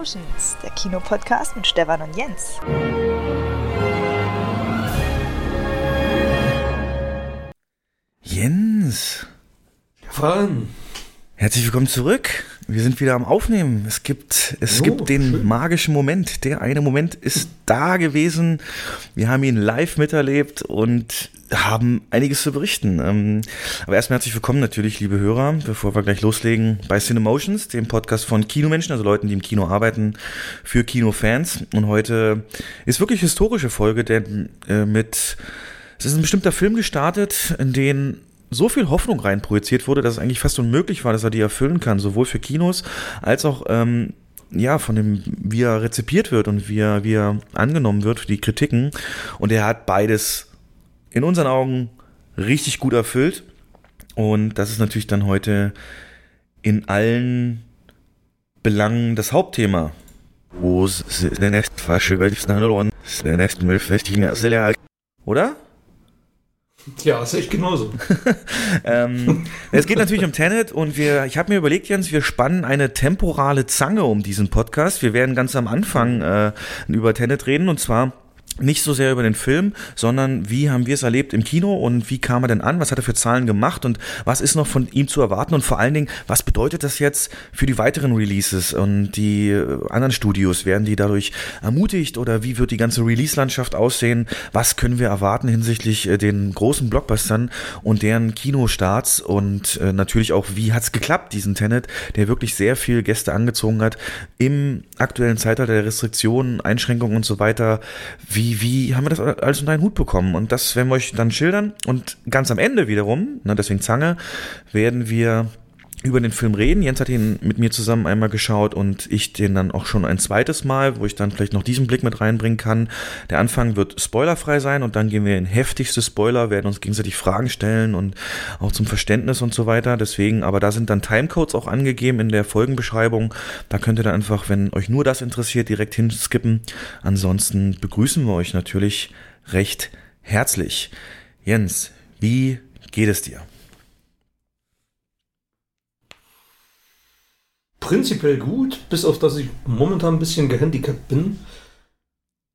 Emotions, der Kinopodcast mit Stefan und Jens. Jens, Fahren. Herzlich willkommen zurück. Wir sind wieder am Aufnehmen. Es gibt, es Jo, gibt den schön. magischen Moment. Der eine Moment ist da gewesen. Wir haben ihn live miterlebt und haben einiges zu berichten. Ähm, aber erstmal herzlich willkommen natürlich, liebe Hörer, bevor wir gleich loslegen bei Cinemotions, dem Podcast von Kinomenschen, also Leuten, die im Kino arbeiten, für Kinofans. Und heute ist wirklich historische Folge, denn äh, mit es ist ein bestimmter Film gestartet, in den so viel Hoffnung reinprojiziert wurde, dass es eigentlich fast unmöglich war, dass er die erfüllen kann, sowohl für Kinos als auch ähm, ja von dem, wie er rezipiert wird und wie er, wie er angenommen wird für die Kritiken. Und er hat beides in unseren Augen richtig gut erfüllt. Und das ist natürlich dann heute in allen Belangen das Hauptthema. Oder? Ja, ist echt genauso. Ähm, es geht natürlich um Tenet und wir, ich habe mir überlegt, Jens, wir spannen eine temporale Zange um diesen Podcast. Wir werden ganz am Anfang äh, über Tenet reden und zwar nicht so sehr über den Film, sondern wie haben wir es erlebt im Kino und wie kam er denn an, was hat er für Zahlen gemacht? Und was ist noch von ihm zu erwarten? Und vor allen Dingen, was bedeutet das jetzt für die weiteren Releases? Und die äh, anderen Studios, werden die dadurch ermutigt oder wie wird die ganze Release-Landschaft aussehen, was können wir erwarten hinsichtlich äh, den großen Blockbustern und deren Kinostarts? Und äh, natürlich auch, wie hat's geklappt, diesen Tenet, der wirklich sehr viel Gäste angezogen hat im aktuellen Zeitalter der Restriktionen, Einschränkungen und so weiter, wie, wie haben wir das alles unter einen Hut bekommen? Und das werden wir euch dann schildern. Und ganz am Ende wiederum, ne, deswegen Zange, werden wir über den Film reden. Jens hat ihn mit mir zusammen einmal geschaut und ich den dann auch schon ein zweites Mal, wo ich dann vielleicht noch diesen Blick mit reinbringen kann. Der Anfang wird spoilerfrei sein und dann gehen wir in heftigste Spoiler, werden uns gegenseitig Fragen stellen und auch zum Verständnis und so weiter. Deswegen, aber da sind dann Timecodes auch angegeben in der Folgenbeschreibung. Da könnt ihr dann einfach, wenn euch nur das interessiert, direkt hinskippen. Ansonsten begrüßen wir euch natürlich recht herzlich. Jens, wie geht es dir? Prinzipiell gut, bis auf dass ich momentan ein bisschen gehandicapt bin.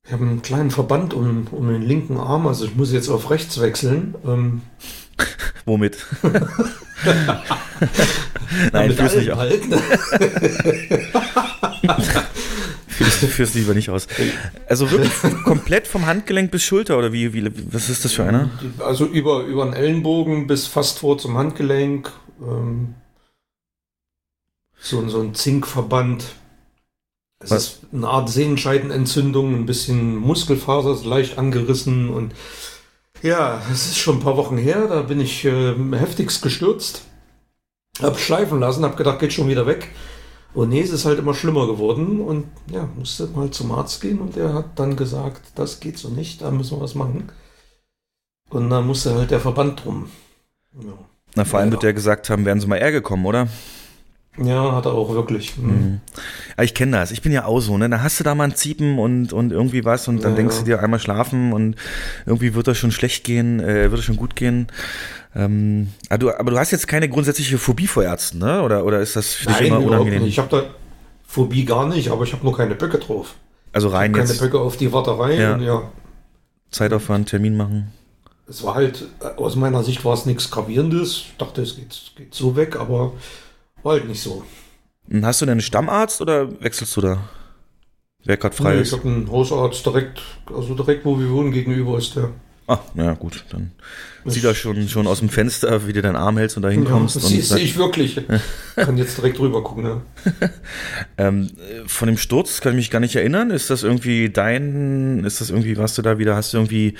Ich habe einen kleinen Verband um, um den linken Arm, also ich muss jetzt auf rechts wechseln. Ähm, Womit? Nein, führ's nicht aus. Führ's, führ's lieber nicht aus. Also wirklich komplett vom Handgelenk bis Schulter oder wie, wie was ist das für einer? Also über, über den Ellenbogen bis fast vor zum Handgelenk. Ähm, so, so ein Zinkverband. Es Was? ist eine Art Sehenscheidenentzündung, ein bisschen Muskelfaser ist leicht angerissen und ja, es ist schon ein paar Wochen her, da bin ich ähm, heftigst gestürzt, hab schleifen lassen, hab gedacht, geht schon wieder weg. Und nee, es ist halt immer schlimmer geworden und ja, musste mal zum Arzt gehen und der hat dann gesagt, das geht so nicht, da müssen wir was machen. Und dann musste halt der Verband drum. Ja. Na, vor allem Ja. wird der gesagt haben, wären sie mal eher gekommen, oder? Ja, hat er auch wirklich. Mhm. Ja, ich kenne das. Ich bin ja auch so, ne? Da hast du da mal ein Ziepen und, und irgendwie was und dann Ja, denkst ja. du dir einmal schlafen und irgendwie wird das schon schlecht gehen, äh, wird das schon gut gehen. Ähm, aber, du, aber du hast jetzt keine grundsätzliche Phobie vor Ärzten, ne? Oder, oder ist das für dich Nein, immer überhaupt unangenehm? nicht. Ich habe da Phobie gar nicht, aber ich habe nur keine Böcke drauf. Also rein Keine jetzt Böcke auf die Warterei. Ja. Und ja, Zeitaufwand, Termin machen. es war halt, äh, aus meiner Sicht war es nichts Gravierendes. Ich dachte, es geht, geht so weg, aber halt nicht so. Und Hast du denn einen Stammarzt oder wechselst du da? Wer gerade frei Nee, ist? ich habe einen Hausarzt direkt, also direkt, wo wir wohnen, gegenüber ist der. Ah, na ja, gut, dann sieht er schon, schon aus dem Fenster, wie du deinen Arm hältst und da hinkommst. das und sehe ich wirklich. Kann jetzt direkt rüber gucken. Ja. ähm, äh, von dem Sturz kann ich mich gar nicht erinnern. Ist das irgendwie dein, ist das irgendwie, warst du da wieder, hast du irgendwie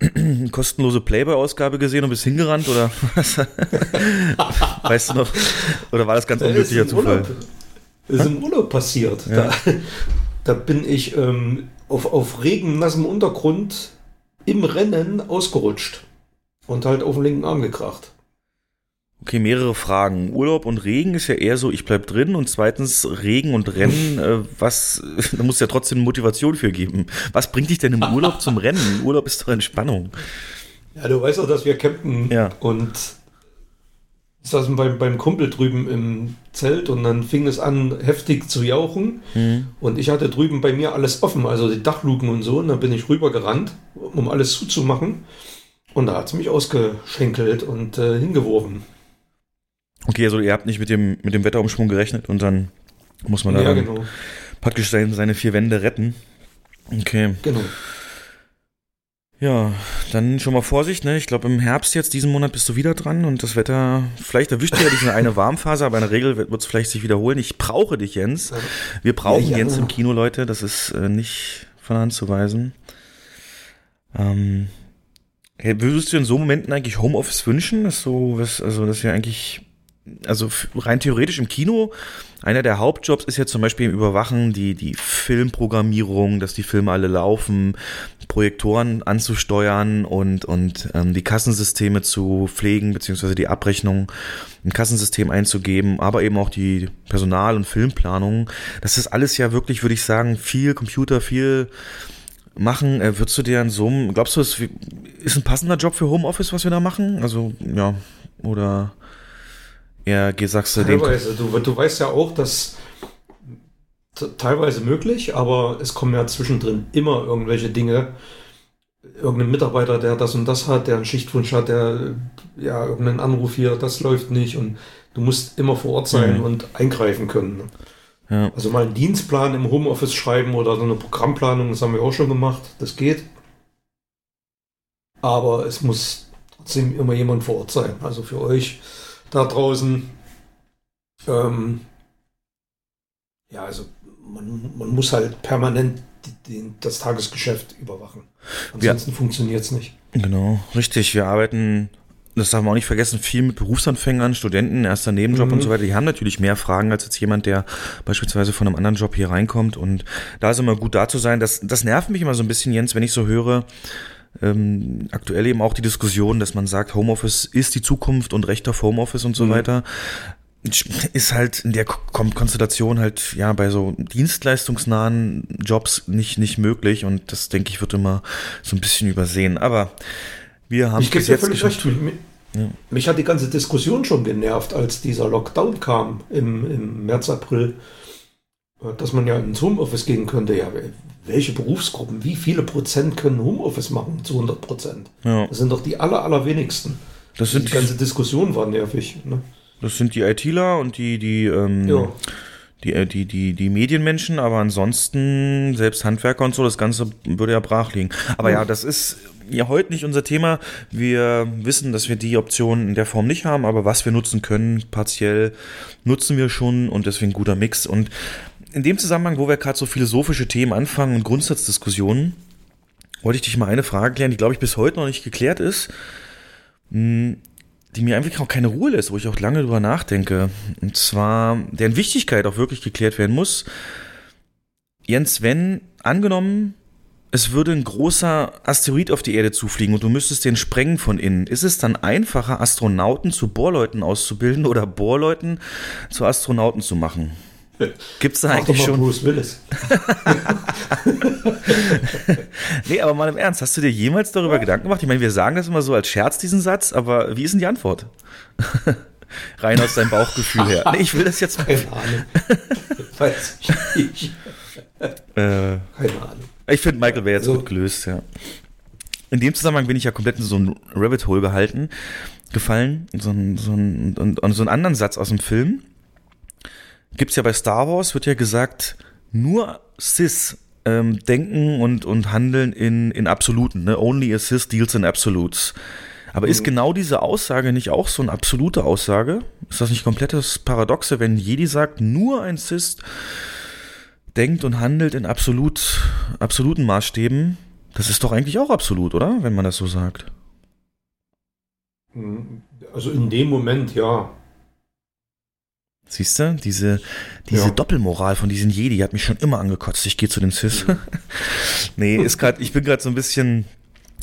kostenlose Playboy-Ausgabe gesehen und bist hingerannt oder was? weißt du noch? Oder war das ganz unglücklicher Zufall? Urlaub, ist im Urlaub passiert. Da, da bin ich ähm, auf, auf regennassem Untergrund im Rennen ausgerutscht und halt auf den linken Arm gekracht. Okay, mehrere Fragen. Urlaub und Regen ist ja eher so, ich bleib drin und zweitens Regen und Rennen, äh, was, da muss ja trotzdem Motivation für geben. Was bringt dich denn im Urlaub zum Rennen? Urlaub ist doch Entspannung. Ja, du weißt auch, dass wir campen Ja. und saßen beim, beim Kumpel drüben im Zelt und dann fing es an, heftig zu jauchen. Mhm. Und ich hatte drüben bei mir alles offen, also die Dachluken und so. Und dann bin ich rübergerannt, um alles zuzumachen. Und da hat es mich ausgeschenkelt und äh, hingeworfen. Okay, also ihr habt nicht mit dem, mit dem Wetterumschwung gerechnet und dann muss man da ja, genau. praktisch seine, seine vier Wände retten. Okay. Genau. Ja, dann schon mal Vorsicht, ne? Ich glaube, im Herbst jetzt, diesen Monat bist du wieder dran und das Wetter, vielleicht erwischt dir ja diese eine Warmphase, aber in der Regel wird es vielleicht sich wiederholen. Ich brauche dich, Jens. Wir brauchen ja, ja. Jens im Kino, Leute. Das ist äh, nicht von Hand zu weisen. Ähm, würdest du in so Momenten eigentlich Homeoffice wünschen? Das so, was, also, das ist ja eigentlich also rein theoretisch im Kino, einer der Hauptjobs ist ja zum Beispiel im Überwachen die, die Filmprogrammierung, dass die Filme alle laufen, Projektoren anzusteuern und, und ähm, die Kassensysteme zu pflegen, beziehungsweise die Abrechnung im Kassensystem einzugeben, aber eben auch die Personal- und Filmplanung. Das ist alles ja wirklich, würde ich sagen, viel Computer, viel machen. Äh, würdest du dir in so glaubst du, es ist ein passender Job für Homeoffice, was wir da machen? Also, ja, oder ja, sagst du Teilweise. Du, du weißt ja auch, dass teilweise möglich, aber es kommen ja zwischendrin immer irgendwelche Dinge. Irgendein Mitarbeiter, der das und das hat, der einen Schichtwunsch hat, der ja irgendeinen Anruf hier, das läuft nicht und du musst immer vor Ort sein mhm. und eingreifen können. Ja. Also mal einen Dienstplan im Homeoffice schreiben oder so eine Programmplanung, das haben wir auch schon gemacht, das geht. Aber es muss trotzdem immer jemand vor Ort sein. Also für euch da draußen. Ähm, ja, also man, man muss halt permanent die, das Tagesgeschäft überwachen. Ansonsten ja. funktioniert es nicht. Genau, richtig. Wir arbeiten, das darf man auch nicht vergessen, viel mit Berufsanfängern, Studenten, erster Nebenjob mhm. und so weiter. Die haben natürlich mehr Fragen als jetzt jemand, der beispielsweise von einem anderen Job hier reinkommt. Und da ist immer gut da zu sein. Das, das nervt mich immer so ein bisschen, Jens, wenn ich so höre, ähm, aktuell eben auch die Diskussion, dass man sagt, Homeoffice ist die Zukunft und Recht auf Homeoffice und so mhm. weiter. Ist halt in der Konstellation halt, ja, bei so dienstleistungsnahen Jobs nicht, nicht möglich und das, denke ich, wird immer so ein bisschen übersehen. Aber wir haben ich bis jetzt völlig recht. Mich, ja. mich hat die ganze Diskussion schon genervt, als dieser Lockdown kam im, im März, April dass man ja ins Homeoffice gehen könnte. Ja, welche Berufsgruppen, wie viele Prozent können Homeoffice machen zu 100 Prozent? Ja. Das sind doch die aller, allerwenigsten. Das sind die ganze Diskussion war nervig. Ne? Das sind die ITler und die, die, ähm, ja. die, äh, die, die, die Medienmenschen, aber ansonsten selbst Handwerker und so, das Ganze würde ja brach liegen. Aber ja, ja das ist ja heute nicht unser Thema. Wir wissen, dass wir die Option in der Form nicht haben, aber was wir nutzen können, partiell nutzen wir schon und deswegen guter Mix. Und in dem Zusammenhang, wo wir gerade so philosophische Themen anfangen und Grundsatzdiskussionen, wollte ich dich mal eine Frage klären, die, glaube ich, bis heute noch nicht geklärt ist, hm, die mir einfach auch keine Ruhe lässt, wo ich auch lange drüber nachdenke. Und zwar, deren Wichtigkeit auch wirklich geklärt werden muss. Jens, wenn angenommen, es würde ein großer Asteroid auf die Erde zufliegen und du müsstest den sprengen von innen, ist es dann einfacher, Astronauten zu Bohrleuten auszubilden oder Bohrleuten zu Astronauten zu machen? Gibt es da eigentlich schon? Bruce Willis. nee, aber mal im Ernst, hast du dir jemals darüber. Gedanken gemacht? Ich meine, wir sagen das immer so als Scherz, diesen Satz, aber wie ist denn die Antwort? Rein aus deinem Bauchgefühl her. Nee, ich will das jetzt. Keine Ahnung. Weiß ich nicht. Äh, Keine Ahnung. Ich finde, Michael wäre jetzt so. gut gelöst, ja. In dem Zusammenhang bin ich ja komplett in so ein Rabbit Hole gehalten, gefallen, so, ein, so, ein, und, und so einen anderen Satz aus dem Film gibt's ja bei Star Wars, wird ja gesagt, nur Sis ähm, denken und, und handeln in, in Absoluten. Ne? Only a Sis deals in Absolutes. Aber mhm. ist genau diese Aussage nicht auch so eine absolute Aussage? Ist das nicht komplettes Paradoxe, wenn Jedi sagt, nur ein Sis denkt und handelt in absolut, absoluten Maßstäben? Das ist doch eigentlich auch absolut, oder? Wenn man das so sagt. Also in dem Moment ja. Siehst du, diese, diese ja. Doppelmoral von diesen Jedi hat mich schon immer angekotzt. Ich gehe zu den Sis. nee, ist grad, ich bin gerade so ein bisschen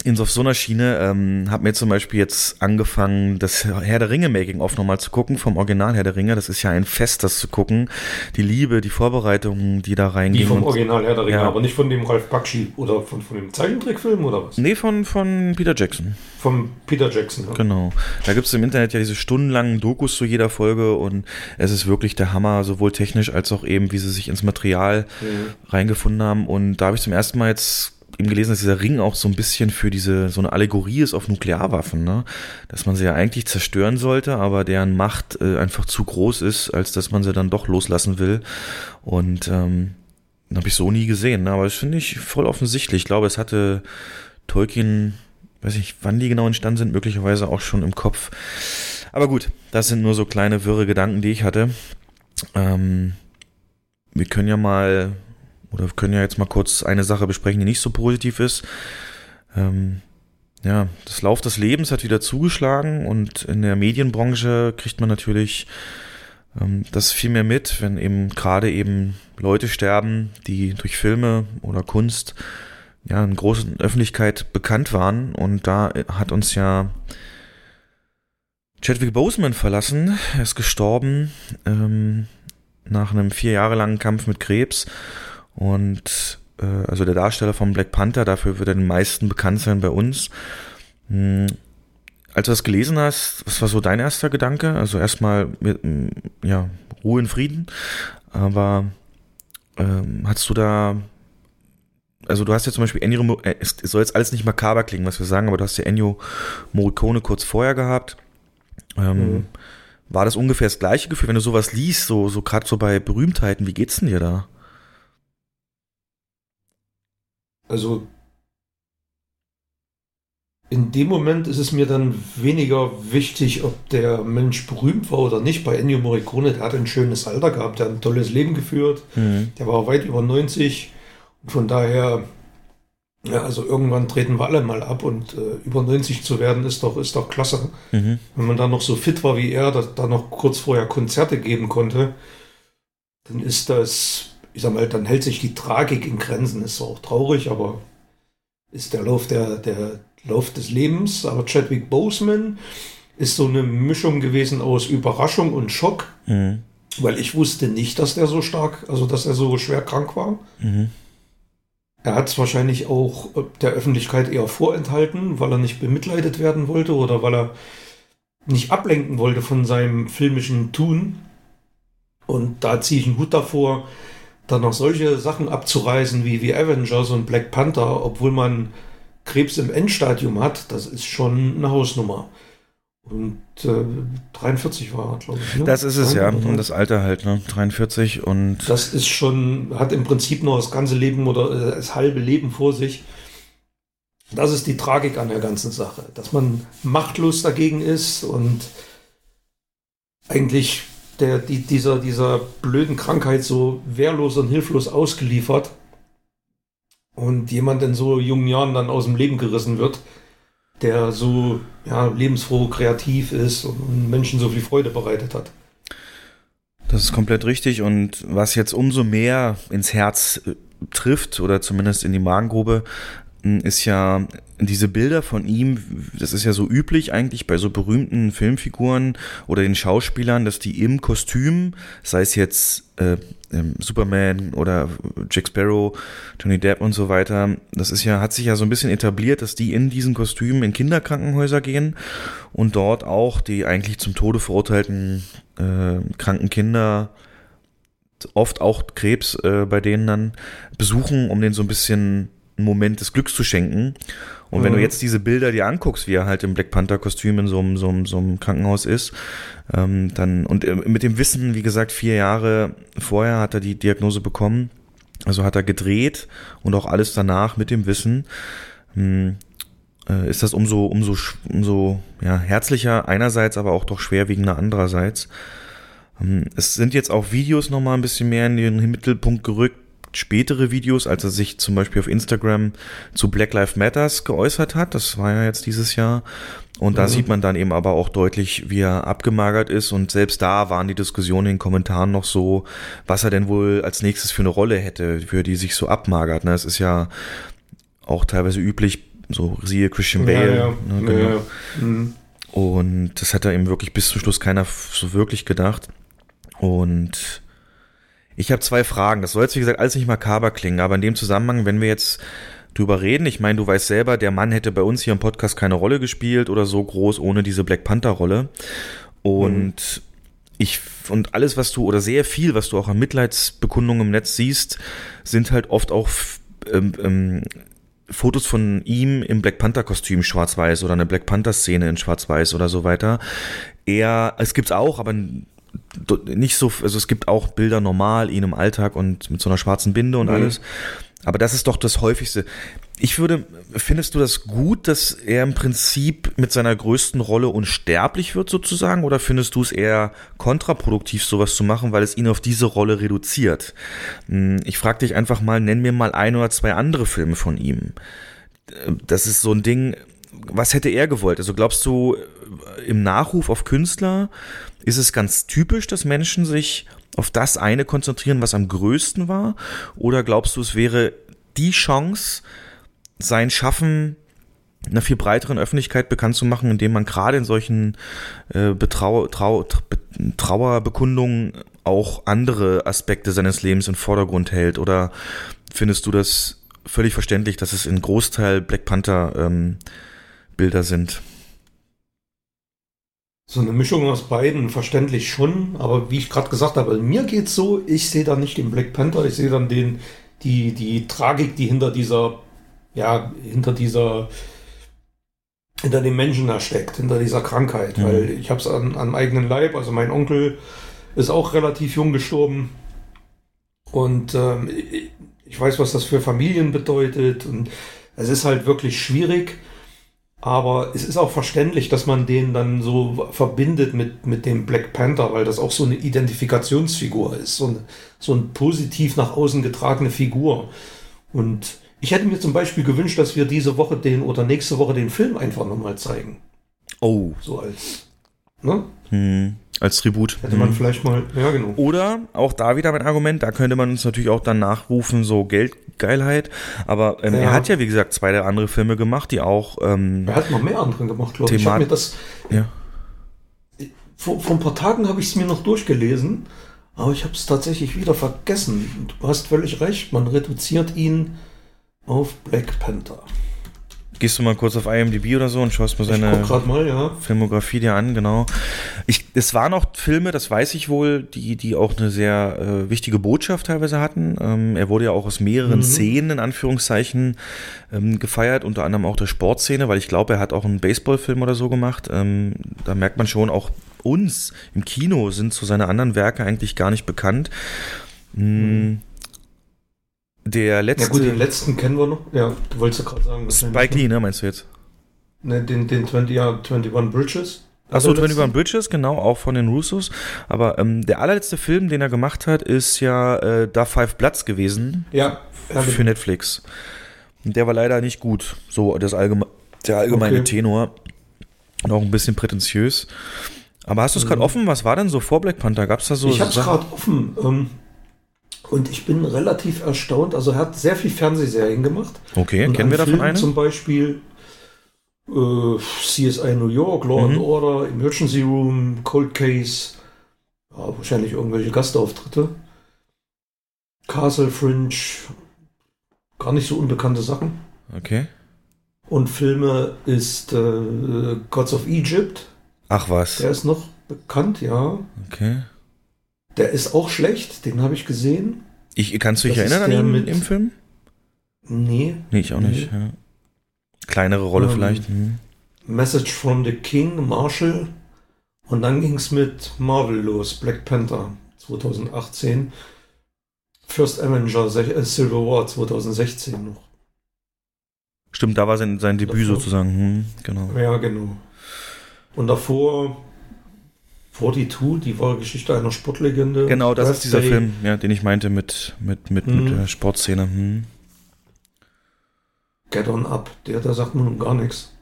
in auf so einer Schiene, ähm, habe mir zum Beispiel jetzt angefangen, das Herr der Ringe Making-of nochmal zu gucken, vom Original Herr der Ringe. Das ist ja ein Fest, das zu gucken. Die Liebe, die Vorbereitungen, die da reingehen. Die vom Original Herr der Ringe, Ja. aber nicht von dem Ralph Bakshi oder von, von dem Zeichentrickfilm oder was? Nee, von, von Peter Jackson. Vom Peter Jackson. Ja. Genau. Da gibt's im Internet ja diese stundenlangen Dokus zu jeder Folge und es ist wirklich der Hammer, sowohl technisch als auch eben, wie sie sich ins Material Mhm. reingefunden haben. Und da habe ich zum ersten Mal jetzt eben gelesen, dass dieser Ring auch so ein bisschen für diese, so eine Allegorie ist auf Nuklearwaffen, ne? Dass man sie ja eigentlich zerstören sollte, aber deren Macht äh, einfach zu groß ist, als dass man sie dann doch loslassen will. Und ähm, habe ich so nie gesehen, ne? aber das finde ich voll offensichtlich. Ich glaube, es hatte Tolkien, weiß nicht, wann die genau entstanden sind, möglicherweise auch schon im Kopf. Aber gut, das sind nur so kleine wirre Gedanken, die ich hatte. Ähm, wir können ja mal, oder wir können ja jetzt mal kurz eine Sache besprechen, die nicht so positiv ist. Ähm, ja, das Lauf des Lebens hat wieder zugeschlagen und in der Medienbranche kriegt man natürlich ähm, das viel mehr mit, wenn eben gerade eben Leute sterben, die durch Filme oder Kunst ja in großen Öffentlichkeit bekannt waren. Und da hat uns ja Chadwick Boseman verlassen, er ist gestorben ähm, nach einem vier Jahre langen Kampf mit Krebs und äh, also der Darsteller von Black Panther, dafür wird er den meisten bekannt sein bei uns. Hm, als du das gelesen hast, was war so dein erster Gedanke? Also erstmal mit, mm, ja, Ruhe in Frieden, aber ähm, hast du da, also du hast ja zum Beispiel Ennio, äh, es es soll jetzt alles nicht makaber klingen, was wir sagen, aber du hast ja Ennio Morricone kurz vorher gehabt. Ähm, Mhm. War das ungefähr das gleiche Gefühl, wenn du sowas liest, so, so gerade so bei Berühmtheiten, wie geht's denn dir da? Also in dem Moment ist es mir dann weniger wichtig, ob der Mensch berühmt war oder nicht. Bei Ennio Morricone, der hat ein schönes Alter gehabt, der hat ein tolles Leben geführt, Mhm. der war weit über 90 und von daher, ja, also irgendwann treten wir alle mal ab und äh, über 90 zu werden ist doch, ist doch klasse. Mhm. Wenn man dann noch so fit war wie er, dass da noch kurz vorher Konzerte geben konnte, dann ist das, ich sag mal, dann hält sich die Tragik in Grenzen. Ist zwar auch traurig, aber ist der Lauf der, der Lauf des Lebens. Aber Chadwick Boseman ist so eine Mischung gewesen aus Überraschung und Schock, Mhm. weil ich wusste nicht, dass der so stark, also dass er so schwer krank war. Mhm. Er hat es wahrscheinlich auch äh, der Öffentlichkeit eher vorenthalten, weil er nicht bemitleidet werden wollte oder weil er nicht ablenken wollte von seinem filmischen Tun. Und da ziehe ich einen Hut davor, dann noch solche Sachen abzureisen wie, wie Avengers und Black Panther, obwohl man Krebs im Endstadium hat, das ist schon eine Hausnummer. Und äh, 43 war er, glaube ich. Ne? Das ist es ja, 43. und das Alter halt, ne? 43 und Das ist schon, hat im Prinzip noch das ganze Leben oder äh, das halbe Leben vor sich. Das ist die Tragik an der ganzen Sache, dass man machtlos dagegen ist und eigentlich der, die, dieser, dieser blöden Krankheit so wehrlos und hilflos ausgeliefert und jemand in so jungen Jahren dann aus dem Leben gerissen wird, der so ja, lebensfroh, kreativ ist und, Menschen so viel Freude bereitet hat. Das ist komplett richtig und was jetzt umso mehr ins Herz äh, trifft oder zumindest in die Magengrube, ist ja diese Bilder von ihm, das ist ja so üblich eigentlich bei so berühmten Filmfiguren oder den Schauspielern, dass die im Kostüm, sei es jetzt äh, ähm, Superman oder Jack Sparrow, Johnny Depp und so weiter, das ist ja, hat sich ja so ein bisschen etabliert, dass die in diesen Kostümen in Kinderkrankenhäuser gehen und dort auch die eigentlich zum Tode verurteilten äh, kranken Kinder, oft auch Krebs äh, bei denen dann besuchen, um denen so ein bisschen einen Moment des Glücks zu schenken. Und wenn Mhm. du jetzt diese Bilder dir anguckst, wie er halt im Black Panther Kostüm in so einem, so einem, so einem Krankenhaus ist, ähm, dann, und äh, mit dem Wissen, wie gesagt, vier Jahre vorher hat er die Diagnose bekommen, also hat er gedreht und auch alles danach mit dem Wissen, hm, äh, ist das umso, umso, umso ja, herzlicher einerseits, aber auch doch schwerwiegender andererseits. Ähm, Es sind jetzt auch Videos nochmal ein bisschen mehr in den Mittelpunkt gerückt, spätere Videos, als er sich zum Beispiel auf Instagram zu Black Lives Matters geäußert hat. Das war ja jetzt dieses Jahr. Und da Mhm. sieht man dann eben aber auch deutlich, wie er abgemagert ist. Und selbst da waren die Diskussionen in den Kommentaren noch so, was er denn wohl als nächstes für eine Rolle hätte, für die sich so abmagert. Ne? Es ist ja auch teilweise üblich, So siehe Christian Bale. Ja, ja. Ne, genau. Ja. Mhm. Und das hat da eben wirklich bis zum Schluss keiner so wirklich gedacht. Und ich habe zwei Fragen. Das soll jetzt, wie gesagt, alles nicht makaber klingen, aber in dem Zusammenhang, wenn wir jetzt drüber reden, ich meine, du weißt selber, der Mann hätte bei uns hier im Podcast keine Rolle gespielt oder so groß ohne diese Black Panther-Rolle. Und ich, und alles, was du, oder sehr viel, was du auch an Mitleidsbekundungen im Netz siehst, sind halt oft auch ähm, ähm, Fotos von ihm im Black Panther Kostüm schwarz-weiß oder eine Black Panther Szene in schwarz-weiß oder so weiter. Er, es gibt's auch, aber nicht so, also es gibt auch Bilder normal, ihn im Alltag und mit so einer schwarzen Binde und Mhm. alles. Aber das ist doch das häufigste. Ich würde, findest du das gut, dass er im Prinzip mit seiner größten Rolle unsterblich wird sozusagen? Oder findest du es eher kontraproduktiv, sowas zu machen, weil es ihn auf diese Rolle reduziert? Hm, Ich frage dich einfach mal, nenn mir mal ein oder zwei andere Filme von ihm. Das ist so ein Ding, was hätte er gewollt? Also glaubst du, im Nachruf auf Künstler ist es ganz typisch, dass Menschen sich auf das eine konzentrieren, was am größten war? Oder glaubst du, es wäre die Chance, sein Schaffen einer viel breiteren Öffentlichkeit bekannt zu machen, indem man gerade in solchen äh, Betrau Trau Be Trauerbekundungen auch andere Aspekte seines Lebens im Vordergrund hält? Oder findest du das völlig verständlich, dass es in Großteil Black Panther ähm, Bilder sind? So eine Mischung aus beiden, verständlich schon, aber wie ich gerade gesagt habe, mir geht's so, ich sehe da nicht den Black Panther, ich sehe dann den, die, die Tragik, die hinter dieser, ja, hinter dieser, hinter dem Menschen da steckt, hinter dieser Krankheit, Mhm. weil ich habe es an, am eigenen Leib, also mein Onkel ist auch relativ jung gestorben und ähm, ich weiß, was das für Familien bedeutet und es ist halt wirklich schwierig. Aber es ist auch verständlich, dass man den dann so verbindet mit, mit dem Black Panther, weil das auch so eine Identifikationsfigur ist, so, eine, so ein positiv nach außen getragene Figur. Und ich hätte mir zum Beispiel gewünscht, dass wir diese Woche den oder nächste Woche den Film einfach nochmal zeigen. Oh, So als, ne? hm, als Tribut. Hätte man Hm. vielleicht mal, ja genau. Oder auch da wieder mein Argument, da könnte man uns natürlich auch dann nachrufen, so Geldgeilheit. Aber ähm, Ja. er hat ja, wie gesagt, zwei der andere Filme gemacht, die auch ähm, Er hat noch mehr andere gemacht, glaube ich. Ich mir das, ja. vor, vor ein paar Tagen habe ich es mir noch durchgelesen, aber ich habe es tatsächlich wieder vergessen. Du hast völlig recht, man reduziert ihn auf Black Panther. Gehst du mal kurz auf IMDb oder so und schaust mal seine mal, ja. Filmografie dir an, genau. Ich, es waren auch Filme, das weiß ich wohl, die, die auch eine sehr äh, wichtige Botschaft teilweise hatten. Ähm, er wurde ja auch aus mehreren Mhm. Szenen, in Anführungszeichen, ähm, gefeiert, unter anderem auch der Sportszene, weil ich glaube, er hat auch einen Baseballfilm oder so gemacht. Ähm, da merkt man schon, auch uns im Kino sind so seine anderen Werke eigentlich gar nicht bekannt. Mm, Der letzte, Ja gut, den letzten kennen wir noch. Ja, du wolltest ja gerade sagen. Spike Lee, ne, meinst du jetzt? Ne, den, den 20, ja, 21 Bridges. Achso, Der 21 letzte. Bridges, genau, auch von den Russos. Aber ähm, der allerletzte Film, den er gemacht hat, ist ja äh, Da Five Bloods gewesen Ja, ja für Netflix. Und der war leider nicht gut. So das allgeme der allgemeine Okay. Tenor. Auch ein bisschen prätentiös. Aber hast du es gerade Mhm. offen? Was war denn so vor Black Panther? Gab es da so ich Sachen? gerade offen. Ähm, und ich bin relativ erstaunt. Also er hat sehr viel Fernsehserien gemacht. Okay, Und kennen wir davon Filmen eine? Zum Beispiel äh, CSI New York, Law and Mhm. Order, Emergency Room, Cold Case. Ja, wahrscheinlich irgendwelche Gastauftritte. Castle Fringe. Gar nicht so unbekannte Sachen. Okay. Und Filme ist äh, Gods of Egypt. Ach was. Der ist noch bekannt, ja. Okay. Der ist auch schlecht, den habe ich gesehen. Ich, kannst du dich Das erinnern an ihn mit- im Film? Nee. Nee, ich auch Nee. nicht. Ja. Kleinere Rolle Ähm, vielleicht. Hm. Message from the King, Marshall. Und dann ging es mit Marvel los, Black Panther 2018. First Avenger, äh, Civil War 2016 noch. Stimmt, da war sein, sein Debüt Davor. sozusagen. Hm, genau. Ja, genau. Und davor 42, die wahre Geschichte einer Sportlegende. Genau, das ist dieser Birthday. Film, ja, den ich meinte mit, mit, mit, Mhm. mit der Sportszene. Hm. Get On Up, der, da sagt man nun gar nichts.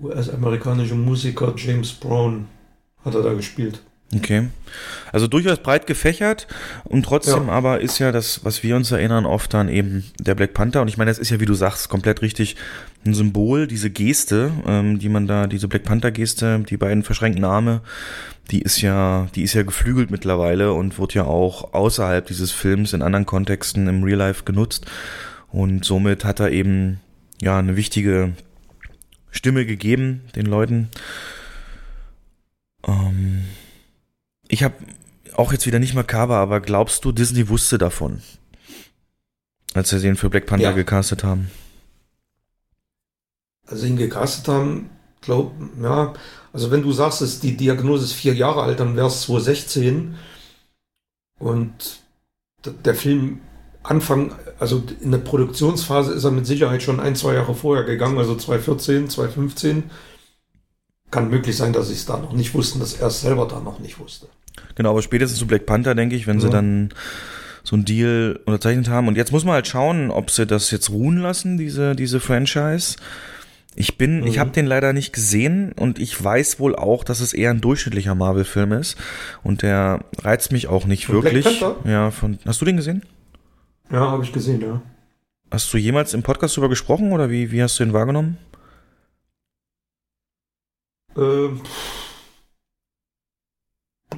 US-amerikanische Musiker James Brown hat er da gespielt. Okay. Also durchaus breit gefächert und trotzdem Ja. aber ist ja das, was wir uns erinnern, oft dann eben der Black Panther. Und ich meine, das ist ja, wie du sagst, komplett richtig ein Symbol, diese Geste, ähm, die man da, diese Black Panther Geste, die beiden verschränkten Arme, die ist ja, die ist ja geflügelt mittlerweile und wird ja auch außerhalb dieses Films in anderen Kontexten im Real Life genutzt. Und somit hat er eben ja eine wichtige Stimme gegeben den Leuten. Ähm, ich habe auch jetzt wieder nicht makaber, aber glaubst du, Disney wusste davon? Als sie den für Black Panther Ja. gecastet haben. Also ihn gecastet haben, glaub, ja, also wenn du sagst, dass die Diagnose ist vier Jahre alt, dann wäre es 2016 und der Film Anfang, also in der Produktionsphase ist er mit Sicherheit schon ein, zwei Jahre vorher gegangen, also 2014, 2015. Kann möglich sein, dass sie es da noch nicht wussten, dass er es selber da noch nicht wusste. Genau, aber spätestens zu Black Panther, denke ich, wenn sie Ja. dann so einen Deal unterzeichnet haben. Und jetzt muss man halt schauen, ob sie das jetzt ruhen lassen, diese, diese Franchise. Ich bin, ich Mhm. habe den leider nicht gesehen und ich weiß wohl auch, dass es eher ein durchschnittlicher Marvel-Film ist. Und der reizt mich auch nicht Von wirklich. Ja, von. Hast du den gesehen? Ja, habe ich gesehen, ja. Hast du jemals im Podcast darüber gesprochen oder wie, wie hast du ihn wahrgenommen? Ähm,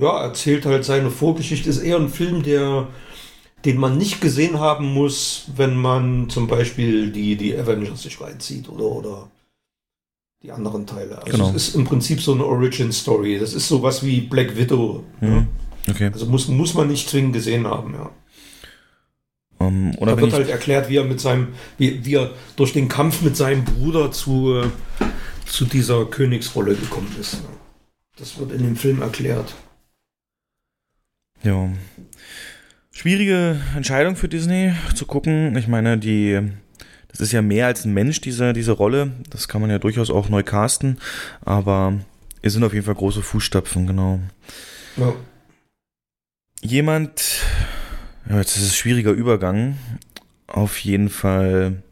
ja, erzählt halt seine Vorgeschichte. Ist eher ein Film, der, den man nicht gesehen haben muss, wenn man zum Beispiel die, die Avengers sich reinzieht oder, oder die anderen Teile. Also Genau. es ist im Prinzip so eine Origin-Story. Das ist sowas wie Black Widow. Mhm. Ja? Okay. Also muss, muss man nicht zwingend gesehen haben, ja. Ähm, oder Da wird halt erklärt, wie er mit seinem, wie, wie er durch den Kampf mit seinem Bruder zu, äh, zu dieser Königsrolle gekommen ist. Das wird in dem Film erklärt. Ja. Schwierige Entscheidung für Disney zu gucken. Ich meine, die, das ist ja mehr als ein Mensch, diese, diese Rolle. Das kann man ja durchaus auch neu casten. Aber es sind auf jeden Fall große Fußstapfen, genau. Ja. Jemand, ja, jetzt ist es ein schwieriger Übergang. Auf jeden Fall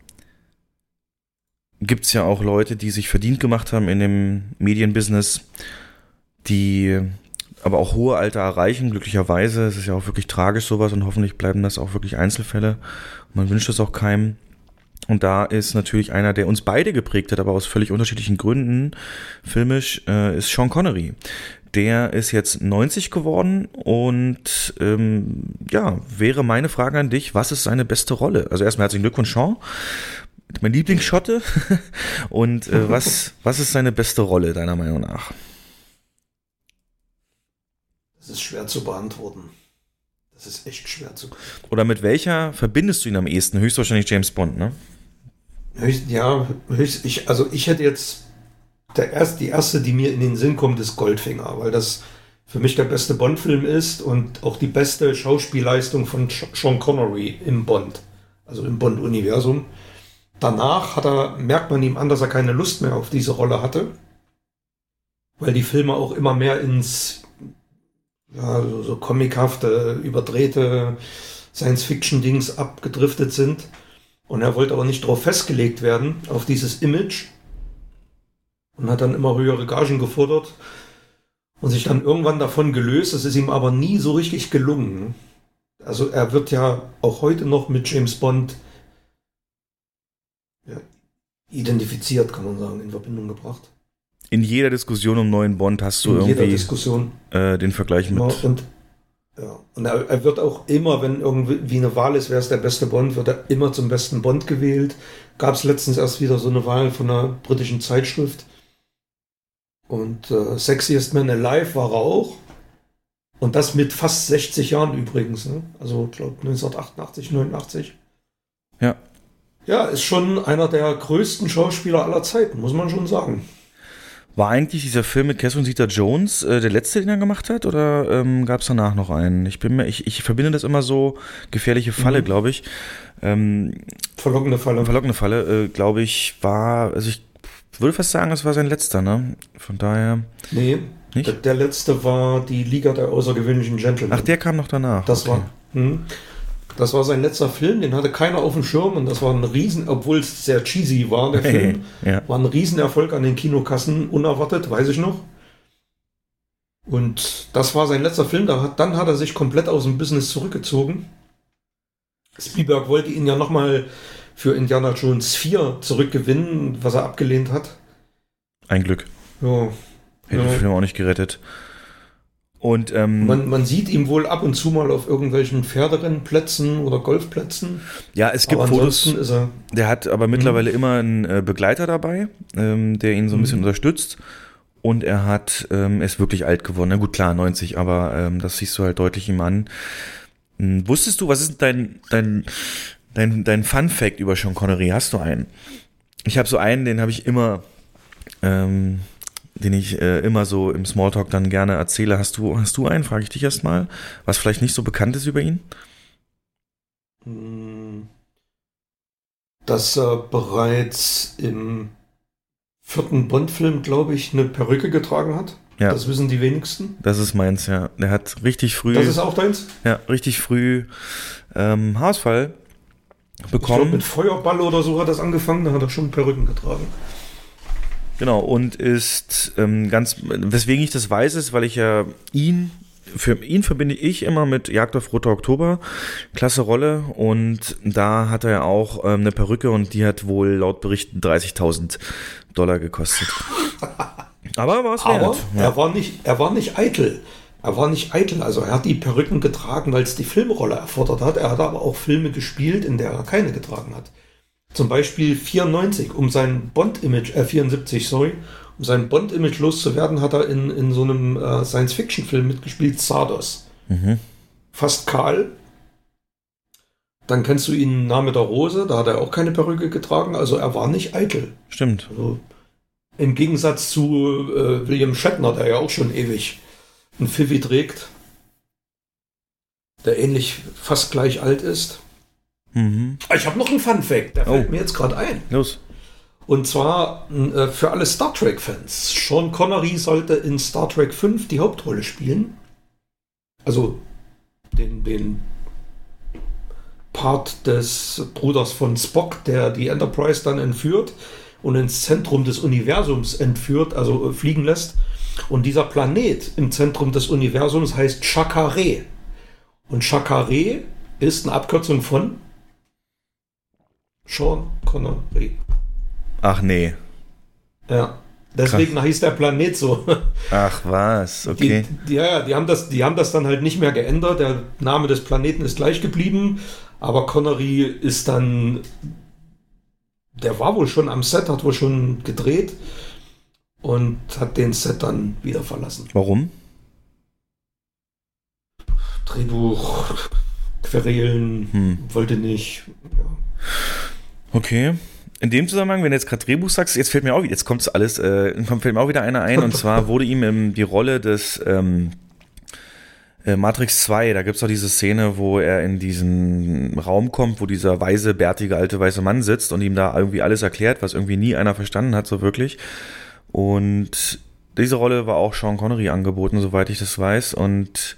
gibt es ja auch Leute, die sich verdient gemacht haben in dem Medienbusiness, die aber auch hohe Alter erreichen, glücklicherweise. Es ist ja auch wirklich tragisch sowas und hoffentlich bleiben das auch wirklich Einzelfälle. Man wünscht es auch keinem. Und da ist natürlich einer, der uns beide geprägt hat, aber aus völlig unterschiedlichen Gründen, filmisch, äh, ist Sean Connery. Der ist jetzt 90 geworden und ähm, ja, wäre meine Frage an dich, was ist seine beste Rolle? Also erstmal herzlichen Glückwunsch, Sean. Mein Lieblingsschotte. und äh, was, was ist seine beste Rolle, deiner Meinung nach? Das ist schwer zu beantworten. Das ist echt schwer zu Oder mit welcher verbindest du ihn am ehesten? Höchstwahrscheinlich James Bond, ne? Höchst, ja, höchst, ich, also ich hätte jetzt der erst, die erste, die mir in den Sinn kommt, ist Goldfinger, weil das für mich der beste Bond-Film ist und auch die beste Schauspielleistung von Sean Connery im Bond, also im Bond-Universum. Danach hat er, merkt man ihm an, dass er keine Lust mehr auf diese Rolle hatte, weil die Filme auch immer mehr ins ja, so, so comichafte, überdrehte Science-Fiction-Dings abgedriftet sind. Und er wollte aber nicht darauf festgelegt werden, auf dieses Image. Und hat dann immer höhere Gagen gefordert und sich dann irgendwann davon gelöst. Das ist ihm aber nie so richtig gelungen. Also er wird ja auch heute noch mit James Bond ja, identifiziert, kann man sagen, in Verbindung gebracht. In jeder Diskussion um neuen Bond hast du in irgendwie äh, den Vergleich mit. Und, ja. und er, er wird auch immer, wenn irgendwie eine Wahl ist, wer ist der beste Bond, wird er immer zum besten Bond gewählt. Gab es letztens erst wieder so eine Wahl von einer britischen Zeitschrift. Und äh, Sexiest Man Alive war er auch. Und das mit fast 60 Jahren übrigens. Ne? Also, ich glaube, 1988, 89. Ja. Ja, ist schon einer der größten Schauspieler aller Zeiten, muss man schon sagen. War eigentlich dieser Film mit Catherine Zeta-Jones äh, der letzte, den er gemacht hat, oder ähm, gab es danach noch einen? Ich bin mir, ich, ich verbinde das immer so gefährliche Falle, Mhm. glaube ich. Ähm, Verlockende Falle. verlockende Falle, äh, glaube ich, war, also ich würde fast sagen, das war sein letzter, ne? Von daher. Nee, Nicht? Der, der letzte war die Liga der außergewöhnlichen Gentlemen. Ach, der kam noch danach. Das okay. war, hm, das war sein letzter Film, den hatte keiner auf dem Schirm und das war ein Riesen, obwohl es sehr cheesy war, der Film, ja. war ein Riesenerfolg an den Kinokassen, unerwartet, weiß ich noch. Und das war sein letzter Film. Da hat, dann hat er sich komplett aus dem Business zurückgezogen. Spielberg wollte ihn ja nochmal für Indiana Jones 4 zurückgewinnen, was er abgelehnt hat. Ein Glück. Ja. Hätte Ja. den Film auch nicht gerettet. Und ähm, Man, man sieht ihn wohl ab und zu mal auf irgendwelchen Pferderennplätzen oder Golfplätzen. ja, es gibt Aber Fotos. ist er. Der hat aber mittlerweile immer einen äh, Begleiter dabei, ähm, der ihn so ein bisschen Mhm. unterstützt. Und er hat, ähm, er ist wirklich alt geworden. Na gut, klar, 90, aber ähm, das siehst du halt deutlich ihm an. Hm, wusstest du, was ist dein, dein, dein, dein Fun Fact über Sean Connery? Hast du einen? Ich habe so einen, den habe ich immer, ähm, den ich äh, immer so im Smalltalk dann gerne erzähle. Hast du, hast du einen? Frage ich dich erstmal, was vielleicht nicht so bekannt ist über ihn? hm, Dass er bereits im vierten Bond-Film, glaube ich, eine Perücke getragen hat. Ja. Das wissen die wenigsten. Das ist meins, ja. Der hat richtig früh. Das ist auch deins? Ja, richtig früh ähm, Haarausfall Ich glaube, bekommen. mit Feuerball oder so hat das angefangen. Da hat er schon Perücken getragen. Genau, und ist ähm, ganz, weswegen ich das weiß, ist, weil ich ja ihn, für ihn verbinde ich immer mit Jagd auf Roter Oktober, klasse Rolle, und da hat er ja auch ähm, eine Perücke und die hat wohl laut Berichten 30.000 Dollar gekostet. Aber war es Aber. Ja. er, war nicht, er war nicht eitel. Er war nicht eitel. Also er hat die Perücken getragen, weil es die Filmrolle erfordert hat. Er hat aber auch Filme gespielt, in der er keine getragen hat. Zum Beispiel 94, um sein Bond-Image, äh 74, sorry, um sein Bond-Image loszuwerden, hat er in, in so einem äh, Science-Fiction-Film mitgespielt, Sardos. Mhm. Fast kahl. Dann kennst du ihn Name der Rose, da hat er auch keine Perücke getragen, also er war nicht eitel. Stimmt. Also, Im Gegensatz zu äh, William Shatner, der ja auch schon ewig ein Pfiffi trägt, der ähnlich fast gleich alt ist. Mhm. Ich habe noch einen Fun Fact, der fällt Oh. mir jetzt gerade ein. Los. Und zwar äh, für alle Star Trek-Fans. Sean Connery sollte in Star Trek 5 die Hauptrolle spielen. Also den, den Part des Bruders von Spock, der die Enterprise dann entführt und ins Zentrum des Universums entführt, also äh, fliegen lässt. Und dieser Planet im Zentrum des Universums heißt Chakare. Und Chakare ist eine Abkürzung von Sean Connery. Ach nee. Ja. Deswegen hieß der Planet so. Ach was, okay. Die, die, ja, ja, die haben, das, die haben das dann halt nicht mehr geändert. Der Name des Planeten ist gleich geblieben, aber Connery ist dann. Der war wohl schon am Set, hat wohl schon gedreht und hat den Set dann wieder verlassen. Warum? Drehbuch, Querelen, Hm. wollte nicht. Ja. Okay. In dem Zusammenhang, wenn du jetzt gerade Drehbuch sagst, jetzt fällt mir auch, jetzt kommt alles, äh, fällt mir auch wieder einer ein, und zwar wurde ihm ähm, die Rolle des ähm, äh, Matrix 2, da gibt's doch diese Szene, wo er in diesen Raum kommt, wo dieser weise, bärtige, alte, weiße Mann sitzt und ihm da irgendwie alles erklärt, was irgendwie nie einer verstanden hat, so wirklich. Und diese Rolle war auch Sean Connery angeboten, soweit ich das weiß, und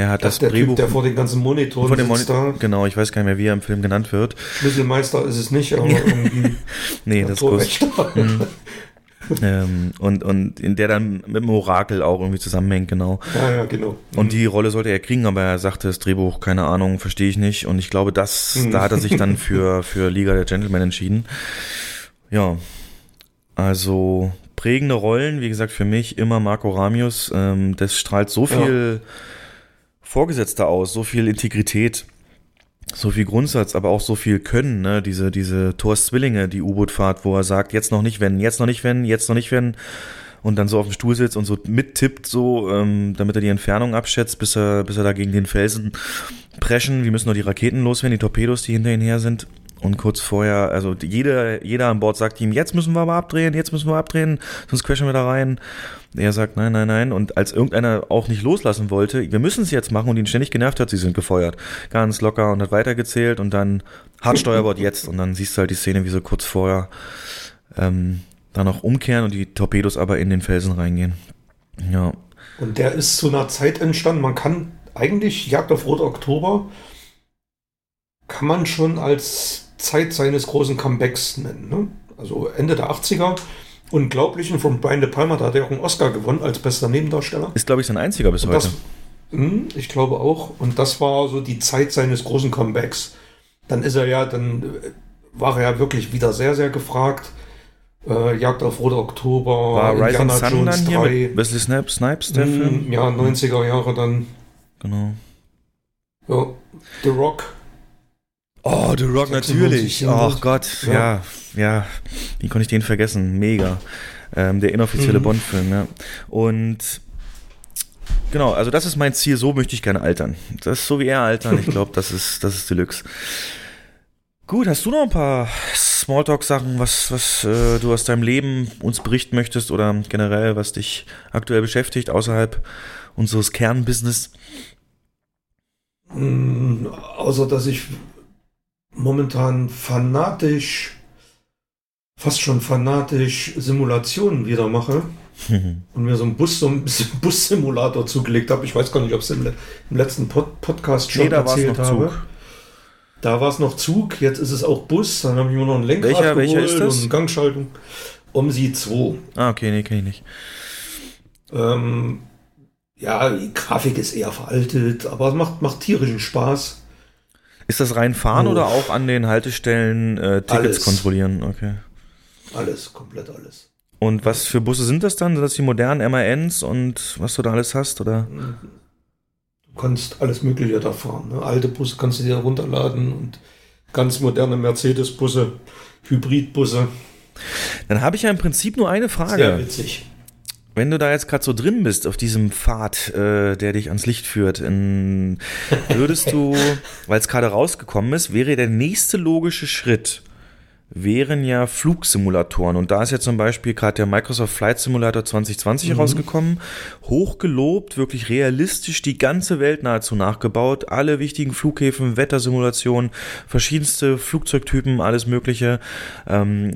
er hat Das das, der Drehbuch Typ, der vor den ganzen Monitoren vor dem Monitor, genau, ich weiß gar nicht mehr, wie er im Film genannt wird. Schlüsselmeister ist es nicht, aber irgendwie Nee, das ist. Torwächter. Ähm, und, und in der dann mit dem Orakel auch irgendwie zusammenhängt, genau. Ja, ja, genau. Und die Rolle sollte er kriegen, aber er sagte, das Drehbuch, keine Ahnung, verstehe ich nicht. Und ich glaube, das, Mhm. da hat er sich dann für, für Liga der Gentlemen entschieden. Ja, also prägende Rollen, wie gesagt, für mich immer Marco Ramius. Ähm, das strahlt so viel Vorgesetzter aus, so viel Integrität, so viel Grundsatz, aber auch so viel Können, ne? Diese, diese Thors Zwillinge, die U-Boot-Fahrt, wo er sagt, jetzt noch nicht wenn, jetzt noch nicht wenn, jetzt noch nicht wenn. Und dann so auf dem Stuhl sitzt und so mittippt, so, ähm, damit er die Entfernung abschätzt, bis er, bis er da gegen den Felsen preschen. Wir müssen nur die Raketen loswerden, die Torpedos, die hinter ihnen her sind. Und kurz vorher, also jeder, jeder an Bord sagt ihm, jetzt müssen wir aber abdrehen, jetzt müssen wir abdrehen, sonst crashen wir da rein. Er sagt, nein, nein, nein. Und als irgendeiner auch nicht loslassen wollte, wir müssen es jetzt machen und ihn ständig genervt hat, sie sind gefeuert. Ganz locker und hat weitergezählt und dann hart Steuerbord jetzt. Und dann siehst du halt die Szene, wie so kurz vorher ähm, da noch umkehren und die Torpedos aber in den Felsen reingehen. Ja. Und der ist zu einer Zeit entstanden, man kann eigentlich Jagd auf Rot Oktober kann man schon als Zeit seines großen Comebacks nennen. Ne? Also Ende der 80er Unglaublichen von Brian De Palma, da hat er auch einen Oscar gewonnen als bester Nebendarsteller. Ist, glaube ich, sein einziger bis Und heute. das, Hm, ich glaube auch. Und das war so die Zeit seines großen Comebacks. Dann ist er ja, dann äh, war er ja wirklich wieder sehr, sehr gefragt. Äh, Jagd auf Rote Oktober, War Indiana Sun Jones dann hier 3. mit Wesley Snipes, Snipes der Film? Hm, ja, 90er Jahre dann. Genau. Ja, The Rock. Oh, The Rock 96 natürlich. Ach Gott, ja. ja, Wie konnte ich den vergessen? Mega. Ähm, der inoffizielle Mhm. Bond-Film, ja. Und genau, also das ist mein Ziel, so möchte ich gerne altern. Das ist so wie er altern, ich glaube, das ist, das ist Deluxe. Gut, hast du noch ein paar Smalltalk-Sachen, was, was äh, du aus deinem Leben uns berichten möchtest oder generell, was dich aktuell beschäftigt, außerhalb unseres Kernbusiness? Hm, außer dass ich momentan fanatisch, fast schon fanatisch Simulationen wieder mache und mir so einen Bus, so einen Bus-Simulator zugelegt habe. Ich weiß gar nicht, ob ich es im, im letzten Pod Podcast schon Nee, erzählt habe. Zug. Da war es noch Zug, jetzt ist es auch Bus. Dann habe ich mir noch ein Lenkrad Welcher- geholt welcher ist das? und Gangschaltung. Omsi 2. Ah, okay, nee, kenne ich nicht. Ähm, ja, die Grafik ist eher veraltet, aber es macht, macht tierischen Spaß. Ist das rein fahren Oh. oder auch an den Haltestellen äh, Tickets Alles. kontrollieren? Okay. Alles, komplett alles. Und was für Busse sind das dann? Sind das die modernen MANs und was du da alles hast? Oder? Du kannst alles Mögliche da fahren. Ne? Alte Busse kannst du dir runterladen und ganz moderne Mercedes-Busse, Hybridbusse. Dann habe ich ja im Prinzip nur eine Sehr Frage. witzig. Wenn du da jetzt gerade so drin bist auf diesem Pfad, äh, der dich ans Licht führt, in, würdest du, weil es gerade rausgekommen ist, wäre der nächste logische Schritt, wären ja Flugsimulatoren. Und da ist ja zum Beispiel gerade der Microsoft Flight Simulator 2020 rausgekommen. Hochgelobt, wirklich realistisch, die ganze Welt nahezu nachgebaut. Alle wichtigen Flughäfen, Wettersimulationen, verschiedenste Flugzeugtypen, alles Mögliche. Ähm,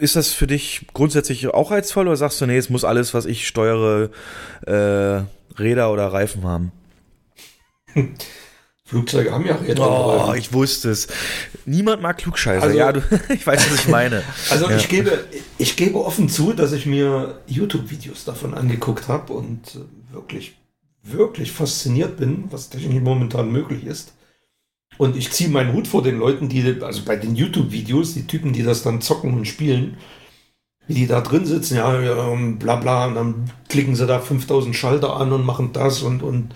ist das für dich grundsätzlich auch reizvoll oder sagst du, nee, es muss alles, was ich steuere, äh, Räder oder Reifen haben? Flugzeuge haben ja Räder. Oh, Reifen. ich wusste es. Niemand mag Klugscheißer. Also- ja, du, ich weiß, was ich meine. Also ja. ich, gebe, ich gebe offen zu, dass ich mir YouTube-Videos davon angeguckt habe und wirklich, wirklich fasziniert bin, was technisch momentan möglich ist. Und ich ziehe meinen Hut vor den Leuten, die, also bei den YouTube-Videos, die Typen, die das dann zocken und spielen, wie die da drin sitzen, ja, ähm, bla bla, und dann klicken sie da 5000 Schalter an und machen das und, und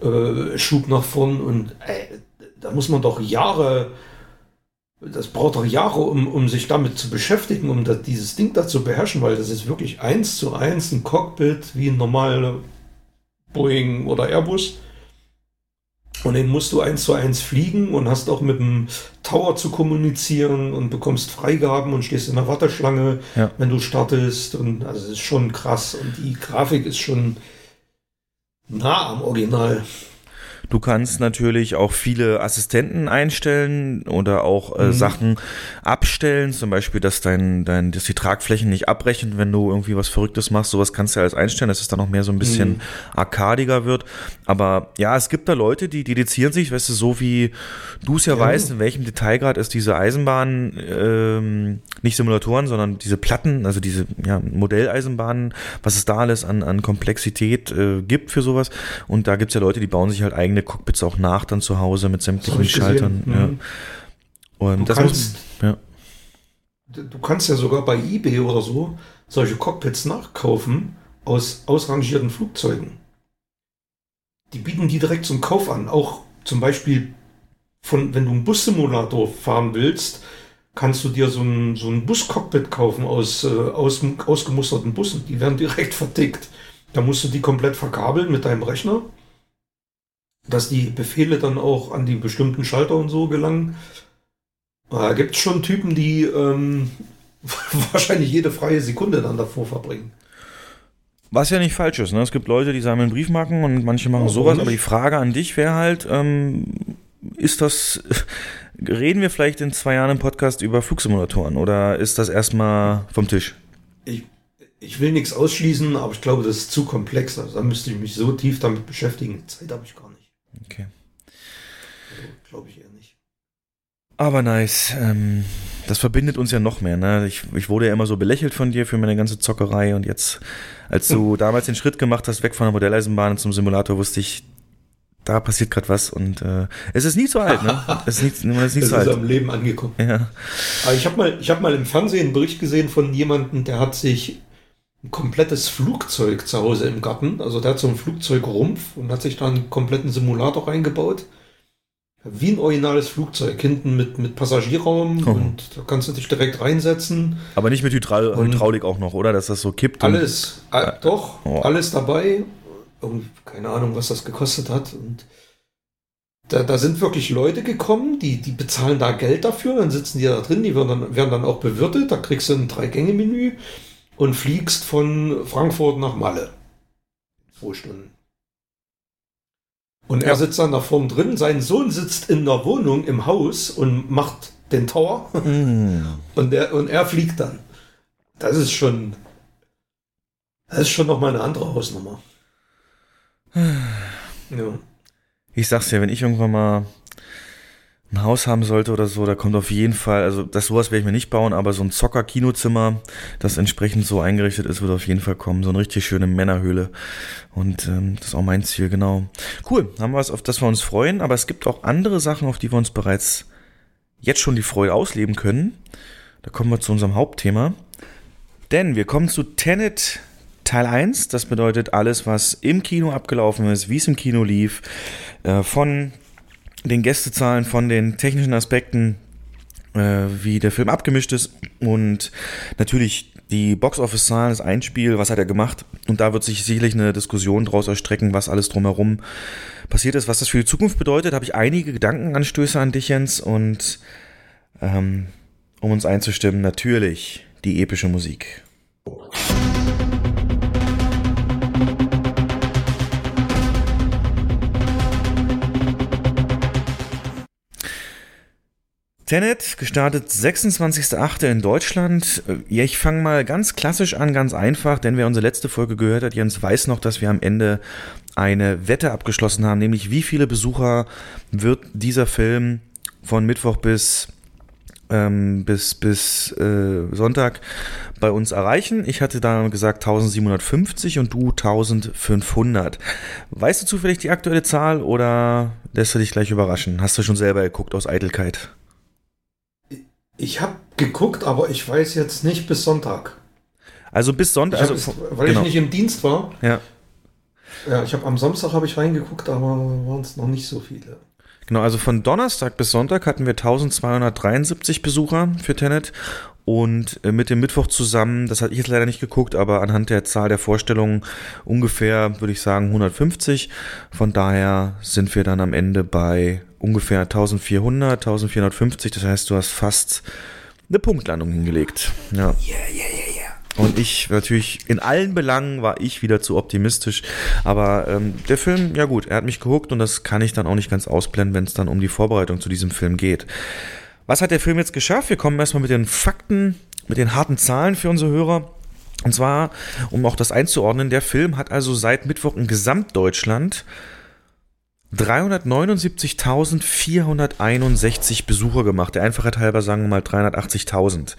äh, Schub nach vorn und äh, da muss man doch Jahre das braucht doch Jahre, um, um sich damit zu beschäftigen, um das, dieses Ding da zu beherrschen, weil das ist wirklich eins zu eins ein Cockpit wie ein normaler Boeing oder Airbus. Und den musst du eins zu eins fliegen und hast auch mit dem Tower zu kommunizieren und bekommst Freigaben und stehst in der Warteschlange, Ja. wenn du startest. Und also es ist schon krass. Und die Grafik ist schon nah am Original. Du kannst natürlich auch viele Assistenten einstellen oder auch äh, Mhm. Sachen abstellen, zum Beispiel, dass dein, dein, dass die Tragflächen nicht abbrechen, wenn du irgendwie was Verrücktes machst. Sowas kannst du ja alles einstellen, dass es dann noch mehr so ein bisschen Mhm. arkadiger wird. Aber ja, es gibt da Leute, die dedizieren sich, weißt du, so wie du es ja, Ja. weißt, in welchem Detailgrad es diese Eisenbahnen, ähm, nicht Simulatoren, sondern diese Platten, also diese ja, Modelleisenbahnen, was es da alles an, an Komplexität äh, gibt für sowas. Und da gibt's ja Leute, die bauen sich halt eigene Cockpits auch nach dann zu Hause mit sämtlichen. Schaltern. Ja. Mhm. Und Du das kannst- muss, ja. Du kannst ja sogar bei eBay oder so solche Cockpits nachkaufen aus ausrangierten Flugzeugen. Die bieten die direkt zum Kauf an. Auch zum Beispiel von, wenn du einen Bussimulator fahren willst, kannst du dir so ein, so ein Buscockpit kaufen aus, äh, aus ausgemusterten Bussen. Die werden direkt vertickt. Da musst du die komplett verkabeln mit deinem Rechner, dass die Befehle dann auch an die bestimmten Schalter und so gelangen. Da gibt es schon Typen, die ähm, wahrscheinlich jede freie Sekunde dann davor verbringen. Was ja nicht falsch ist, ne? Es gibt Leute, die sammeln Briefmarken und manche machen Oh, sowas, aber die? Frage an dich wäre halt, ähm, ist das, reden wir vielleicht in zwei Jahren im Podcast über Flugsimulatoren oder ist das erstmal vom Tisch? Ich, ich will nichts ausschließen, aber ich glaube, das ist zu komplex. Also, da müsste ich mich so tief damit beschäftigen. Zeit habe ich gar. Okay. Also, glaube ich eher nicht. Aber nice. Ähm, das verbindet uns ja noch mehr. Ne? Ich, ich wurde ja immer so belächelt von dir für meine ganze Zockerei und jetzt, als du damals den Schritt gemacht hast, weg von der Modelleisenbahn zum Simulator, wusste ich, da passiert gerade was und äh, es ist nie zu alt, ne? Es ist nie, es ist nie Das zu ist alt. am Leben angekommen. Ja. Aber ich habe mal, ich hab mal im Fernsehen einen Bericht gesehen von jemandem, der hat sich ein komplettes Flugzeug zu Hause im Garten, also der hat so einen Flugzeugrumpf und hat sich da einen kompletten Simulator reingebaut. Wie ein originales Flugzeug, hinten mit, mit Passagierraum Oh. und da kannst du dich direkt reinsetzen. Aber nicht mit Hydra Und- Hydraulik auch noch, oder? Dass das so kippt. Alles, äh, doch, Oh. alles dabei. Und keine Ahnung, was das gekostet hat. Und da, da sind wirklich Leute gekommen, die, die bezahlen da Geld dafür, dann sitzen die da drin, die werden dann, werden dann auch bewirtet, da kriegst du ein Drei-Gänge-Menü und fliegst von Frankfurt nach Malle. Zwei Stunden. Und er Ja. sitzt dann da vorne drin, sein Sohn sitzt in der Wohnung im Haus und macht den Tower Mm. und, der, und er fliegt dann. Das ist schon. Das ist schon nochmal eine andere Hausnummer. Ja. Ich sag's ja, wenn ich irgendwann mal ein Haus haben sollte oder so, da kommt auf jeden Fall, also das sowas werde ich mir nicht bauen, aber so ein Zocker-Kinozimmer, das entsprechend so eingerichtet ist, wird auf jeden Fall kommen. So eine richtig schöne Männerhöhle. Und ähm, das ist auch mein Ziel, genau. Cool, haben wir was, auf das wir uns freuen, aber es gibt auch andere Sachen, auf die wir uns bereits jetzt schon die Freude ausleben können. Da kommen wir zu unserem Hauptthema. Denn wir kommen zu Tenet Teil 1. Das bedeutet alles, was im Kino abgelaufen ist, wie es im Kino lief, äh, von den Gästezahlen, von den technischen Aspekten, äh, wie der Film abgemischt ist und natürlich die Box-Office-Zahlen, das Einspiel, was hat er gemacht? Und da wird sich sicherlich eine Diskussion draus erstrecken, was alles drumherum passiert ist, was das für die Zukunft bedeutet. Habe ich einige Gedankenanstöße an dich, Jens, und ähm, um uns einzustimmen, natürlich die epische Musik. Tenet, gestartet 26.08. in Deutschland. Äh, Ja, ich fange mal ganz klassisch an, ganz einfach, denn wer unsere letzte Folge gehört hat, Jens weiß noch, dass wir am Ende eine Wette abgeschlossen haben, nämlich wie viele Besucher wird dieser Film von Mittwoch bis ähm, bis bis äh, Sonntag bei uns erreichen. Ich hatte da gesagt 1750 und du 1500. Weißt du zufällig die aktuelle Zahl oder lässt du dich gleich überraschen? Hast du schon selber geguckt aus Eitelkeit? Ich habe geguckt, aber ich weiß jetzt nicht bis Sonntag. Also bis Sonntag, also weil genau. ich nicht im Dienst war. ja, Ja, ich habe am Samstag habe ich reingeguckt, aber waren es noch nicht so viele. genau, also von Donnerstag bis Sonntag hatten wir 1273 Besucher für Tenet und äh, mit dem Mittwoch zusammen, das hatte ich jetzt leider nicht geguckt, aber anhand der Zahl der Vorstellungen ungefähr, würde ich sagen, 150. Von daher sind wir dann am Ende bei ungefähr 1400, 1450. Das heißt, du hast fast eine Punktlandung hingelegt. Ja. Und ich natürlich in allen Belangen war ich wieder zu optimistisch. Aber ähm, der Film, ja gut, er hat mich gehuckt und das kann ich dann auch nicht ganz ausblenden, wenn es dann um die Vorbereitung zu diesem Film geht. Was hat der Film jetzt geschafft? Wir kommen erstmal mit den Fakten, mit den harten Zahlen für unsere Hörer. Und zwar, um auch das einzuordnen, der Film hat also seit Mittwoch in Gesamtdeutschland 379.461 Besucher gemacht. Der Einfachheit halber sagen wir mal 380.000.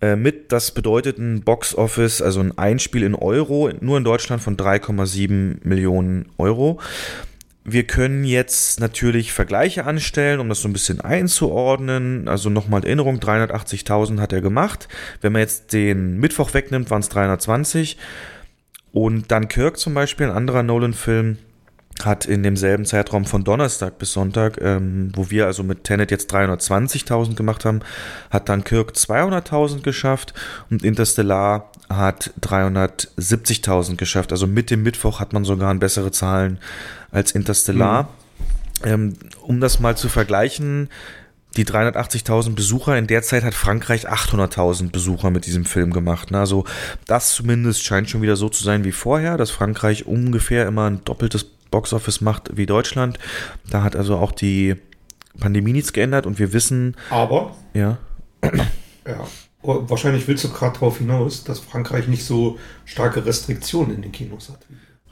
Äh, mit, das bedeutet ein Box-Office, also ein Einspiel in Euro, nur in Deutschland von 3,7 Millionen Euro. Wir können jetzt natürlich Vergleiche anstellen, um das so ein bisschen einzuordnen. Also nochmal Erinnerung, 380.000 hat er gemacht. Wenn man jetzt den Mittwoch wegnimmt, waren es 320. Und Dunkirk zum Beispiel, ein anderer Nolan-Film, hat in demselben Zeitraum von Donnerstag bis Sonntag, ähm, wo wir also mit Tenet jetzt 320.000 gemacht haben, hat Dunkirk 200.000 geschafft und Interstellar hat 370.000 geschafft. Also mit dem Mittwoch hat man sogar bessere Zahlen als Interstellar. Ähm, um das mal zu vergleichen, die 380.000 Besucher, in der Zeit hat Frankreich 800.000 Besucher mit diesem Film gemacht. Ne? Also das zumindest scheint schon wieder so zu sein wie vorher, dass Frankreich ungefähr immer ein doppeltes Boxoffice macht wie Deutschland. Da hat also auch die Pandemie nichts geändert und wir wissen, Aber, ja, ja, wahrscheinlich willst du gerade darauf hinaus, dass Frankreich nicht so starke Restriktionen in den Kinos hat.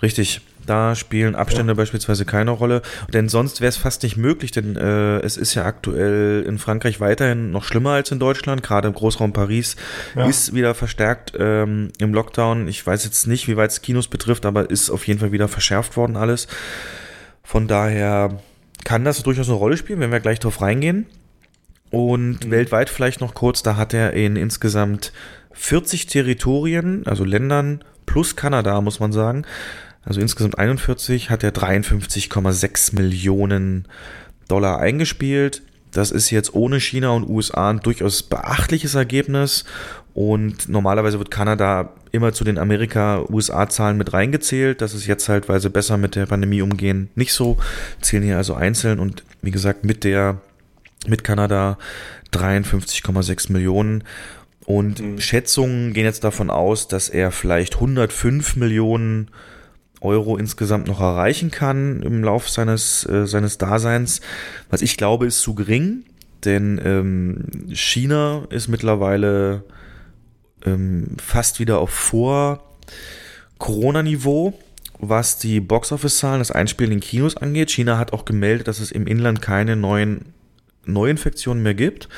Richtig. Da spielen Abstände ja. beispielsweise keine Rolle, denn sonst wäre es fast nicht möglich, denn äh, es ist ja aktuell in Frankreich weiterhin noch schlimmer als in Deutschland. Gerade im Großraum Paris ja. ist wieder verstärkt ähm, im Lockdown. Ich weiß jetzt nicht, wie weit es Kinos betrifft, aber ist auf jeden Fall wieder verschärft worden alles. Von daher kann das durchaus eine Rolle spielen, wenn wir gleich drauf reingehen. Und mhm. weltweit vielleicht noch kurz, da hat er in insgesamt 40 Territorien, also Ländern plus Kanada, muss man sagen, also insgesamt 41, hat er 53,6 Millionen Dollar eingespielt. Das ist jetzt ohne China und USA ein durchaus beachtliches Ergebnis. Und normalerweise wird Kanada immer zu den Amerika-USA-Zahlen mit reingezählt. Das ist jetzt halt, weil sie besser mit der Pandemie umgehen, nicht so. Zählen hier also einzeln und wie gesagt mit der, mit Kanada 53,6 Millionen. Und mhm. Schätzungen gehen jetzt davon aus, dass er vielleicht 105 Millionen Euro insgesamt noch erreichen kann im Lauf seines, äh, seines Daseins. Was ich glaube, ist zu gering, denn ähm, China ist mittlerweile ähm, fast wieder auf Vor-Corona-Niveau, was die Boxoffice-Zahlen, das Einspielen in Kinos angeht. China hat auch gemeldet, dass es im Inland keine neuen Neuinfektionen mehr gibt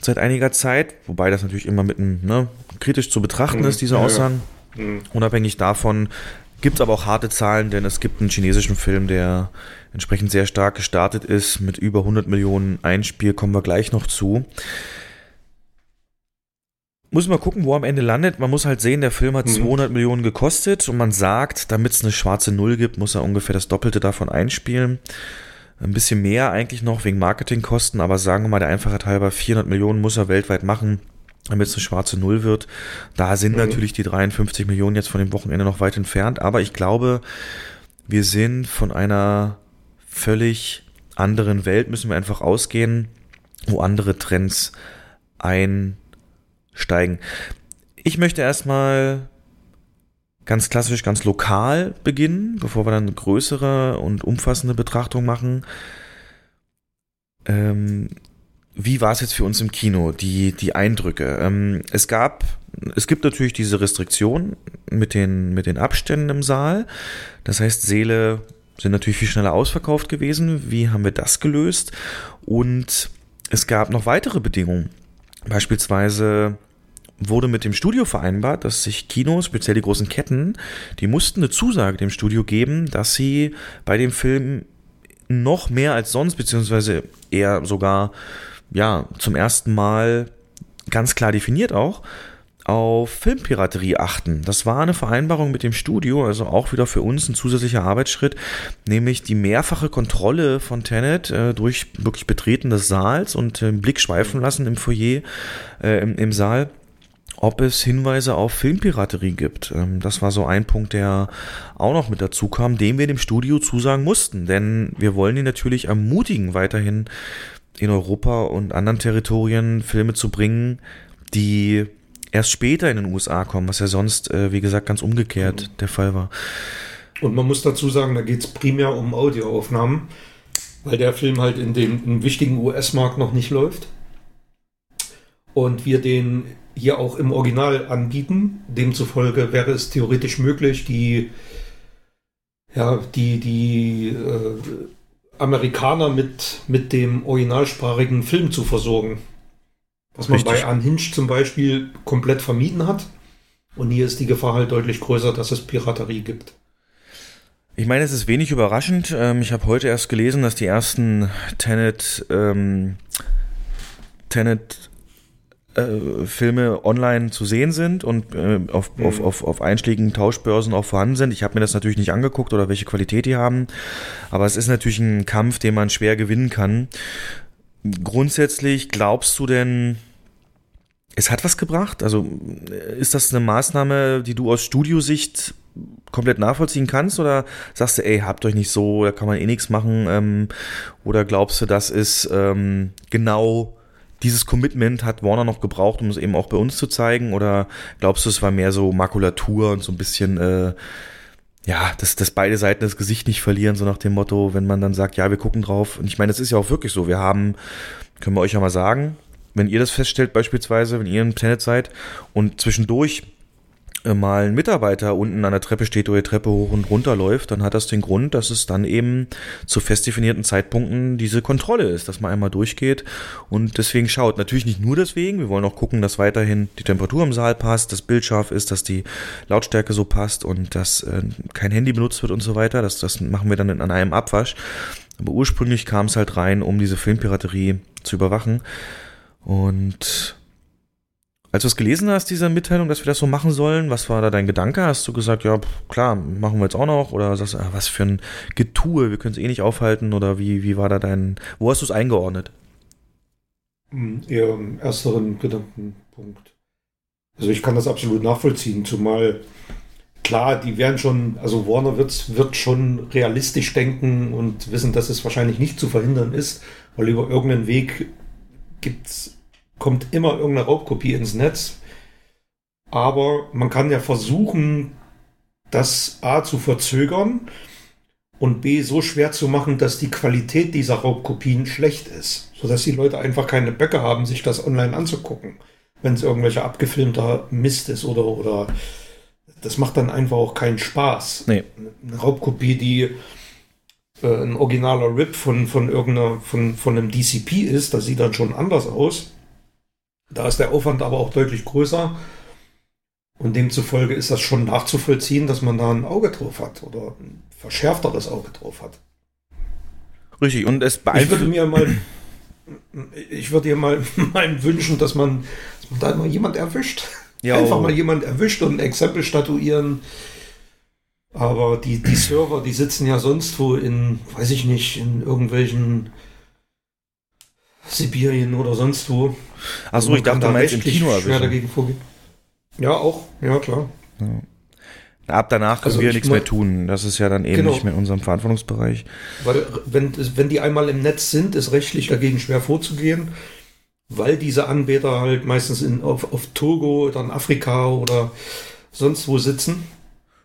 seit einiger Zeit, wobei das natürlich immer mit einem ne, kritisch zu betrachten mhm. ist, diese Aussagen. Mhm. Unabhängig davon Gibt es aber auch harte Zahlen, denn es gibt einen chinesischen Film, der entsprechend sehr stark gestartet ist, mit über 100 Millionen Einspiel, kommen wir gleich noch zu. Muss man gucken, wo er am Ende landet. Man muss halt sehen, der Film hat mhm. 200 Millionen gekostet und man sagt, damit es eine schwarze Null gibt, muss er ungefähr das Doppelte davon einspielen. Ein bisschen mehr eigentlich noch wegen Marketingkosten, aber sagen wir mal der Einfachheit halber, 400 Millionen muss er weltweit machen damit es eine schwarze Null wird. Da sind mhm. natürlich die 53 Millionen jetzt von dem Wochenende noch weit entfernt, aber ich glaube, wir sind von einer völlig anderen Welt, müssen wir einfach ausgehen, wo andere Trends einsteigen. Ich möchte erstmal ganz klassisch, ganz lokal beginnen, bevor wir dann eine größere und umfassende Betrachtung machen. Ähm, wie war es jetzt für uns im Kino, die, die Eindrücke? Ähm, es gab, es gibt natürlich diese Restriktion mit den, mit den Abständen im Saal. Das heißt, Seele sind natürlich viel schneller ausverkauft gewesen. Wie haben wir das gelöst? Und es gab noch weitere Bedingungen. Beispielsweise wurde mit dem Studio vereinbart, dass sich Kinos, speziell die großen Ketten, die mussten eine Zusage dem Studio geben, dass sie bei dem Film noch mehr als sonst, beziehungsweise eher sogar ja, zum ersten Mal ganz klar definiert auch, auf Filmpiraterie achten. Das war eine Vereinbarung mit dem Studio, also auch wieder für uns ein zusätzlicher Arbeitsschritt, nämlich die mehrfache Kontrolle von Tenet äh, durch wirklich Betreten des Saals und äh, Blick schweifen lassen im Foyer, äh, im, im, Saal, ob es Hinweise auf Filmpiraterie gibt. Ähm, das war so ein Punkt, der auch noch mit dazu kam, dem wir dem Studio zusagen mussten, denn wir wollen ihn natürlich ermutigen, weiterhin in Europa und anderen Territorien Filme zu bringen, die erst später in den USA kommen, was ja sonst, äh, wie gesagt, ganz umgekehrt mhm. der Fall war. Und man muss dazu sagen, da geht es primär um Audioaufnahmen, weil der Film halt in dem wichtigen US-Markt noch nicht läuft. Und wir den hier auch im Original anbieten. Demzufolge wäre es theoretisch möglich, die, ja, die, die äh, Amerikaner mit, mit dem originalsprachigen Film zu versorgen. Was man Richtig. bei Unhinged zum Beispiel komplett vermieden hat. Und hier ist die Gefahr halt deutlich größer, dass es Piraterie gibt. Ich meine, es ist wenig überraschend. Ähm, ich habe heute erst gelesen, dass die ersten Tenet, ähm, Tenet äh, Filme online zu sehen sind und äh, auf, mhm. auf, auf, auf einschlägigen Tauschbörsen auch vorhanden sind. Ich habe mir das natürlich nicht angeguckt oder welche Qualität die haben, aber es ist natürlich ein Kampf, den man schwer gewinnen kann. Grundsätzlich glaubst du denn, es hat was gebracht? Also ist das eine Maßnahme, die du aus Studiosicht komplett nachvollziehen kannst oder sagst du, ey, habt euch nicht so, da kann man eh nichts machen ähm, oder glaubst du, das ist ähm, genau dieses Commitment hat Warner noch gebraucht, um es eben auch bei uns zu zeigen? Oder glaubst du, es war mehr so Makulatur und so ein bisschen, äh, ja, dass, dass beide Seiten das Gesicht nicht verlieren, so nach dem Motto, wenn man dann sagt, ja, wir gucken drauf. Und ich meine, es ist ja auch wirklich so. Wir haben, können wir euch ja mal sagen, wenn ihr das feststellt, beispielsweise, wenn ihr im Tenet seid und zwischendurch mal ein Mitarbeiter unten an der Treppe steht oder die Treppe hoch und runter läuft, dann hat das den Grund, dass es dann eben zu fest definierten Zeitpunkten diese Kontrolle ist, dass man einmal durchgeht und deswegen schaut. Natürlich nicht nur deswegen, wir wollen auch gucken, dass weiterhin die Temperatur im Saal passt, das Bild scharf ist, dass die Lautstärke so passt und dass äh, kein Handy benutzt wird und so weiter. Das, das machen wir dann an einem Abwasch. Aber ursprünglich kam es halt rein, um diese Filmpiraterie zu überwachen. Und als du es gelesen hast, diese Mitteilung, dass wir das so machen sollen, was war da dein Gedanke? Hast du gesagt, ja, klar, machen wir jetzt auch noch? Oder sagst du, ah, was für ein Getue, wir können es eh nicht aufhalten? Oder wie, wie war da dein, wo hast du es eingeordnet? Hm, eher im ersteren Gedankenpunkt. Also ich kann das absolut nachvollziehen, zumal klar, die werden schon, also Warner wird, wird schon realistisch denken und wissen, dass es wahrscheinlich nicht zu verhindern ist, weil über irgendeinen Weg gibt's kommt immer irgendeine Raubkopie ins Netz. Aber man kann ja versuchen, das A zu verzögern und B so schwer zu machen, dass die Qualität dieser Raubkopien schlecht ist, sodass die Leute einfach keine Böcke haben, sich das online anzugucken, wenn es irgendwelcher abgefilmter Mist ist oder oder das macht dann einfach auch keinen Spaß. Nee. Eine Raubkopie, die äh, ein originaler RIP von, von irgendeiner, von, von einem DCP ist, das sieht dann schon anders aus. Da ist der Aufwand aber auch deutlich größer. Und demzufolge ist das schon nachzuvollziehen, dass man da ein Auge drauf hat oder ein verschärfteres Auge drauf hat. Richtig, und es beeinflusst. Ich würde mir mal, ich würde dir mal, mal wünschen, dass man, dass man da mal jemand erwischt. Ja, Einfach mal jemand erwischt und ein Exempel statuieren. Aber die, die Server, die sitzen ja sonst wo in, weiß ich nicht, in irgendwelchen Sibirien oder sonst wo. Achso, ich dachte, du meinst im Kino erwischen. dagegen vorgehen. Ja, auch. Ja, klar. Ja. Ab danach können also wir nichts mehr tun. Das ist ja dann eben genau. nicht mehr in unserem Verantwortungsbereich. Weil, wenn, wenn die einmal im Netz sind, ist rechtlich dagegen schwer vorzugehen, weil diese Anbieter halt meistens in, auf, auf Togo oder in Afrika oder sonst wo sitzen.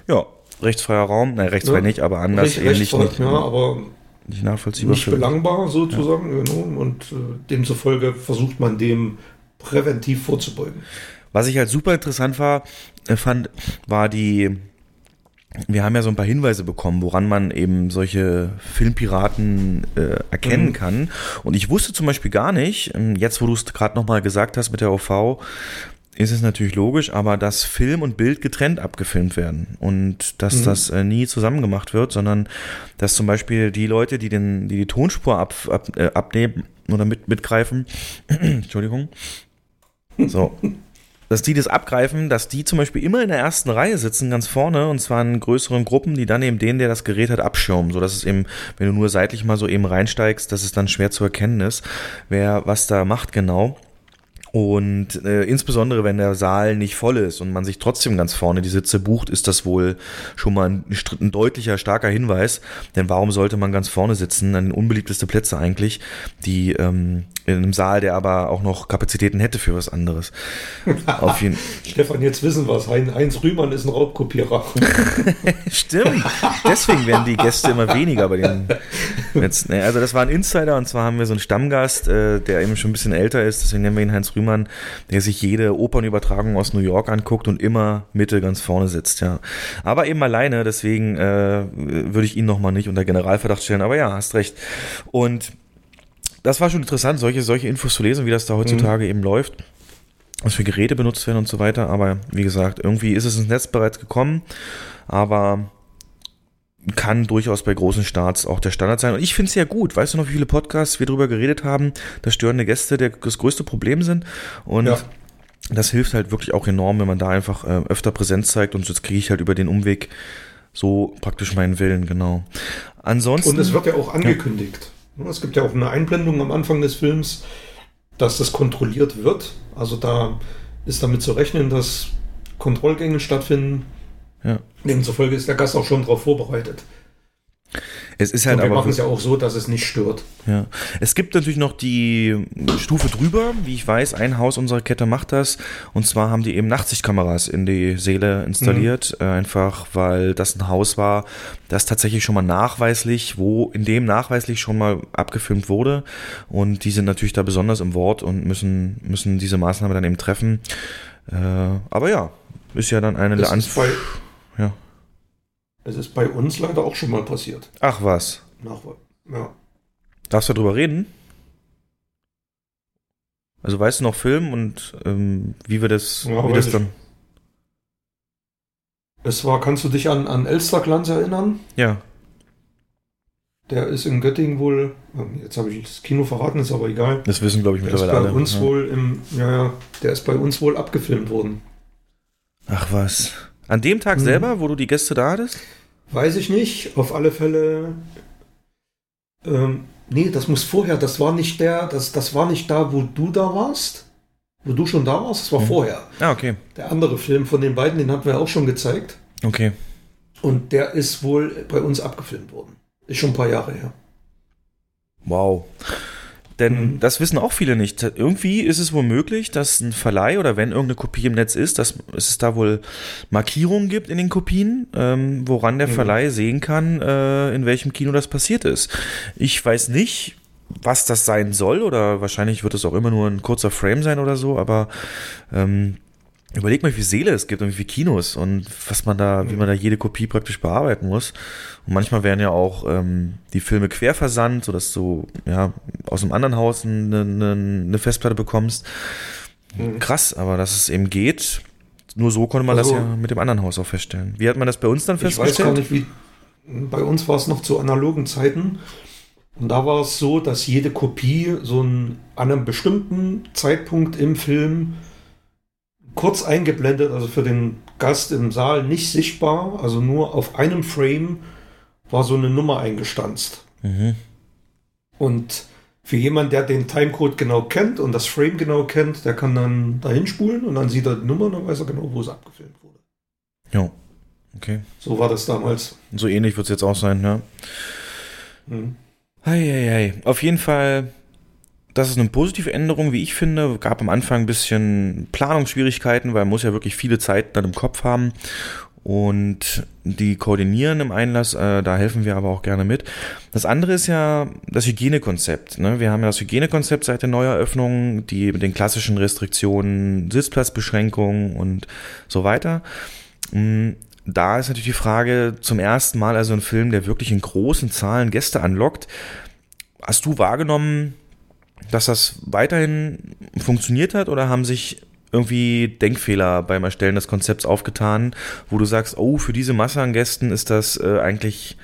Ja, rechtsfreier Raum. Nein, rechtsfrei ja. nicht, aber anders Recht, ähnlich nicht. Ja, aber nicht nachvollziehbar. Nicht belangbar sozusagen, ja. genau. Und äh, demzufolge versucht man dem präventiv vorzubeugen. Was ich halt super interessant war, äh, fand, war die, wir haben ja so ein paar Hinweise bekommen, woran man eben solche Filmpiraten äh, erkennen mhm. kann. Und ich wusste zum Beispiel gar nicht, ähm, jetzt wo du es gerade nochmal gesagt hast mit der OV, ist es natürlich logisch, aber dass Film und Bild getrennt abgefilmt werden und dass mhm. das äh, nie zusammen gemacht wird, sondern dass zum Beispiel die Leute, die den, die, die Tonspur ab, ab, äh, abnehmen oder mit, mitgreifen, Entschuldigung, so, dass die das abgreifen, dass die zum Beispiel immer in der ersten Reihe sitzen, ganz vorne, und zwar in größeren Gruppen, die dann eben den, der das Gerät hat, abschirmen, so dass es eben, wenn du nur seitlich mal so eben reinsteigst, dass es dann schwer zu erkennen ist, wer was da macht genau. Und äh, insbesondere, wenn der Saal nicht voll ist und man sich trotzdem ganz vorne die Sitze bucht, ist das wohl schon mal ein, ein deutlicher, starker Hinweis. Denn warum sollte man ganz vorne sitzen? An unbeliebteste Plätze eigentlich, die ähm, in einem Saal, der aber auch noch Kapazitäten hätte für was anderes. Auf jeden Stefan, jetzt wissen wir es. Heinz Rühmann ist ein Raubkopierer. Stimmt. Deswegen werden die Gäste immer weniger bei den. Jetzt, ne, also das war ein Insider und zwar haben wir so einen Stammgast, äh, der eben schon ein bisschen älter ist, deswegen nennen wir ihn Heinz Rühmann, der sich jede Opernübertragung aus New York anguckt und immer Mitte ganz vorne sitzt, ja. Aber eben alleine, deswegen äh, würde ich ihn nochmal nicht unter Generalverdacht stellen, aber ja, hast recht. Und das war schon interessant, solche, solche Infos zu lesen, wie das da heutzutage mhm. eben läuft, was für Geräte benutzt werden und so weiter. Aber wie gesagt, irgendwie ist es ins Netz bereits gekommen, aber kann durchaus bei großen Starts auch der Standard sein. Und ich finde es ja gut. Weißt du noch, wie viele Podcasts wir darüber geredet haben, dass störende Gäste der, das größte Problem sind? Und ja. das hilft halt wirklich auch enorm, wenn man da einfach äh, öfter Präsenz zeigt. Und jetzt kriege ich halt über den Umweg so praktisch meinen Willen, genau. Ansonsten. Und es wird ja auch angekündigt. Ja. Es gibt ja auch eine Einblendung am Anfang des Films, dass das kontrolliert wird. Also da ist damit zu rechnen, dass Kontrollgänge stattfinden. Ja. Demzufolge ist der Gast auch schon darauf vorbereitet. Es ist halt und wir aber. machen es ja auch so, dass es nicht stört. Ja. Es gibt natürlich noch die Stufe drüber. Wie ich weiß, ein Haus unserer Kette macht das. Und zwar haben die eben Nachtsichtkameras in die Seele installiert. Mhm. Äh, einfach, weil das ein Haus war, das tatsächlich schon mal nachweislich, wo in dem nachweislich schon mal abgefilmt wurde. Und die sind natürlich da besonders im Wort und müssen, müssen diese Maßnahme dann eben treffen. Äh, aber ja, ist ja dann eine Es Anf ist, bei, ja. es ist bei uns leider auch schon mal passiert. Ach was. Nach, ja. Darfst du darüber reden? Also weißt du noch Film und ähm, wie wir das, Ja, wie das dann. Es war, kannst du dich an, an Elsterglanz erinnern? Ja. Der ist in Göttingen wohl, jetzt habe ich das Kino verraten, ist aber egal. Das wissen, glaube ich, Der ist bei mittlerweile alle. uns ja. wohl im, ja, ja, der ist bei uns wohl abgefilmt worden. Ach was. An dem Tag Mhm. selber, wo du die Gäste da hattest? Weiß ich nicht, auf alle Fälle. Ähm, nee, das muss vorher, das war nicht der, das, das war nicht da, wo du da warst. Wo du schon da warst, das war Mhm. vorher. Ah, okay. Der andere Film von den beiden, den hatten wir auch schon gezeigt. Okay. Und der ist wohl bei uns abgefilmt worden. Ist schon ein paar Jahre her. Wow. Denn Mhm. das wissen auch viele nicht. Irgendwie ist es wohl möglich, dass ein Verleih oder wenn irgendeine Kopie im Netz ist, dass es da wohl Markierungen gibt in den Kopien, ähm, woran der Mhm. Verleih sehen kann, äh, in welchem Kino das passiert ist. Ich weiß nicht, was das sein soll oder wahrscheinlich wird es auch immer nur ein kurzer Frame sein oder so, aber ähm, überleg mal, wie viele Seele es gibt und wie viele Kinos und was man da, wie man da jede Kopie praktisch bearbeiten muss. Und manchmal werden ja auch ähm, die Filme querversandt, sodass du ja aus einem anderen Haus eine, eine, eine Festplatte bekommst. Mhm. Krass, aber dass es eben geht, nur so konnte man Also- das ja mit dem anderen Haus auch feststellen. Wie hat man das bei uns dann Ich weiß festgestellt? gar nicht, wie. Bei uns war es noch zu analogen Zeiten. Und da war es so, dass jede Kopie so an einem bestimmten Zeitpunkt im Film kurz eingeblendet, also für den Gast im Saal nicht sichtbar, also nur auf einem Frame war so eine Nummer eingestanzt. Mhm. Und für jemanden, der den Timecode genau kennt und das Frame genau kennt, der kann dann dahin spulen und dann sieht er die Nummer und dann weiß er genau, wo es abgefilmt wurde. Ja. Okay. So war das damals. So ähnlich wird es jetzt auch sein, ja. Mhm. Eieiei. Auf jeden Fall, das ist eine positive Änderung, wie ich finde. Gab am Anfang ein bisschen Planungsschwierigkeiten, weil man muss ja wirklich viele Zeiten dann im Kopf haben. Und die koordinieren im Einlass, äh, da helfen wir aber auch gerne mit. Das andere ist ja das Hygienekonzept. Ne? Wir haben ja das Hygienekonzept seit der Neueröffnung, die mit den klassischen Restriktionen, Sitzplatzbeschränkungen und so weiter. Mm, Da ist natürlich die Frage, zum ersten Mal also ein Film, der wirklich in großen Zahlen Gäste anlockt. Hast du wahrgenommen, dass das weiterhin funktioniert hat oder haben sich irgendwie Denkfehler beim Erstellen des Konzepts aufgetan, wo du sagst, oh, für diese Masse an Gästen ist das äh, eigentlich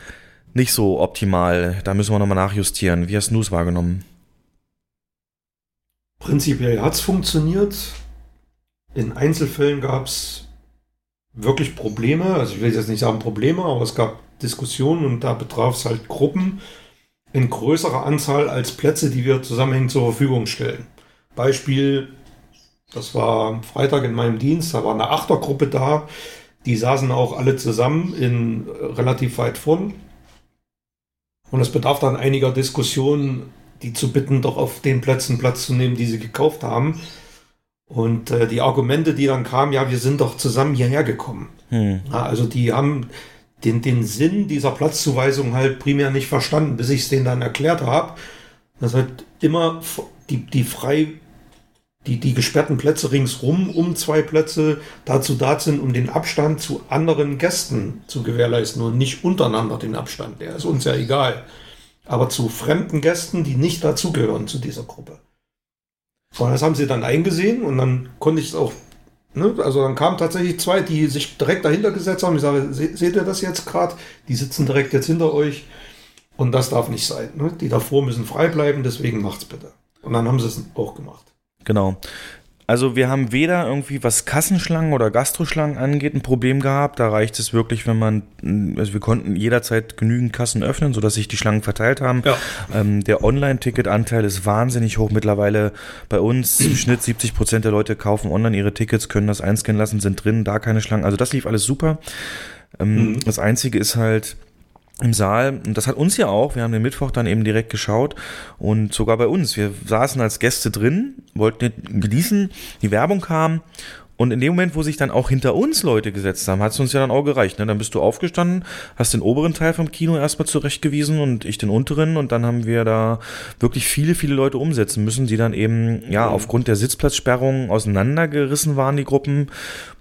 nicht so optimal, da müssen wir nochmal nachjustieren. Wie hast du es wahrgenommen? Prinzipiell hat es funktioniert. In Einzelfällen gab es wirklich Probleme. Also ich will jetzt nicht sagen Probleme, aber es gab Diskussionen und da betraf es halt Gruppen in größerer Anzahl als Plätze, die wir zusammenhängend zur Verfügung stellen. Beispiel, das war Freitag in meinem Dienst, da war eine Achtergruppe da, die saßen auch alle zusammen in äh, relativ weit vorn. Und es bedarf dann einiger Diskussionen, die zu bitten, doch auf den Plätzen Platz zu nehmen, die sie gekauft haben. Und äh, die Argumente, die dann kamen, ja, wir sind doch zusammen hierher gekommen. Hm. Ja, also die haben den, den Sinn dieser Platzzuweisung halt primär nicht verstanden, bis ich es denen dann erklärt habe. dass halt immer die, die frei, die, die gesperrten Plätze ringsrum um zwei Plätze dazu da sind, um den Abstand zu anderen Gästen zu gewährleisten und nicht untereinander den Abstand. Der ist uns ja egal. Aber zu fremden Gästen, die nicht dazugehören zu dieser Gruppe. Und das haben sie dann eingesehen und dann konnte ich es auch Ne? Also dann kamen tatsächlich zwei, die sich direkt dahinter gesetzt haben. Ich sage, se seht ihr das jetzt gerade? Die sitzen direkt jetzt hinter euch. Und das darf nicht sein. Ne? Die davor müssen frei bleiben, deswegen macht's bitte. Und dann haben sie es auch gemacht. Genau. Also wir haben weder irgendwie, was Kassenschlangen oder Gastroschlangen angeht, ein Problem gehabt. Da reicht es wirklich, wenn man, also wir konnten jederzeit genügend Kassen öffnen, sodass sich die Schlangen verteilt haben. Ja. Ähm, der Online-Ticket-Anteil ist wahnsinnig hoch mittlerweile. Bei uns im Schnitt 70 Prozent der Leute kaufen online ihre Tickets, können das einscannen lassen, sind drin, da keine Schlangen. Also das lief alles super. Ähm, Mhm. Das Einzige ist halt, im Saal, und das hat uns ja auch, wir haben den Mittwoch dann eben direkt geschaut und sogar bei uns, wir saßen als Gäste drin, wollten genießen, die Werbung kam Und in dem Moment, wo sich dann auch hinter uns Leute gesetzt haben, hat es uns ja dann auch gereicht. Ne? Dann bist du aufgestanden, hast den oberen Teil vom Kino erstmal zurechtgewiesen und ich den unteren. Und dann haben wir da wirklich viele, viele Leute umsetzen müssen, die dann eben, ja, mhm. aufgrund der Sitzplatzsperrung auseinandergerissen waren, die Gruppen,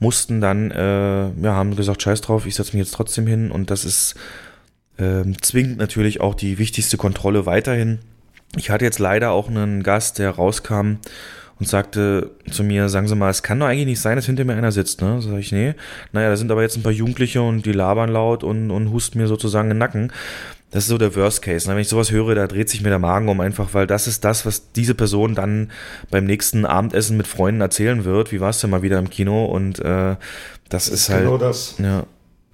mussten dann, äh, ja, haben gesagt, scheiß drauf, ich setze mich jetzt trotzdem hin. Und das ist, äh, zwingt natürlich auch die wichtigste Kontrolle weiterhin. Ich hatte jetzt leider auch einen Gast, der rauskam und sagte zu mir, sagen Sie mal, es kann doch eigentlich nicht sein, dass hinter mir einer sitzt, ne? Sag ich, nee. Naja, da sind aber jetzt ein paar Jugendliche und die labern laut und, und husten mir sozusagen den Nacken. Das ist so der Worst Case. Ne? Wenn ich sowas höre, da dreht sich mir der Magen um, einfach weil das ist das, was diese Person dann beim nächsten Abendessen mit Freunden erzählen wird. Wie war es denn mal wieder im Kino? Und äh, das, das ist, ist halt. Genau das. Ja.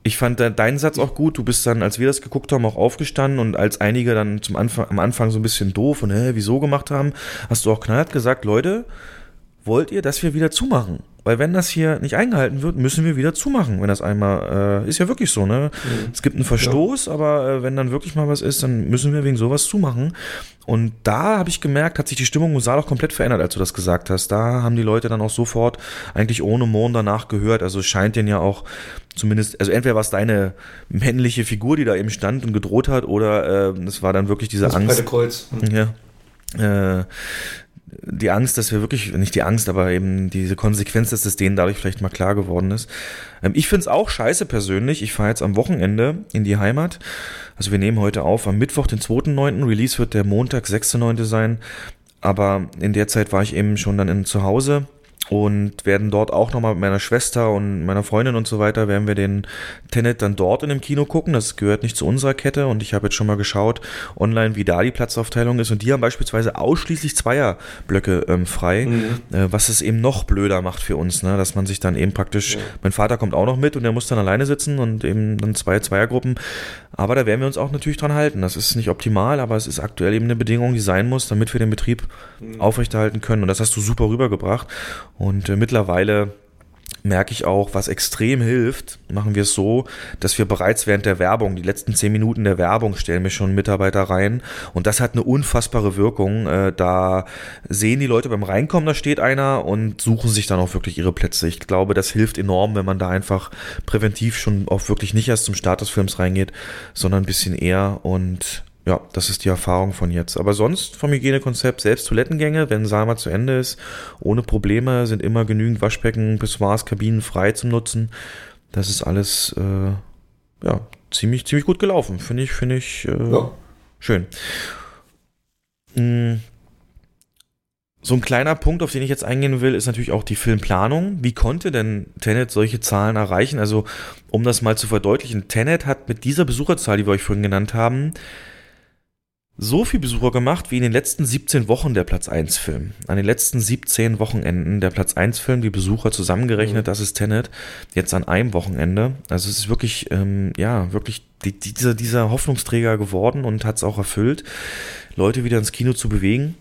Ich fand deinen Satz auch gut. Du bist dann, als wir das geguckt haben, auch aufgestanden und als einige dann zum Anfang, am Anfang so ein bisschen doof und hä, wieso gemacht haben, hast du auch knallhart gesagt, Leute, wollt ihr, dass wir wieder zumachen? Weil wenn das hier nicht eingehalten wird, müssen wir wieder zumachen, wenn das einmal, äh, ist ja wirklich so, ne? Mhm. Es gibt einen Verstoß, ja. aber äh, wenn dann wirklich mal was ist, dann müssen wir wegen sowas zumachen. Und da habe ich gemerkt, hat sich die Stimmung im Saal auch komplett verändert, als du das gesagt hast. Da haben die Leute dann auch sofort eigentlich ohne Mohn danach gehört. Also es scheint denen ja auch zumindest, also entweder war es deine männliche Figur, die da eben stand und gedroht hat, oder äh, es war dann wirklich diese das Angst. Kreuz. Mhm. Ja. Äh, die Angst, dass wir wirklich, nicht die Angst, aber eben diese Konsequenz, dass es denen dadurch vielleicht mal klar geworden ist. Ähm, ich finde es auch scheiße persönlich. Ich fahre jetzt am Wochenende in die Heimat. Also wir nehmen heute auf am Mittwoch, den 2.9. Release wird der Montag, 6.9. sein. Aber in der Zeit war ich eben schon dann in, zu Hause und werden dort auch nochmal mit meiner Schwester und meiner Freundin und so weiter, werden wir den Tenet dann dort in dem Kino gucken. Das gehört nicht zu unserer Kette und ich habe jetzt schon mal geschaut online, wie da die Platzaufteilung ist und die haben beispielsweise ausschließlich Zweierblöcke ähm, frei, mhm. äh, was es eben noch blöder macht für uns, ne? dass man sich dann eben praktisch, ja. mein Vater kommt auch noch mit und der muss dann alleine sitzen und eben dann zwei Zweiergruppen, aber da werden wir uns auch natürlich dran halten. Das ist nicht optimal, aber es ist aktuell eben eine Bedingung, die sein muss, damit wir den Betrieb mhm. aufrechterhalten können und das hast du super rübergebracht und äh, mittlerweile merke ich auch, was extrem hilft, machen wir es so, dass wir bereits während der Werbung, die letzten zehn Minuten der Werbung, stellen wir schon Mitarbeiter rein. Und das hat eine unfassbare Wirkung. Äh, da sehen die Leute beim Reinkommen, da steht einer und suchen sich dann auch wirklich ihre Plätze. Ich glaube, das hilft enorm, wenn man da einfach präventiv schon auch wirklich nicht erst zum Start des Films reingeht, sondern ein bisschen eher und ja, das ist die Erfahrung von jetzt. Aber sonst vom Hygienekonzept selbst Toilettengänge, wenn Salma zu Ende ist, ohne Probleme, sind immer genügend Waschbecken, Pissoirs, Kabinen frei zum Nutzen. Das ist alles äh, ja ziemlich ziemlich gut gelaufen, finde ich finde ich äh, ja. schön. Mm. So ein kleiner Punkt, auf den ich jetzt eingehen will, ist natürlich auch die Filmplanung. Wie konnte denn Tenet solche Zahlen erreichen? Also, um das mal zu verdeutlichen, Tenet hat mit dieser Besucherzahl, die wir euch vorhin genannt haben, so viel Besucher gemacht wie in den letzten 17 Wochen der Platz 1 Film. An den letzten 17 Wochenenden der Platz 1 Film, die Besucher zusammengerechnet, mhm. das ist Tenet, jetzt an einem Wochenende. Also es ist wirklich, ähm, ja, wirklich die, dieser, dieser Hoffnungsträger geworden und hat es auch erfüllt, Leute wieder ins Kino zu bewegen.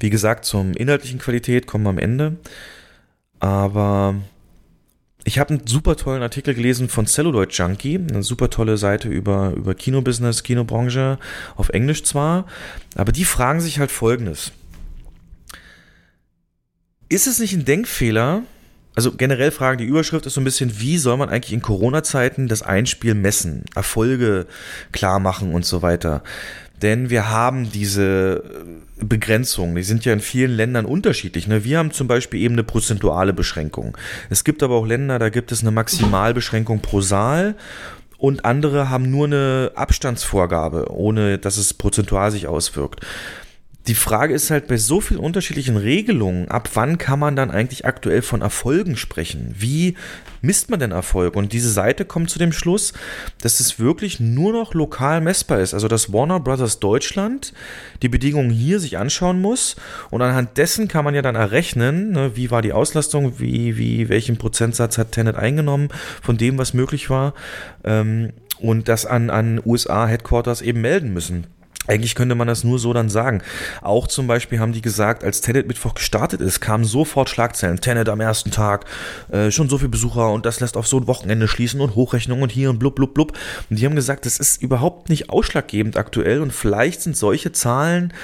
Wie gesagt, zum inhaltlichen Qualität kommen wir am Ende. Aber ich habe einen super tollen Artikel gelesen von Celluloid Junkie, eine super tolle Seite über, über Kinobusiness, Kinobranche, auf Englisch zwar, aber die fragen sich halt folgendes. Ist es nicht ein Denkfehler, also generell fragen die Überschrift ist so ein bisschen, wie soll man eigentlich in Corona-Zeiten das Einspiel messen, Erfolge klar machen und so weiter denn wir haben diese äh, Begrenzungen. Die sind ja in vielen Ländern unterschiedlich. Ne? Wir haben zum Beispiel eben eine prozentuale Beschränkung. Es gibt aber auch Länder, da gibt es eine Maximalbeschränkung pro Saal und andere haben nur eine Abstandsvorgabe, ohne dass es prozentual sich auswirkt die Frage ist halt bei so vielen unterschiedlichen Regelungen, ab wann kann man dann eigentlich aktuell von Erfolgen sprechen? Wie misst man denn Erfolg? Und diese Seite kommt zu dem Schluss, dass es wirklich nur noch lokal messbar ist. Also dass Warner Brothers Deutschland die Bedingungen hier sich anschauen muss und anhand dessen kann man ja dann errechnen, ne, wie war die Auslastung, wie, wie, welchen Prozentsatz hat Tenet eingenommen von dem, was möglich war. Ähm, und das an, an USA-Headquarters eben melden müssen. Eigentlich könnte man das nur so dann sagen. Auch zum Beispiel haben die gesagt, als Tenet Mittwoch gestartet ist, kamen sofort Schlagzeilen. Tenet am ersten Tag, äh, schon so viel Besucher und das lässt auf so ein Wochenende schließen und Hochrechnung und hier und blub, blub, blub. Und die haben gesagt, das ist überhaupt nicht ausschlaggebend aktuell und vielleicht sind solche Zahlen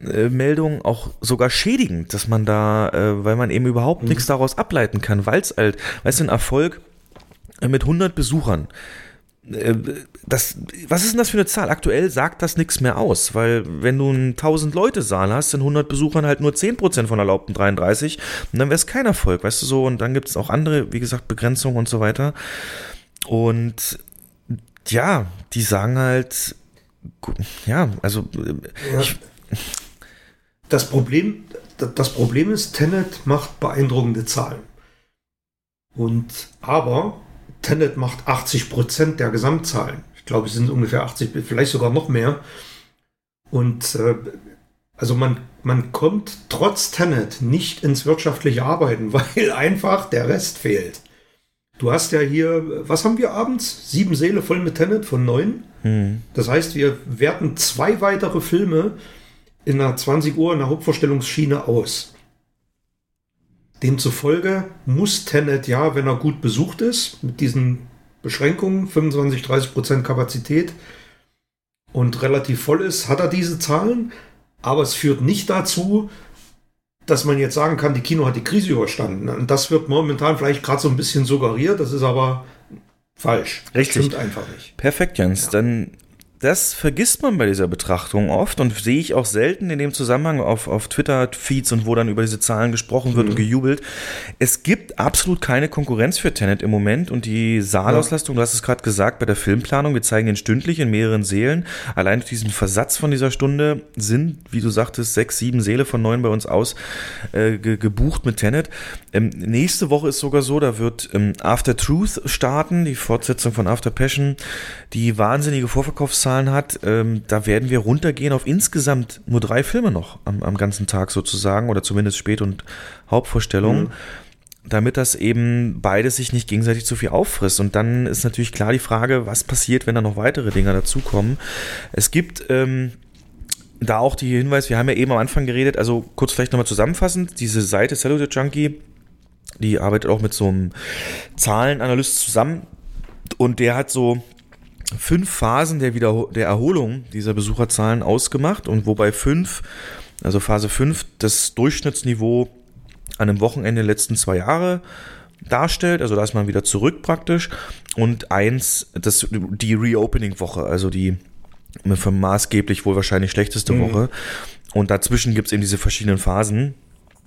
äh, Meldungen auch sogar schädigend, dass man da, äh, weil man eben überhaupt mhm. nichts daraus ableiten kann, weil es halt, weißt du, ein Erfolg mit 100 Besuchern, das, was ist denn das für eine Zahl? Aktuell sagt das nichts mehr aus, weil wenn du einen 1000 Leute Saal hast, sind 100 Besuchern halt nur 10% von erlaubten 33 und dann wäre es kein Erfolg, weißt du so, und dann gibt es auch andere, wie gesagt, Begrenzungen und so weiter. Und ja, die sagen halt, ja, also ja. Ich, das Problem, das Problem ist, Tenet macht beeindruckende Zahlen. Und aber Tenet macht 80 Prozent der Gesamtzahlen. Ich glaube, es sind ungefähr 80, vielleicht sogar noch mehr. Und äh, also man, man kommt trotz Tenet nicht ins wirtschaftliche Arbeiten, weil einfach der Rest fehlt. Du hast ja hier, was haben wir abends? Sieben Seele voll mit Tenet von neun. Hm. Das heißt, wir werten zwei weitere Filme in einer 20 Uhr in der Hauptvorstellungsschiene aus. Demzufolge muss Tenet ja, wenn er gut besucht ist, mit diesen Beschränkungen, 25, 30 Prozent Kapazität und relativ voll ist, hat er diese Zahlen. Aber es führt nicht dazu, dass man jetzt sagen kann, die Kino hat die Krise überstanden. Und das wird momentan vielleicht gerade so ein bisschen suggeriert, das ist aber falsch. Richtig. Stimmt einfach nicht. Perfekt, Jens. Ja. Dann das vergisst man bei dieser Betrachtung oft und sehe ich auch selten in dem Zusammenhang auf, auf Twitter-Feeds und wo dann über diese Zahlen gesprochen wird mhm. und gejubelt. Es gibt absolut keine Konkurrenz für Tenet im Moment und die Saalauslastung, ja. du hast es gerade gesagt, bei der Filmplanung, wir zeigen ihn stündlich in mehreren Seelen. Allein durch diesen Versatz von dieser Stunde sind, wie du sagtest, sechs, sieben Seele von neun bei uns aus äh, ge gebucht mit Tenet. Ähm, nächste Woche ist sogar so, da wird ähm, After Truth starten, die Fortsetzung von After Passion, die wahnsinnige Vorverkaufszahlen Zahlen hat, ähm, da werden wir runtergehen auf insgesamt nur drei Filme noch am, am ganzen Tag sozusagen oder zumindest Spät- und Hauptvorstellungen. Mhm. Damit das eben beides sich nicht gegenseitig zu viel auffrisst. Und dann ist natürlich klar die Frage, was passiert, wenn da noch weitere Dinge dazukommen. Es gibt ähm, da auch die Hinweis, wir haben ja eben am Anfang geredet, also kurz vielleicht nochmal zusammenfassend, diese Seite Cellular Junkie, die arbeitet auch mit so einem Zahlenanalyst zusammen und der hat so fünf Phasen der, Wiederhol der Erholung dieser Besucherzahlen ausgemacht und wobei fünf, also Phase 5, das Durchschnittsniveau an einem Wochenende der letzten zwei Jahre darstellt, also da ist man wieder zurück praktisch. Und eins, das, die Reopening-Woche, also die maßgeblich wohl wahrscheinlich schlechteste mhm. Woche. Und dazwischen gibt es eben diese verschiedenen Phasen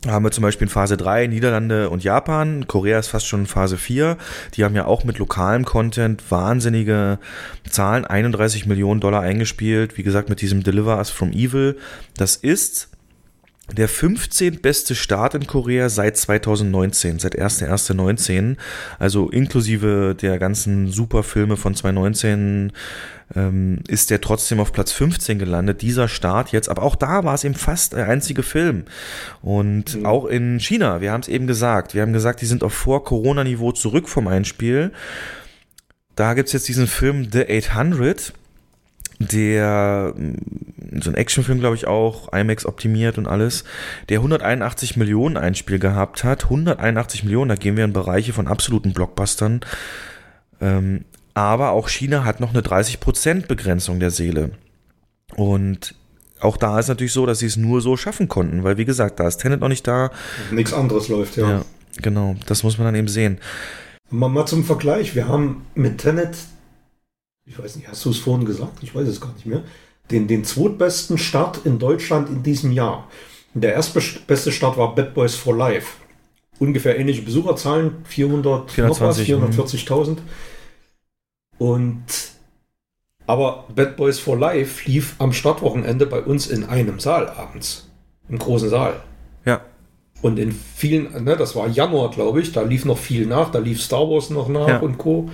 haben wir zum Beispiel in Phase 3 Niederlande und Japan. Korea ist fast schon in Phase 4. Die haben ja auch mit lokalem Content wahnsinnige Zahlen, 31 Millionen Dollar eingespielt. Wie gesagt, mit diesem Deliver Us from Evil. Das ist der 15. beste Start in Korea seit 2019, seit 1.1.19, also inklusive der ganzen Superfilme von 2019 ähm, ist der trotzdem auf Platz 15 gelandet, dieser Start jetzt, aber auch da war es eben fast der einzige Film und mhm. auch in China, wir haben es eben gesagt, wir haben gesagt, die sind auf Vor-Corona-Niveau zurück vom Einspiel, da gibt's jetzt diesen Film The 800, der mm, so ein Actionfilm, glaube ich, auch, IMAX optimiert und alles, der 181 Millionen Einspiel gehabt hat. 181 Millionen, da gehen wir in Bereiche von absoluten Blockbustern. Ähm, aber auch China hat noch eine 30% Begrenzung der Seele. Und auch da ist natürlich so, dass sie es nur so schaffen konnten, weil wie gesagt, da ist Tenet noch nicht da. Nichts anderes läuft, ja. ja. Genau, das muss man dann eben sehen. Mal, mal zum Vergleich, wir haben mit Tenet ich weiß nicht, hast du es vorhin gesagt? Ich weiß es gar nicht mehr. Den, den zweitbesten Start in Deutschland in diesem Jahr. Der erstbeste Start war Bad Boys for Life. Ungefähr ähnliche Besucherzahlen, 400, 440.000. Und aber Bad Boys for Life lief am Startwochenende bei uns in einem Saal abends. Im großen Saal. Ja. Und in vielen, ne, das war Januar, glaube ich, da lief noch viel nach, da lief Star Wars noch nach ja. und Co.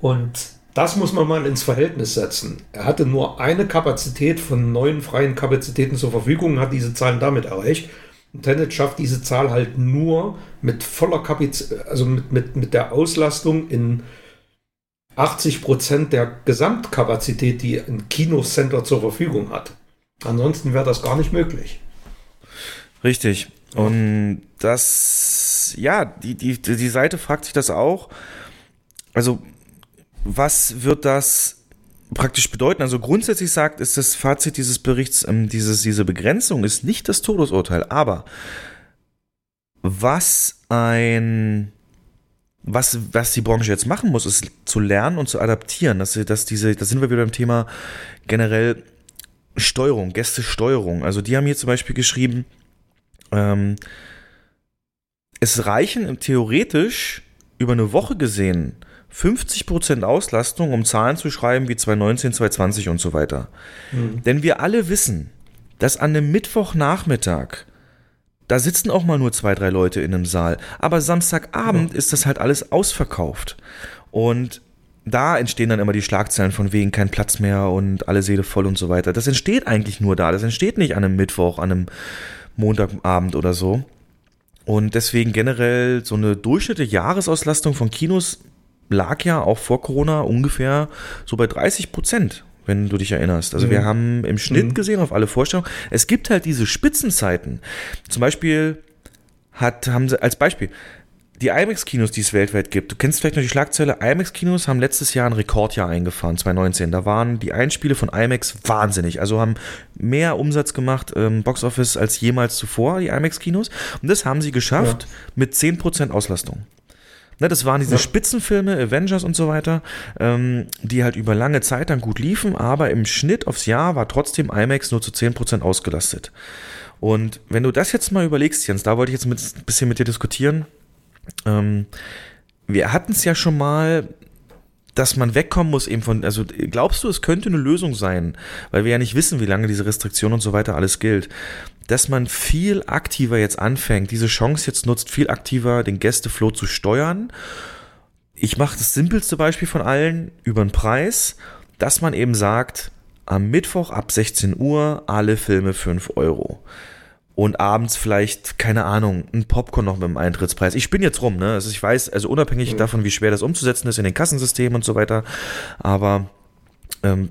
Und das muss man mal ins Verhältnis setzen. Er hatte nur eine Kapazität von neun freien Kapazitäten zur Verfügung, hat diese Zahlen damit erreicht. Und Tenet schafft diese Zahl halt nur mit voller Kapazität, also mit, mit, mit der Auslastung in 80 Prozent der Gesamtkapazität, die ein Kinocenter zur Verfügung hat. Ansonsten wäre das gar nicht möglich. Richtig. Und das, ja, die, die, die Seite fragt sich das auch. Also was wird das praktisch bedeuten. Also grundsätzlich sagt, ist das Fazit dieses Berichts, ähm, dieses, diese Begrenzung ist nicht das Todesurteil, aber was ein was, was die Branche jetzt machen muss, ist zu lernen und zu adaptieren. Dass, dass diese, da sind wir wieder beim Thema generell Steuerung, Gästesteuerung. Also die haben hier zum Beispiel geschrieben, ähm, es reichen theoretisch über eine Woche gesehen 50% Auslastung, um Zahlen zu schreiben wie 2019, 2020 und so weiter. Mhm. Denn wir alle wissen, dass an einem Mittwochnachmittag da sitzen auch mal nur zwei, drei Leute in einem Saal. Aber Samstagabend ja. ist das halt alles ausverkauft. Und da entstehen dann immer die Schlagzeilen von wegen kein Platz mehr und alle Seele voll und so weiter. Das entsteht eigentlich nur da. Das entsteht nicht an einem Mittwoch, an einem Montagabend oder so. Und deswegen generell so eine durchschnittliche Jahresauslastung von Kinos lag ja auch vor Corona ungefähr so bei 30 Prozent wenn du dich erinnerst. Also mhm. wir haben im Schnitt mhm. gesehen auf alle Vorstellungen, es gibt halt diese Spitzenzeiten. Zum Beispiel hat, haben sie, als Beispiel, die IMAX-Kinos, die es weltweit gibt, du kennst vielleicht noch die Schlagzeile, IMAX-Kinos haben letztes Jahr ein Rekordjahr eingefahren, 2019. Da waren die Einspiele von IMAX wahnsinnig. Also haben mehr Umsatz gemacht, ähm, Boxoffice, als jemals zuvor, die IMAX-Kinos. Und das haben sie geschafft ja. mit 10% Auslastung. Ne, das waren diese. Spitzenfilme, Avengers und so weiter, ähm, die halt über lange Zeit dann gut liefen, aber im Schnitt aufs Jahr war trotzdem IMAX nur zu 10% ausgelastet. Und wenn du das jetzt mal überlegst, Jens, da wollte ich jetzt mit, ein bisschen mit dir diskutieren. Ähm, wir hatten es ja schon mal, dass man wegkommen muss eben von, also glaubst du, es könnte eine Lösung sein, weil wir ja nicht wissen, wie lange diese Restriktion und so weiter alles gilt, dass man viel aktiver jetzt anfängt, diese Chance jetzt nutzt, viel aktiver den Gästeflow zu steuern. Ich mache das simpelste Beispiel von allen über den Preis, dass man eben sagt, am Mittwoch ab 16 Uhr alle Filme 5 Euro. Und abends vielleicht, keine Ahnung, ein Popcorn noch mit dem Eintrittspreis. Ich bin jetzt rum, ne? Also ich weiß, also unabhängig mhm. davon, wie schwer das umzusetzen ist in den Kassensystemen und so weiter. Aber ähm,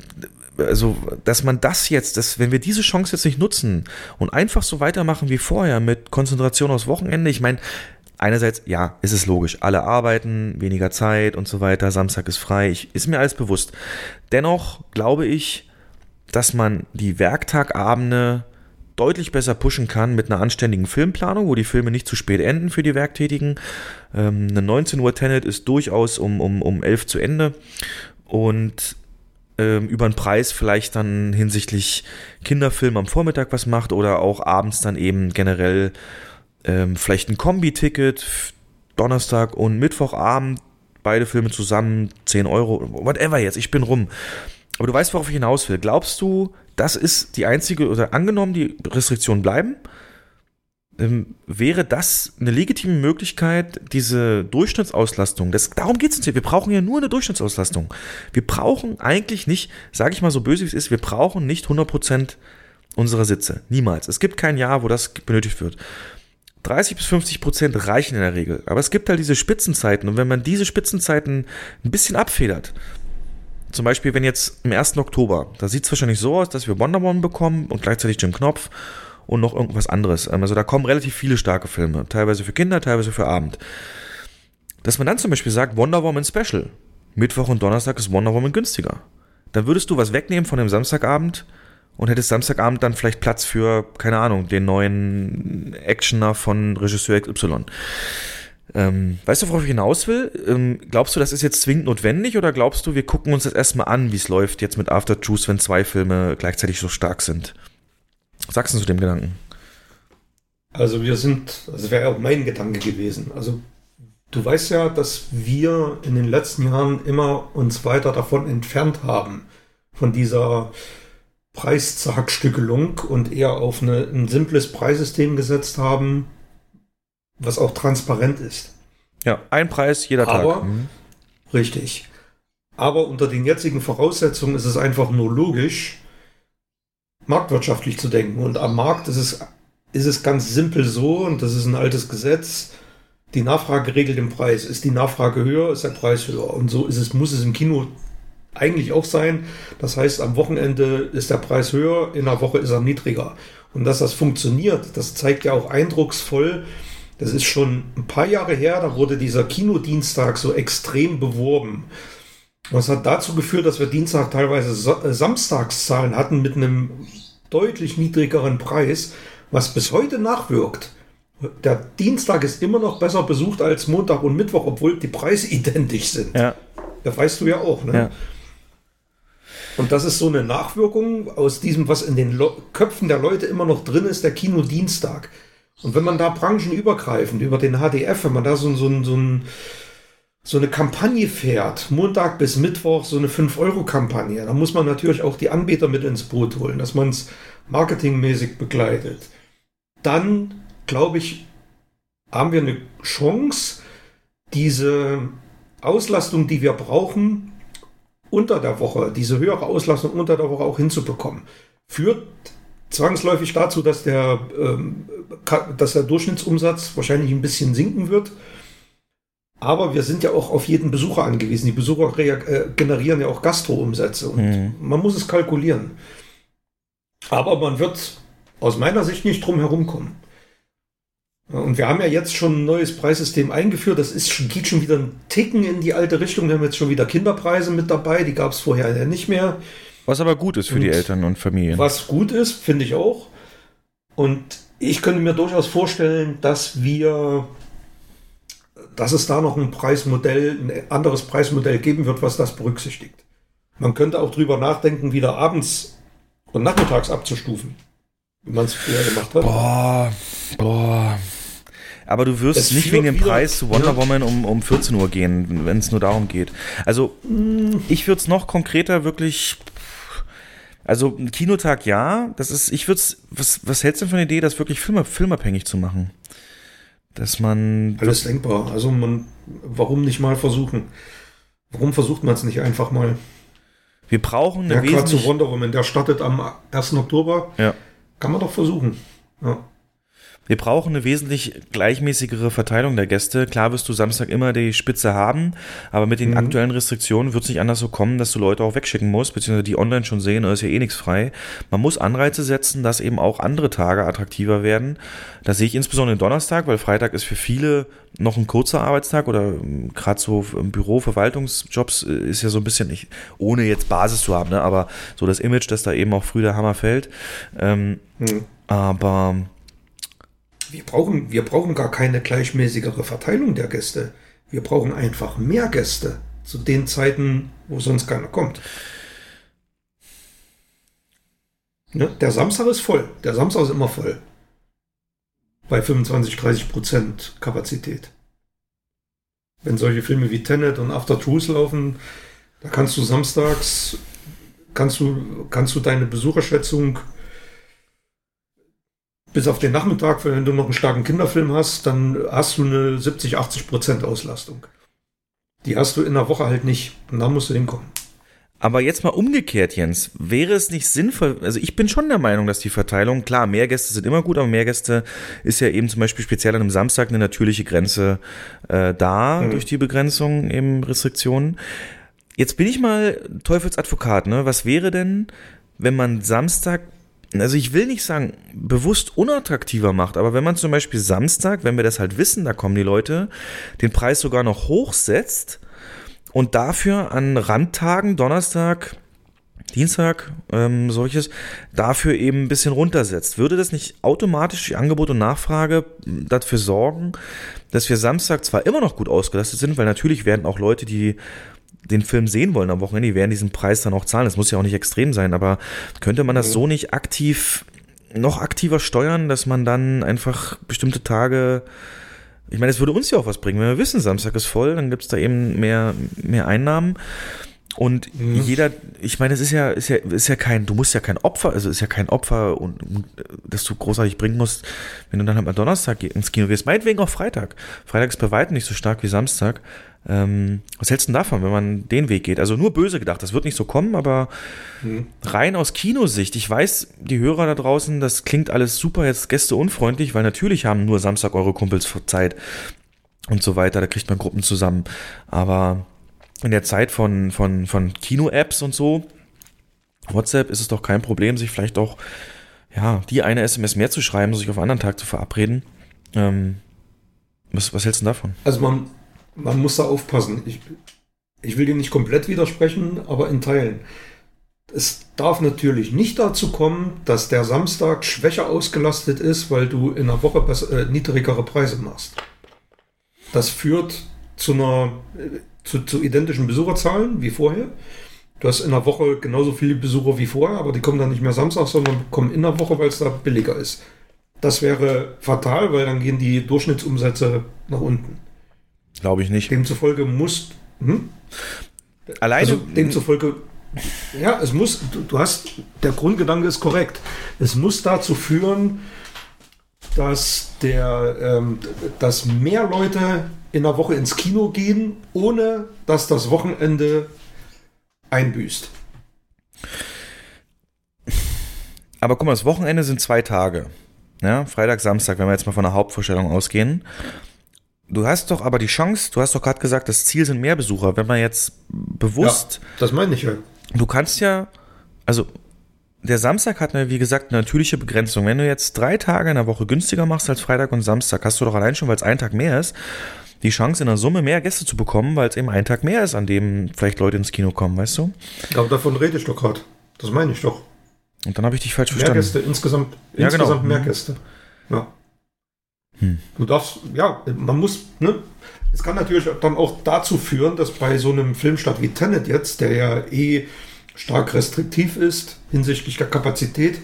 also, dass man das jetzt, dass, wenn wir diese Chance jetzt nicht nutzen und einfach so weitermachen wie vorher mit Konzentration aufs Wochenende, ich meine, einerseits, ja, ist es logisch, alle arbeiten, weniger Zeit und so weiter, Samstag ist frei, ich, ist mir alles bewusst. Dennoch glaube ich, dass man die Werktagabende deutlich besser pushen kann mit einer anständigen Filmplanung, wo die Filme nicht zu spät enden für die Werktätigen. Ähm, eine 19 Uhr Tenet ist durchaus um, um, um 11 zu Ende. Und über den Preis vielleicht dann hinsichtlich Kinderfilm am Vormittag was macht oder auch abends dann eben generell ähm, vielleicht ein Kombi-Ticket, Donnerstag und Mittwochabend, beide Filme zusammen, 10 Euro, whatever jetzt, ich bin rum. Aber du weißt, worauf ich hinaus will. Glaubst du, das ist die einzige, oder angenommen, die Restriktionen bleiben, ähm, wäre das eine legitime Möglichkeit, diese Durchschnittsauslastung, das, darum geht es uns hier, wir brauchen ja nur eine Durchschnittsauslastung. Wir brauchen eigentlich nicht, sage ich mal so böse wie es ist, wir brauchen nicht 100% unserer Sitze. Niemals. Es gibt kein Jahr, wo das benötigt wird. 30 bis 50 Prozent reichen in der Regel. Aber es gibt halt diese Spitzenzeiten. Und wenn man diese Spitzenzeiten ein bisschen abfedert, zum Beispiel, wenn jetzt im 1. Oktober, da sieht es wahrscheinlich so aus, dass wir Wonder Woman bekommen und gleichzeitig Jim Knopf und noch irgendwas anderes. Ähm, also da kommen relativ viele starke Filme, teilweise für Kinder, teilweise für Abend. Dass man dann zum Beispiel sagt, Wonder Woman Special. Mittwoch und Donnerstag ist Wonder Woman günstiger. Dann würdest du was wegnehmen von dem Samstagabend und hättest Samstagabend dann vielleicht Platz für, keine Ahnung, den neuen Actioner von Regisseur XY. Ähm, weißt du, worauf ich hinaus will? Ähm, glaubst du, das ist jetzt zwingend notwendig oder glaubst du, wir gucken uns das erstmal an, wie es läuft jetzt mit After Juice, wenn zwei Filme gleichzeitig so stark sind? Sagst du zu dem Gedanken? Also wir sind, also wäre auch mein Gedanke gewesen. Also du weißt ja, dass wir in den letzten Jahren immer uns weiter davon entfernt haben, von dieser Preiszackstückelung und eher auf eine, ein simples Preissystem gesetzt haben, was auch transparent ist. Ja, ein Preis jeder Aber, Tag. Mhm. Richtig. Aber unter den jetzigen Voraussetzungen ist es einfach nur logisch, marktwirtschaftlich zu denken. Und am Markt ist es, ist es ganz simpel so, und das ist ein altes Gesetz, die Nachfrage regelt den Preis. Ist die Nachfrage höher, ist der Preis höher. Und so ist es, muss es im Kino eigentlich auch sein. Das heißt, am Wochenende ist der Preis höher, in der Woche ist er niedriger. Und dass das funktioniert, das zeigt ja auch eindrucksvoll. Das ist schon ein paar Jahre her, da wurde dieser Kinodienstag so extrem beworben. Was hat dazu geführt, dass wir Dienstag teilweise äh, Samstagszahlen hatten mit einem deutlich niedrigeren Preis, was bis heute nachwirkt. Der Dienstag ist immer noch besser besucht als Montag und Mittwoch, obwohl die Preise identisch sind. Ja. Das weißt du ja auch, ne? Ja. Und das ist so eine Nachwirkung aus diesem, was in den Lo Köpfen der Leute immer noch drin ist, der Kinodienstag. Und wenn man da branchenübergreifend über den HDF, wenn man da so, so, so, ein, so eine Kampagne fährt, Montag bis Mittwoch so eine 5-Euro-Kampagne, dann muss man natürlich auch die Anbieter mit ins Boot holen, dass man es marketingmäßig begleitet. Dann, glaube ich, haben wir eine Chance, diese Auslastung, die wir brauchen, unter der Woche, diese höhere Auslastung unter der Woche auch hinzubekommen. Führt zwangsläufig dazu, dass der, ähm, dass der Durchschnittsumsatz wahrscheinlich ein bisschen sinken wird. Aber wir sind ja auch auf jeden Besucher angewiesen. Die Besucher äh, generieren ja auch Gastro-Umsätze und mhm. man muss es kalkulieren. Aber man wird aus meiner Sicht nicht drum herum kommen. Und wir haben ja jetzt schon ein neues Preissystem eingeführt. Das ist, geht schon wieder ein Ticken in die alte Richtung. Wir haben jetzt schon wieder Kinderpreise mit dabei. Die gab es vorher ja nicht mehr. Was aber gut ist für und die Eltern und Familien. Was gut ist, finde ich auch. Und ich könnte mir durchaus vorstellen, dass wir, dass es da noch ein Preismodell, ein anderes Preismodell geben wird, was das berücksichtigt. Man könnte auch drüber nachdenken, wieder abends und nachmittags abzustufen, wie man es früher gemacht hat. Boah, boah. Aber du wirst es nicht wegen dem Preis zu Wonder ja. Woman um, um 14 Uhr gehen, wenn es nur darum geht. Also, hm. ich würde es noch konkreter wirklich. Also, ein Kinotag ja, das ist, ich würde es, was, was hältst du von der Idee, das wirklich film, filmabhängig zu machen? Dass man. Alles denkbar. Also, man, warum nicht mal versuchen? Warum versucht man es nicht einfach mal? Wir brauchen eine ja, gerade zu Wonder Woman, der startet am 1. Oktober. Ja. Kann man doch versuchen. Ja. Wir brauchen eine wesentlich gleichmäßigere Verteilung der Gäste. Klar wirst du Samstag immer die Spitze haben, aber mit den mhm. aktuellen Restriktionen wird es nicht anders so kommen, dass du Leute auch wegschicken musst, beziehungsweise die online schon sehen, da ist ja eh nichts frei. Man muss Anreize setzen, dass eben auch andere Tage attraktiver werden. Das sehe ich insbesondere Donnerstag, weil Freitag ist für viele noch ein kurzer Arbeitstag oder ähm, gerade so im Büro, Verwaltungsjobs äh, ist ja so ein bisschen, nicht, ohne jetzt Basis zu haben, ne, aber so das Image, dass da eben auch früh der Hammer fällt. Ähm, mhm. Aber wir brauchen, wir brauchen gar keine gleichmäßigere Verteilung der Gäste. Wir brauchen einfach mehr Gäste zu den Zeiten, wo sonst keiner kommt. Ne? Der Samstag ist voll. Der Samstag ist immer voll. Bei 25, 30 Prozent Kapazität. Wenn solche Filme wie Tenet und After Truth laufen, da kannst du samstags, kannst du, kannst du deine Besucherschätzung bis auf den Nachmittag, wenn du noch einen starken Kinderfilm hast, dann hast du eine 70, 80 Prozent Auslastung. Die hast du in der Woche halt nicht. Und dann musst du hinkommen. Aber jetzt mal umgekehrt, Jens. Wäre es nicht sinnvoll, also ich bin schon der Meinung, dass die Verteilung, klar, mehr Gäste sind immer gut, aber mehr Gäste ist ja eben zum Beispiel speziell an einem Samstag eine natürliche Grenze äh, da mhm. durch die Begrenzung, eben Restriktionen. Jetzt bin ich mal Teufelsadvokat, ne? Was wäre denn, wenn man Samstag also ich will nicht sagen, bewusst unattraktiver macht, aber wenn man zum Beispiel Samstag, wenn wir das halt wissen, da kommen die Leute, den Preis sogar noch hochsetzt und dafür an Randtagen, Donnerstag, Dienstag, ähm, solches, dafür eben ein bisschen runtersetzt. Würde das nicht automatisch die Angebot und Nachfrage dafür sorgen, dass wir Samstag zwar immer noch gut ausgelastet sind, weil natürlich werden auch Leute, die den Film sehen wollen am Wochenende, die werden diesen Preis dann auch zahlen. Das muss ja auch nicht extrem sein, aber könnte man das mhm. so nicht aktiv, noch aktiver steuern, dass man dann einfach bestimmte Tage, ich meine, es würde uns ja auch was bringen, wenn wir wissen, Samstag ist voll, dann gibt es da eben mehr, mehr Einnahmen. Und mhm. jeder, ich meine, es ist ja, ist ja, ist ja kein, du musst ja kein Opfer, also ist ja kein Opfer und, und das du großartig bringen musst, wenn du dann halt mal Donnerstag ins Kino gehst, meinetwegen auch Freitag. Freitag ist bei weitem nicht so stark wie Samstag. Ähm, was hältst du denn davon, wenn man den Weg geht? Also nur böse gedacht, das wird nicht so kommen, aber mhm. rein aus Kinosicht. Ich weiß, die Hörer da draußen, das klingt alles super jetzt gästeunfreundlich, weil natürlich haben nur Samstag eure Kumpels Zeit und so weiter, da kriegt man Gruppen zusammen. Aber in der Zeit von, von, von Kino-Apps und so, WhatsApp ist es doch kein Problem, sich vielleicht auch, ja, die eine SMS mehr zu schreiben, sich auf einen anderen Tag zu verabreden. Ähm, was, was hältst du davon? Also man, man muss da aufpassen. Ich, ich will dir nicht komplett widersprechen, aber in Teilen. Es darf natürlich nicht dazu kommen, dass der Samstag schwächer ausgelastet ist, weil du in der Woche äh, niedrigere Preise machst. Das führt zu einer äh, zu, zu identischen Besucherzahlen wie vorher. Du hast in der Woche genauso viele Besucher wie vorher, aber die kommen dann nicht mehr Samstag, sondern kommen in der Woche, weil es da billiger ist. Das wäre fatal, weil dann gehen die Durchschnittsumsätze nach unten. Glaube ich nicht. Demzufolge muss. Hm? Alleine. Also demzufolge. Ja, es muss. Du, du hast. Der Grundgedanke ist korrekt. Es muss dazu führen, dass der, ähm, dass mehr Leute in der Woche ins Kino gehen, ohne dass das Wochenende einbüßt. Aber guck mal, das Wochenende sind zwei Tage. Ja, Freitag, Samstag, wenn wir jetzt mal von der Hauptvorstellung ausgehen. Du hast doch aber die Chance, du hast doch gerade gesagt, das Ziel sind mehr Besucher. Wenn man jetzt bewusst. Ja, das meine ich ja. Du kannst ja, also der Samstag hat, wie gesagt, eine natürliche Begrenzung. Wenn du jetzt drei Tage in der Woche günstiger machst als Freitag und Samstag, hast du doch allein schon, weil es ein Tag mehr ist, die Chance in der Summe mehr Gäste zu bekommen, weil es eben ein Tag mehr ist, an dem vielleicht Leute ins Kino kommen, weißt du? Aber davon rede ich doch gerade. Das meine ich doch. Und dann habe ich dich falsch mehr verstanden. Mehr Gäste, insgesamt, ja, insgesamt genau. mehr Mhm. Gäste. Ja. Hm. Du darfst, ja, man muss, ne? Es kann natürlich dann auch dazu führen, dass bei so einem Filmstart wie Tenet jetzt, der ja eh stark restriktiv ist hinsichtlich der Kapazität,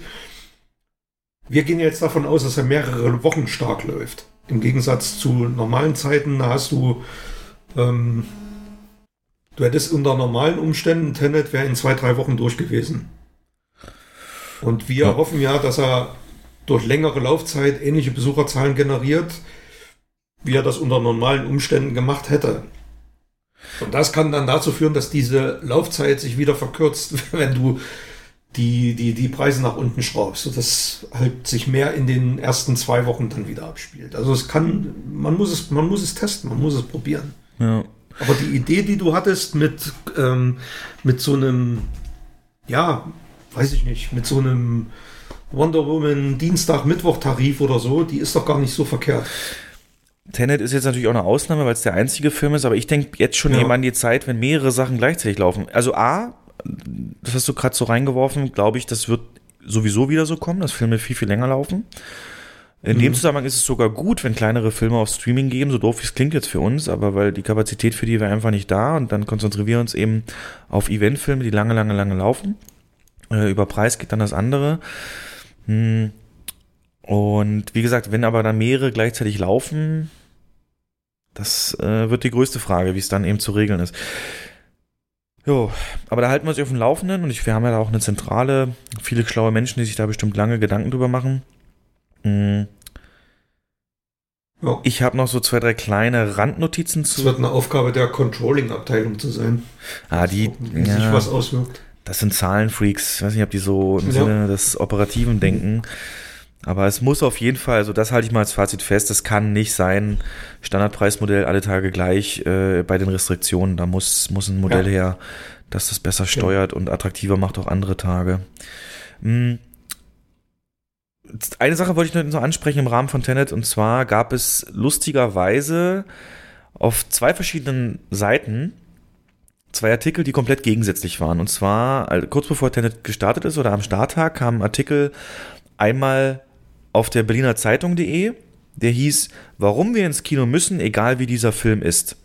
wir gehen jetzt davon aus, dass er mehrere Wochen stark läuft. Im Gegensatz zu normalen Zeiten, da hast du, ähm, du hättest unter normalen Umständen, Tenet wäre in zwei, drei Wochen durch gewesen. Und wir Ja. hoffen ja, dass er durch längere Laufzeit ähnliche Besucherzahlen generiert, wie er das unter normalen Umständen gemacht hätte. Und das kann dann dazu führen, dass diese Laufzeit sich wieder verkürzt, wenn du die, die, die Preise nach unten schraubst, sodass halt sich mehr in den ersten zwei Wochen dann wieder abspielt. Also es kann, man muss es, man muss es testen, man muss es probieren. Ja. Aber die Idee, die du hattest mit, ähm, mit so einem, ja, weiß ich nicht, mit so einem Wonder Woman Dienstag, Mittwoch Tarif oder so, die ist doch gar nicht so verkehrt. Tenet ist jetzt natürlich auch eine Ausnahme, weil es der einzige Film ist, aber ich denke jetzt schon Ja. eben an die Zeit, wenn mehrere Sachen gleichzeitig laufen. Also A, das hast du gerade so reingeworfen, glaube ich, das wird sowieso wieder so kommen, dass Filme viel, viel länger laufen. In dem Zusammenhang ist es sogar gut, wenn kleinere Filme auf Streaming geben, so doof wie es klingt jetzt für uns, aber weil die Kapazität für die wäre einfach nicht da und dann konzentrieren wir uns eben auf Eventfilme, die lange, lange, lange laufen. Äh, über Preis geht dann das andere. Hm. Und wie gesagt, wenn aber dann mehrere gleichzeitig laufen, das äh, wird die größte Frage, wie es dann eben zu regeln ist. Jo, aber da halten wir uns auf dem Laufenden und ich, wir haben ja da auch eine Zentrale, viele schlaue Menschen, die sich da bestimmt lange Gedanken drüber machen. Mm, Ja. Ich habe noch so zwei, drei kleine Randnotizen Es zu. wird eine Aufgabe der Controlling-Abteilung zu sein. Ah, die, wie sich ja, was auswirkt. Das sind Zahlenfreaks. Ich weiß nicht, ob die so im Ja. Sinne des Operativen denken. Aber es muss auf jeden Fall, also das halte ich mal als Fazit fest, es kann nicht sein, Standardpreismodell alle Tage gleich äh, bei den Restriktionen. Da muss, muss ein Modell Ja. her, das das besser steuert und attraktiver macht auch andere Tage. Hm. Eine Sache wollte ich noch ansprechen im Rahmen von Tenet und zwar gab es lustigerweise auf zwei verschiedenen Seiten zwei Artikel, die komplett gegensätzlich waren. Und zwar also kurz bevor Tenet gestartet ist oder am Starttag kam ein Artikel einmal auf der Berliner Zeitung.de, der hieß, warum wir ins Kino müssen, egal wie dieser Film ist.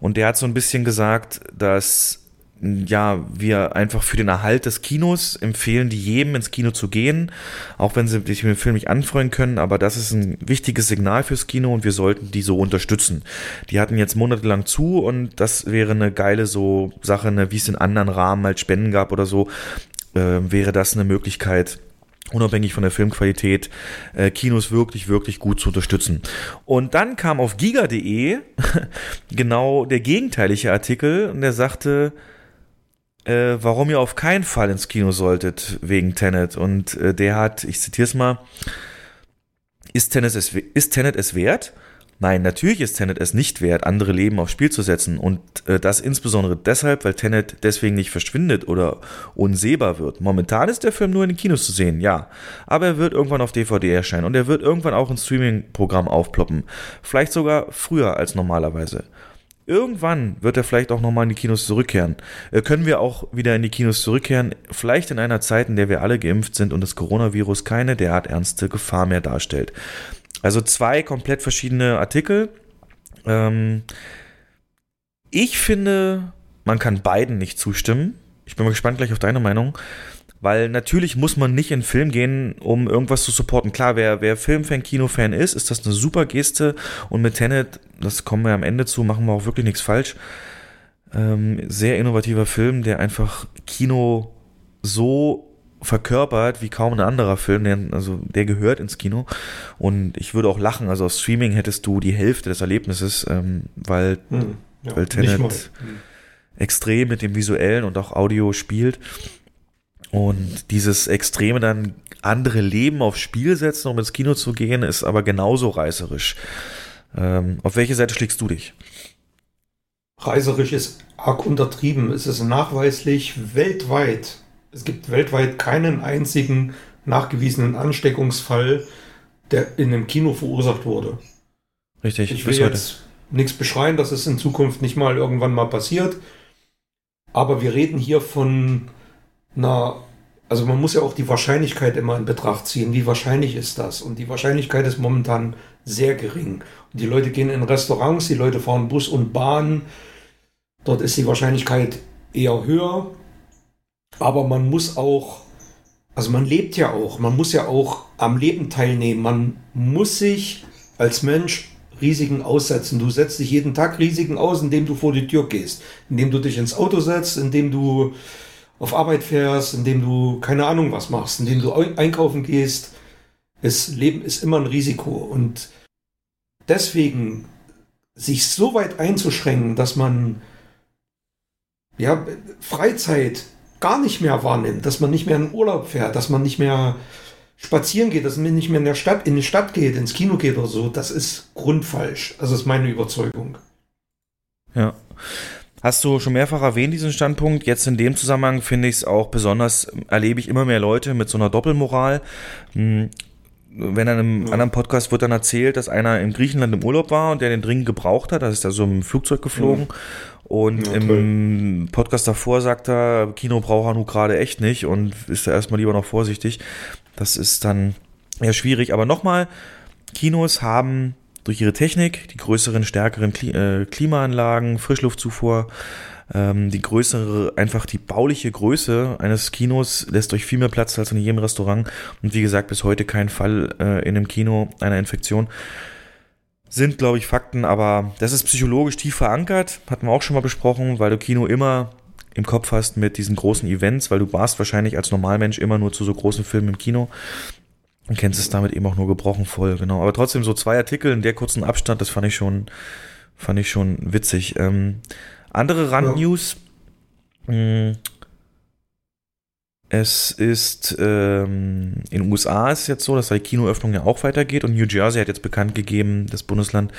Und der hat so ein bisschen gesagt, dass ja, wir einfach für den Erhalt des Kinos empfehlen, die jedem ins Kino zu gehen, auch wenn sie sich mit dem Film nicht anfreuen können, aber das ist ein wichtiges Signal fürs Kino und wir sollten die so unterstützen. Die hatten jetzt monatelang zu und das wäre eine geile so Sache, ne, wie es in anderen Rahmen halt Spenden gab oder so, äh, wäre das eine Möglichkeit, unabhängig von der Filmqualität, äh, Kinos wirklich, wirklich gut zu unterstützen. Und dann kam auf giga.de genau der gegenteilige Artikel und der sagte, äh, warum ihr auf keinen Fall ins Kino solltet wegen Tenet. Und äh, der hat, ich zitiere es mal, ist Tenet, es, ist Tenet es wert? Nein, natürlich ist Tenet es nicht wert, andere Leben aufs Spiel zu setzen. Und äh, das insbesondere deshalb, weil Tenet deswegen nicht verschwindet oder unsehbar wird. Momentan ist der Film nur in den Kinos zu sehen, ja. Aber er wird irgendwann auf DVD erscheinen und er wird irgendwann auch ein Streaming-Programm aufploppen. Vielleicht sogar früher als normalerweise. Irgendwann wird er vielleicht auch nochmal in die Kinos zurückkehren. Äh, können wir auch wieder in die Kinos zurückkehren, vielleicht in einer Zeit, in der wir alle geimpft sind und das Coronavirus keine derart ernste Gefahr mehr darstellt. Also zwei komplett verschiedene Artikel. Ähm, ich finde, man kann beiden nicht zustimmen. Ich bin mal gespannt gleich auf deine Meinung. Weil natürlich muss man nicht in den Film gehen, um irgendwas zu supporten. Klar, wer, wer Filmfan, Kinofan ist, ist das eine super Geste. Und mit Tenet, das kommen wir am Ende zu, machen wir auch wirklich nichts falsch. Ähm, sehr innovativer Film, der einfach Kino so verkörpert wie kaum ein anderer Film. Der, also der gehört ins Kino. Und ich würde auch lachen. Also auf Streaming hättest du die Hälfte des Erlebnisses, ähm, weil, hm, ja, weil Tenet hm. extrem mit dem Visuellen und auch Audio spielt. Und dieses Extreme dann andere Leben aufs Spiel setzen, um ins Kino zu gehen, ist aber genauso reißerisch. Ähm, auf welche Seite schlägst du dich? Reißerisch ist arg untertrieben. Es ist nachweislich weltweit. Es gibt weltweit keinen einzigen nachgewiesenen Ansteckungsfall, der in einem Kino verursacht wurde. Richtig. Ich will jetzt nichts beschreien, dass es in Zukunft nicht mal irgendwann mal passiert. Aber wir reden hier von na, also man muss ja auch die Wahrscheinlichkeit immer in Betracht ziehen. Wie wahrscheinlich ist das? Und die Wahrscheinlichkeit ist momentan sehr gering. Und die Leute gehen in Restaurants, die Leute fahren Bus und Bahn. Dort ist die Wahrscheinlichkeit eher höher. Aber man muss auch, also man lebt ja auch, man muss ja auch am Leben teilnehmen. Man muss sich als Mensch Risiken aussetzen. Du setzt dich jeden Tag Risiken aus, indem du vor die Tür gehst, indem du dich ins Auto setzt, indem du auf Arbeit fährst, indem du keine Ahnung was machst, indem du einkaufen gehst. Das Leben ist immer ein Risiko und deswegen sich so weit einzuschränken, dass man ja Freizeit gar nicht mehr wahrnimmt, dass man nicht mehr in Urlaub fährt, dass man nicht mehr spazieren geht, dass man nicht mehr in der Stadt, in die Stadt geht, ins Kino geht oder so, das ist grundfalsch. Also das ist meine Überzeugung. Ja. Hast du schon mehrfach erwähnt, diesen Standpunkt. Jetzt in dem Zusammenhang finde ich es auch besonders, erlebe ich immer mehr Leute mit so einer Doppelmoral. Hm, wenn an einem ja. anderen Podcast wird dann erzählt, dass einer in Griechenland im Urlaub war und der den dringend gebraucht hat, da ist er so im Flugzeug geflogen. Ja. Und ja, im Podcast davor sagt er, Kino braucht er nun gerade echt nicht und ist da erstmal lieber noch vorsichtig. Das ist dann eher schwierig. Aber nochmal, Kinos haben durch ihre Technik, die größeren, stärkeren äh, Klimaanlagen, Frischluftzufuhr, ähm, die größere, einfach die bauliche Größe eines Kinos lässt euch viel mehr Platz als in jedem Restaurant. Und wie gesagt, bis heute kein Fall äh, in einem Kino einer Infektion. Sind, glaube ich, Fakten, aber das ist psychologisch tief verankert, hatten wir auch schon mal besprochen, weil du Kino immer im Kopf hast mit diesen großen Events, weil du warst wahrscheinlich als Normalmensch immer nur zu so großen Filmen im Kino und kennst es damit eben auch nur gebrochen voll, genau. Aber trotzdem so zwei Artikel in der kurzen Abstand, das fand ich schon, fand ich schon witzig. Ähm, andere Randnews. Ja. Hm, es ist ähm, in den USA ist es jetzt so, dass die Kinoöffnung ja auch weitergeht und New Jersey hat jetzt bekannt gegeben, das Bundesland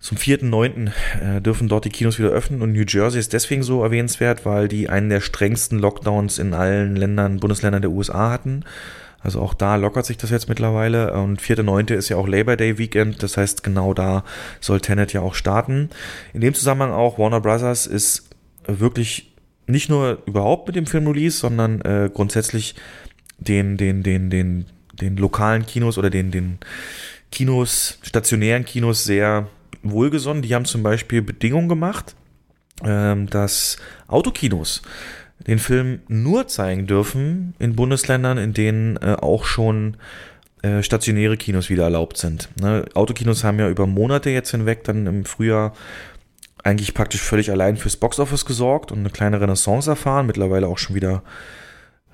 zum 4.9. Äh, dürfen dort die Kinos wieder öffnen und New Jersey ist deswegen so erwähnenswert, weil die einen der strengsten Lockdowns in allen Ländern, Bundesländern der USA hatten. Also auch da lockert sich das jetzt mittlerweile. Und 4.9. ist ja auch Labor Day Weekend. Das heißt, genau da soll Tenet ja auch starten. In dem Zusammenhang auch Warner Brothers ist wirklich nicht nur überhaupt mit dem Film Release, sondern äh, grundsätzlich den, den, den, den, den lokalen Kinos oder den, den Kinos, stationären Kinos sehr wohlgesonnen. Die haben zum Beispiel Bedingungen gemacht, ähm, dass Autokinos den Film nur zeigen dürfen in Bundesländern, in denen äh, auch schon äh, stationäre Kinos wieder erlaubt sind. Ne? Autokinos haben ja über Monate jetzt hinweg dann im Frühjahr eigentlich praktisch völlig allein fürs Boxoffice gesorgt und eine kleine Renaissance erfahren, mittlerweile auch schon wieder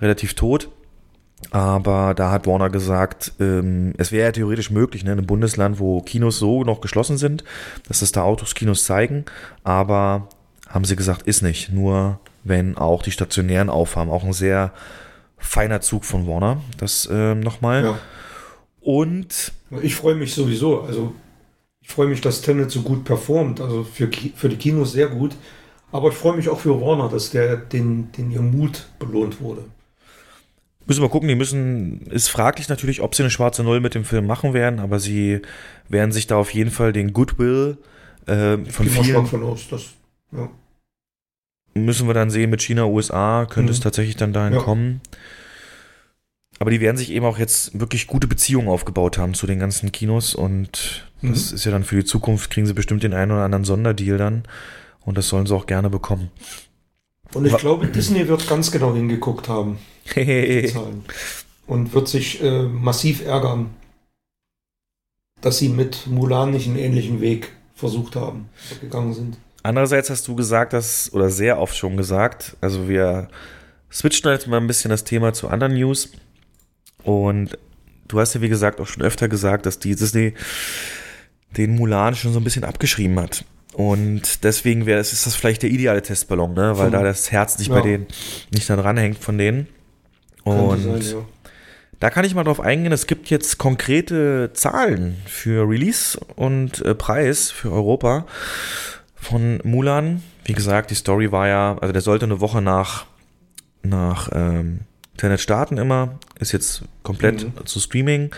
relativ tot. Aber da hat Warner gesagt, ähm, es wäre ja theoretisch möglich, ne, in einem Bundesland, wo Kinos so noch geschlossen sind, dass es da Autos Kinos zeigen. Aber haben sie gesagt, ist nicht. Nur wenn auch die stationären aufhaben. Auch ein sehr feiner Zug von Warner. Das äh, nochmal. Ja. Und. Ich freue mich sowieso. Also, ich freue mich, dass Tenet so gut performt. Also für, für die Kinos sehr gut. Aber ich freue mich auch für Warner, dass der, den, den ihr Mut belohnt wurde. Müssen wir gucken, die müssen, ist fraglich natürlich, ob sie eine schwarze Null mit dem Film machen werden, aber sie werden sich da auf jeden Fall den Goodwill Äh, von vielen von aus, das, ja. Müssen wir dann sehen mit China, USA, könnte Mhm. es tatsächlich dann dahin Ja. kommen. Aber die werden sich eben auch jetzt wirklich gute Beziehungen aufgebaut haben zu den ganzen Kinos und das Mhm. ist ja dann für die Zukunft, kriegen sie bestimmt den einen oder anderen Sonderdeal dann und das sollen sie auch gerne bekommen. Und ich Wa- glaube, Disney wird ganz genau hingeguckt haben. Und wird sich äh, massiv ärgern, dass sie mit Mulan nicht einen ähnlichen Weg versucht haben, gegangen sind. Andererseits hast du gesagt, dass, oder sehr oft schon gesagt, also wir switchen jetzt mal ein bisschen das Thema zu anderen News. Und du hast ja, wie gesagt, auch schon öfter gesagt, dass die Disney den Mulan schon so ein bisschen abgeschrieben hat. Und deswegen wäre es ist das vielleicht der ideale Testballon, ne? Weil Von- da das Herz nicht Ja. bei denen, nicht da dran hängt von denen. Und sein, ja. da kann ich mal drauf eingehen, es gibt jetzt konkrete Zahlen für Release und äh, Preis für Europa von Mulan. Wie gesagt, die Story war ja, also der sollte eine Woche nach, nach ähm, Tenet starten immer, ist jetzt komplett Mhm. zu Streaming.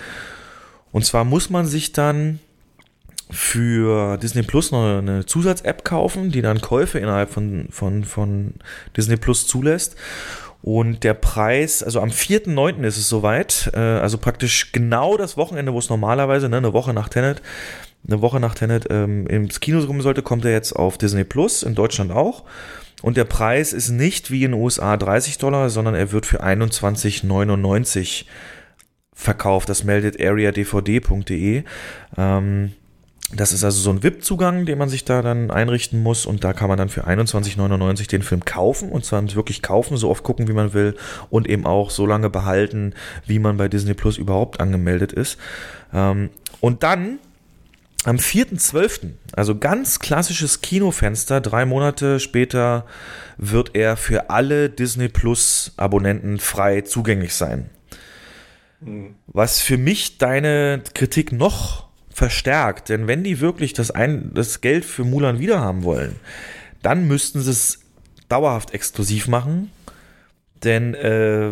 Und zwar muss man sich dann für Disney Plus noch eine Zusatz-App kaufen, die dann Käufe innerhalb von, von, von Disney Plus zulässt. Und der Preis, also am 4.9. ist es soweit, äh, also praktisch genau das Wochenende, wo es normalerweise, ne, eine Woche nach Tenet, eine Woche nach Tenet ähm, ins Kino kommen sollte, kommt er jetzt auf Disney Plus, in Deutschland auch. Und der Preis ist nicht wie in den USA 30 Dollar, sondern er wird für 21,99 verkauft. Das meldet areadvd.de. Ähm, das ist also so ein VIP-Zugang, den man sich da dann einrichten muss und da kann man dann für 21,99 den Film kaufen und zwar wirklich kaufen, so oft gucken, wie man will und eben auch so lange behalten, wie man bei Disney Plus überhaupt angemeldet ist. Ähm, und dann am 4.12., also ganz klassisches Kinofenster, drei Monate später wird er für alle Disney Plus Abonnenten frei zugänglich sein. Was für mich deine Kritik noch verstärkt, denn wenn die wirklich das, ein, das Geld für Mulan wiederhaben wollen, dann müssten sie es dauerhaft exklusiv machen, denn äh,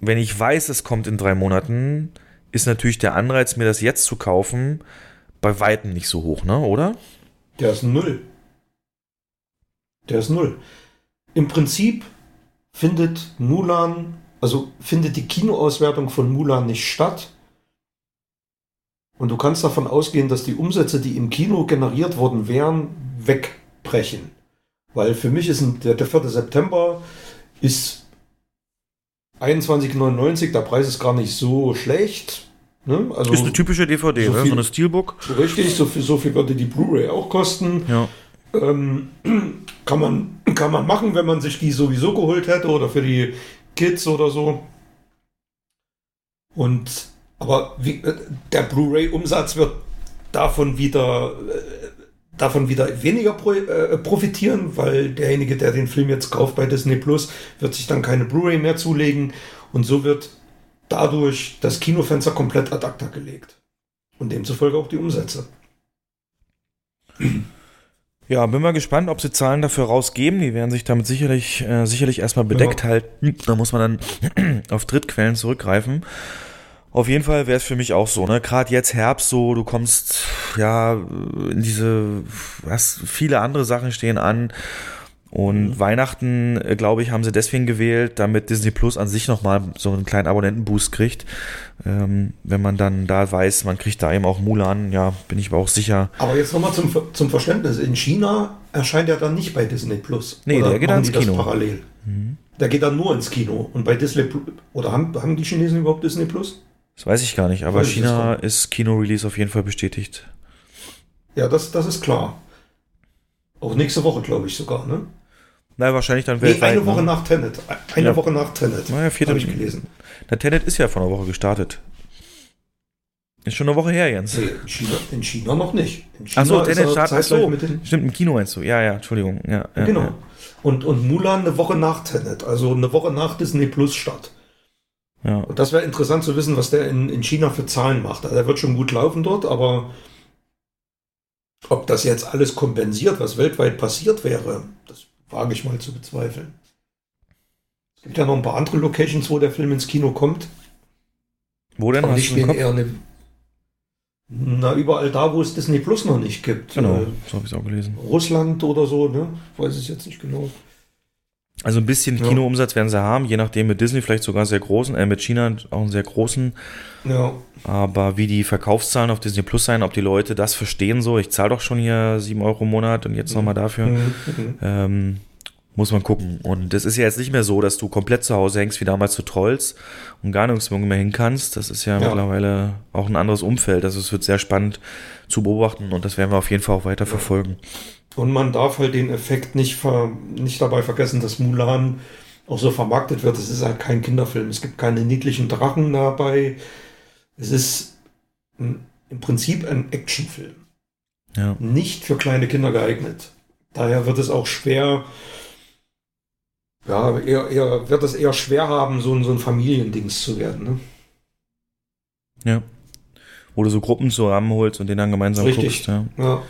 wenn ich weiß, es kommt in drei Monaten, ist natürlich der Anreiz, mir das jetzt zu kaufen, bei Weitem nicht so hoch, ne, oder? Der ist null. Der ist null. Im Prinzip findet Mulan, also findet die Kinoauswertung von Mulan nicht statt. Und du kannst davon ausgehen, dass die Umsätze, die im Kino generiert worden wären, wegbrechen. Weil für mich ist ein, der, der 4. September ist 21,99, der Preis ist gar nicht so schlecht. Ne? Also Ist eine typische DVD, so ne? viel- so eine Steelbook. richtig, so viel, so viel würde die Blu-ray auch kosten. Ja. Ähm, kann, man, kann man machen, wenn man sich die sowieso geholt hätte oder für die Kids oder so. Und aber wie, äh, der Blu-ray-Umsatz wird davon wieder äh, davon wieder weniger pro, äh, profitieren, weil derjenige, der den Film jetzt kauft bei Disney Plus, wird sich dann keine Blu-ray mehr zulegen und so wird dadurch das Kinofenster komplett ad acta gelegt. Und demzufolge auch die Umsätze. Ja, bin mal gespannt, ob sie Zahlen dafür rausgeben. Die werden sich damit sicherlich, äh, sicherlich erstmal bedeckt Ja. halten. Da muss man dann auf Drittquellen zurückgreifen. Auf jeden Fall wäre es für mich auch so, ne? Gerade jetzt Herbst so, du kommst ja in diese, hast viele andere Sachen stehen an. Und Weihnachten, äh, glaube ich, haben sie deswegen gewählt, damit Disney Plus an sich nochmal so einen kleinen Abonnentenboost kriegt. Ähm, wenn man dann da weiß, man kriegt da eben auch Mulan, ja, bin ich aber auch sicher. Aber jetzt nochmal zum, zum Verständnis. In China erscheint er dann nicht bei Disney Plus. Nee, Oder der geht machen ins Kino. parallel. Der geht dann nur ins Kino. Und bei Disney Plus. Oder haben, haben die Chinesen überhaupt Disney Plus? Das weiß ich gar nicht, aber Weiß China ist Kino-Release auf jeden Fall bestätigt. Ja, das, das ist klar. Auch nächste Woche, glaube ich sogar, ne? Na, wahrscheinlich dann Nee, weltweit. eine Woche ne? nach Tenet. Eine Ja. Woche nach Tenet. Naja, vierte- Habe ich gelesen. Der Tenet ist ja vor einer Woche gestartet. Ist schon eine Woche her, Jens. Nee, in China, in China noch nicht. In China Achso, Tenet startet. Achso, stimmt, im Kino meinst du. Ja, ja, Entschuldigung. Ja, ja, Genau. Ja. Und, und Mulan eine Woche nach Tenet. Also eine Woche nach Disney Plus Start. ja. Und das wäre interessant zu wissen, was der in, in China für Zahlen macht. Also der wird schon gut laufen dort, aber ob das jetzt alles kompensiert, was weltweit passiert wäre, das wage ich mal zu bezweifeln. Es gibt ja noch ein paar andere Locations, wo der Film ins Kino kommt. Wo denn? Aber spielen Kopf? eher eine. Na, überall da, wo es Disney Plus noch nicht gibt. Genau, Äh, so habe ich es auch gelesen. Russland oder so, ne? Weiß ich jetzt nicht genau. Also ein bisschen Ja. Kinoumsatz werden sie haben, je nachdem mit Disney vielleicht sogar sehr großen, äh, mit China auch einen sehr großen. Ja. Aber wie die Verkaufszahlen auf Disney Plus sein, ob die Leute das verstehen so, ich zahle doch schon hier 7 Euro im Monat und jetzt nochmal dafür, Mhm. Mhm. ähm, muss man gucken. Und das ist ja jetzt nicht mehr so, dass du komplett zu Hause hängst wie damals zu Trolls und gar nirgends mehr hin kannst. Das ist ja, Ja. mittlerweile auch ein anderes Umfeld. Also es wird sehr spannend zu beobachten und das werden wir auf jeden Fall auch weiter verfolgen. Und man darf halt den Effekt nicht, ver nicht dabei vergessen, dass Mulan auch so vermarktet wird. Es ist halt kein Kinderfilm. Es gibt keine niedlichen Drachen dabei. Es ist ein, im Prinzip ein Actionfilm. Ja. Nicht für kleine Kinder geeignet. Daher wird es auch schwer, ja, eher, eher, wird es eher schwer haben, so ein, so ein Familiendings zu werden. Ne? Ja. Wo du so Gruppen zusammenholst und den dann gemeinsam Richtig. guckst. Ja. Ja.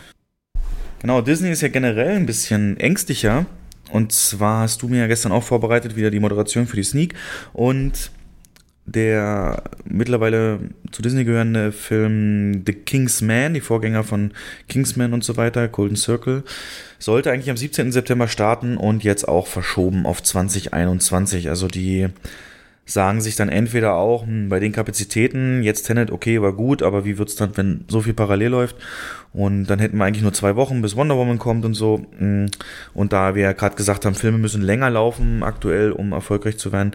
Genau, Disney ist ja generell ein bisschen ängstlicher. Und zwar hast du mir ja gestern auch vorbereitet, wieder die Moderation für die Sneak. Und der mittlerweile zu Disney gehörende Film The King's Man, die Vorgänger von Kingsman und so weiter, Golden Circle, sollte eigentlich am 17. September starten und jetzt auch verschoben auf 2021. Also die sagen sich dann entweder auch, hm, bei den Kapazitäten, jetzt Tenet, okay, war gut, aber wie wird's dann, wenn so viel parallel läuft? Und dann hätten wir eigentlich nur zwei Wochen, bis Wonder Woman kommt und so. Hm, Und da wir ja gerade gesagt haben, Filme müssen länger laufen aktuell, um erfolgreich zu werden,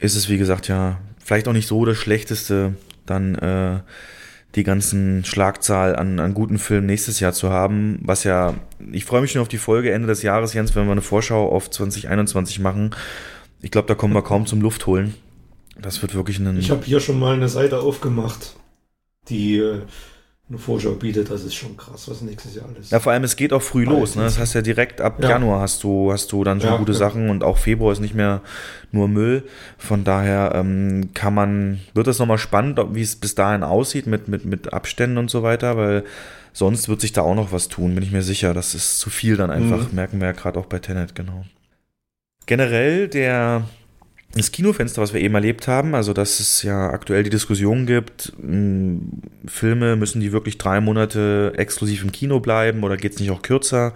ist es, wie gesagt, ja, vielleicht auch nicht so das Schlechteste, dann äh, die ganzen Schlagzahl an, an guten Filmen nächstes Jahr zu haben. Was ja, ich freue mich schon auf die Folge Ende des Jahres, Jens, wenn wir eine Vorschau auf 2021 machen. Ich glaube, da kommen wir kaum zum Luft holen. Das wird wirklich ein. Ich habe hier schon mal eine Seite aufgemacht, die äh, eine Vorschau bietet. Das ist schon krass, was nächstes Jahr alles. Ja, vor allem, es geht auch früh los. Ne? Das heißt ja direkt ab Ja. Januar hast du, hast du dann schon Ja, gute ja. Sachen und auch Februar ist nicht mehr nur Müll. Von daher ähm, kann man, wird es nochmal spannend, ob- wie es bis dahin aussieht mit, mit, mit Abständen und so weiter, weil sonst wird sich da auch noch was tun, bin ich mir sicher. Das ist zu viel dann einfach, Mhm. merken wir ja gerade auch bei Tenet, genau. Generell der das Kinofenster, was wir eben erlebt haben, also dass es ja aktuell die Diskussion gibt, mh, Filme müssen die wirklich drei Monate exklusiv im Kino bleiben oder geht es nicht auch kürzer?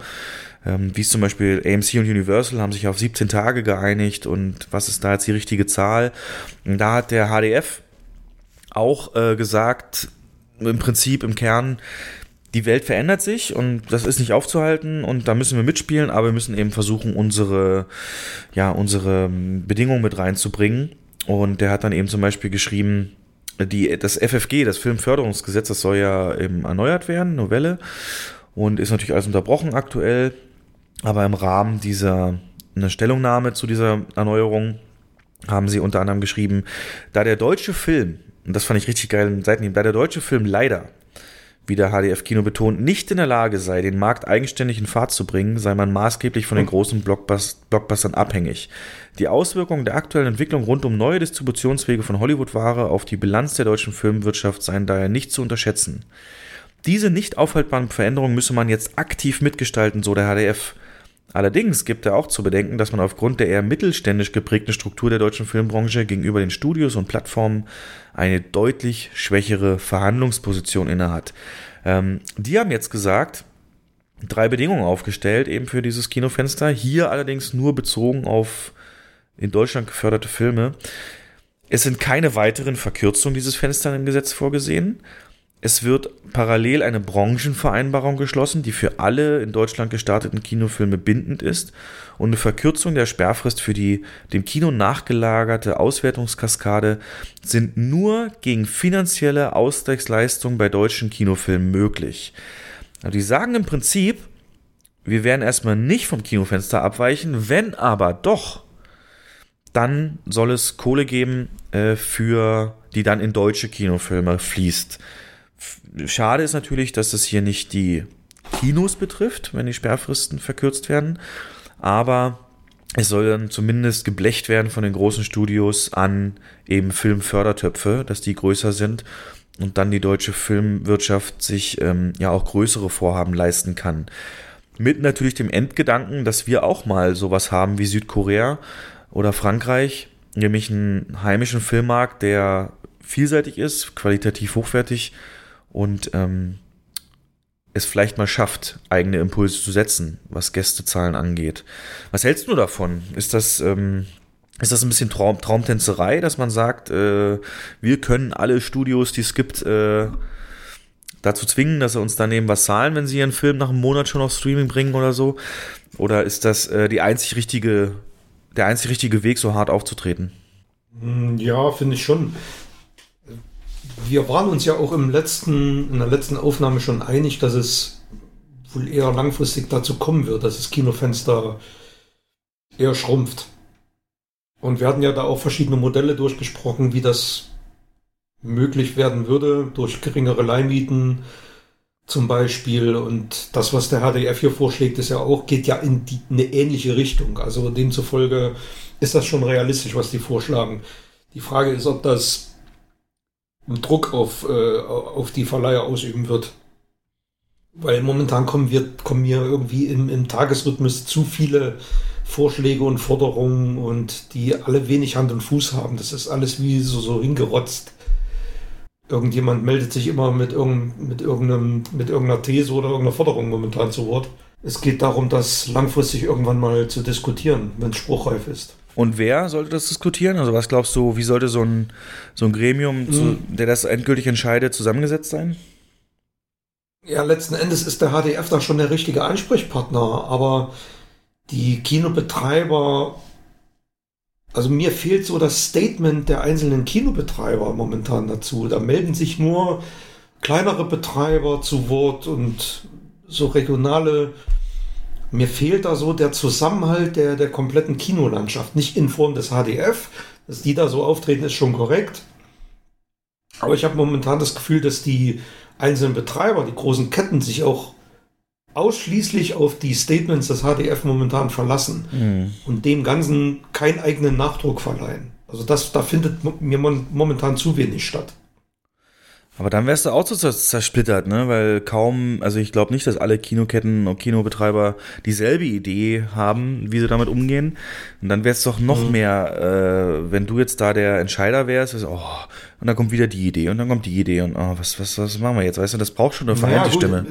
Ähm, wie es zum Beispiel AMC und Universal haben sich auf 17 Tage geeinigt und was ist da jetzt die richtige Zahl? Und da hat der HDF auch äh, gesagt, im Prinzip im Kern, die Welt verändert sich und das ist nicht aufzuhalten und da müssen wir mitspielen, aber wir müssen eben versuchen, unsere, ja, unsere ähm, Bedingungen mit reinzubringen. Und der hat dann eben zum Beispiel geschrieben, die, das FFG, das Filmförderungsgesetz, das soll ja eben erneuert werden, Novelle, und ist natürlich alles unterbrochen aktuell. Aber im Rahmen dieser eine Stellungnahme zu dieser Erneuerung haben sie unter anderem geschrieben, da der deutsche Film, und das fand ich richtig geil in Seiten, da der deutsche Film leider wie der HDF Kino betont, nicht in der Lage sei, den Markt eigenständig in Fahrt zu bringen, sei man maßgeblich von den großen Blockbus Blockbustern abhängig. Die Auswirkungen der aktuellen Entwicklung rund um neue Distributionswege von Hollywood-Ware auf die Bilanz der deutschen Filmwirtschaft seien daher nicht zu unterschätzen. Diese nicht aufhaltbaren Veränderungen müsse man jetzt aktiv mitgestalten, so der HDF. Allerdings gibt er auch zu bedenken, dass man aufgrund der eher mittelständisch geprägten Struktur der deutschen Filmbranche gegenüber den Studios und Plattformen eine deutlich schwächere Verhandlungsposition innehat. Ähm, die haben jetzt gesagt, drei Bedingungen aufgestellt, eben für dieses Kinofenster. Hier allerdings nur bezogen auf in Deutschland geförderte Filme. Es sind keine weiteren Verkürzungen dieses Fensters im Gesetz vorgesehen. Es wird parallel eine Branchenvereinbarung geschlossen, die für alle in Deutschland gestarteten Kinofilme bindend ist und eine Verkürzung der Sperrfrist für die dem Kino nachgelagerte Auswertungskaskade sind nur gegen finanzielle Ausgleichsleistungen bei deutschen Kinofilmen möglich. Also die sagen im Prinzip, wir werden erstmal nicht vom Kinofenster abweichen, wenn aber doch, dann soll es Kohle geben, äh, für die dann in deutsche Kinofilme fließt. Schade ist natürlich, dass es hier nicht die Kinos betrifft, wenn die Sperrfristen verkürzt werden. Aber es soll dann zumindest geblecht werden von den großen Studios an eben Filmfördertöpfe, dass die größer sind und dann die deutsche Filmwirtschaft sich ähm, ja auch größere Vorhaben leisten kann. Mit natürlich dem Endgedanken, dass wir auch mal sowas haben wie Südkorea oder Frankreich, nämlich einen heimischen Filmmarkt, der vielseitig ist, qualitativ hochwertig und ähm, es vielleicht mal schafft, eigene Impulse zu setzen, was Gästezahlen angeht. Was hältst du davon? Ist das, ähm, ist das ein bisschen Traum Traumtänzerei, dass man sagt, äh, wir können alle Studios, die es gibt, äh, dazu zwingen, dass sie uns daneben was zahlen, wenn sie ihren Film nach einem Monat schon auf Streaming bringen oder so? Oder ist das äh, die einzig richtige, der einzig richtige Weg, so hart aufzutreten? Ja, finde ich schon. Wir waren uns ja auch im letzten, in der letzten Aufnahme schon einig, dass es wohl eher langfristig dazu kommen wird, dass das Kinofenster eher schrumpft. Und wir hatten ja da auch verschiedene Modelle durchgesprochen, wie das möglich werden würde, durch geringere Leihmieten zum Beispiel. Und das, was der HDF hier vorschlägt, ist ja auch, geht ja in die, eine ähnliche Richtung. Also demzufolge ist das schon realistisch, was die vorschlagen. Die Frage ist, ob das Druck auf, äh, auf die Verleiher ausüben wird. Weil momentan kommen wir, kommen mir irgendwie im, im Tagesrhythmus zu viele Vorschläge und Forderungen und die alle wenig Hand und Fuß haben. Das ist alles wie so, so hingerotzt. Irgendjemand meldet sich immer mit, irgend, mit, irgendeinem, mit irgendeiner These oder irgendeiner Forderung momentan zu Wort. Es geht darum, das langfristig irgendwann mal zu diskutieren, wenn es spruchreif ist. Und wer sollte das diskutieren? Also was glaubst du, wie sollte so ein, so ein Gremium, mhm. zu, der das endgültig entscheidet, zusammengesetzt sein? Ja, letzten Endes ist der HDF da schon der richtige Ansprechpartner, aber die Kinobetreiber, also mir fehlt so das Statement der einzelnen Kinobetreiber momentan dazu. Da melden sich nur kleinere Betreiber zu Wort und so regionale mir fehlt da so der Zusammenhalt der, der kompletten Kinolandschaft. Nicht in Form des HDF, dass die da so auftreten, ist schon korrekt. Aber ich habe momentan das Gefühl, dass die einzelnen Betreiber, die großen Ketten, sich auch ausschließlich auf die Statements des HDF momentan verlassen mhm. und dem Ganzen keinen eigenen Nachdruck verleihen. Also das, da findet mir momentan zu wenig statt. Aber dann wärst du auch so zersplittert, ne? Weil kaum, also ich glaube nicht, dass alle Kinoketten und Kinobetreiber dieselbe Idee haben, wie sie damit umgehen. Und dann wär's doch noch mhm. mehr, äh, wenn du jetzt da der Entscheider wärst, oh, und dann kommt wieder die Idee und dann kommt die Idee und oh, was, was, was machen wir jetzt? Weißt du, das braucht schon eine vereinte naja, Stimme.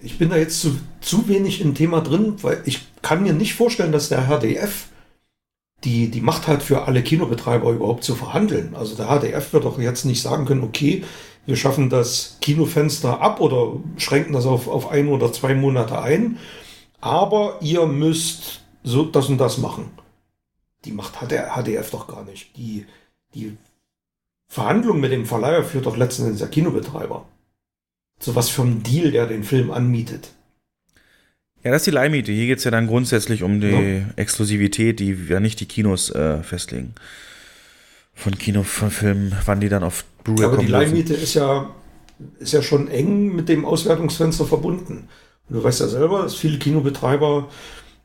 Ich bin da jetzt zu, zu wenig im Thema drin, weil ich kann mir nicht vorstellen, dass der HDF die, die Macht hat, für alle Kinobetreiber überhaupt zu verhandeln. Also der HDF wird doch jetzt nicht sagen können, okay, wir schaffen das Kinofenster ab oder schränken das auf, auf ein oder zwei Monate ein, aber ihr müsst so das und das machen. Die Macht hat der HDF doch gar nicht. Die, die Verhandlung mit dem Verleiher führt doch letzten Endes der Kinobetreiber. So was für ein Deal, der den Film anmietet. Ja, das ist die Leihmiete. Hier geht es ja dann grundsätzlich um die ja. Exklusivität, die ja nicht die Kinos äh, festlegen. Von Kino, von Filmen, wann die dann auf Blu-ray kommen. Aber die Leihmiete ist ja, ist ja schon eng mit dem Auswertungsfenster verbunden. Und du weißt ja selber, dass viele Kinobetreiber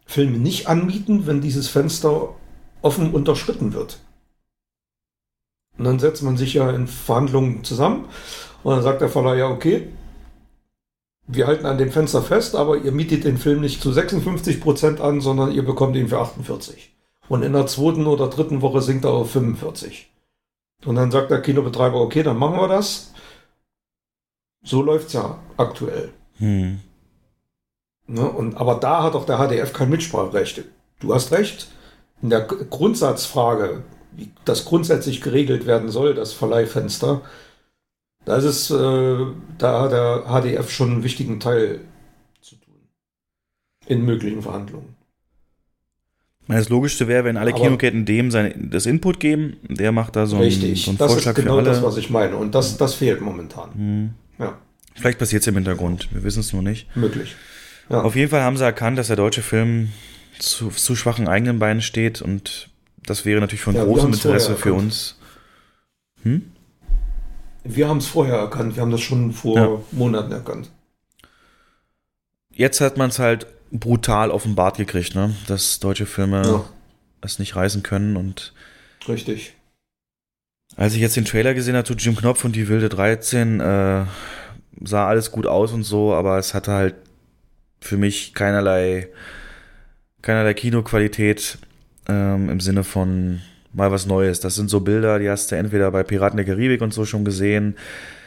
Filme nicht anmieten, wenn dieses Fenster offen unterschritten wird. Und dann setzt man sich ja in Verhandlungen zusammen und dann sagt der Verleiher, okay, wir halten an dem Fenster fest, aber ihr mietet den Film nicht zu 56 Prozent an, sondern ihr bekommt ihn für 48. Und in der zweiten oder dritten Woche sinkt er auf 45. Und dann sagt der Kinobetreiber, okay, dann machen wir das. So läuft es ja aktuell. Hm. Ne? Und, aber da hat auch der HDF kein Mitspracherecht. Du hast recht. In der Grundsatzfrage, wie das grundsätzlich geregelt werden soll, das Verleihfenster, da ist es, äh, da hat der HDF schon einen wichtigen Teil zu tun. In möglichen Verhandlungen. Das Logischste wäre, wenn alle Aber Kinoketten dem sein, das Input geben, der macht da so einen, richtig, so einen das Vorschlag ist genau das, was ich meine. Und das, das fehlt momentan. Mhm. Ja. Vielleicht passiert es im Hintergrund, wir wissen es nur nicht. Möglich. Ja. Auf jeden Fall haben sie erkannt, dass der deutsche Film zu, zu schwachen eigenen Beinen steht und das wäre natürlich von ja, großem Interesse für uns. Hm? Wir haben es vorher erkannt, wir haben das schon vor ja. Monaten erkannt. Jetzt hat man es halt brutal offenbart gekriegt, ne? dass deutsche Filme ja. es nicht reisen können und. Richtig. Als ich jetzt den Trailer gesehen habe zu Jim Knopf und die Wilde 13, äh, sah alles gut aus und so, aber es hatte halt für mich keinerlei, keinerlei Kinoqualität ähm, im Sinne von mal was Neues. Das sind so Bilder, die hast du entweder bei Piraten der Karibik und so schon gesehen.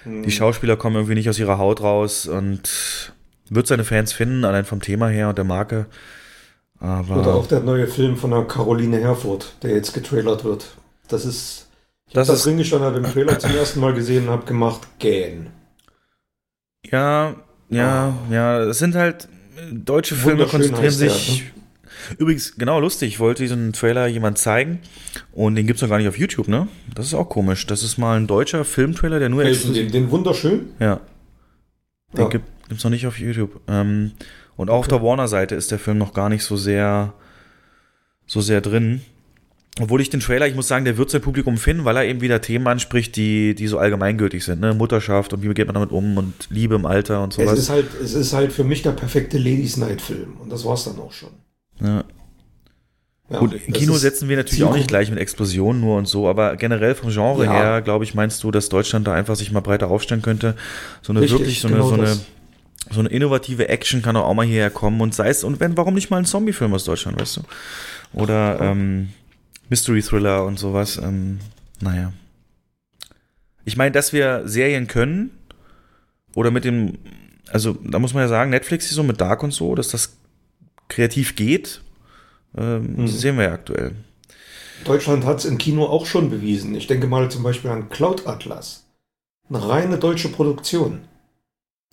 Die Schauspieler kommen irgendwie nicht aus ihrer Haut raus und wird seine Fans finden, allein vom Thema her und der Marke. Aber Oder auch der neue Film von der Caroline Herfurth, der jetzt getrailert wird. Das ist. das Das ist, Ringe schon habe im Trailer zum ersten Mal gesehen und habe gemacht, gähn. ja, ja, ja, es sind halt äh, deutsche Filme konzentrieren heißt der, sich. Übrigens, genau lustig, ich wollte diesen Trailer jemand zeigen und den gibt's noch gar nicht auf YouTube, ne? Das ist auch komisch. Das ist mal ein deutscher Filmtrailer, der nur exklusiv. den, den wunderschön? Ja. Den Ja. gibt, gibt's noch nicht auf YouTube. Ähm, und auch auf der Warner-Seite ist der Film noch gar nicht so sehr, so sehr drin. Obwohl ich den Trailer, ich muss sagen, der wird sein Publikum finden, weil er eben wieder Themen anspricht, die, die so allgemeingültig sind, ne? Mutterschaft und wie geht man damit um und Liebe im Alter und Es sowas. ist, halt, es ist halt für mich der perfekte Ladies Night Film. Und das war's dann auch schon. Ja. Ja, Gut, im Kino setzen wir natürlich auch nicht gleich mit Explosionen nur und so, aber generell vom Genre Ja. her, glaube ich, meinst du, dass Deutschland da einfach sich mal breiter aufstellen könnte? So eine Richtig, wirklich, so eine, genau so eine, so eine innovative Action kann auch mal hierher kommen und sei es, und wenn, warum nicht mal ein Zombie-Film aus Deutschland, weißt du? Oder ähm, Mystery-Thriller und sowas, ähm, naja. Ich meine, dass wir Serien können, oder mit dem, also da muss man ja sagen, Netflix hier so mit Dark und so, dass das kreativ geht, ähm, Mhm. sehen wir ja aktuell. Deutschland hat es im Kino auch schon bewiesen. Ich denke mal zum Beispiel an Cloud Atlas. Eine reine deutsche Produktion.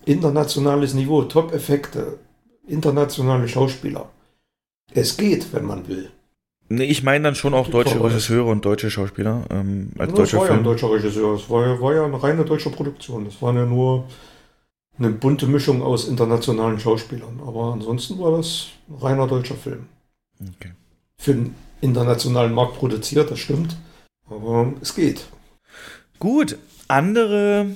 Internationales Niveau, Top-Effekte, internationale Schauspieler. Es geht, wenn man will. Nee, ich meine dann schon auch deutsche. Regisseure und deutsche Schauspieler ähm, als das deutscher war ja ein Film. deutscher Regisseur. Es war, ja- war ja eine reine deutsche Produktion. Das war ja nur eine bunte Mischung aus internationalen Schauspielern. Aber ansonsten war das ein reiner deutscher Film. Okay. Für den internationalen Markt produziert, das stimmt. Aber es geht. Gut, andere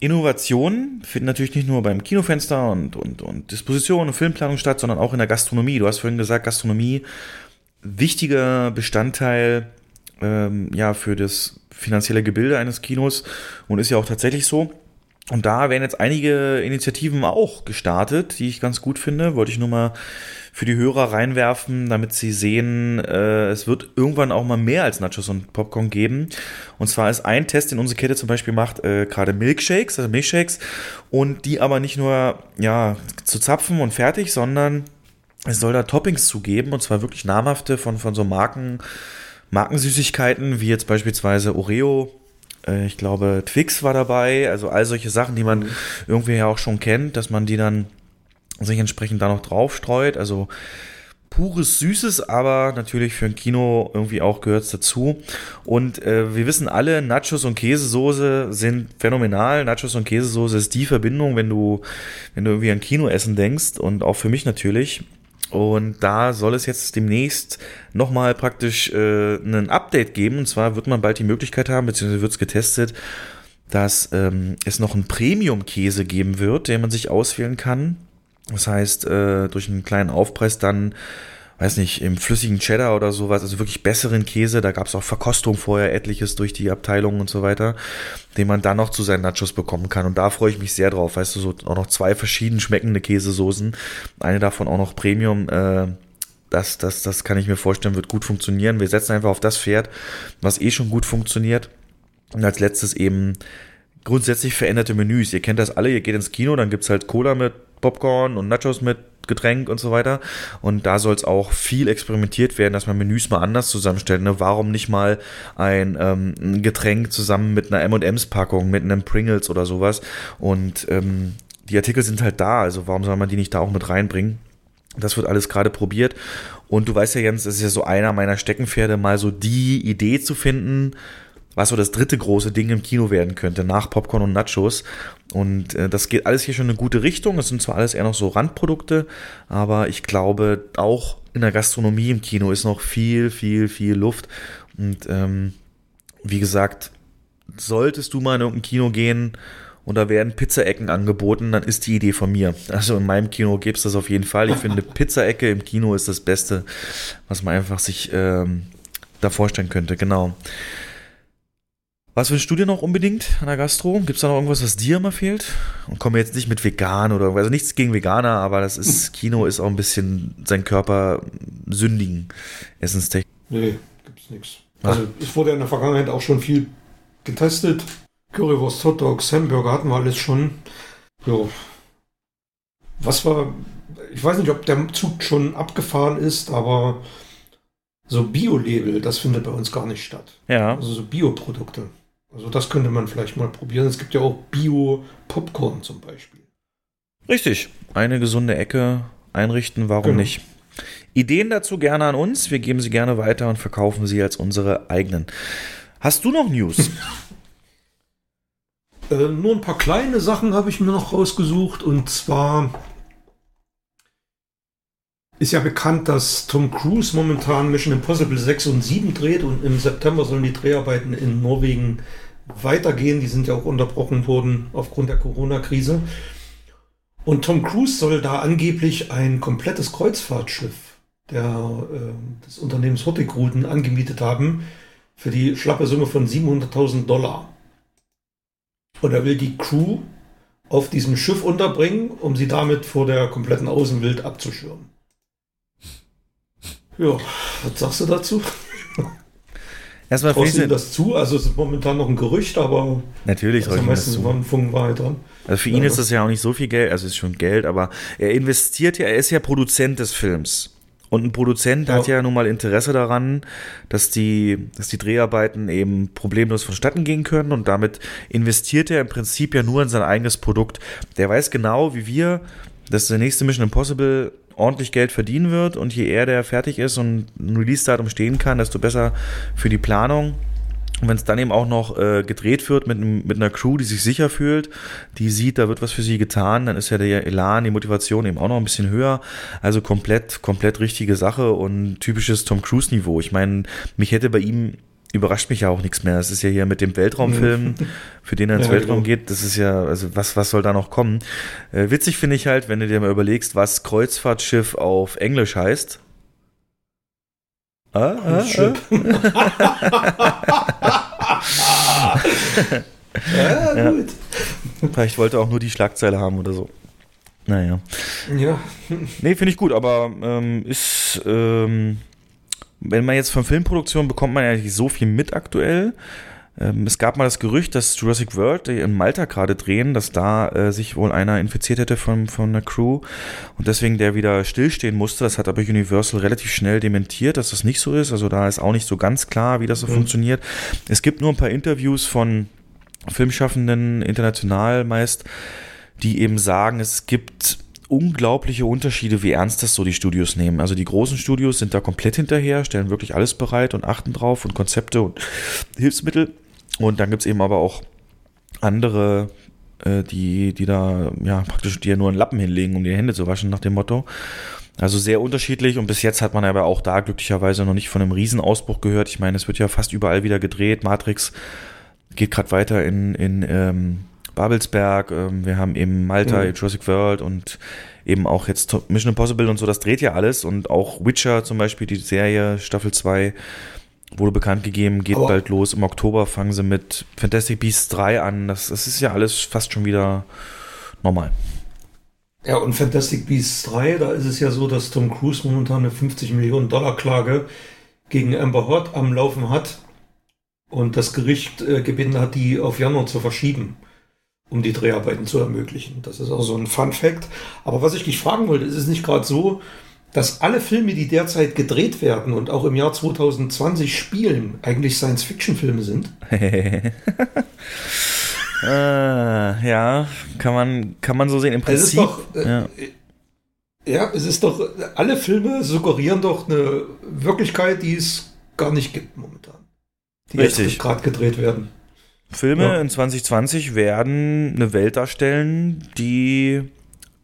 Innovationen finden natürlich nicht nur beim Kinofenster und, und, und Disposition und Filmplanung statt, sondern auch in der Gastronomie. Du hast vorhin gesagt, Gastronomie, wichtiger Bestandteil ähm, ja, für das finanzielle Gebilde eines Kinos und ist ja auch tatsächlich so. Und da werden jetzt einige Initiativen auch gestartet, die ich ganz gut finde. Wollte ich nur mal für die Hörer reinwerfen, damit sie sehen, äh, es wird irgendwann auch mal mehr als Nachos und Popcorn geben. Und zwar ist ein Test, den unsere Kette zum Beispiel macht, äh, gerade Milkshakes, also Milkshakes, und die aber nicht nur ja zu zapfen und fertig, sondern es soll da Toppings zugeben, und zwar wirklich namhafte von, von so Marken, Markensüßigkeiten, wie jetzt beispielsweise Oreo, äh, ich glaube Twix war dabei, also all solche Sachen, die man irgendwie ja auch schon kennt, dass man die dann sich entsprechend da noch drauf streut, also pures Süßes, aber natürlich für ein Kino irgendwie auch gehört dazu. Und äh, wir wissen alle, Nachos und Käsesoße sind phänomenal. Nachos und Käsesoße ist die Verbindung, wenn du, wenn du irgendwie an Kinoessen denkst und auch für mich natürlich. Und da soll es jetzt demnächst nochmal praktisch äh, ein Update geben. Und zwar wird man bald die Möglichkeit haben, beziehungsweise wird es getestet, dass ähm, es noch einen Premium-Käse geben wird, den man sich auswählen kann. Das heißt, äh, durch einen kleinen Aufpreis dann, weiß nicht, im flüssigen Cheddar oder sowas, also wirklich besseren Käse, da gab es auch Verkostung vorher, etliches durch die Abteilungen und so weiter, den man dann noch zu seinen Nachos bekommen kann. Und da freue ich mich sehr drauf, weißt du, so auch noch zwei verschieden schmeckende Käsesoßen, eine davon auch noch Premium, äh, das, das, das kann ich mir vorstellen, wird gut funktionieren. Wir setzen einfach auf das Pferd, was eh schon gut funktioniert. Und als letztes eben grundsätzlich veränderte Menüs. Ihr kennt das alle, ihr geht ins Kino, dann gibt's halt Cola mit Popcorn und Nachos mit Getränk und so weiter. Und da soll es auch viel experimentiert werden, dass man Menüs mal anders zusammenstellt. Ne? Warum nicht mal ein, ähm, Getränk zusammen mit einer M&M's-Packung, mit einem Pringles oder sowas. Und ähm, die Artikel sind halt da, also warum soll man die nicht da auch mit reinbringen? Das wird alles gerade probiert. Und du weißt ja, Jens, es ist ja so einer meiner Steckenpferde, mal so die Idee zu finden, was so das dritte große Ding im Kino werden könnte, nach Popcorn und Nachos. Und äh, das geht alles hier schon in eine gute Richtung. Es sind zwar alles eher noch so Randprodukte, aber ich glaube, auch in der Gastronomie im Kino ist noch viel, viel, viel Luft. Und ähm, wie gesagt, solltest du mal in irgendein Kino gehen und da werden Pizzaecken angeboten, dann ist die Idee von mir. Also in meinem Kino gibt es das auf jeden Fall. Ich finde, Pizzaecke im Kino ist das Beste, was man einfach sich ähm, da vorstellen könnte. Genau. Was wünschst du dir noch unbedingt an der Gastro? Gibt es da noch irgendwas, was dir immer fehlt? Und komme jetzt nicht mit vegan oder irgendwas. Also nichts gegen Veganer, aber das ist, Kino ist auch ein bisschen sein Körper sündigen, essenstechnisch. Nee, gibt's nichts. Also es wurde in der Vergangenheit auch schon viel getestet. Currywurst, Hotdogs, Hamburger hatten wir alles schon. Jo. Was war, ich weiß nicht, ob der Zug schon abgefahren ist, aber so Bio-Label, das findet bei uns gar nicht statt. Ja. Also so Bioprodukte. Also das könnte man vielleicht mal probieren. Es gibt ja auch Bio-Popcorn zum Beispiel. Richtig. Eine gesunde Ecke einrichten, warum Genau. nicht? Ideen dazu gerne an uns. Wir geben sie gerne weiter und verkaufen sie als unsere eigenen. Hast du noch News? Äh, nur ein paar kleine Sachen habe ich mir noch rausgesucht. Und zwar ist ja bekannt, dass Tom Cruise momentan Mission Impossible 6 und 7 dreht. Und im September sollen die Dreharbeiten in Norwegen weitergehen. Die sind ja auch unterbrochen worden aufgrund der Corona-Krise. Und Tom Cruise soll da angeblich ein komplettes Kreuzfahrtschiff der, äh, des Unternehmens Hurtigruten angemietet haben für die schlappe Summe von 700.000 Dollar. Und er will die Crew auf diesem Schiff unterbringen, um sie damit vor der kompletten Außenwelt abzuschirmen. Ja, was sagst du dazu? Erstmal Traust du das zu? Also es ist momentan noch ein Gerücht, aber natürlich das meistens ein Funken Wahrheit dran. Also für ihn Ja. ist das ja auch nicht so viel Geld, also es ist schon Geld, aber er investiert ja, er ist ja Produzent des Films. Und ein Produzent Ja. hat ja nun mal Interesse daran, dass die, dass die Dreharbeiten eben problemlos vonstatten gehen können und damit investiert er im Prinzip ja nur in sein eigenes Produkt. Der weiß genau, wie wir, dass der nächste Mission Impossible ordentlich Geld verdienen wird und je eher der fertig ist und ein Release-Datum stehen kann, desto besser für die Planung. Und wenn es dann eben auch noch äh, gedreht wird mit, mit einer Crew, die sich sicher fühlt, die sieht, da wird was für sie getan, dann ist ja der Elan, die Motivation eben auch noch ein bisschen höher. Also komplett, komplett richtige Sache und typisches Tom Cruise-Niveau. Ich meine, mich hätte bei ihm überrascht mich ja auch nichts mehr. Es ist ja hier mit dem Weltraumfilm, für den er ins Ja, Weltraum genau. geht, das ist ja, also was, was soll da noch kommen? Äh, witzig finde ich halt, wenn du dir mal überlegst, was Kreuzfahrtschiff auf Englisch heißt. Ah, ah, ah. Ja, gut. Vielleicht wollte er auch nur die Schlagzeile haben oder so. Naja. Ja, Nee, finde ich gut, aber ähm, ist, ähm, wenn man jetzt von Filmproduktion bekommt man ja nicht so viel mit aktuell. Ähm, es gab mal das Gerücht, dass Jurassic World, die in Malta gerade drehen, dass da äh, sich wohl einer infiziert hätte von, von einer Crew und deswegen der wieder stillstehen musste. Das hat aber Universal relativ schnell dementiert, dass das nicht so ist. Also da ist auch nicht so ganz klar, wie das so Mhm. funktioniert. Es gibt nur ein paar Interviews von Filmschaffenden, international meist, die eben sagen, es gibt unglaubliche Unterschiede, wie ernst das so die Studios nehmen. Also die großen Studios sind da komplett hinterher, stellen wirklich alles bereit und achten drauf und Konzepte und Hilfsmittel. Und dann gibt's eben aber auch andere, äh, die, die da ja praktisch dir nur einen Lappen hinlegen, um die Hände zu waschen, nach dem Motto. Also sehr unterschiedlich und bis jetzt hat man aber auch da glücklicherweise noch nicht von einem Riesenausbruch gehört. Ich meine, es wird ja fast überall wieder gedreht. Matrix geht gerade weiter in, in ähm, Babelsberg. Ähm, wir haben eben Malta, Mhm. Jurassic World und eben auch jetzt Mission Impossible und so. Das dreht ja alles und auch Witcher zum Beispiel, die Serie Staffel 2 wurde bekannt gegeben, geht Aber- bald los. Im Oktober fangen sie mit Fantastic Beasts 3 an. Das, das ist ja alles fast schon wieder normal. Ja, und Fantastic Beasts 3, da ist es ja so, dass Tom Cruise momentan eine 50 Millionen Dollar Klage gegen Amber Heard am Laufen hat und das Gericht äh, gebeten hat, die auf Januar zu verschieben, um die Dreharbeiten zu ermöglichen. Das ist auch so ein Fun Fact. Aber was ich dich fragen wollte, ist es nicht gerade so, dass alle Filme, die derzeit gedreht werden und auch im Jahr 2020 spielen, eigentlich Science-Fiction-Filme sind? äh, ja, kann man, kann man so sehen. Im Es ist Prinzip. doch, äh, ja. Ja, es ist doch, alle Filme suggerieren doch eine Wirklichkeit, die es gar nicht gibt momentan. Die Richtig. jetzt gerade gedreht werden. Filme Ja. in 2020 werden eine Welt darstellen, die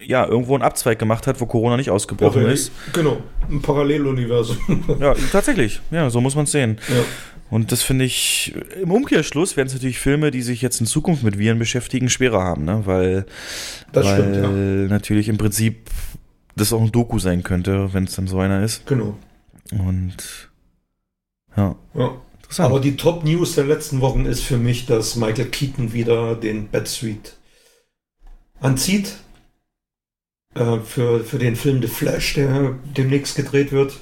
ja irgendwo einen Abzweig gemacht hat, wo Corona nicht ausgebrochen Ja, ist. Genau, ein Paralleluniversum. Ja, tatsächlich. Ja, so muss man es sehen. ja. Und das finde ich, im Umkehrschluss werden es natürlich Filme, die sich jetzt in Zukunft mit Viren beschäftigen, schwerer haben, ne? Weil, Das weil stimmt, ja. natürlich im Prinzip das auch ein Doku sein könnte, wenn es dann so einer ist. Genau. Und ja, Ja. Interessant. Aber die Top-News der letzten Wochen ist für mich, dass Michael Keaton wieder den Batsuit anzieht. Äh, für, für den Film The Flash, der demnächst gedreht wird.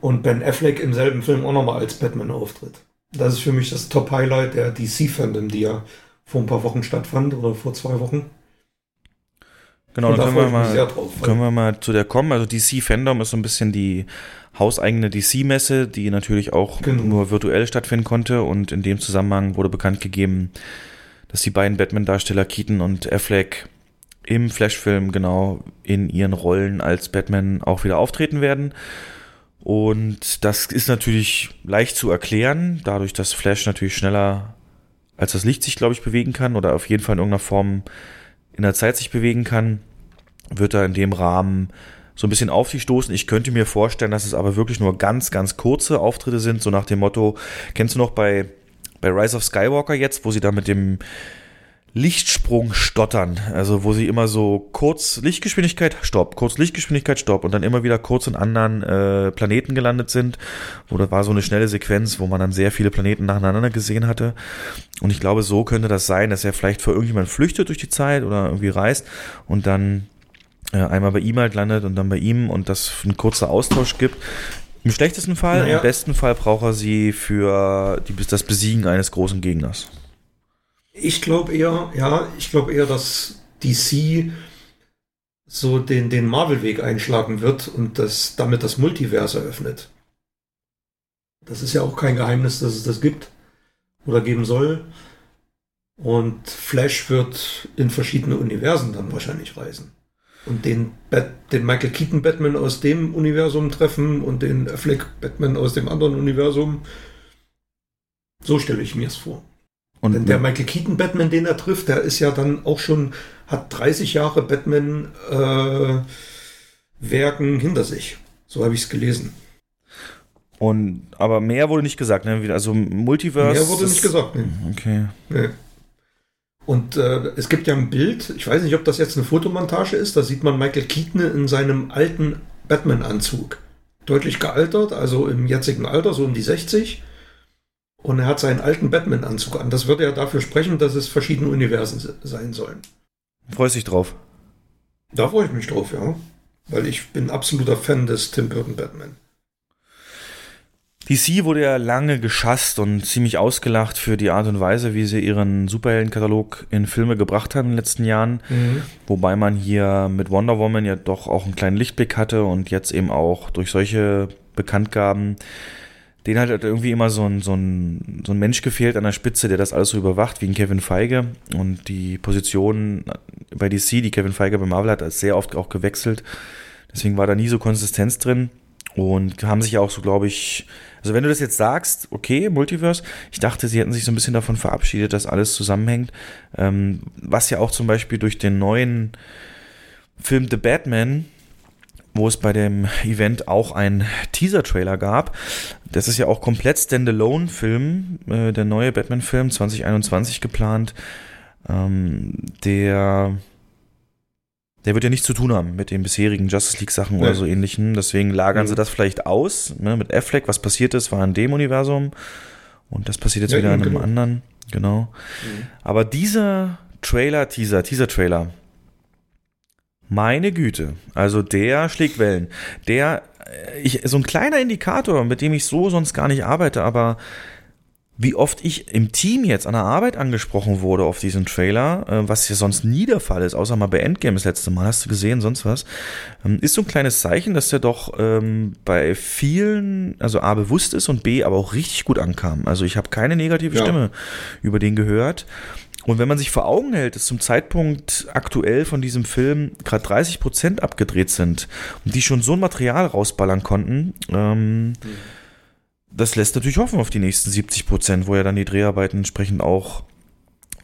Und Ben Affleck im selben Film auch nochmal als Batman auftritt. Das ist für mich das Top-Highlight der DC-Fandom, die ja vor ein paar Wochen stattfand oder vor zwei Wochen. Genau, dann können wir, mal, können wir mal zu der kommen. Also DC Fandom ist so ein bisschen die hauseigene DC-Messe, die natürlich auch genau. nur virtuell stattfinden konnte. Und in dem Zusammenhang wurde bekannt gegeben, dass die beiden Batman-Darsteller Keaton und Affleck im Flash-Film genau in ihren Rollen als Batman auch wieder auftreten werden. Und das ist natürlich leicht zu erklären, dadurch, dass Flash natürlich schneller als das Licht sich, glaube ich, bewegen kann oder auf jeden Fall in irgendeiner Form in der Zeit sich bewegen kann, wird er in dem Rahmen so ein bisschen auf sich stoßen. Ich könnte mir vorstellen, dass es aber wirklich nur ganz, ganz kurze Auftritte sind, so nach dem Motto, kennst du noch bei, bei Rise of Skywalker jetzt, wo sie da mit dem Lichtsprung stottern. Also wo sie immer so kurz Lichtgeschwindigkeit, Stopp, kurz Lichtgeschwindigkeit, Stopp und dann immer wieder kurz in anderen äh, Planeten gelandet sind. Wo da war so eine schnelle Sequenz, wo man dann sehr viele Planeten nacheinander gesehen hatte. Und ich glaube, so könnte das sein, dass er vielleicht vor irgendjemand flüchtet durch die Zeit oder irgendwie reist und dann äh, einmal bei ihm halt landet und dann bei ihm und das einen kurzen Austausch gibt. Im schlechtesten Fall, naja. im besten Fall braucht er sie für die, das Besiegen eines großen Gegners. Ich glaube eher, ja, ich glaube eher, dass DC so den, den Marvel-Weg einschlagen wird und das, damit das Multiverse eröffnet. Das ist ja auch kein Geheimnis, dass es das gibt oder geben soll. Und Flash wird in verschiedene Universen dann wahrscheinlich reisen. Und den, Bat den Michael Keaton Batman aus dem Universum treffen und den Affleck Batman aus dem anderen Universum. So stelle ich mir es vor. Und Denn der Michael Keaton Batman, den er trifft, der ist ja dann auch schon, hat 30 Jahre Batman äh, Werken hinter sich. So habe ich es gelesen. Und aber mehr wurde nicht gesagt, ne? Also Multiverse. Mehr wurde nicht gesagt, ne? Okay. Nee. Und äh, es gibt ja ein Bild, ich weiß nicht, ob das jetzt eine Fotomontage ist, da sieht man Michael Keaton in seinem alten Batman-Anzug. Deutlich gealtert, also im jetzigen Alter, so um die 60. Und er hat seinen alten Batman-Anzug an. Das würde ja dafür sprechen, dass es verschiedene Universen sein sollen. Freust dich drauf? Da freue ich mich drauf, ja. Weil ich bin absoluter Fan des Tim Burton Batman. DC wurde ja lange geschasst und ziemlich ausgelacht für die Art und Weise, wie sie ihren Superheldenkatalog in Filme gebracht haben in den letzten Jahren. Mhm. Wobei man hier mit Wonder Woman ja doch auch einen kleinen Lichtblick hatte und jetzt eben auch durch solche Bekanntgaben den hat halt irgendwie immer so ein, so, ein, so ein Mensch gefehlt an der Spitze, der das alles so überwacht, wie ein Kevin Feige. Und die Position bei DC, die Kevin Feige bei Marvel hat, ist sehr oft auch gewechselt. Deswegen war da nie so Konsistenz drin. Und haben sich auch so, glaube ich, also wenn du das jetzt sagst, okay, Multiverse, ich dachte, sie hätten sich so ein bisschen davon verabschiedet, dass alles zusammenhängt. Ähm, was ja auch zum Beispiel durch den neuen Film The Batman wo es bei dem Event auch einen Teaser-Trailer gab. Das ist ja auch komplett Standalone-Film, äh, der neue Batman-Film 2021 geplant. Ähm, der, der wird ja nichts zu tun haben mit den bisherigen Justice League-Sachen ja. oder so ähnlichen. Deswegen lagern mhm. sie das vielleicht aus. Ne, mit Affleck, was passiert ist, war in dem Universum. Und das passiert jetzt ja, wieder in einem genau. anderen. Genau. Mhm. Aber dieser Trailer, Teaser, Teaser-Trailer, meine Güte, also der schlägt Wellen. Der, äh, ich, so ein kleiner Indikator, mit dem ich so sonst gar nicht arbeite, aber wie oft ich im Team jetzt an der Arbeit angesprochen wurde auf diesen Trailer, äh, was ja sonst nie der Fall ist, außer mal bei Endgame das letzte Mal, hast du gesehen, sonst was, ähm, ist so ein kleines Zeichen, dass der doch ähm, bei vielen, also A, bewusst ist und B, aber auch richtig gut ankam. Also ich habe keine negative ja. Stimme über den gehört. Und wenn man sich vor Augen hält, dass zum Zeitpunkt aktuell von diesem Film gerade 30 Prozent abgedreht sind und die schon so ein Material rausballern konnten, ähm, das lässt natürlich hoffen auf die nächsten 70 Prozent, wo ja dann die Dreharbeiten entsprechend auch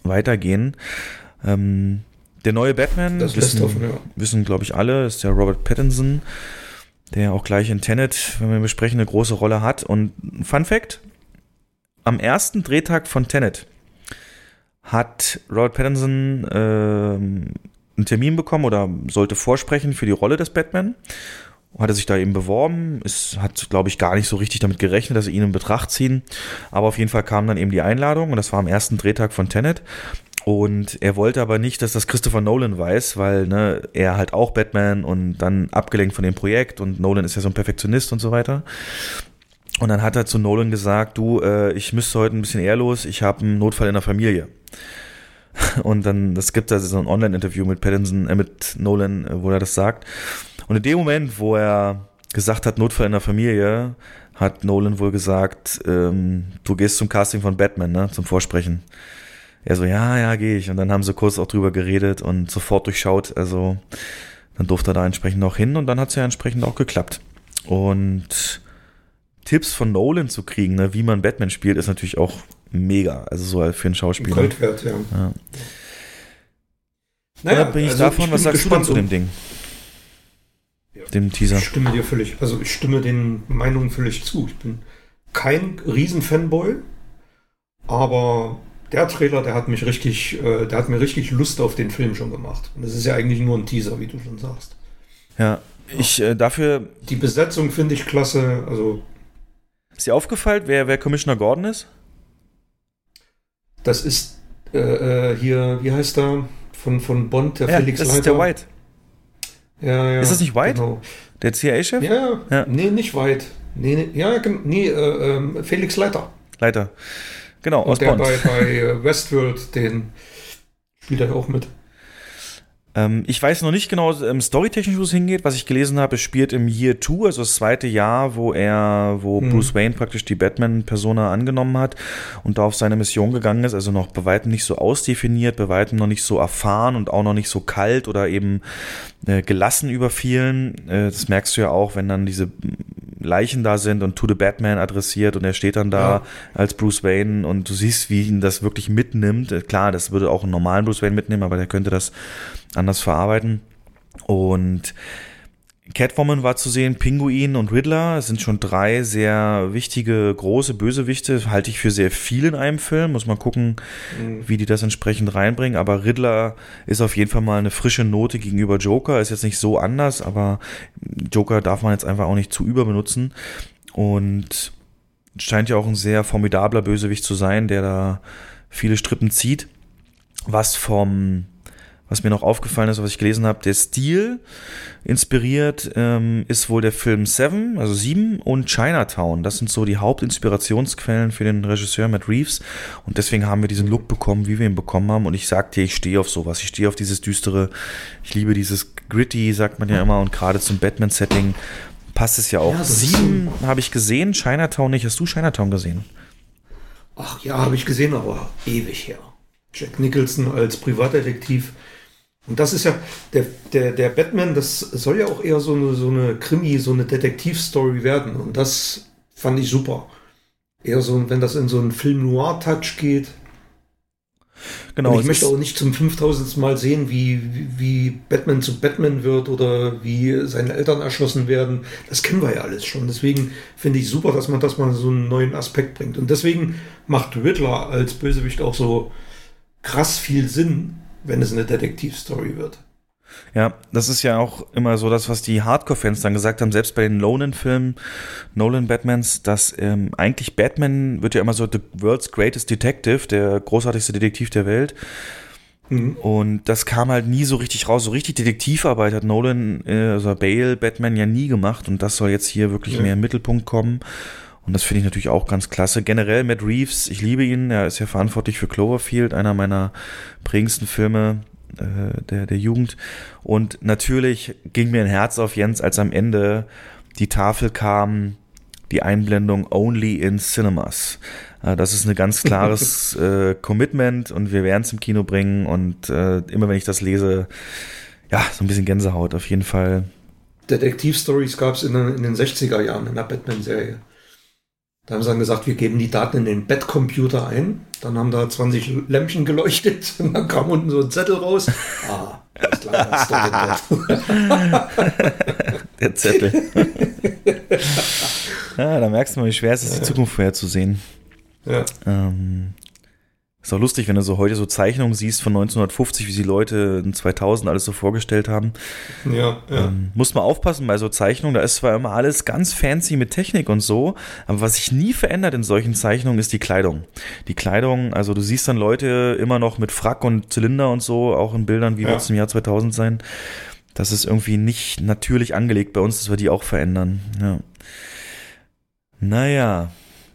weitergehen. Ähm, der neue Batman, das wissen, ja. wissen glaube ich alle, ist der Robert Pattinson, der auch gleich in Tenet, wenn wir besprechen, eine große Rolle hat. Und Fun Fact, am ersten Drehtag von Tenet hat Robert Pattinson äh, einen Termin bekommen oder sollte vorsprechen für die Rolle des Batman. Hatte sich da eben beworben, es hat, glaube ich, gar nicht so richtig damit gerechnet, dass sie ihn in Betracht ziehen. Aber auf jeden Fall kam dann eben die Einladung und das war am ersten Drehtag von Tenet. Und er wollte aber nicht, dass das Christopher Nolan weiß, weil ne, er halt auch Batman und dann abgelenkt von dem Projekt und Nolan ist ja so ein Perfektionist und so weiter. Und dann hat er zu Nolan gesagt, du, äh, ich müsste heute ein bisschen eher los, ich habe einen Notfall in der Familie. Und dann, das gibt also so ein Online-Interview mit Pattinson, äh, mit Nolan, äh, wo er das sagt. Und in dem Moment, wo er gesagt hat, Notfall in der Familie, hat Nolan wohl gesagt, ähm, du gehst zum Casting von Batman, ne, zum Vorsprechen. Er so, ja, ja, gehe ich. Und dann haben sie kurz auch drüber geredet und sofort durchschaut. Also dann durfte er da entsprechend auch hin und dann hat es ja entsprechend auch geklappt. Und Tipps von Nolan zu kriegen, ne, wie man Batman spielt, ist natürlich auch mega. Also so für einen Schauspieler. Gold wert, ja. ja. Naja, bin ich also davon, ich was sagst du denn zu dem Ding? Ja. Dem Teaser. Ich stimme dir völlig, also ich stimme den Meinungen völlig zu. Ich bin kein Riesen-Fanboy, aber der Trailer, der hat mich richtig, äh, der hat mir richtig Lust auf den Film schon gemacht. Und das ist ja eigentlich nur ein Teaser, wie du schon sagst. Ja, ich äh, dafür. Die Besetzung finde ich klasse. Also. Ist dir aufgefallen, wer, wer Commissioner Gordon ist? Das ist äh, äh hier, wie heißt er? Von, von Bond, der ja, Felix das Leiter. ist der White. Ja, ja. Ist das nicht White? Genau. Der CIA-Chef? Ja, ja, ja. Nee, nicht White. Nee, nee, ja, nee, äh, ähm, Felix Leiter. Leiter. Genau, Und aus der Bond. bei, bei äh, Westworld, den spielt er auch mit. Ähm, ich weiß noch nicht genau ähm, storytechnisch, wo es hingeht. Was ich gelesen habe, es spielt im Year 2, also das zweite Jahr, wo er, wo hm. Bruce Wayne praktisch die Batman-Persona angenommen hat und da auf seine Mission gegangen ist. Also noch bei weitem nicht so ausdefiniert, bei weitem noch nicht so erfahren und auch noch nicht so kalt oder eben äh, gelassen über vielen. Äh, das merkst du ja auch, wenn dann diese Leichen da sind und To the Batman adressiert und er steht dann da ja. als Bruce Wayne und du siehst, wie ihn das wirklich mitnimmt. Klar, das würde auch einen normalen Bruce Wayne mitnehmen, aber der könnte das anders verarbeiten. Und Catwoman war zu sehen, Pinguin und Riddler sind schon drei sehr wichtige, große Bösewichte. Halte ich für sehr viel in einem Film. Muss man gucken, mhm. wie die das entsprechend reinbringen. Aber Riddler ist auf jeden Fall mal eine frische Note gegenüber Joker. Ist jetzt nicht so anders, aber Joker darf man jetzt einfach auch nicht zu überbenutzen. Und scheint ja auch ein sehr formidabler Bösewicht zu sein, der da viele Strippen zieht. Was vom was mir noch aufgefallen ist, was ich gelesen habe, der Stil inspiriert ähm, ist wohl der Film Seven, also Sieben und Chinatown. Das sind so die Hauptinspirationsquellen für den Regisseur Matt Reeves. Und deswegen haben wir diesen Look bekommen, wie wir ihn bekommen haben. Und ich sagte, ich stehe auf sowas. Ich stehe auf dieses düstere. Ich liebe dieses Gritty, sagt man ja immer. Und gerade zum Batman-Setting passt es ja auch. Ja, Sieben habe ich gesehen, Chinatown nicht. Hast du Chinatown gesehen? Ach ja, habe ich gesehen, aber ewig her. Jack Nicholson als Privatdetektiv und das ist ja, der, der, der Batman, das soll ja auch eher so eine, so eine Krimi, so eine Detektivstory werden. Und das fand ich super. Eher so, wenn das in so einen Film-Noir-Touch geht. Genau. Und ich möchte auch nicht zum 5000. Mal sehen, wie, wie Batman zu Batman wird oder wie seine Eltern erschossen werden. Das kennen wir ja alles schon. Deswegen finde ich super, dass man das mal so einen neuen Aspekt bringt. Und deswegen macht Riddler als Bösewicht auch so krass viel Sinn, wenn es eine Detektivstory wird. Ja, das ist ja auch immer so das, was die Hardcore-Fans dann gesagt haben, selbst bei den Nolan-Filmen, Nolan-Batmans, dass ähm, eigentlich Batman wird ja immer so the world's greatest detective, der großartigste Detektiv der Welt. Mhm. Und das kam halt nie so richtig raus. So richtig Detektivarbeit hat Nolan, äh, also Bale, Batman ja nie gemacht und das soll jetzt hier wirklich ja. mehr im Mittelpunkt kommen. Und das finde ich natürlich auch ganz klasse. Generell Matt Reeves, ich liebe ihn. Er ist ja verantwortlich für Cloverfield, einer meiner prägendsten Filme äh, der, der Jugend. Und natürlich ging mir ein Herz auf Jens, als am Ende die Tafel kam, die Einblendung Only in Cinemas. Äh, das ist ein ganz klares äh, Commitment und wir werden es im Kino bringen. Und äh, immer wenn ich das lese, ja, so ein bisschen Gänsehaut auf jeden Fall. Detektivstories gab es in, in den 60er Jahren in der Batman-Serie. Da haben sie dann gesagt, wir geben die Daten in den Bettcomputer ein. Dann haben da 20 Lämpchen geleuchtet und dann kam unten so ein Zettel raus. Ah, alles klar, das der Zettel. ja, da merkst du mal, wie schwer es ist, die Zukunft vorherzusehen. Ja. Ähm, ist auch lustig, wenn du so heute so Zeichnungen siehst von 1950, wie sie Leute in 2000 alles so vorgestellt haben. Ja, ja. Ähm, muss man aufpassen bei so Zeichnungen. Da ist zwar immer alles ganz fancy mit Technik und so, aber was sich nie verändert in solchen Zeichnungen ist die Kleidung. Die Kleidung, also du siehst dann Leute immer noch mit Frack und Zylinder und so, auch in Bildern, wie ja. wird es im Jahr 2000 sein. Das ist irgendwie nicht natürlich angelegt bei uns, dass wir die auch verändern. Ja. Naja,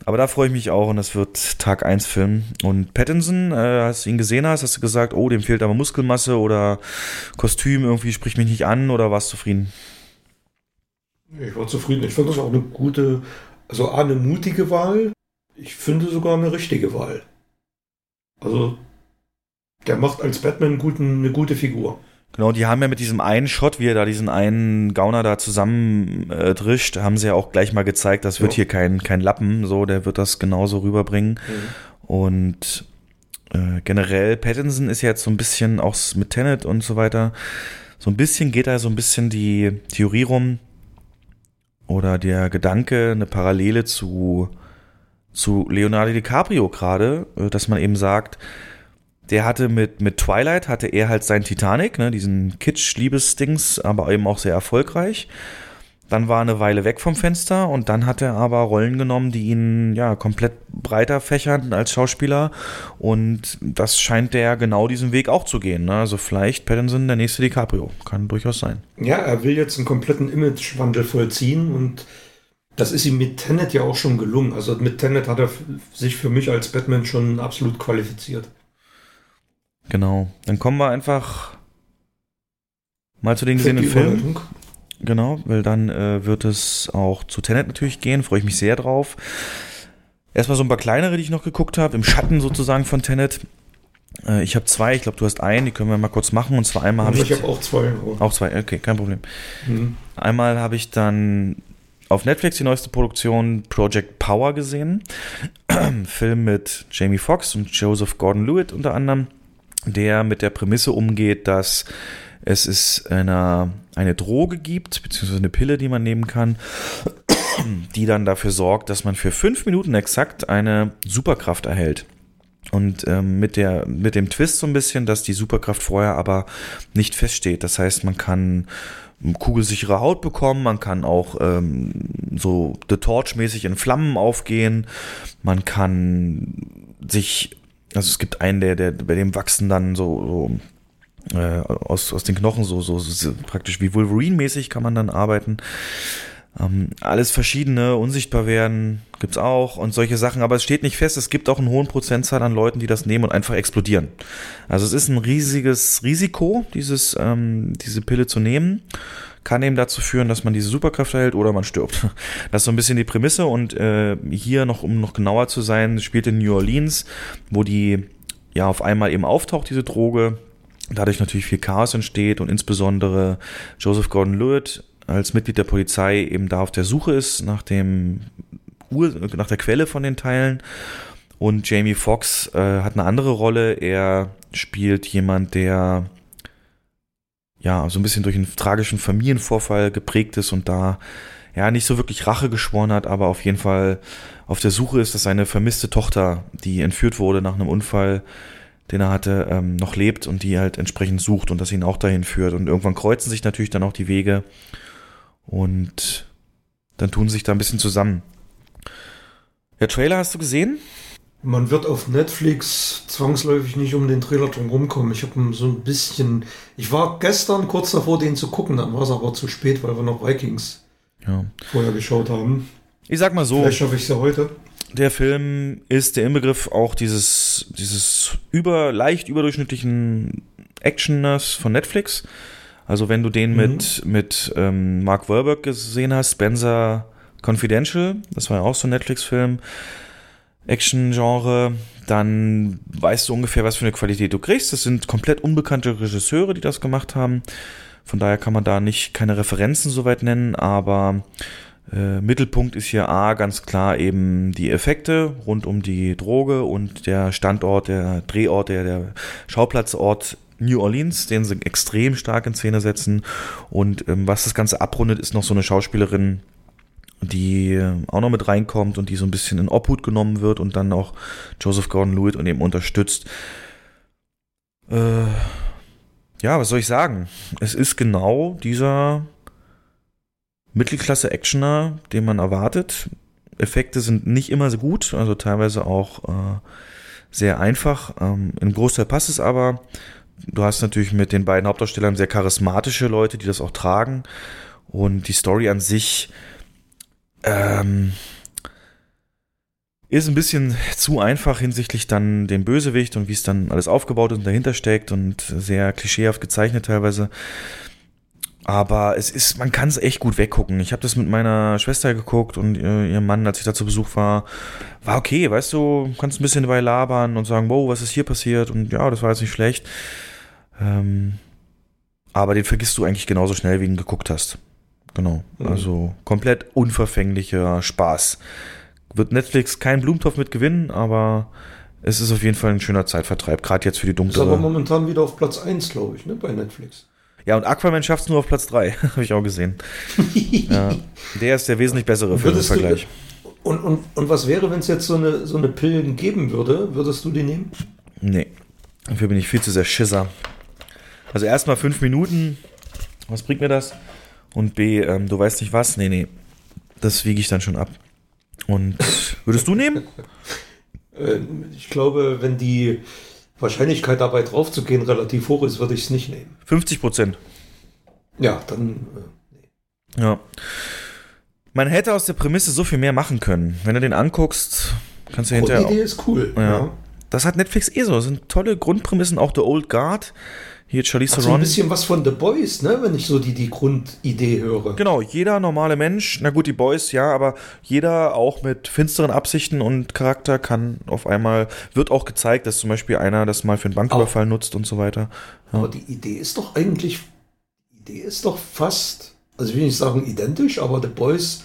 aber da freue ich mich auch und das wird Tag 1 Film. Und Pattinson, äh, hast du ihn gesehen hast, hast du gesagt, oh, dem fehlt aber Muskelmasse oder Kostüm irgendwie spricht mich nicht an oder warst du zufrieden? Ich war zufrieden. Ich fand das auch eine gute, also eine mutige Wahl. Ich finde sogar eine richtige Wahl. Also, der macht als Batman guten, eine gute Figur. Genau, die haben ja mit diesem einen Shot, wie er da diesen einen Gauner da zusammendrischt, äh, haben sie ja auch gleich mal gezeigt, das wird ja. hier kein, kein Lappen, so, der wird das genauso rüberbringen. Mhm. Und äh, generell, Pattinson ist jetzt so ein bisschen auch mit Tenet und so weiter, so ein bisschen geht da so ein bisschen die Theorie rum oder der Gedanke, eine Parallele zu, zu Leonardo DiCaprio gerade, äh, dass man eben sagt, der hatte mit, mit Twilight, hatte er halt sein Titanic, ne, diesen Kitsch-Liebesdings, aber eben auch sehr erfolgreich. Dann war er eine Weile weg vom Fenster und dann hat er aber Rollen genommen, die ihn ja komplett breiter fächern als Schauspieler. Und das scheint der genau diesen Weg auch zu gehen. Ne? Also vielleicht Pattinson der nächste DiCaprio. Kann durchaus sein. Ja, er will jetzt einen kompletten Imagewandel vollziehen und das ist ihm mit Tenet ja auch schon gelungen. Also mit Tenet hat er sich für mich als Batman schon absolut qualifiziert. Genau. Dann kommen wir einfach mal zu den gesehenen Filmen. Genau, weil dann äh, wird es auch zu Tenet natürlich gehen. Freue ich mich sehr drauf. Erstmal so ein paar kleinere, die ich noch geguckt habe, im Schatten sozusagen von Tenet. Äh, ich habe zwei, ich glaube, du hast einen, die können wir mal kurz machen. Und zwar einmal habe ich. Ich habe auch zwei. Auch zwei, okay, kein Problem. Mhm. Einmal habe ich dann auf Netflix die neueste Produktion Project Power gesehen. Film mit Jamie Foxx und Joseph Gordon-Lewitt unter anderem der mit der Prämisse umgeht, dass es ist eine, eine Droge gibt, beziehungsweise eine Pille, die man nehmen kann, die dann dafür sorgt, dass man für fünf Minuten exakt eine Superkraft erhält. Und ähm, mit, der, mit dem Twist so ein bisschen, dass die Superkraft vorher aber nicht feststeht. Das heißt, man kann kugelsichere Haut bekommen, man kann auch ähm, so The Torch-mäßig in Flammen aufgehen, man kann sich also es gibt einen, der, der, bei dem wachsen dann so, so äh, aus, aus den Knochen so, so, so praktisch wie Wolverine-mäßig kann man dann arbeiten. Ähm, alles verschiedene, unsichtbar werden, gibt's auch und solche Sachen, aber es steht nicht fest, es gibt auch einen hohen Prozentzahl an Leuten, die das nehmen und einfach explodieren. Also es ist ein riesiges Risiko, dieses, ähm, diese Pille zu nehmen kann eben dazu führen, dass man diese Superkraft erhält oder man stirbt. Das ist so ein bisschen die Prämisse und äh, hier noch, um noch genauer zu sein, spielt in New Orleans, wo die ja auf einmal eben auftaucht, diese Droge, dadurch natürlich viel Chaos entsteht und insbesondere Joseph Gordon-Lewitt als Mitglied der Polizei eben da auf der Suche ist nach dem Ur nach der Quelle von den Teilen und Jamie Foxx äh, hat eine andere Rolle. Er spielt jemand, der ja, so ein bisschen durch einen tragischen Familienvorfall geprägt ist und da ja nicht so wirklich Rache geschworen hat, aber auf jeden Fall auf der Suche ist, dass seine vermisste Tochter, die entführt wurde nach einem Unfall, den er hatte, ähm, noch lebt und die halt entsprechend sucht und das ihn auch dahin führt. Und irgendwann kreuzen sich natürlich dann auch die Wege und dann tun sich da ein bisschen zusammen. Der Trailer hast du gesehen? Man wird auf Netflix zwangsläufig nicht um den Trailer drum rumkommen. Ich habe so ein bisschen. Ich war gestern kurz davor, den zu gucken, dann war es aber zu spät, weil wir noch Vikings ja. vorher geschaut haben. Ich sag mal so. Vielleicht schaffe ich es ja heute. Der Film ist der Inbegriff auch dieses, dieses über, leicht überdurchschnittlichen Actioners von Netflix. Also wenn du den mhm. mit, mit ähm, Mark Wahlberg gesehen hast, Spencer Confidential, das war ja auch so ein Netflix-Film, Action-Genre, dann weißt du ungefähr, was für eine Qualität du kriegst. Das sind komplett unbekannte Regisseure, die das gemacht haben. Von daher kann man da nicht keine Referenzen soweit nennen, aber äh, Mittelpunkt ist hier A ganz klar eben die Effekte rund um die Droge und der Standort, der Drehort, der, der Schauplatzort New Orleans, den sie extrem stark in Szene setzen. Und ähm, was das Ganze abrundet, ist noch so eine Schauspielerin, die auch noch mit reinkommt und die so ein bisschen in Obhut genommen wird und dann auch Joseph Gordon-Lewitt und eben unterstützt. Äh, ja, was soll ich sagen? Es ist genau dieser Mittelklasse-Actioner, den man erwartet. Effekte sind nicht immer so gut, also teilweise auch äh, sehr einfach. Ähm, Im Großteil passt es aber. Du hast natürlich mit den beiden Hauptdarstellern sehr charismatische Leute, die das auch tragen. Und die Story an sich ähm, Ist ein bisschen zu einfach hinsichtlich dann dem Bösewicht und wie es dann alles aufgebaut und dahinter steckt und sehr klischeehaft gezeichnet teilweise. Aber es ist, man kann es echt gut weggucken. Ich habe das mit meiner Schwester geguckt und äh, ihrem Mann, als ich da zu Besuch war, war okay, weißt du, kannst ein bisschen dabei labern und sagen, wow, was ist hier passiert? Und ja, das war jetzt nicht schlecht. Ähm, aber den vergisst du eigentlich genauso schnell, wie du ihn geguckt hast. Genau. Mhm. Also komplett unverfänglicher Spaß wird Netflix keinen Blumentopf mit gewinnen, aber es ist auf jeden Fall ein schöner Zeitvertreib, gerade jetzt für die dunkle. Ist aber momentan wieder auf Platz 1, glaube ich, ne, bei Netflix. Ja, und Aquaman schafft es nur auf Platz 3, habe ich auch gesehen. ja, der ist der wesentlich bessere Film im Vergleich. Du, und, und, und was wäre, wenn es jetzt so eine, so eine Pillen geben würde? Würdest du die nehmen? Nee, dafür bin ich viel zu sehr Schisser. Also erstmal fünf Minuten, was bringt mir das? Und B, ähm, du weißt nicht was? Nee, nee, das wiege ich dann schon ab. Und würdest du nehmen? Äh, ich glaube, wenn die Wahrscheinlichkeit dabei drauf zu gehen relativ hoch ist, würde ich es nicht nehmen. 50 Prozent. Ja, dann. Äh, nee. Ja. Man hätte aus der Prämisse so viel mehr machen können. Wenn du den anguckst, kannst du hinterher. Die Idee ist cool. Ja. ja. Das hat Netflix eh so. Das sind tolle Grundprämissen. Auch The Old Guard hier Charlize Theron. So ein bisschen was von The Boys, ne? Wenn ich so die, die Grundidee höre. Genau, jeder normale Mensch, na gut, die Boys, ja, aber jeder auch mit finsteren Absichten und Charakter kann auf einmal, wird auch gezeigt, dass zum Beispiel einer das mal für einen Banküberfall aber, nutzt und so weiter. Ja. Aber die Idee ist doch eigentlich, die Idee ist doch fast, also ich will nicht sagen identisch, aber The Boys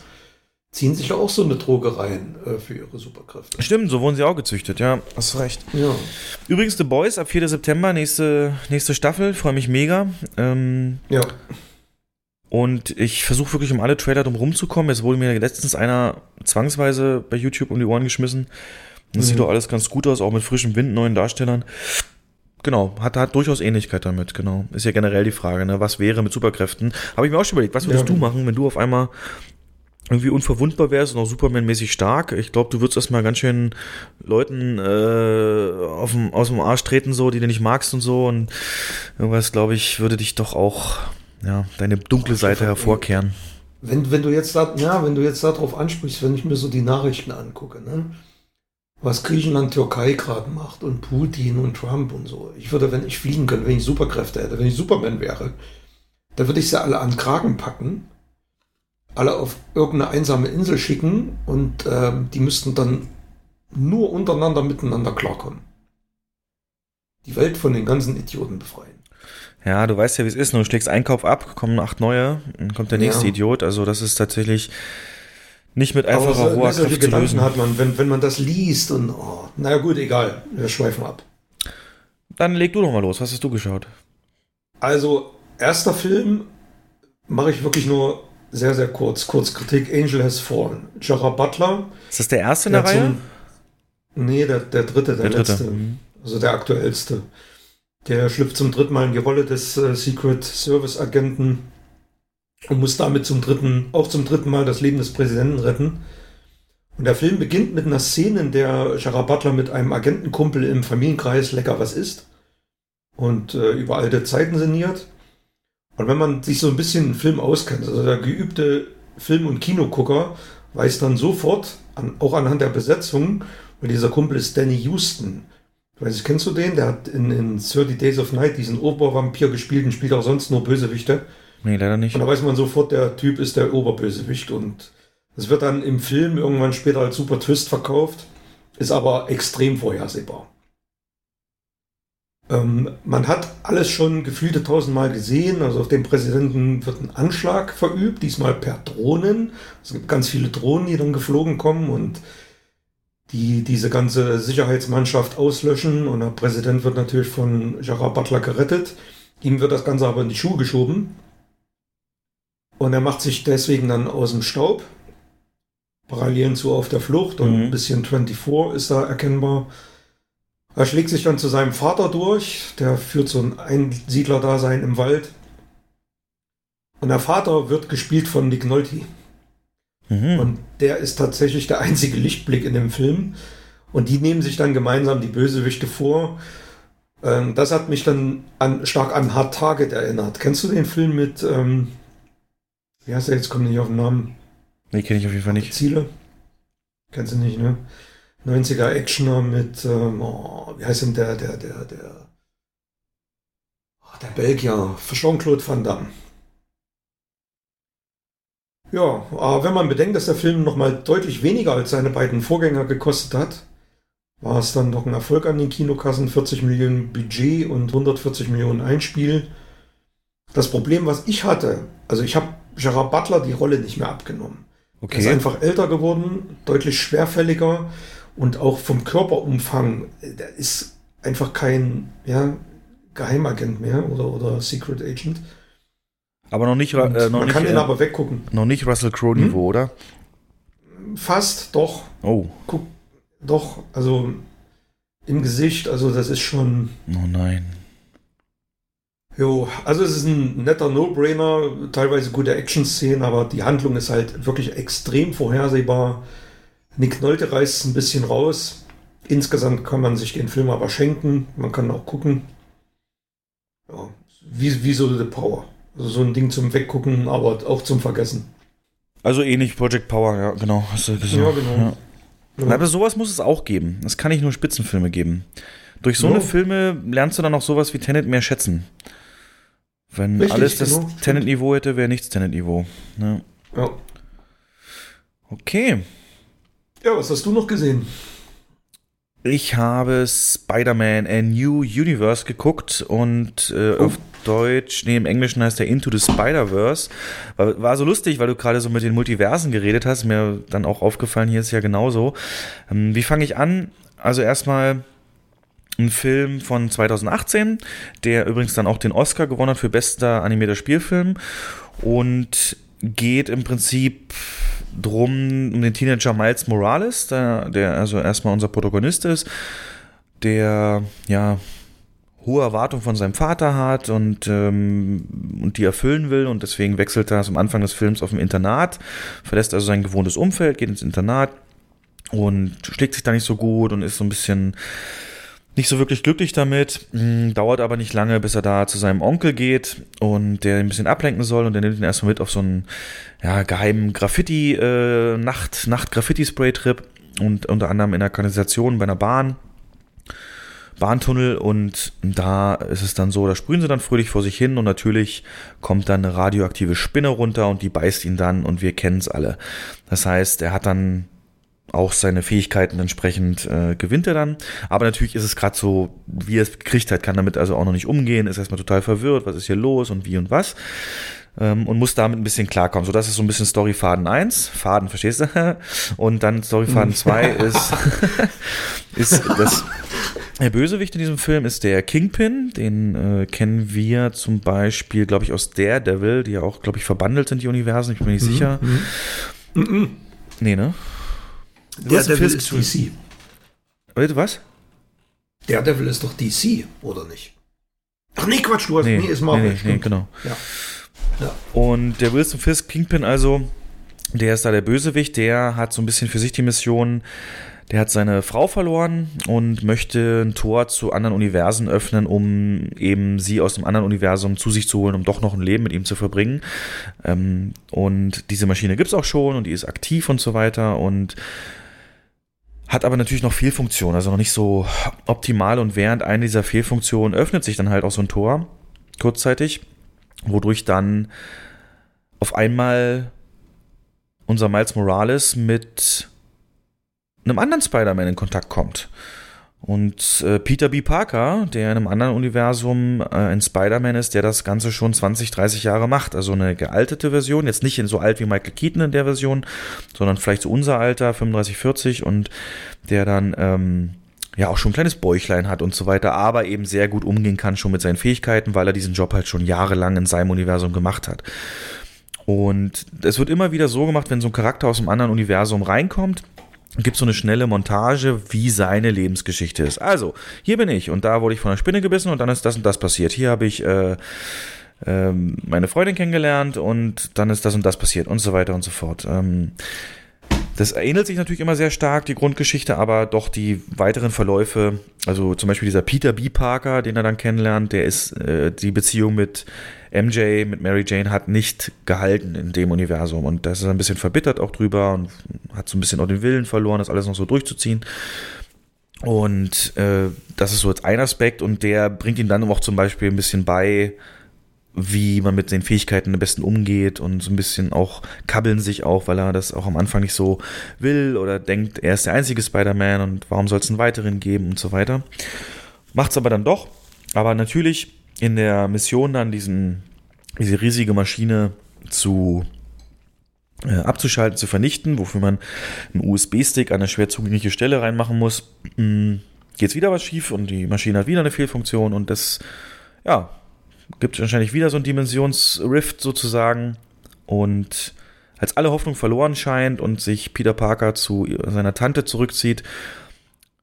ziehen sich ja auch so eine Droge rein äh, für ihre Superkräfte. Stimmt, so wurden sie auch gezüchtet, ja, hast recht. Ja. Übrigens, The Boys ab 4. September, nächste, nächste Staffel, freue mich mega. Ähm, ja. Und ich versuche wirklich um alle Trailer drum rumzukommen. Jetzt wurde mir letztens einer zwangsweise bei YouTube um die Ohren geschmissen. Das mhm. sieht doch alles ganz gut aus, auch mit frischem Wind, neuen Darstellern. Genau, hat, hat durchaus Ähnlichkeit damit, genau. Ist ja generell die Frage, ne? was wäre mit Superkräften? Habe ich mir auch schon überlegt, was würdest ja. du machen, wenn du auf einmal irgendwie unverwundbar wärst und auch Superman-mäßig stark. Ich glaube, du würdest erstmal ganz schön Leuten äh, auf dem, aus dem Arsch treten, so, die du nicht magst und so. Und irgendwas, glaube ich, würde dich doch auch, ja, deine dunkle Seite hervorkehren. Wenn, wenn du jetzt da, ja, wenn du jetzt darauf ansprichst, wenn ich mir so die Nachrichten angucke, ne? Was Griechenland, Türkei gerade macht und Putin und Trump und so. Ich würde, wenn ich fliegen könnte, wenn ich Superkräfte hätte, wenn ich Superman wäre, dann würde ich sie alle an Kragen packen alle auf irgendeine einsame Insel schicken und äh, die müssten dann nur untereinander miteinander klarkommen. Die Welt von den ganzen Idioten befreien. Ja, du weißt ja, wie es ist. Du schlägst Einkauf ab, kommen acht neue, dann kommt der nächste ja. Idiot. Also das ist tatsächlich nicht mit einfacher roher Kraft zu Gedanken lösen. hat man, wenn, wenn man das liest und, oh, naja gut, egal, wir schweifen ab. Dann leg du doch mal los, was hast du geschaut? Also, erster Film mache ich wirklich nur sehr, sehr kurz. Kurz Kritik. Angel has fallen. Gerard Butler. Ist das der erste in der, der Reihe? Zum, nee, der, der dritte, der, der letzte. Dritte. Mhm. Also der aktuellste. Der schlüpft zum dritten Mal in die Rolle des äh, Secret Service Agenten und muss damit zum dritten, auch zum dritten Mal das Leben des Präsidenten retten. Und der Film beginnt mit einer Szene, in der Gerard Butler mit einem Agentenkumpel im Familienkreis lecker was isst und äh, über alte Zeiten sinniert. Und wenn man sich so ein bisschen Film auskennt, also der geübte Film- und Kinogucker weiß dann sofort, an, auch anhand der Besetzung, weil dieser Kumpel ist Danny Houston. Ich weiß nicht, kennst du den? Der hat in, in 30 Days of Night diesen Obervampir gespielt und spielt auch sonst nur Bösewichte. Nee, leider nicht. Und da weiß man sofort, der Typ ist der Oberbösewicht und es wird dann im Film irgendwann später als super Twist verkauft, ist aber extrem vorhersehbar. Ähm, man hat alles schon gefühlte tausendmal gesehen. Also auf den Präsidenten wird ein Anschlag verübt, diesmal per Drohnen. Es gibt ganz viele Drohnen, die dann geflogen kommen und die diese ganze Sicherheitsmannschaft auslöschen. Und der Präsident wird natürlich von Gerard Butler gerettet. Ihm wird das Ganze aber in die Schuhe geschoben. Und er macht sich deswegen dann aus dem Staub. Parallelen zu auf der Flucht und mhm. ein bisschen 24 ist da erkennbar. Er schlägt sich dann zu seinem Vater durch, der führt so ein Einsiedlerdasein im Wald. Und der Vater wird gespielt von Nick Nolte. Mhm. Und der ist tatsächlich der einzige Lichtblick in dem Film. Und die nehmen sich dann gemeinsam die Bösewichte vor. Ähm, das hat mich dann an, stark an Hard Target erinnert. Kennst du den Film mit, ähm, wie heißt er jetzt, kommt nicht auf den Namen? Nee, kenne ich auf jeden Fall nicht. Ziele? Kennst du nicht, ne? 90er Actioner mit, ähm, oh, wie heißt denn der, der, der, der, oh, der Belgier, Jean-Claude Van Damme. Ja, aber wenn man bedenkt, dass der Film nochmal deutlich weniger als seine beiden Vorgänger gekostet hat, war es dann noch ein Erfolg an den Kinokassen, 40 Millionen Budget und 140 Millionen Einspiel. Das Problem, was ich hatte, also ich habe Gerard Butler die Rolle nicht mehr abgenommen. Okay. Er ist einfach älter geworden, deutlich schwerfälliger und auch vom Körperumfang, der ist einfach kein ja, Geheimagent mehr oder, oder Secret Agent. Aber noch nicht. Äh, noch man nicht, kann ihn äh, aber weggucken. Noch nicht Russell Crowe-Niveau, hm? oder? Fast, doch. Oh. Guck, doch, also im Gesicht, also das ist schon. Oh nein. Jo, also es ist ein netter No-Brainer, teilweise gute Action-Szenen, aber die Handlung ist halt wirklich extrem vorhersehbar. Nick Nolte reißt ein bisschen raus. Insgesamt kann man sich den Film aber schenken. Man kann auch gucken. Ja, wie, wie so The Power. Also so ein Ding zum Weggucken, aber auch zum Vergessen. Also ähnlich Project Power, ja, genau. Hast du gesagt. Ja, genau. Ja. Ja. Aber sowas muss es auch geben. Es kann nicht nur Spitzenfilme geben. Durch so eine Filme lernst du dann auch sowas wie Tenet mehr schätzen. Wenn Richtig, alles das genau. Tenet-Niveau hätte, wäre nichts Tenet-Niveau. Ja. ja. Okay. Ja, was hast du noch gesehen? Ich habe Spider-Man A New Universe geguckt und äh, oh. auf Deutsch, nee, im Englischen heißt der Into the Spider-Verse. War, war, so lustig, weil du gerade so mit den Multiversen geredet hast. Mir dann auch aufgefallen, hier ist ja genauso. Ähm, wie fange ich an? Also erstmal ein Film von 2018, der übrigens dann auch den Oscar gewonnen hat für bester animierter Spielfilm und geht im Prinzip drum um den Teenager Miles Morales, der, der also erstmal unser Protagonist ist, der ja hohe Erwartungen von seinem Vater hat und, ähm, und die erfüllen will und deswegen wechselt er am Anfang des Films auf dem Internat, verlässt also sein gewohntes Umfeld, geht ins Internat und schlägt sich da nicht so gut und ist so ein bisschen nicht so wirklich glücklich damit, hm, dauert aber nicht lange, bis er da zu seinem Onkel geht und der ihn ein bisschen ablenken soll und der nimmt ihn erstmal mit auf so einen ja, geheimen Graffiti, äh, und unter anderem in der Kanalisation bei einer Bahn. Bahntunnel und da ist es dann so, da sprühen sie dann fröhlich vor sich hin und natürlich kommt dann eine radioaktive Spinne runter und die beißt ihn dann und wir kennen es alle. Das heißt, er hat dann auch seine Fähigkeiten entsprechend äh, gewinnt er dann. Aber natürlich ist es gerade so, wie er es gekriegt hat, kann damit also auch noch nicht umgehen, ist erstmal total verwirrt, was ist hier los und wie und was. Ähm, und muss damit ein bisschen klarkommen. So, das ist so ein bisschen Storyfaden 1. Faden, verstehst du? Und dann Storyfaden 2 ist, ist das. Der Bösewicht in diesem Film ist der Kingpin. Den äh, kennen wir zum Beispiel, glaube ich, aus Daredevil, die ja auch, glaube ich, verbandelt sind, die Universen. Ich bin mir nicht mhm. sicher. Mhm. Mhm. Nee, ne? Der Devil ist DC. Bitte was? Der Devil ist doch DC, oder nicht? Ach nee, Quatsch, du hast. Nee, nee ist Marvel. Nee, nee, nee genau. Ja. ja. Und der Wilson Fisk Kingpin also, der ist da der Bösewicht, der hat so ein bisschen für sich die Mission, der hat seine Frau verloren und möchte ein Tor zu anderen Universen öffnen, um eben sie aus dem anderen Universum zu sich zu holen, um doch noch ein Leben mit ihm zu verbringen. Ähm, und diese Maschine gibt's auch schon und die ist aktiv und so weiter. Und hat aber natürlich noch Fehlfunktionen, also noch nicht so optimal und während einer dieser Fehlfunktionen öffnet sich dann halt auch so ein Tor kurzzeitig, wodurch dann auf einmal unser Miles Morales mit einem anderen Spider-Man in Kontakt kommt. Und äh, Peter B. Parker, der in einem anderen Universum äh, ein Spider-Man ist, der das Ganze schon 20, 30 Jahre macht. Also eine gealtete Version, jetzt nicht in so alt wie Michael Keaton in der Version, sondern vielleicht so unser Alter, 35, 40 und der dann ähm, ja auch schon ein kleines Bäuchlein hat und so weiter, aber eben sehr gut umgehen kann schon mit seinen Fähigkeiten, weil er diesen Job halt schon jahrelang in seinem Universum gemacht hat. Und es wird immer wieder so gemacht, wenn so ein Charakter aus einem anderen Universum reinkommt, gibt so eine schnelle Montage, wie seine Lebensgeschichte ist. Also, hier bin ich und da wurde ich von einer Spinne gebissen und dann ist das und das passiert. Hier habe ich äh, äh, meine Freundin kennengelernt und dann ist das und das passiert und so weiter und so fort. Ähm, das ähnelt sich natürlich immer sehr stark, die Grundgeschichte, aber doch die weiteren Verläufe also zum Beispiel dieser Peter B. Parker, den er dann kennenlernt, der ist äh, die Beziehung mit MJ, mit Mary Jane, hat nicht gehalten in dem Universum. Und da ist er ein bisschen verbittert auch drüber und hat so ein bisschen auch den Willen verloren, das alles noch so durchzuziehen. Und äh, das ist so jetzt ein Aspekt und der bringt ihm dann auch zum Beispiel ein bisschen bei, wie man mit den Fähigkeiten am besten umgeht und so ein bisschen auch kabbeln sich auch, weil er das auch am Anfang nicht so will oder denkt, er ist der einzige Spider-Man und warum soll es einen weiteren geben und so weiter. Macht's aber dann doch. Aber natürlich in der Mission dann diesen, diese riesige Maschine zu äh, abzuschalten, zu vernichten, wofür man einen USB-Stick an eine schwer zugängliche Stelle reinmachen muss, mh, hm, geht's wieder was schief und die Maschine hat wieder eine Fehlfunktion und das, ja, gibt wahrscheinlich wieder so ein Dimensionsrift sozusagen. Und als alle Hoffnung verloren scheint und sich Peter Parker zu seiner Tante zurückzieht,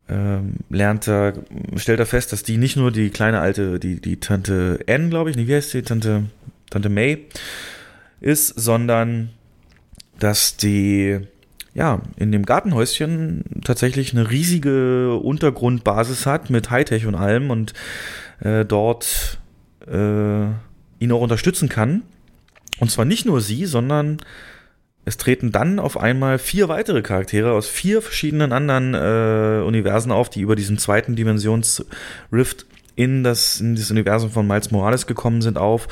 ähm, lernt er, stellt er fest, dass die nicht nur die kleine alte, die, die Tante Anne, glaube ich, nicht, wie heißt sie, Tante, Tante May ist, sondern dass die ja, in dem Gartenhäuschen tatsächlich eine riesige Untergrundbasis hat mit Hightech und allem und äh, dort äh, ihn auch unterstützen kann. Und zwar nicht nur sie, sondern es treten dann auf einmal vier weitere Charaktere aus vier verschiedenen anderen äh, Universen auf, die über diesen zweiten Dimensionsrift in das, in das Universum von Miles Morales gekommen sind, auf.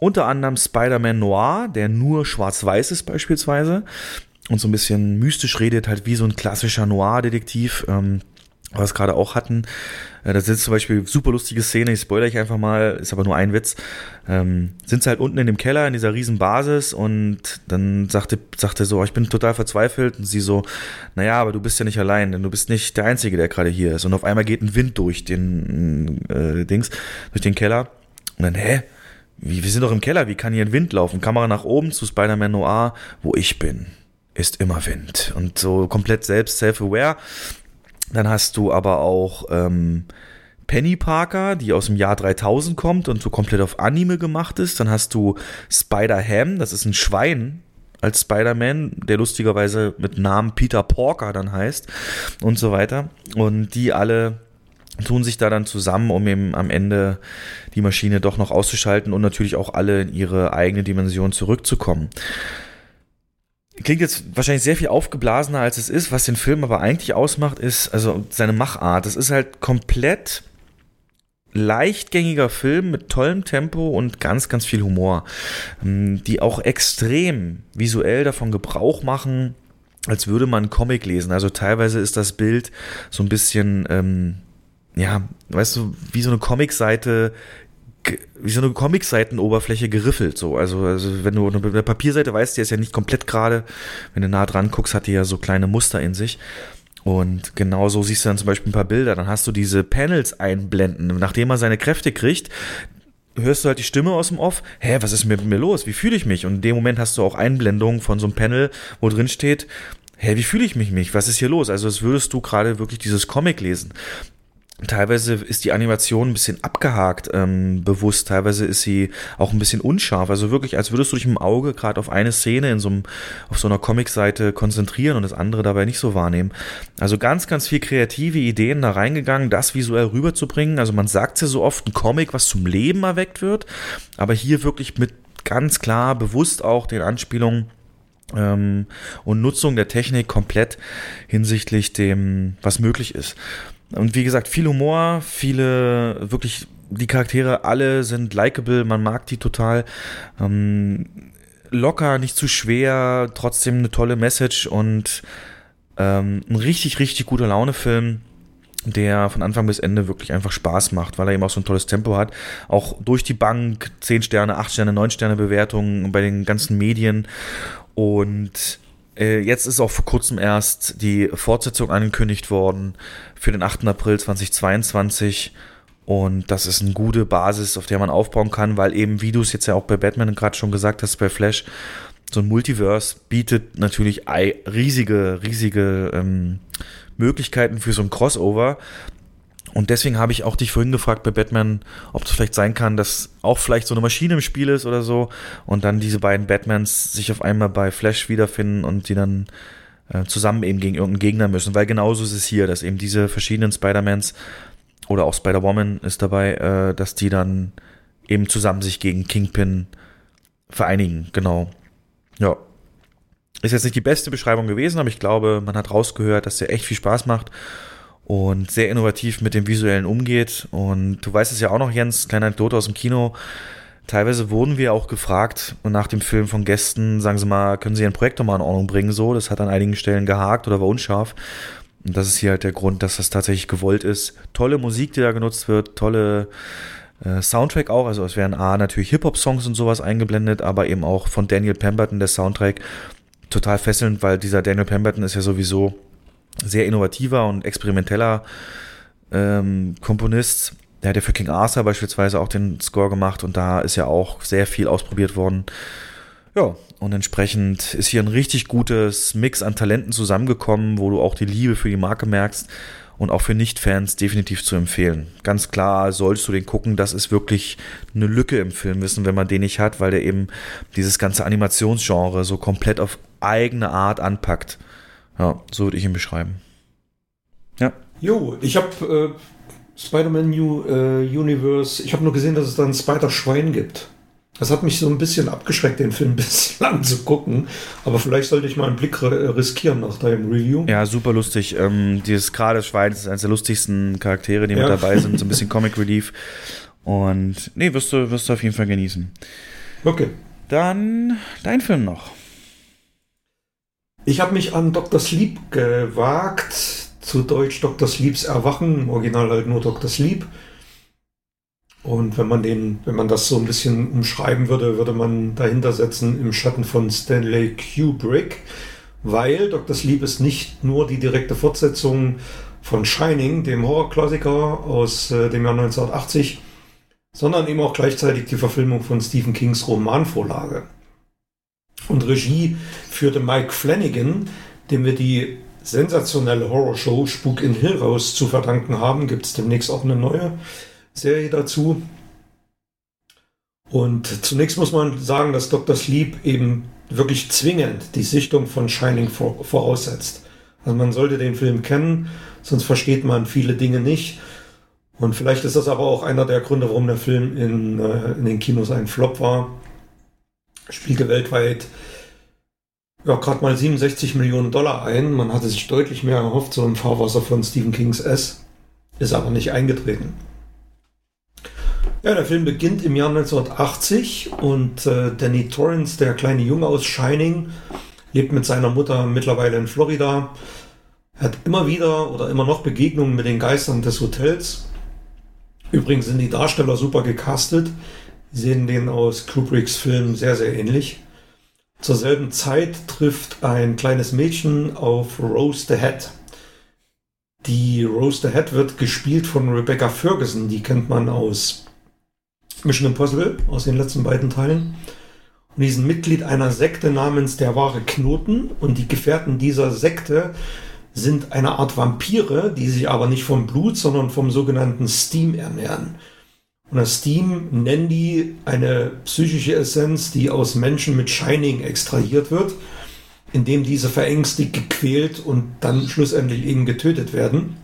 Unter anderem Spider-Man Noir, der nur schwarz-weiß ist beispielsweise und so ein bisschen mystisch redet, halt wie so ein klassischer Noir-Detektiv. Ähm, was gerade auch hatten. Äh, da sind zum Beispiel super lustige Szene, ich spoilere ich einfach mal, ist aber nur ein Witz. Ähm, sind sie halt unten in dem Keller in dieser riesen Basis und dann sagte, sagte so, ich bin total verzweifelt und sie so, naja, aber du bist ja nicht allein, denn du bist nicht der Einzige, der gerade hier ist. Und auf einmal geht ein Wind durch den äh, Dings, durch den Keller. Und dann, hä? Wie, wir sind doch im Keller, wie kann hier ein Wind laufen? Kamera nach oben zu Spider-Man Noir, wo ich bin, ist immer Wind. Und so komplett selbst self-aware. Dann hast du aber auch ähm, Penny Parker, die aus dem Jahr 3000 kommt und so komplett auf Anime gemacht ist. Dann hast du Spider-Ham, das ist ein Schwein als Spider-Man, der lustigerweise mit Namen Peter Porker dann heißt und so weiter. Und die alle tun sich da dann zusammen, um eben am Ende die Maschine doch noch auszuschalten und natürlich auch alle in ihre eigene Dimension zurückzukommen. Klingt jetzt wahrscheinlich sehr viel aufgeblasener, als es ist. Was den Film aber eigentlich ausmacht, ist also seine Machart. Das ist halt komplett leichtgängiger Film mit tollem Tempo und ganz, ganz viel Humor, ähm, die auch extrem visuell davon Gebrauch machen, als würde man einen Comic lesen. Also teilweise ist das Bild so ein bisschen, ähm, ja, weißt du, wie so eine Comicseite wie so eine Comic-Seitenoberfläche geriffelt, so. Also, also, wenn du eine Papierseite weißt, die ist ja nicht komplett gerade. Wenn du nah dran guckst, hat die ja so kleine Muster in sich. Und genau so siehst du dann zum Beispiel ein paar Bilder. Dann hast du diese Panels einblenden. Nachdem er seine Kräfte kriegt, hörst du halt die Stimme aus dem Off. Hä, was ist mit mir los? Wie fühle ich mich? Und in dem Moment hast du auch Einblendungen von so einem Panel, wo drin steht, hä, wie fühle ich mich nicht? Was ist hier los? Also, als würdest du gerade wirklich dieses Comic lesen. Teilweise ist die Animation ein bisschen abgehakt, ähm, bewusst. Teilweise ist sie auch ein bisschen unscharf. Also wirklich, als würdest du dich im Auge gerade auf eine Szene in so einem, auf so einer Comicseite konzentrieren und das andere dabei nicht so wahrnehmen. Also ganz, ganz viel kreative Ideen da reingegangen, das visuell rüberzubringen. Also man sagt ja so oft, ein Comic, was zum Leben erweckt wird. Aber hier wirklich mit ganz klar, bewusst auch den Anspielungen ähm, und Nutzung der Technik komplett hinsichtlich dem, was möglich ist. Und wie gesagt, viel Humor, viele wirklich, die Charaktere alle sind likable, man mag die total. Ähm, locker, nicht zu schwer, trotzdem eine tolle Message und ähm, ein richtig, richtig guter Laune-Film der von Anfang bis Ende wirklich einfach Spaß macht, weil er eben auch so ein tolles Tempo hat. Auch durch die Bank 10 Sterne, 8 Sterne, 9 Sterne Bewertungen bei den ganzen Medien. Und jetzt ist auch vor kurzem erst die Fortsetzung angekündigt worden für den 8. April 2022. Und das ist eine gute Basis, auf der man aufbauen kann, weil eben, wie du es jetzt ja auch bei Batman gerade schon gesagt hast, bei Flash, so ein Multiverse bietet natürlich riesige, riesige ähm, Möglichkeiten für so ein Crossover. Und deswegen habe ich auch dich vorhin gefragt bei Batman, ob es vielleicht sein kann, dass auch vielleicht so eine Maschine im Spiel ist oder so und dann diese beiden Batmans sich auf einmal bei Flash wiederfinden und die dann äh, zusammen eben gegen irgendeinen Gegner müssen. Weil genauso ist es hier, dass eben diese verschiedenen Spider-Mans oder auch Spider-Woman ist dabei, äh, dass die dann eben zusammen sich gegen Kingpin vereinigen. Genau. Ja. Ist jetzt nicht die beste Beschreibung gewesen, aber ich glaube, man hat rausgehört, dass der echt viel Spaß macht und sehr innovativ mit dem Visuellen umgeht. Und du weißt es ja auch noch, Jens, kleine Anekdote aus dem Kino. Teilweise wurden wir auch gefragt und nach dem Film von Gästen, sagen Sie mal, können Sie Ihren Projekt nochmal in Ordnung bringen? So, das hat an einigen Stellen gehakt oder war unscharf. Und das ist hier halt der Grund, dass das tatsächlich gewollt ist. Tolle Musik, die da genutzt wird, tolle äh, Soundtrack auch. Also es werden A natürlich Hip-Hop-Songs und sowas eingeblendet, aber eben auch von Daniel Pemberton der Soundtrack. Total fesselnd, weil dieser Daniel Pemberton ist ja sowieso sehr innovativer und experimenteller ähm, Komponist. Der hat ja für King Arthur beispielsweise auch den Score gemacht und da ist ja auch sehr viel ausprobiert worden. Ja, und entsprechend ist hier ein richtig gutes Mix an Talenten zusammengekommen, wo du auch die Liebe für die Marke merkst und auch für Nicht-Fans definitiv zu empfehlen. Ganz klar sollst du den gucken, das ist wirklich eine Lücke im Filmwissen, wenn man den nicht hat, weil der eben dieses ganze Animationsgenre so komplett auf eigene Art anpackt. Ja, so würde ich ihn beschreiben. Ja. Jo, ich habe äh, Spider-Man New äh, Universe, ich habe nur gesehen, dass es da ein Spider-Schwein gibt. Das hat mich so ein bisschen abgeschreckt, den Film bislang zu gucken. Aber vielleicht sollte ich mal einen Blick riskieren nach deinem Review. Ja, super lustig. Ähm, dieses gerade Schwein ist eines der lustigsten Charaktere, die ja. mit dabei sind. So ein bisschen Comic Relief. Und nee, wirst du, wirst du auf jeden Fall genießen. Okay. Dann dein Film noch. Ich habe mich an Dr. Sleep gewagt. Zu Deutsch Dr. Sleeps Erwachen. Im Original halt nur Dr. Sleep. Und wenn man den, wenn man das so ein bisschen umschreiben würde, würde man dahinter setzen im Schatten von Stanley Kubrick, weil Dr. Sleep ist nicht nur die direkte Fortsetzung von Shining, dem Horrorklassiker aus äh, dem Jahr 1980, sondern eben auch gleichzeitig die Verfilmung von Stephen Kings Romanvorlage. Und Regie führte Mike Flanagan, dem wir die sensationelle Horrorshow Spuk in Hill House zu verdanken haben. Gibt es demnächst auch eine neue. Serie dazu. Und zunächst muss man sagen, dass Dr. Sleep eben wirklich zwingend die Sichtung von Shining voraussetzt. Also man sollte den Film kennen, sonst versteht man viele Dinge nicht. Und vielleicht ist das aber auch einer der Gründe, warum der Film in, äh, in den Kinos ein Flop war. Spielte weltweit ja, gerade mal 67 Millionen Dollar ein. Man hatte sich deutlich mehr erhofft, so im Fahrwasser von Stephen Kings S. Ist aber nicht eingetreten. Ja, der Film beginnt im Jahr 1980 und äh, Danny Torrance, der kleine Junge aus Shining, lebt mit seiner Mutter mittlerweile in Florida. Hat immer wieder oder immer noch Begegnungen mit den Geistern des Hotels. Übrigens sind die Darsteller super gecastet. Sehen den aus Kubricks Film sehr, sehr ähnlich. Zur selben Zeit trifft ein kleines Mädchen auf Rose the Hat. Die Rose the Hat wird gespielt von Rebecca Ferguson. Die kennt man aus Mission Impossible aus den letzten beiden Teilen. Und die sind Mitglied einer Sekte namens der wahre Knoten. Und die Gefährten dieser Sekte sind eine Art Vampire, die sich aber nicht vom Blut, sondern vom sogenannten Steam ernähren. Das Steam nennen die eine psychische Essenz, die aus Menschen mit Shining extrahiert wird, indem diese verängstigt, gequält und dann schlussendlich eben getötet werden.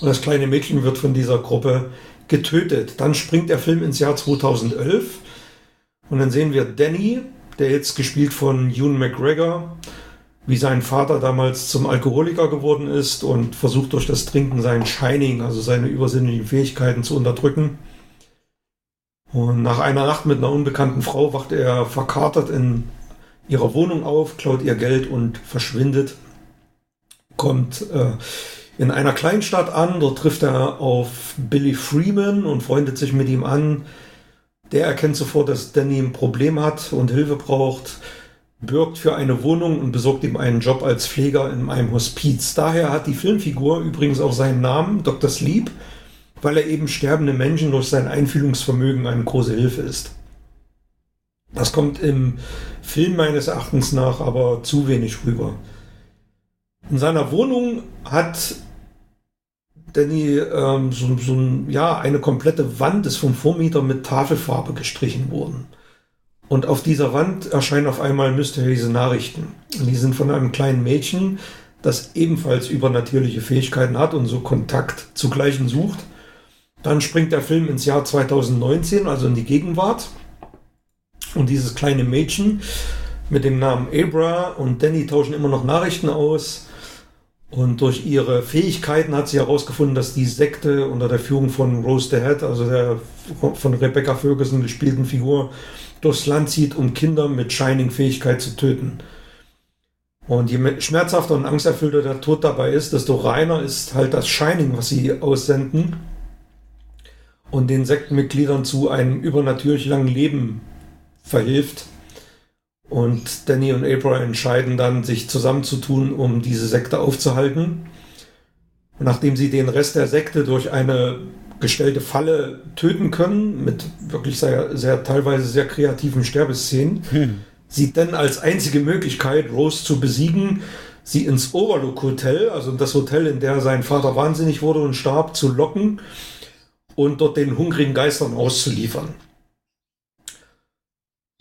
Und das kleine Mädchen wird von dieser Gruppe getötet. Dann springt der Film ins Jahr 2011 und dann sehen wir Danny, der jetzt gespielt von Ewan McGregor, wie sein Vater damals zum Alkoholiker geworden ist und versucht durch das Trinken sein Shining, also seine übersinnlichen Fähigkeiten zu unterdrücken. Und nach einer Nacht mit einer unbekannten Frau wacht er verkatert in ihrer Wohnung auf, klaut ihr Geld und verschwindet. Kommt äh, in einer Kleinstadt an. Dort trifft er auf Billy Freeman und freundet sich mit ihm an. Der erkennt sofort, dass Danny ein Problem hat und Hilfe braucht, bürgt für eine Wohnung und besorgt ihm einen Job als Pfleger in einem Hospiz. Daher hat die Filmfigur übrigens auch seinen Namen, Dr. Sleep, weil er eben sterbende Menschen durch sein Einfühlungsvermögen eine große Hilfe ist. Das kommt im Film meines Erachtens nach aber zu wenig rüber. In seiner Wohnung hat Danny ähm, so, so ein, ja, eine komplette Wand ist vom Vormieter mit Tafelfarbe gestrichen worden. Und auf dieser Wand erscheinen auf einmal mysteriöse Nachrichten. Und die sind von einem kleinen Mädchen, das ebenfalls übernatürliche Fähigkeiten hat und so Kontakt zu Gleichen sucht. Dann springt der Film ins Jahr 2019, also in die Gegenwart. Und dieses kleine Mädchen mit dem Namen Abra und Danny tauschen immer noch Nachrichten aus. Und durch ihre Fähigkeiten hat sie herausgefunden, dass die Sekte unter der Führung von Rose the Head, also der von Rebecca Ferguson gespielten Figur, durchs Land zieht, um Kinder mit Shining-Fähigkeit zu töten. Und je schmerzhafter und angsterfüllter der Tod dabei ist, desto reiner ist halt das Shining, was sie aussenden und den Sektenmitgliedern zu einem übernatürlich langen Leben verhilft. Und Danny und April entscheiden dann, sich zusammenzutun, um diese Sekte aufzuhalten. Und nachdem sie den Rest der Sekte durch eine gestellte Falle töten können, mit wirklich sehr, sehr teilweise sehr kreativen Sterbeszenen, hm. sieht dann als einzige Möglichkeit, Rose zu besiegen, sie ins Overlook Hotel, also das Hotel, in der sein Vater wahnsinnig wurde und starb, zu locken und dort den hungrigen Geistern auszuliefern.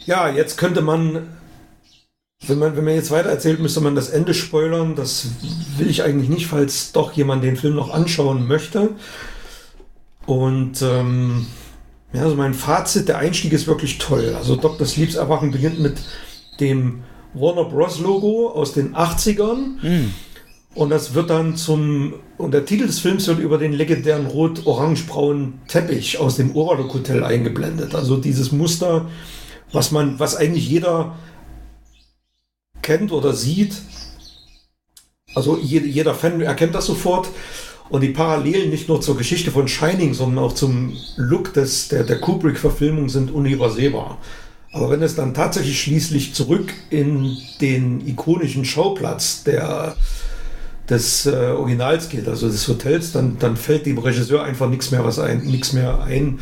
Ja, jetzt könnte man, wenn man, wenn man jetzt weiter erzählt, müsste man das Ende spoilern. Das will ich eigentlich nicht, falls doch jemand den Film noch anschauen möchte. Und ähm, ja, also mein Fazit, der Einstieg ist wirklich toll. Also Dr. Sleeps Erwachen beginnt mit dem Warner Bros. Logo aus den 80ern. Mm. Und das wird dann zum, und der Titel des Films wird über den legendären rot-orange-braunen Teppich aus dem Overlook Hotel eingeblendet. Also dieses Muster, was man, was eigentlich jeder kennt oder sieht. Also jeder Fan erkennt das sofort. Und die Parallelen nicht nur zur Geschichte von Shining, sondern auch zum Look des, der, der Kubrick-Verfilmung sind unübersehbar. Aber wenn es dann tatsächlich schließlich zurück in den ikonischen Schauplatz der, des äh, Originals geht, also des Hotels, dann, dann fällt dem Regisseur einfach nichts mehr was ein, nichts mehr ein.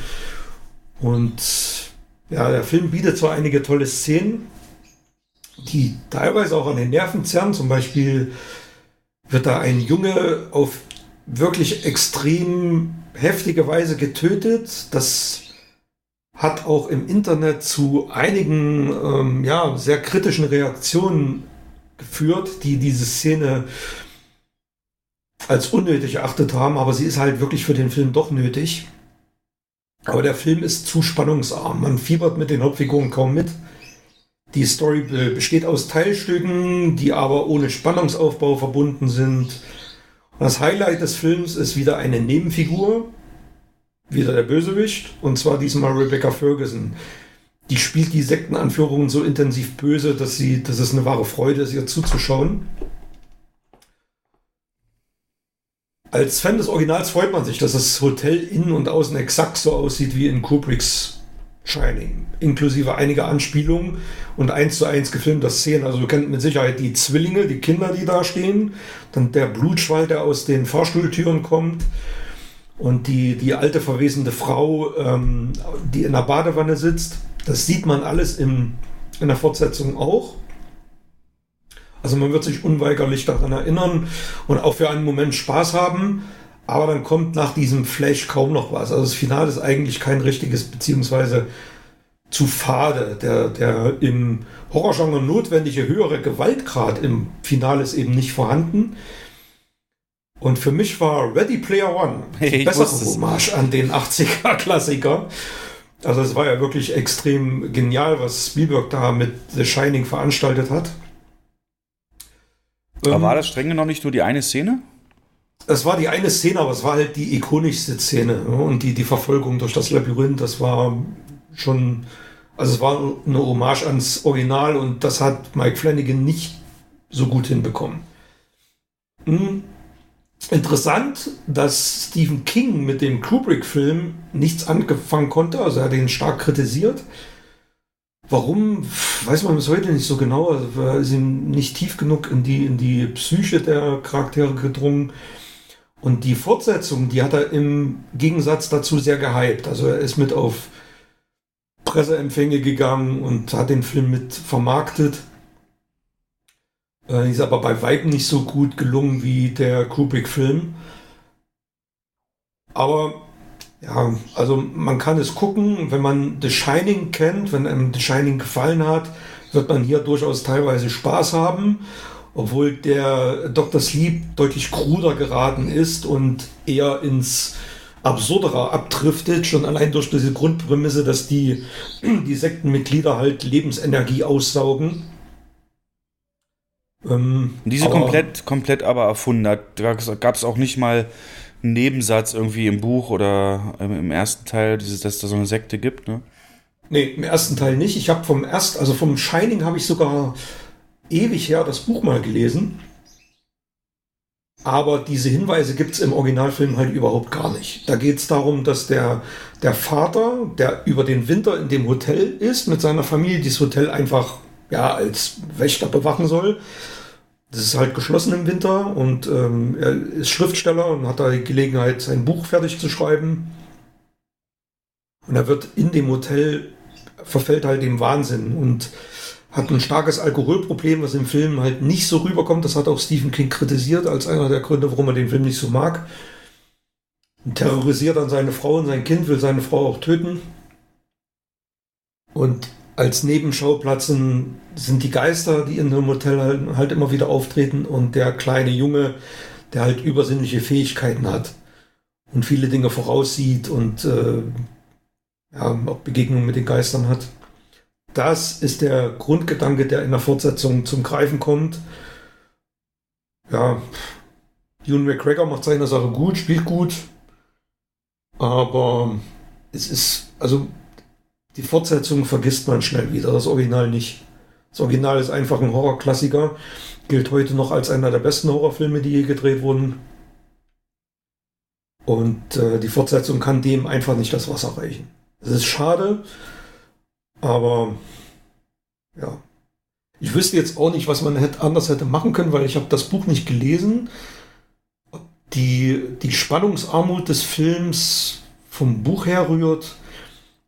Und ja, der Film bietet zwar einige tolle Szenen, die teilweise auch an den Nerven zerren. Zum Beispiel wird da ein Junge auf wirklich extrem heftige Weise getötet. Das hat auch im Internet zu einigen ähm, ja, sehr kritischen Reaktionen geführt, die diese Szene als unnötig erachtet haben, aber sie ist halt wirklich für den Film doch nötig. Aber der Film ist zu spannungsarm. Man fiebert mit den Hauptfiguren kaum mit. Die Story besteht aus Teilstücken, die aber ohne Spannungsaufbau verbunden sind. Das Highlight des Films ist wieder eine Nebenfigur, wieder der Bösewicht, und zwar diesmal Rebecca Ferguson. Die spielt die Sektenanführungen so intensiv böse, dass, sie, dass es eine wahre Freude ist, ihr zuzuschauen. Als Fan des Originals freut man sich, dass das Hotel innen und außen exakt so aussieht wie in Kubricks Shining, inklusive einiger Anspielungen und eins zu eins gefilmter Szenen. Also du kennt mit Sicherheit die Zwillinge, die Kinder, die da stehen, dann der Blutschwall, der aus den Fahrstuhltüren kommt und die, die alte verwesende Frau, ähm, die in der Badewanne sitzt. Das sieht man alles im, in der Fortsetzung auch. Also man wird sich unweigerlich daran erinnern und auch für einen Moment Spaß haben. Aber dann kommt nach diesem Flash kaum noch was. Also das Finale ist eigentlich kein richtiges, beziehungsweise zu fade. Der, der im Horrorgenre notwendige höhere Gewaltgrad im Finale ist eben nicht vorhanden. Und für mich war Ready Player One die bessere Hommage an den 80er-Klassiker. Also es war ja wirklich extrem genial, was Spielberg da mit The Shining veranstaltet hat. Aber ähm, war das streng genommen nicht nur die eine Szene? Es war die eine Szene, aber es war halt die ikonischste Szene. Und die, die Verfolgung durch das Labyrinth, das war schon, also es war eine Hommage ans Original und das hat Mike Flanagan nicht so gut hinbekommen. Hm. Interessant, dass Stephen King mit dem Kubrick-Film nichts angefangen konnte, also er hat ihn stark kritisiert. Warum, weiß man bis heute nicht so genau. Also er ist ihm nicht tief genug in die, in die Psyche der Charaktere gedrungen. Und die Fortsetzung, die hat er im Gegensatz dazu sehr gehypt. Also er ist mit auf Presseempfänge gegangen und hat den Film mit vermarktet. Äh, ist aber bei Weitem nicht so gut gelungen wie der Kubrick-Film. Aber ja, also man kann es gucken, wenn man The Shining kennt, wenn einem The Shining gefallen hat, wird man hier durchaus teilweise Spaß haben. Obwohl der Dr. Sleep deutlich kruder geraten ist und eher ins Absurdere abdriftet, schon allein durch diese Grundprämisse, dass die, die Sektenmitglieder halt Lebensenergie aussaugen. Ähm, Diese komplett, komplett aber erfunden. Da gab es auch nicht mal einen Nebensatz irgendwie im Buch oder im ersten Teil, dieses, dass es da so eine Sekte gibt, ne? Nee, im ersten Teil nicht. Ich habe vom ersten, also vom Shining habe ich sogar ewig her das Buch mal gelesen. Aber diese Hinweise gibt es im Originalfilm halt überhaupt gar nicht. Da geht es darum, dass der, der Vater, der über den Winter in dem Hotel ist, mit seiner Familie dieses Hotel einfach ja, als Wächter bewachen soll. Das ist halt geschlossen im Winter und ähm, er ist Schriftsteller und hat da die Gelegenheit, sein Buch fertig zu schreiben. Und er wird in dem Hotel, verfällt halt dem Wahnsinn und hat ein starkes Alkoholproblem, was im Film halt nicht so rüberkommt. Das hat auch Stephen King kritisiert als einer der Gründe, warum er den Film nicht so mag. Terrorisiert dann seine Frau und sein Kind, will seine Frau auch töten. Und als Nebenschauplatz sind die Geister, die in dem Hotel halt, halt immer wieder auftreten und der kleine Junge, der halt übersinnliche Fähigkeiten hat und viele Dinge voraussieht und äh, ja, auch Begegnungen mit den Geistern hat. Das ist der Grundgedanke, der in der Fortsetzung zum Greifen kommt. Ja, Ewan McGregor macht seine Sache gut, spielt gut, aber es ist, also die Fortsetzung vergisst man schnell wieder, das Original nicht. Das Original ist einfach ein Horrorklassiker, gilt heute noch als einer der besten Horrorfilme, die je gedreht wurden. Und äh, die Fortsetzung kann dem einfach nicht das Wasser reichen. Es ist schade, aber ja. Ich wüsste jetzt auch nicht, was man hätte, anders hätte machen können, weil ich habe das Buch nicht gelesen. Die, die Spannungsarmut des Films vom Buch herrührt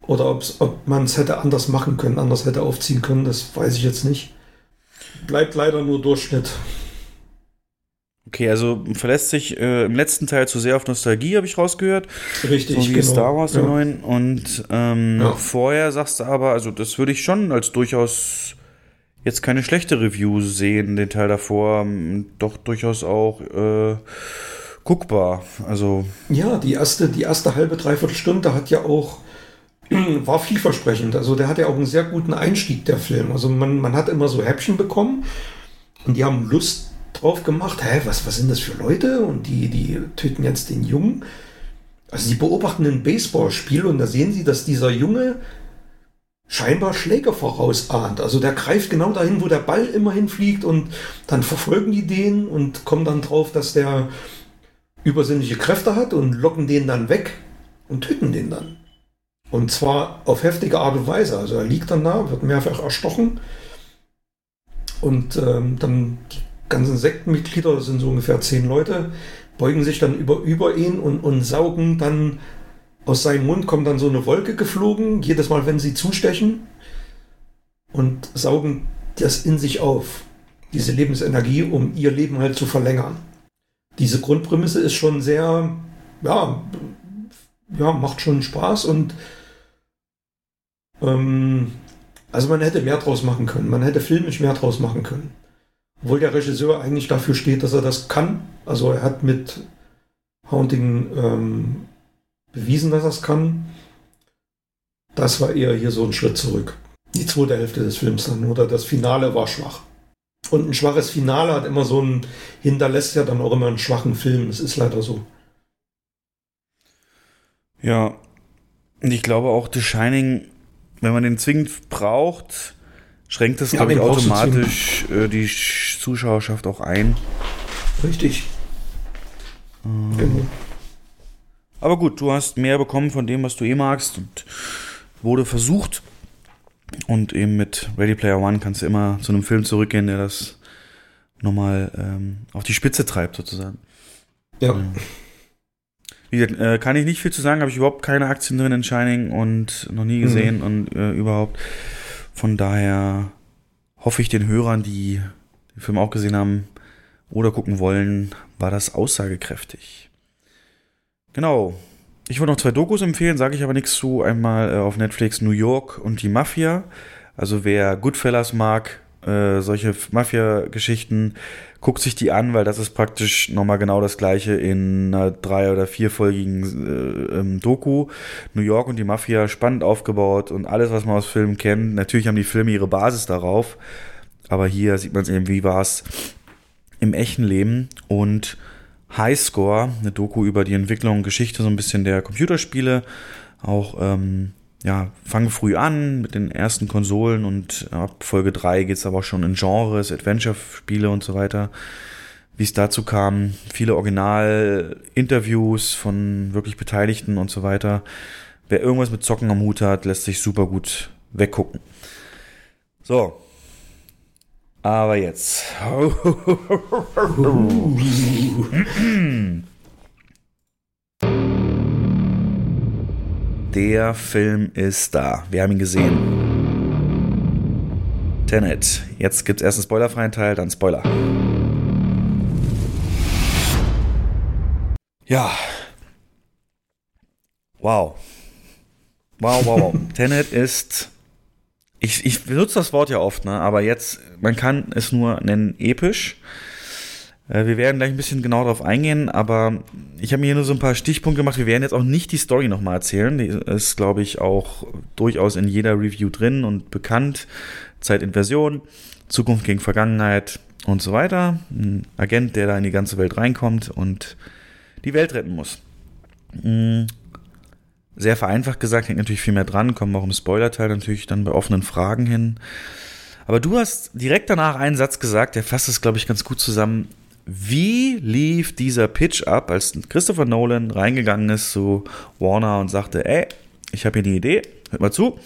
oder ob man es hätte anders machen können, anders hätte aufziehen können, das weiß ich jetzt nicht. Bleibt leider nur Durchschnitt. Okay, also verlässt sich äh, im letzten Teil zu sehr auf Nostalgie, habe ich rausgehört. Richtig, so wie genau. Star Wars ja. der neuen. Und ähm, ja. vorher sagst du aber, also das würde ich schon als durchaus jetzt keine schlechte Review sehen, den Teil davor. Ähm, doch durchaus auch äh, guckbar. Also. Ja, die erste, die erste halbe, dreiviertel Stunde hat ja auch war vielversprechend. Also der hat ja auch einen sehr guten Einstieg, der Film. Also man, man hat immer so Häppchen bekommen und die haben Lust drauf gemacht, hä, was, was sind das für Leute? Und die, die töten jetzt den Jungen. Also sie beobachten ein Baseballspiel und da sehen sie, dass dieser Junge scheinbar Schläger vorausahnt. Also der greift genau dahin, wo der Ball immer hinfliegt und dann verfolgen die den und kommen dann drauf, dass der übersinnliche Kräfte hat und locken den dann weg und töten den dann. Und zwar auf heftige Art und Weise. Also er liegt dann da, wird mehrfach erstochen und ähm, dann die ganzen Sektenmitglieder, das sind so ungefähr zehn Leute, beugen sich dann über, über ihn und, und saugen dann aus seinem Mund kommt dann so eine Wolke geflogen, jedes Mal, wenn sie zustechen und saugen das in sich auf, diese Lebensenergie, um ihr Leben halt zu verlängern. Diese Grundprämisse ist schon sehr, ja, ja, macht schon Spaß und ähm, also man hätte mehr draus machen können. Man hätte filmisch mehr draus machen können. Obwohl der Regisseur eigentlich dafür steht, dass er das kann. Also er hat mit Haunting ähm, bewiesen, dass er es kann. Das war eher hier so ein Schritt zurück. Die zweite Hälfte des Films dann, oder das Finale war schwach. Und ein schwaches Finale hat immer so ein, hinterlässt ja dann auch immer einen schwachen Film. Das ist leider so. Ja, und ich glaube auch The Shining, wenn man den zwingend braucht, schränkt das, ja, glaube ich, automatisch äh, die Zuschauerschaft auch ein. Richtig. Ähm, genau. Aber gut, du hast mehr bekommen von dem, was du eh magst und wurde versucht. Und eben mit Ready Player One kannst du immer zu einem Film zurückgehen, der das nochmal ähm, auf die Spitze treibt, sozusagen. Ja. Ähm, wie gesagt, äh, kann ich nicht viel zu sagen, habe ich überhaupt keine Aktien drin in Shining und noch nie gesehen mhm. und äh, überhaupt. Von daher hoffe ich den Hörern, die den Film auch gesehen haben oder gucken wollen, war das aussagekräftig. Genau. Ich wollte noch zwei Dokus empfehlen, sage ich aber nichts zu. Einmal äh, auf Netflix New York und die Mafia. Also wer Goodfellas mag, äh, solche Mafia-Geschichten, guckt sich die an, weil das ist praktisch nochmal genau das gleiche in einer drei- oder vierfolgigen äh, ähm, Doku. New York und die Mafia spannend aufgebaut und alles, was man aus Filmen kennt. Natürlich haben die Filme ihre Basis darauf, aber hier sieht man es eben, wie war es im echten Leben und Highscore, eine Doku über die Entwicklung und Geschichte so ein bisschen der Computerspiele, auch ähm, ja, fangen früh an mit den ersten Konsolen und ab Folge 3 geht es aber auch schon in Genres, Adventure-Spiele und so weiter. Wie es dazu kam, viele Original-Interviews von wirklich Beteiligten und so weiter. Wer irgendwas mit Zocken am Hut hat, lässt sich super gut weggucken. So. Aber jetzt. Der Film ist da. Wir haben ihn gesehen. Tenet. Jetzt gibt es erst einen spoilerfreien Teil, dann Spoiler. Ja. Wow. Wow, wow, wow. Tenet ist. Ich, ich benutze das Wort ja oft, ne? aber jetzt, man kann es nur nennen episch. Äh, wir werden gleich ein bisschen genauer darauf eingehen, aber ich habe mir hier nur so ein paar Stichpunkte gemacht. Wir werden jetzt auch nicht die Story nochmal erzählen. Die ist, glaube ich, auch durchaus in jeder Review drin und bekannt. Zeitinversion, Zukunft gegen Vergangenheit und so weiter. Ein Agent, der da in die ganze Welt reinkommt und die Welt retten muss. Hm. Sehr vereinfacht gesagt, hängt natürlich viel mehr dran, kommen auch im Spoiler-Teil natürlich dann bei offenen Fragen hin. Aber du hast direkt danach einen Satz gesagt, der fasst es, glaube ich, ganz gut zusammen. Wie lief dieser Pitch ab, als Christopher Nolan reingegangen ist zu Warner und sagte, ey, ich habe hier eine Idee, hört mal zu.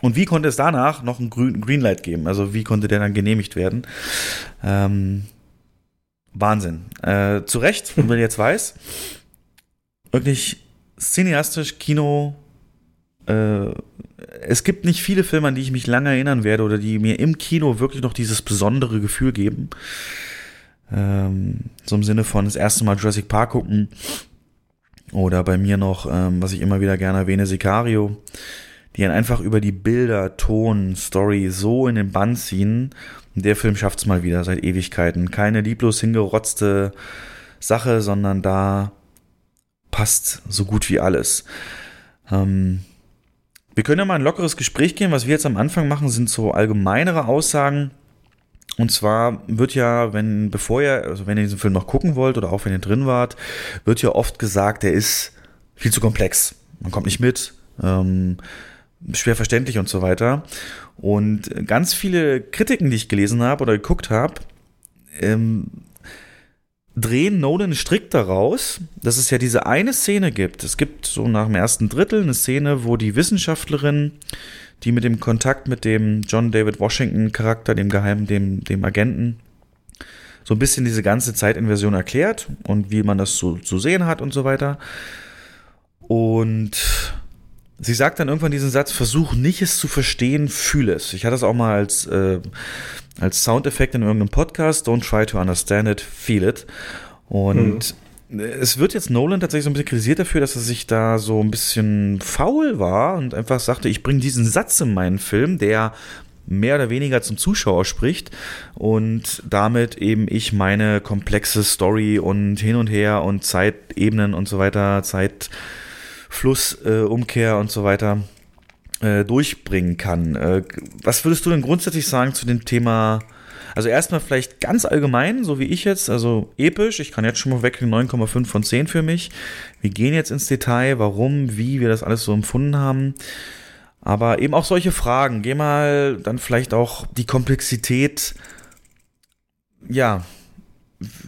Und wie konnte es danach noch ein Greenlight geben? Also wie konnte der dann genehmigt werden? Ähm, Wahnsinn. Äh, zu Recht, wer jetzt weiß, wirklich cineastisch, Kino, äh, es gibt nicht viele Filme, an die ich mich lange erinnern werde oder die mir im Kino wirklich noch dieses besondere Gefühl geben. Ähm, so im Sinne von das erste Mal Jurassic Park gucken. Oder bei mir noch, ähm, was ich immer wieder gerne erwähne, Sicario. Die dann einfach über die Bilder, Ton, Story so in den Bann ziehen. Der Film schafft es mal wieder seit Ewigkeiten. Keine lieblos hingerotzte Sache, sondern da passt so gut wie alles. Ähm, wir können ja mal ein lockeres Gespräch gehen. Was wir jetzt am Anfang machen, sind so allgemeinere Aussagen und zwar wird ja, wenn, bevor ihr, also wenn ihr diesen Film noch gucken wollt oder auch wenn ihr drin wart, wird ja oft gesagt, der ist viel zu komplex. Man kommt nicht mit, ähm, schwer verständlich und so weiter. Und ganz viele Kritiken, die ich gelesen habe oder geguckt habe, ähm, drehen Nolan strikt daraus, dass es ja diese eine Szene gibt. Es gibt so nach dem ersten Drittel eine Szene, wo die Wissenschaftlerin die mit dem Kontakt mit dem John David Washington Charakter, dem Geheimen, dem, dem Agenten, so ein bisschen diese ganze Zeitinversion erklärt und wie man das so zu sehen hat und so weiter. Und sie sagt dann irgendwann diesen Satz, versuch nicht es zu verstehen, fühle es. Ich hatte das auch mal als, äh, als Soundeffekt in irgendeinem Podcast, don't try to understand it, feel it. Und mhm es wird jetzt Nolan tatsächlich so ein bisschen kritisiert dafür, dass er sich da so ein bisschen faul war und einfach sagte, ich bringe diesen Satz in meinen Film, der mehr oder weniger zum Zuschauer spricht und damit eben ich meine komplexe Story und hin und her und Zeitebenen und so weiter, Zeitfluss, äh, und so weiter äh, durchbringen kann. Äh, was würdest du denn grundsätzlich sagen zu dem Thema also erstmal vielleicht ganz allgemein, so wie ich jetzt, also episch. Ich kann jetzt schon mal weggehen, 9,5 von 10 für mich. Wir gehen jetzt ins Detail, warum, wie wir das alles so empfunden haben. Aber eben auch solche Fragen. Geh mal dann vielleicht auch die Komplexität, ja,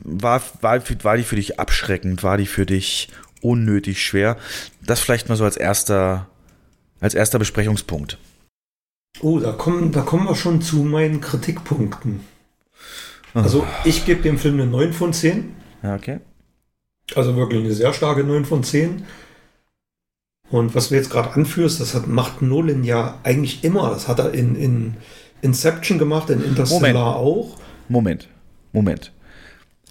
war, war, war die für dich abschreckend? War die für dich unnötig schwer? Das vielleicht mal so als erster, als erster Besprechungspunkt. Oh, da kommen, da kommen wir schon zu meinen Kritikpunkten. Also ich gebe dem Film eine 9 von 10. Ja, okay. Also wirklich eine sehr starke 9 von 10. Und was du jetzt gerade anführst, das hat, macht Nolan ja eigentlich immer. Das hat er in, in Inception gemacht, in Interstellar Moment. auch. Moment, Moment.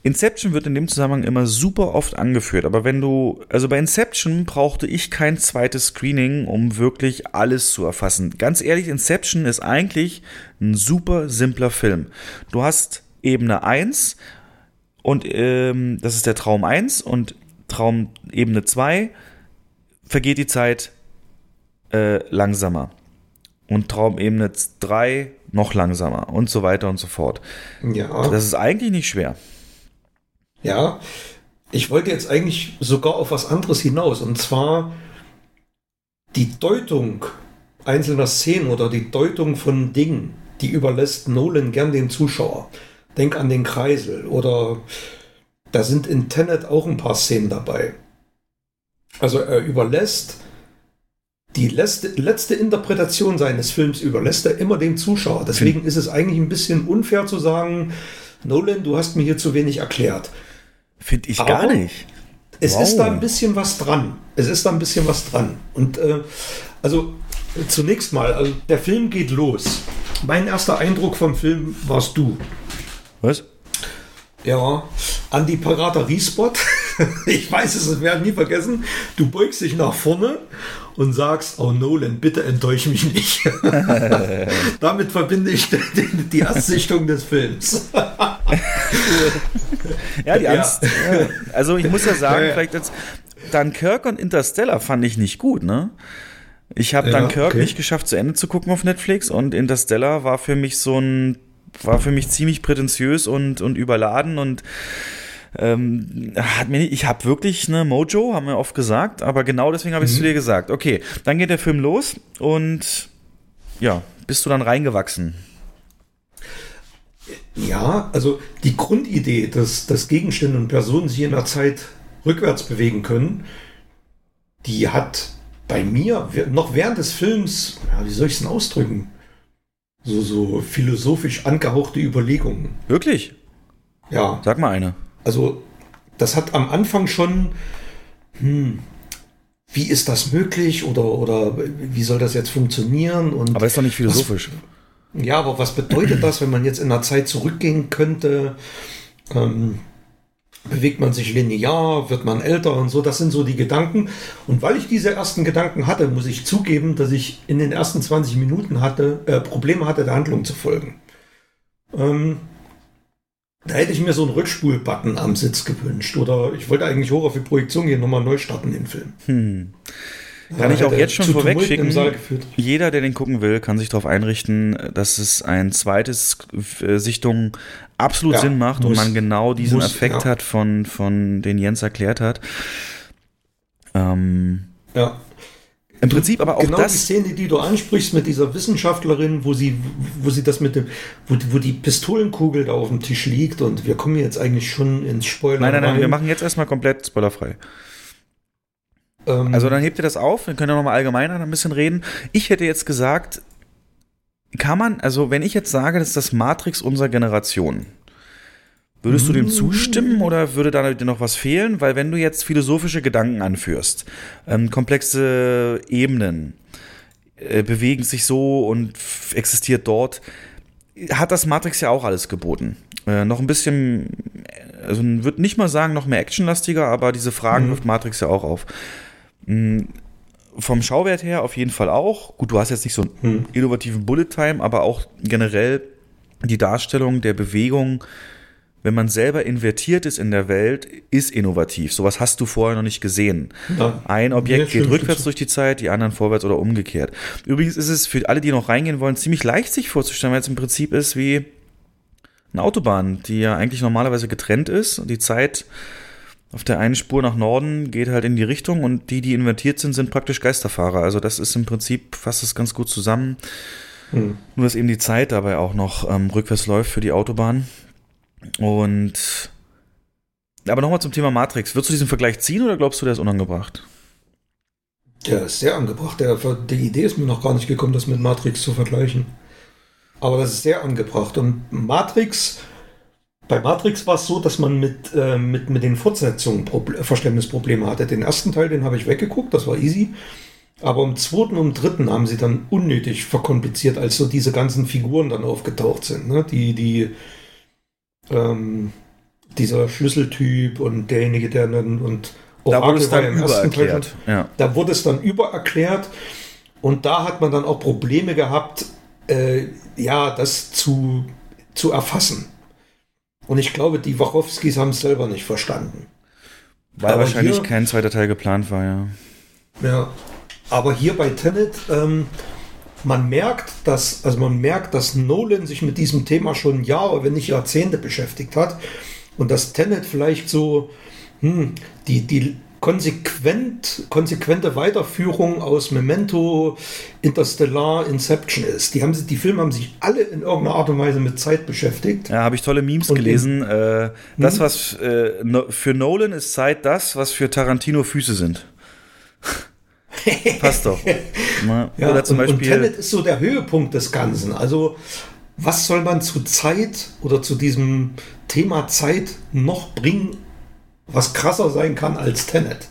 Inception wird in dem Zusammenhang immer super oft angeführt, aber wenn du, also bei Inception brauchte ich kein zweites Screening, um wirklich alles zu erfassen. Ganz ehrlich, Inception ist eigentlich ein super simpler Film. Du hast Ebene 1 und ähm, das ist der Traum 1 und Traum Ebene 2 vergeht die Zeit äh, langsamer. Und Traumebene 3 noch langsamer und so weiter und so fort. Ja. Das ist eigentlich nicht schwer. Ja, ich wollte jetzt eigentlich sogar auf was anderes hinaus. Und zwar die Deutung einzelner Szenen oder die Deutung von Dingen, die überlässt Nolan gern den Zuschauer. Denk an den Kreisel oder da sind in Tenet auch ein paar Szenen dabei. Also er überlässt die letzte, letzte Interpretation seines Films überlässt er immer dem Zuschauer. Deswegen ist es eigentlich ein bisschen unfair zu sagen, Nolan, du hast mir hier zu wenig erklärt. Finde ich gar Aber nicht. Es Wow. ist da ein bisschen was dran. Es ist da ein bisschen was dran. Und äh, also zunächst mal, also der Film geht los. Mein erster Eindruck vom Film warst du. Was? Ja, an die Piraterie-Spot. ich weiß es, das werde ich nie vergessen. Du beugst dich nach vorne und sagst, oh Nolan, bitte enttäusch mich nicht. Damit verbinde ich die, die Erstsichtung des Films. Ja, die. Angst. Ja. Also ich muss ja sagen, Ja, vielleicht jetzt Dunkirk und Interstellar fand ich nicht gut, ne? Ich habe Ja, Dunkirk okay. nicht geschafft zu Ende zu gucken auf Netflix und Interstellar war für mich so ein war für mich ziemlich prätentiös und und überladen und ähm, hat mir nicht, ich habe wirklich eine Mojo, haben wir oft gesagt, aber genau deswegen habe ich es Mhm. zu dir gesagt. Okay, dann geht der Film los und ja, bist du dann reingewachsen? Ja, also die Grundidee, dass, dass Gegenstände und Personen sich in der Zeit rückwärts bewegen können, die hat bei mir noch während des Films, ja, wie soll ich es denn ausdrücken, so, so philosophisch angehauchte Überlegungen. Wirklich? Ja, Sag mal eine. also das hat am Anfang schon, hm, wie ist das möglich oder, oder wie soll das jetzt funktionieren? Und Aber ist doch nicht philosophisch. Ja, aber was bedeutet das, wenn man jetzt in der Zeit zurückgehen könnte? Ähm, bewegt man sich linear? Wird man älter und so? Das sind so die Gedanken. Und weil ich diese ersten Gedanken hatte, muss ich zugeben, dass ich in den ersten 20 Minuten hatte, äh, Probleme hatte, der Handlung zu folgen. Ähm, da hätte ich mir so einen Rückspulbutton am Sitz gewünscht. Oder ich wollte eigentlich hoch auf die Projektion gehen, nochmal neu starten, den Film. Hm. Kann ich auch jetzt schon vorwegschicken. Saal geführt. Jeder, der den gucken will, kann sich darauf einrichten, dass es ein zweites äh, Sichtung absolut Ja, Sinn macht und muss. man genau diesen Muss, Effekt ja. hat, von, von den Jens erklärt hat. Ähm, Ja. Im Prinzip aber auch genau die das. Szene, die du ansprichst mit dieser Wissenschaftlerin, wo sie, wo sie das mit dem, wo, wo die Pistolenkugel da auf dem Tisch liegt und wir kommen jetzt eigentlich schon ins Spoiler. Nein, nein, nein, rein. wir machen jetzt erstmal komplett spoilerfrei. Ähm, Also dann hebt ihr das auf, wir können ja nochmal allgemeiner ein bisschen reden. Ich hätte jetzt gesagt, kann man, also wenn ich jetzt sage, das ist das Matrix unserer Generation, würdest du dem Mm. zustimmen oder würde da dir noch was fehlen? Weil wenn du jetzt philosophische Gedanken anführst, ähm, komplexe Ebenen äh, bewegen sich so und existiert dort, hat das Matrix ja auch alles geboten. Äh, noch ein bisschen, also würde nicht mal sagen, noch mehr actionlastiger, aber diese Fragen Mhm. wirft Matrix ja auch auf. Mm, Vom Schauwert her auf jeden Fall auch. Gut, du hast jetzt nicht so einen Hm. innovativen Bullet Time, aber auch generell die Darstellung der Bewegung, wenn man selber invertiert ist in der Welt, ist innovativ. Sowas hast du vorher noch nicht gesehen. Ja. Ein Objekt Ja, geht stimmt, rückwärts stimmt. durch die Zeit, die anderen vorwärts oder umgekehrt. Übrigens ist es für alle, die noch reingehen wollen, ziemlich leicht sich vorzustellen, weil es im Prinzip ist wie eine Autobahn, die ja eigentlich normalerweise getrennt ist. Die Zeit auf der einen Spur nach Norden geht halt in die Richtung und die, die invertiert sind, sind praktisch Geisterfahrer. Also das ist im Prinzip, fasst es ganz gut zusammen. Hm. Nur, dass eben die Zeit dabei auch noch ähm, rückwärts läuft für die Autobahn. Und aber nochmal zum Thema Matrix. Würdest du diesen Vergleich ziehen oder glaubst du, der ist unangebracht? Der ist sehr angebracht. Der, die Idee ist mir noch gar nicht gekommen, das mit Matrix zu vergleichen. Aber das ist sehr angebracht. Und Matrix, bei Matrix war es so, dass man mit, äh, mit, mit den Fortsetzungen Proble Verständnisprobleme hatte. Den ersten Teil, den habe ich weggeguckt, das war easy. Aber im zweiten und dritten haben sie dann unnötig verkompliziert, als so diese ganzen Figuren dann aufgetaucht sind. Ne? Die, die, ähm, dieser Schlüsseltyp und derjenige, der dann und da wurde es dann im ersten Teil Ja. Da wurde es dann übererklärt und da hat man dann auch Probleme gehabt, äh, ja, das zu, zu erfassen. Und ich glaube, die Wachowskis haben es selber nicht verstanden. Weil Aber wahrscheinlich hier- kein zweiter Teil geplant war, ja. Ja, aber hier bei Tenet, ähm, man merkt, dass, also man merkt, dass Nolan sich mit diesem Thema schon Jahre, wenn nicht Jahrzehnte beschäftigt hat und dass Tenet vielleicht so hm, die, die konsequent, konsequente Weiterführung aus Memento, Interstellar, Inception ist. Die, haben, die Filme haben sich alle in irgendeiner Art und Weise mit Zeit beschäftigt. Ja, habe ich tolle Memes Und gelesen. Äh, das, was äh, no, für Nolan ist Zeit das, was für Tarantino Füße sind. Passt doch. Na, Ja, Oder zum und, und Beispiel. Tenet ist so der Höhepunkt des Ganzen. Also, was soll man zu Zeit oder zu diesem Thema Zeit noch bringen, was krasser sein kann als Tenet?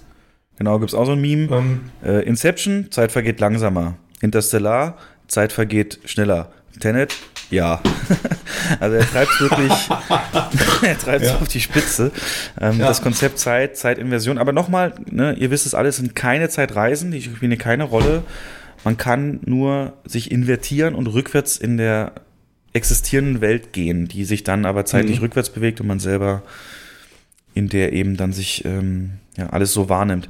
Genau, gibt's auch so ein Meme. Ähm, Äh, Inception, Zeit vergeht langsamer. Interstellar, Zeit vergeht schneller. Tenet, ja. also er treibt wirklich, er treibt Ja. auf die Spitze. Ähm, Ja. Das Konzept Zeit, Zeitinversion. Aber nochmal, ne, ihr wisst es alles, sind keine Zeitreisen, die spielen keine Rolle. Man kann nur sich invertieren und rückwärts in der existierenden Welt gehen, die sich dann aber zeitlich Mhm. rückwärts bewegt und man selber in der eben dann sich ähm, ja, alles so wahrnimmt.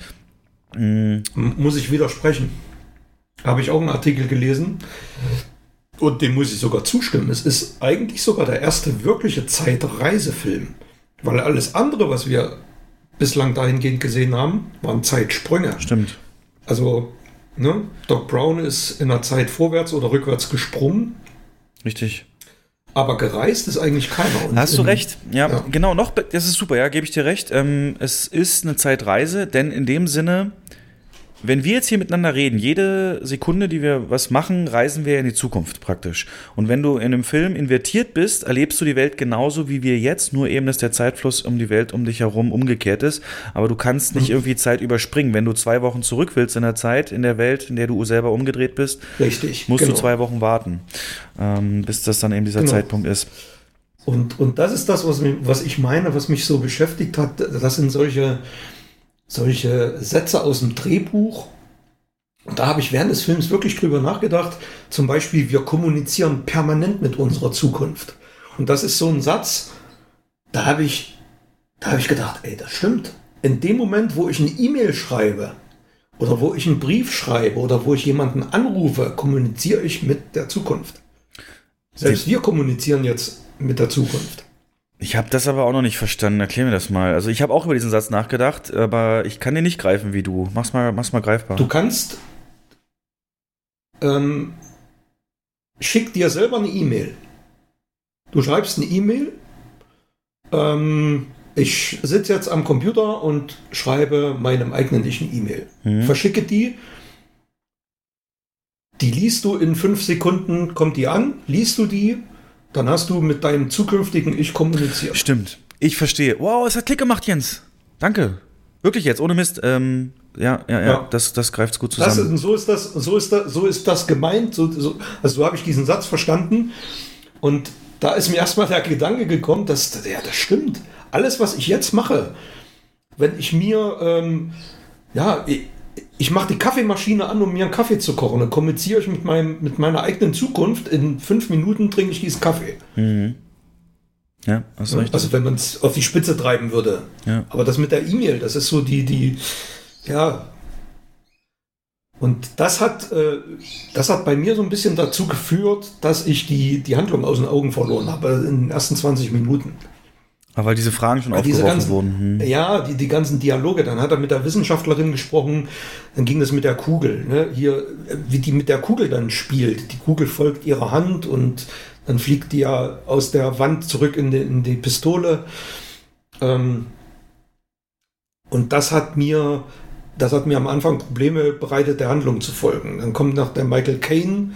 Mm, m- muss ich widersprechen. Habe ich auch einen Artikel gelesen und dem muss ich sogar zustimmen. Es ist eigentlich sogar der erste wirkliche Zeitreisefilm, weil alles andere, was wir bislang dahingehend gesehen haben, waren Zeitsprünge. Stimmt. Also, ne, Doc Brown ist in der Zeit vorwärts oder rückwärts gesprungen, Richtig. Aber gereist ist eigentlich keiner. Und Hast du recht. Ja, ja. genau, noch, das ist super, ja, gebe ich dir recht. Ähm, es ist eine Zeitreise, denn in dem Sinne, wenn wir jetzt hier miteinander reden, jede Sekunde, die wir was machen, reisen wir in die Zukunft praktisch. Und wenn du in einem Film invertiert bist, erlebst du die Welt genauso wie wir jetzt, nur eben, dass der Zeitfluss um die Welt um dich herum umgekehrt ist. Aber du kannst Mhm. nicht irgendwie Zeit überspringen. Wenn du zwei Wochen zurück willst in der Zeit, in der Welt, in der du selber umgedreht bist, Richtig. musst genau. du zwei Wochen warten, ähm, bis das dann eben dieser Genau. Zeitpunkt ist. Und, und das ist das, was, mich, was ich meine, was mich so beschäftigt hat. Das sind solche, solche Sätze aus dem Drehbuch. Und da habe ich während des Films wirklich drüber nachgedacht. Zum Beispiel, wir kommunizieren permanent mit unserer Zukunft. Und das ist so ein Satz, da habe ich, da habe ich gedacht, ey, das stimmt. In dem Moment, wo ich eine E-Mail schreibe oder wo ich einen Brief schreibe oder wo ich jemanden anrufe, kommuniziere ich mit der Zukunft. Selbst wir kommunizieren jetzt mit der Zukunft. Ich habe das aber auch noch nicht verstanden. Erklär mir das mal. Also ich habe auch über diesen Satz nachgedacht, aber ich kann den nicht greifen wie du. Mach's mal, mach's mal greifbar. Du kannst ähm, schick dir selber eine E-Mail. Du schreibst eine E-Mail. Ähm, ich sitze jetzt am Computer und schreibe meinem eigentlichen E-Mail. Mhm. Verschicke die. Die liest du in fünf Sekunden, kommt die an, liest du die, dann hast du mit deinem zukünftigen Ich kommuniziert. Stimmt. Ich verstehe. Wow, es hat Klick gemacht, Jens. Danke. Wirklich jetzt, ohne Mist. Ähm, ja, ja, ja, Ja. das, das greift's gut Das, zusammen. ist- so, ist das, so, ist das, so ist das gemeint. So, so, also so habe ich diesen Satz verstanden. Und da ist mir erstmal der Gedanke gekommen, dass ja, das stimmt. Alles, was ich jetzt mache, wenn ich mir, ähm, ja, ich, mache die Kaffeemaschine an, um mir einen Kaffee zu kochen, dann kommuniziere ich mit, meinem, mit meiner eigenen Zukunft. In fünf Minuten trinke ich diesen Kaffee. Mhm. Ja. Also wenn man es auf die Spitze treiben würde. Ja. Aber das mit der E-Mail, das ist so die, die, ja. Und das hat, äh, das hat bei mir so ein bisschen dazu geführt, dass ich die, die Handlung aus den Augen verloren habe in den ersten 20 Minuten. Aber weil diese Fragen schon Weil diese aufgeworfen ganzen, wurden. Hm. Ja, die, die ganzen Dialoge. Dann hat er mit der Wissenschaftlerin gesprochen, dann ging das mit der Kugel. Ne? Hier, äh, wie die mit der Kugel dann spielt. Die Kugel folgt ihrer Hand und dann fliegt die ja aus der Wand zurück in die, in die Pistole. Ähm, und das hat mir, das hat mir am Anfang Probleme bereitet, der Handlung zu folgen. Dann kommt noch der Michael Caine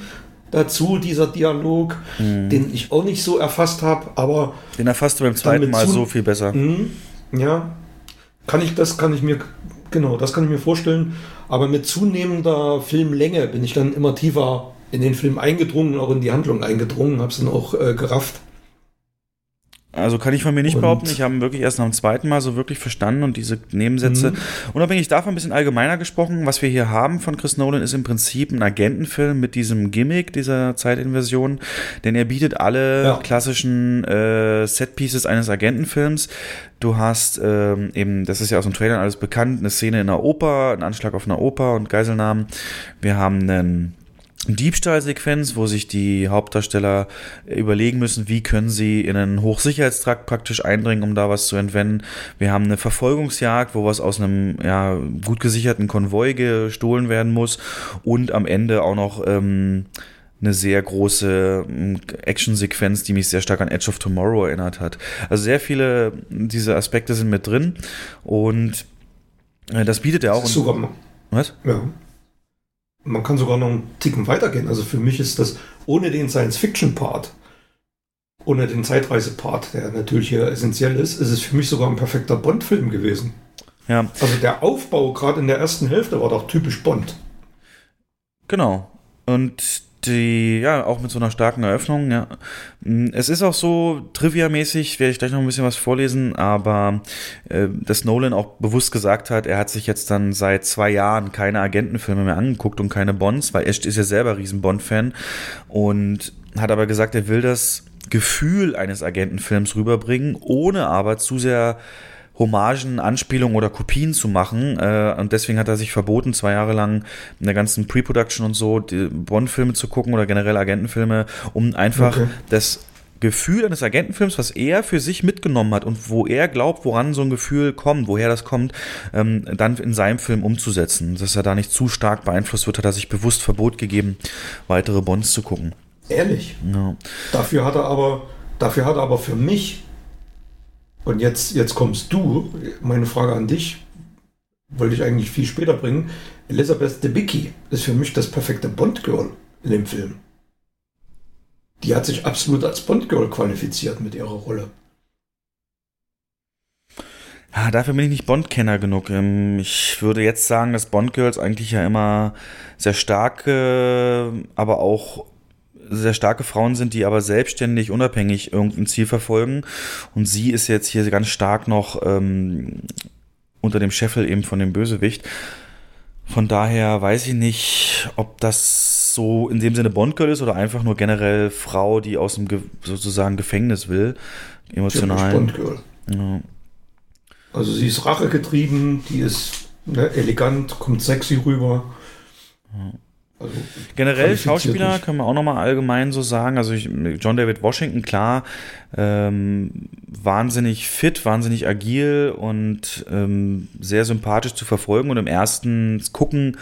dazu, dieser Dialog, Mhm. den ich auch nicht so erfasst habe, aber Den erfasst du beim zweiten Mal so viel besser. Mhm. Ja, kann ich, das kann ich mir, genau, das kann ich mir vorstellen. Aber mit zunehmender Filmlänge bin ich dann immer tiefer in den Film eingedrungen, auch in die Handlung eingedrungen, habe es dann auch äh, gerafft. Also kann ich von mir nicht Und- behaupten. Ich habe ihn wirklich erst nach dem zweiten Mal so wirklich verstanden und diese Nebensätze. Mhm. Unabhängig davon ein bisschen allgemeiner gesprochen, was wir hier haben von Chris Nolan ist im Prinzip ein Agentenfilm mit diesem Gimmick dieser Zeitinversion, denn er bietet alle Ja. klassischen äh, Setpieces eines Agentenfilms. Du hast ähm, eben, das ist ja aus dem Trailer alles bekannt, eine Szene in einer Oper, ein Anschlag auf einer Oper und Geiselnahmen. Wir haben einen Diebstahlsequenz, wo sich die Hauptdarsteller überlegen müssen, wie können sie in einen Hochsicherheitstrakt praktisch eindringen, um da was zu entwenden. Wir haben eine Verfolgungsjagd, wo was aus einem ja, gut gesicherten Konvoi gestohlen werden muss und am Ende auch noch ähm, eine sehr große ähm, Actionsequenz, die mich sehr stark an Edge of Tomorrow erinnert hat. Also sehr viele dieser Aspekte sind mit drin und äh, das bietet er auch. Das ist sogar, was? ja. Man kann sogar noch einen Ticken weitergehen. Also für mich ist das ohne den Science-Fiction-Part, ohne den Zeitreise-Part, der natürlich hier essentiell ist, ist es für mich sogar ein perfekter Bond-Film gewesen. Ja, Also der Aufbau gerade in der ersten Hälfte war doch typisch Bond. Genau. Und die, ja, auch mit so einer starken Eröffnung, ja. Mm, Es ist auch so, trivia-mäßig, werde ich gleich noch ein bisschen was vorlesen, aber äh, dass Nolan auch bewusst gesagt hat, er hat sich jetzt dann seit zwei Jahren keine Agentenfilme mehr angeguckt und keine Bonds, weil er ist ja selber riesen Bond-Fan und hat aber gesagt, er will das Gefühl eines Agentenfilms rüberbringen, ohne aber zu sehr Hommagen, Anspielungen oder Kopien zu machen. Äh, und deswegen hat er sich verboten, zwei Jahre lang in der ganzen Pre-Production und so die Bond-Filme zu gucken oder generell Agentenfilme, um einfach Okay. das Gefühl eines Agentenfilms, was er für sich mitgenommen hat und wo er glaubt, woran so ein Gefühl kommt, woher das kommt, ähm, dann in seinem Film umzusetzen. Dass er da nicht zu stark beeinflusst wird, hat er sich bewusst Verbot gegeben, weitere Bonds zu gucken. Ehrlich. Ja. Dafür hat er aber, dafür hat er aber für mich, und jetzt, jetzt kommst du, meine Frage an dich, wollte ich eigentlich viel später bringen. Elizabeth Debicki ist für mich das perfekte Bond-Girl in dem Film. Die hat sich absolut als Bond-Girl qualifiziert mit ihrer Rolle. Ja, dafür bin ich nicht Bond-Kenner genug. Ähm, Ich würde jetzt sagen, dass Bond-Girls eigentlich ja immer sehr starke, aber auch sehr starke Frauen sind, die aber selbstständig, unabhängig irgendein Ziel verfolgen. Und sie ist jetzt hier ganz stark noch ähm, unter dem Scheffel eben von dem Bösewicht. Von daher weiß ich nicht, ob das so in dem Sinne Bond-Girl ist oder einfach nur generell Frau, die aus dem Ge sozusagen Gefängnis will. Emotional. Bond-Girl. Ja. Also sie ist rachegetrieben, die ist ne, elegant, kommt sexy rüber. Also, Generell Schauspieler können wir auch nochmal allgemein so sagen. Also ich, John David Washington, klar, ähm, wahnsinnig fit, wahnsinnig agil und ähm, sehr sympathisch zu verfolgen. Und im ersten Gucken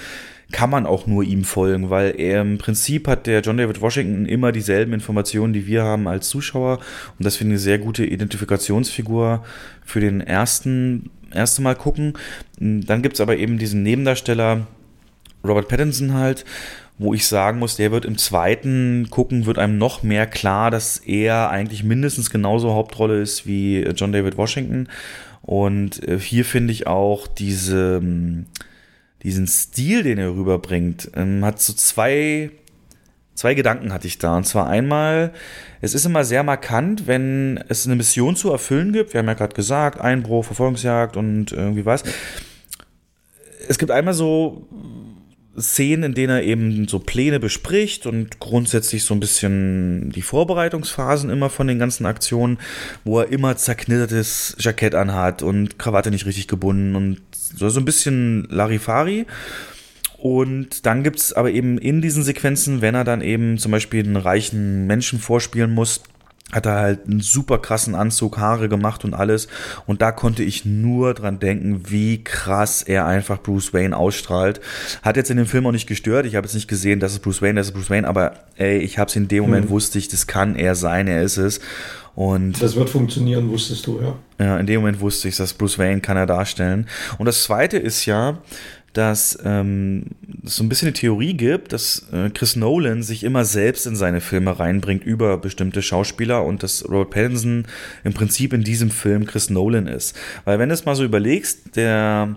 kann man auch nur ihm folgen, weil er im Prinzip hat der John David Washington immer dieselben Informationen, die wir haben als Zuschauer. Und das finde ich eine sehr gute Identifikationsfigur für den ersten, erste Mal gucken. Dann gibt's aber eben diesen Nebendarsteller, Robert Pattinson halt, wo ich sagen muss, der wird im zweiten gucken, wird einem noch mehr klar, dass er eigentlich mindestens genauso Hauptrolle ist wie John David Washington. Und äh, hier finde ich auch diese, ähm, diesen Stil, den er rüberbringt, ähm, hat so zwei, zwei Gedanken hatte ich da. Und zwar einmal, es ist immer sehr markant, wenn es eine Mission zu erfüllen gibt. Wir haben ja gerade gesagt, Einbruch, Verfolgungsjagd und irgendwie was. Es gibt einmal so Szenen, in denen er eben so Pläne bespricht und grundsätzlich so ein bisschen die Vorbereitungsphasen immer von den ganzen Aktionen, wo er immer zerknittertes Jackett anhat und Krawatte nicht richtig gebunden und so, so ein bisschen Larifari. Und dann gibt's aber eben in diesen Sequenzen, wenn er dann eben zum Beispiel einen reichen Menschen vorspielen muss, hat er halt einen super krassen Anzug, Haare gemacht und alles. Und da konnte ich nur dran denken, wie krass er einfach Bruce Wayne ausstrahlt. Hat jetzt in dem Film auch nicht gestört. Ich habe jetzt nicht gesehen, das ist Bruce Wayne, das ist Bruce Wayne. Aber ey, ich habe es in dem Moment, Mhm. wusste ich, das kann er sein, er ist es. Und das wird funktionieren, wusstest du, ja. ja, in dem Moment wusste ich, dass Bruce Wayne kann er darstellen. Und das Zweite ist ja, dass ähm, es so ein bisschen eine Theorie gibt, dass äh, Chris Nolan sich immer selbst in seine Filme reinbringt über bestimmte Schauspieler und dass Robert Pattinson im Prinzip in diesem Film Chris Nolan ist. Weil wenn du es mal so überlegst, der,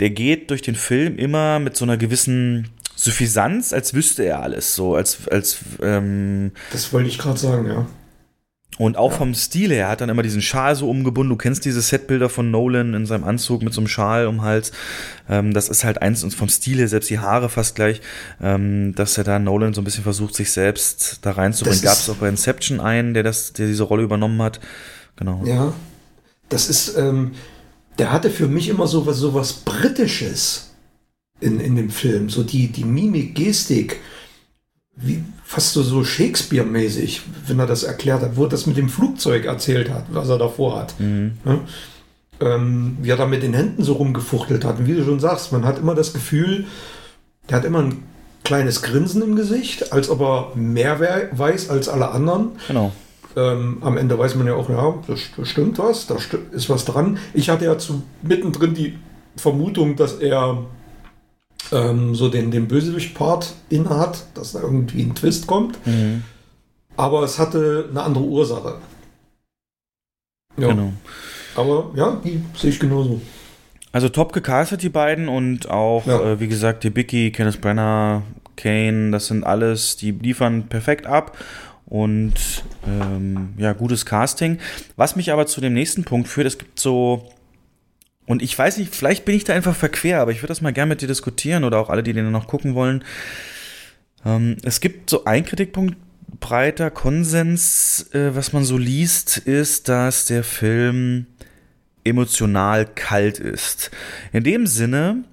der geht durch den Film immer mit so einer gewissen Suffisanz, als wüsste er alles, so als, als ähm, Das wollte ich gerade sagen, ja. Und auch vom Stil her, er hat dann immer diesen Schal so umgebunden. Du kennst diese Setbilder von Nolan in seinem Anzug mit so einem Schal um Hals. Ähm, das ist halt eins und vom Stil her, selbst die Haare fast gleich, ähm, dass er da Nolan so ein bisschen versucht, sich selbst da reinzubringen. Gab es auch bei Inception einen, der das, der diese Rolle übernommen hat. Genau. Ja. Das ist, ähm, der hatte für mich immer so was, so was Britisches in, in dem Film. So die, die Mimik, Gestik wie fast so, so Shakespeare-mäßig, wenn er das erklärt hat, wo er das mit dem Flugzeug erzählt hat, was er davor hat. Mhm. Ja? Ähm, wie er da mit den Händen so rumgefuchtelt hat. Und wie du schon sagst, man hat immer das Gefühl, der hat immer ein kleines Grinsen im Gesicht, als ob er mehr weiß als alle anderen. Genau. Ähm, am Ende weiß man ja auch, ja, da stimmt was, da ist was dran. Ich hatte ja zu, mittendrin die Vermutung, dass er ähm, so den, den Bösewicht-Part innehat, dass da irgendwie ein Twist kommt. Mhm. Aber es hatte eine andere Ursache. Ja. Genau. Aber ja, die sehe ich genauso. Also top gecastet die beiden und auch, ja. äh, wie gesagt, die Bicky, Kenneth Brenner, Kane, das sind alles, die liefern perfekt ab und ähm, ja, gutes Casting. Was mich aber zu dem nächsten Punkt führt, es gibt so und ich weiß nicht, vielleicht bin ich da einfach verquer, aber ich würde das mal gerne mit dir diskutieren oder auch alle, die den noch gucken wollen. Ähm, es gibt so ein Kritikpunkt, breiter Konsens, äh, was man so liest, ist, dass der Film emotional kalt ist. In dem Sinne,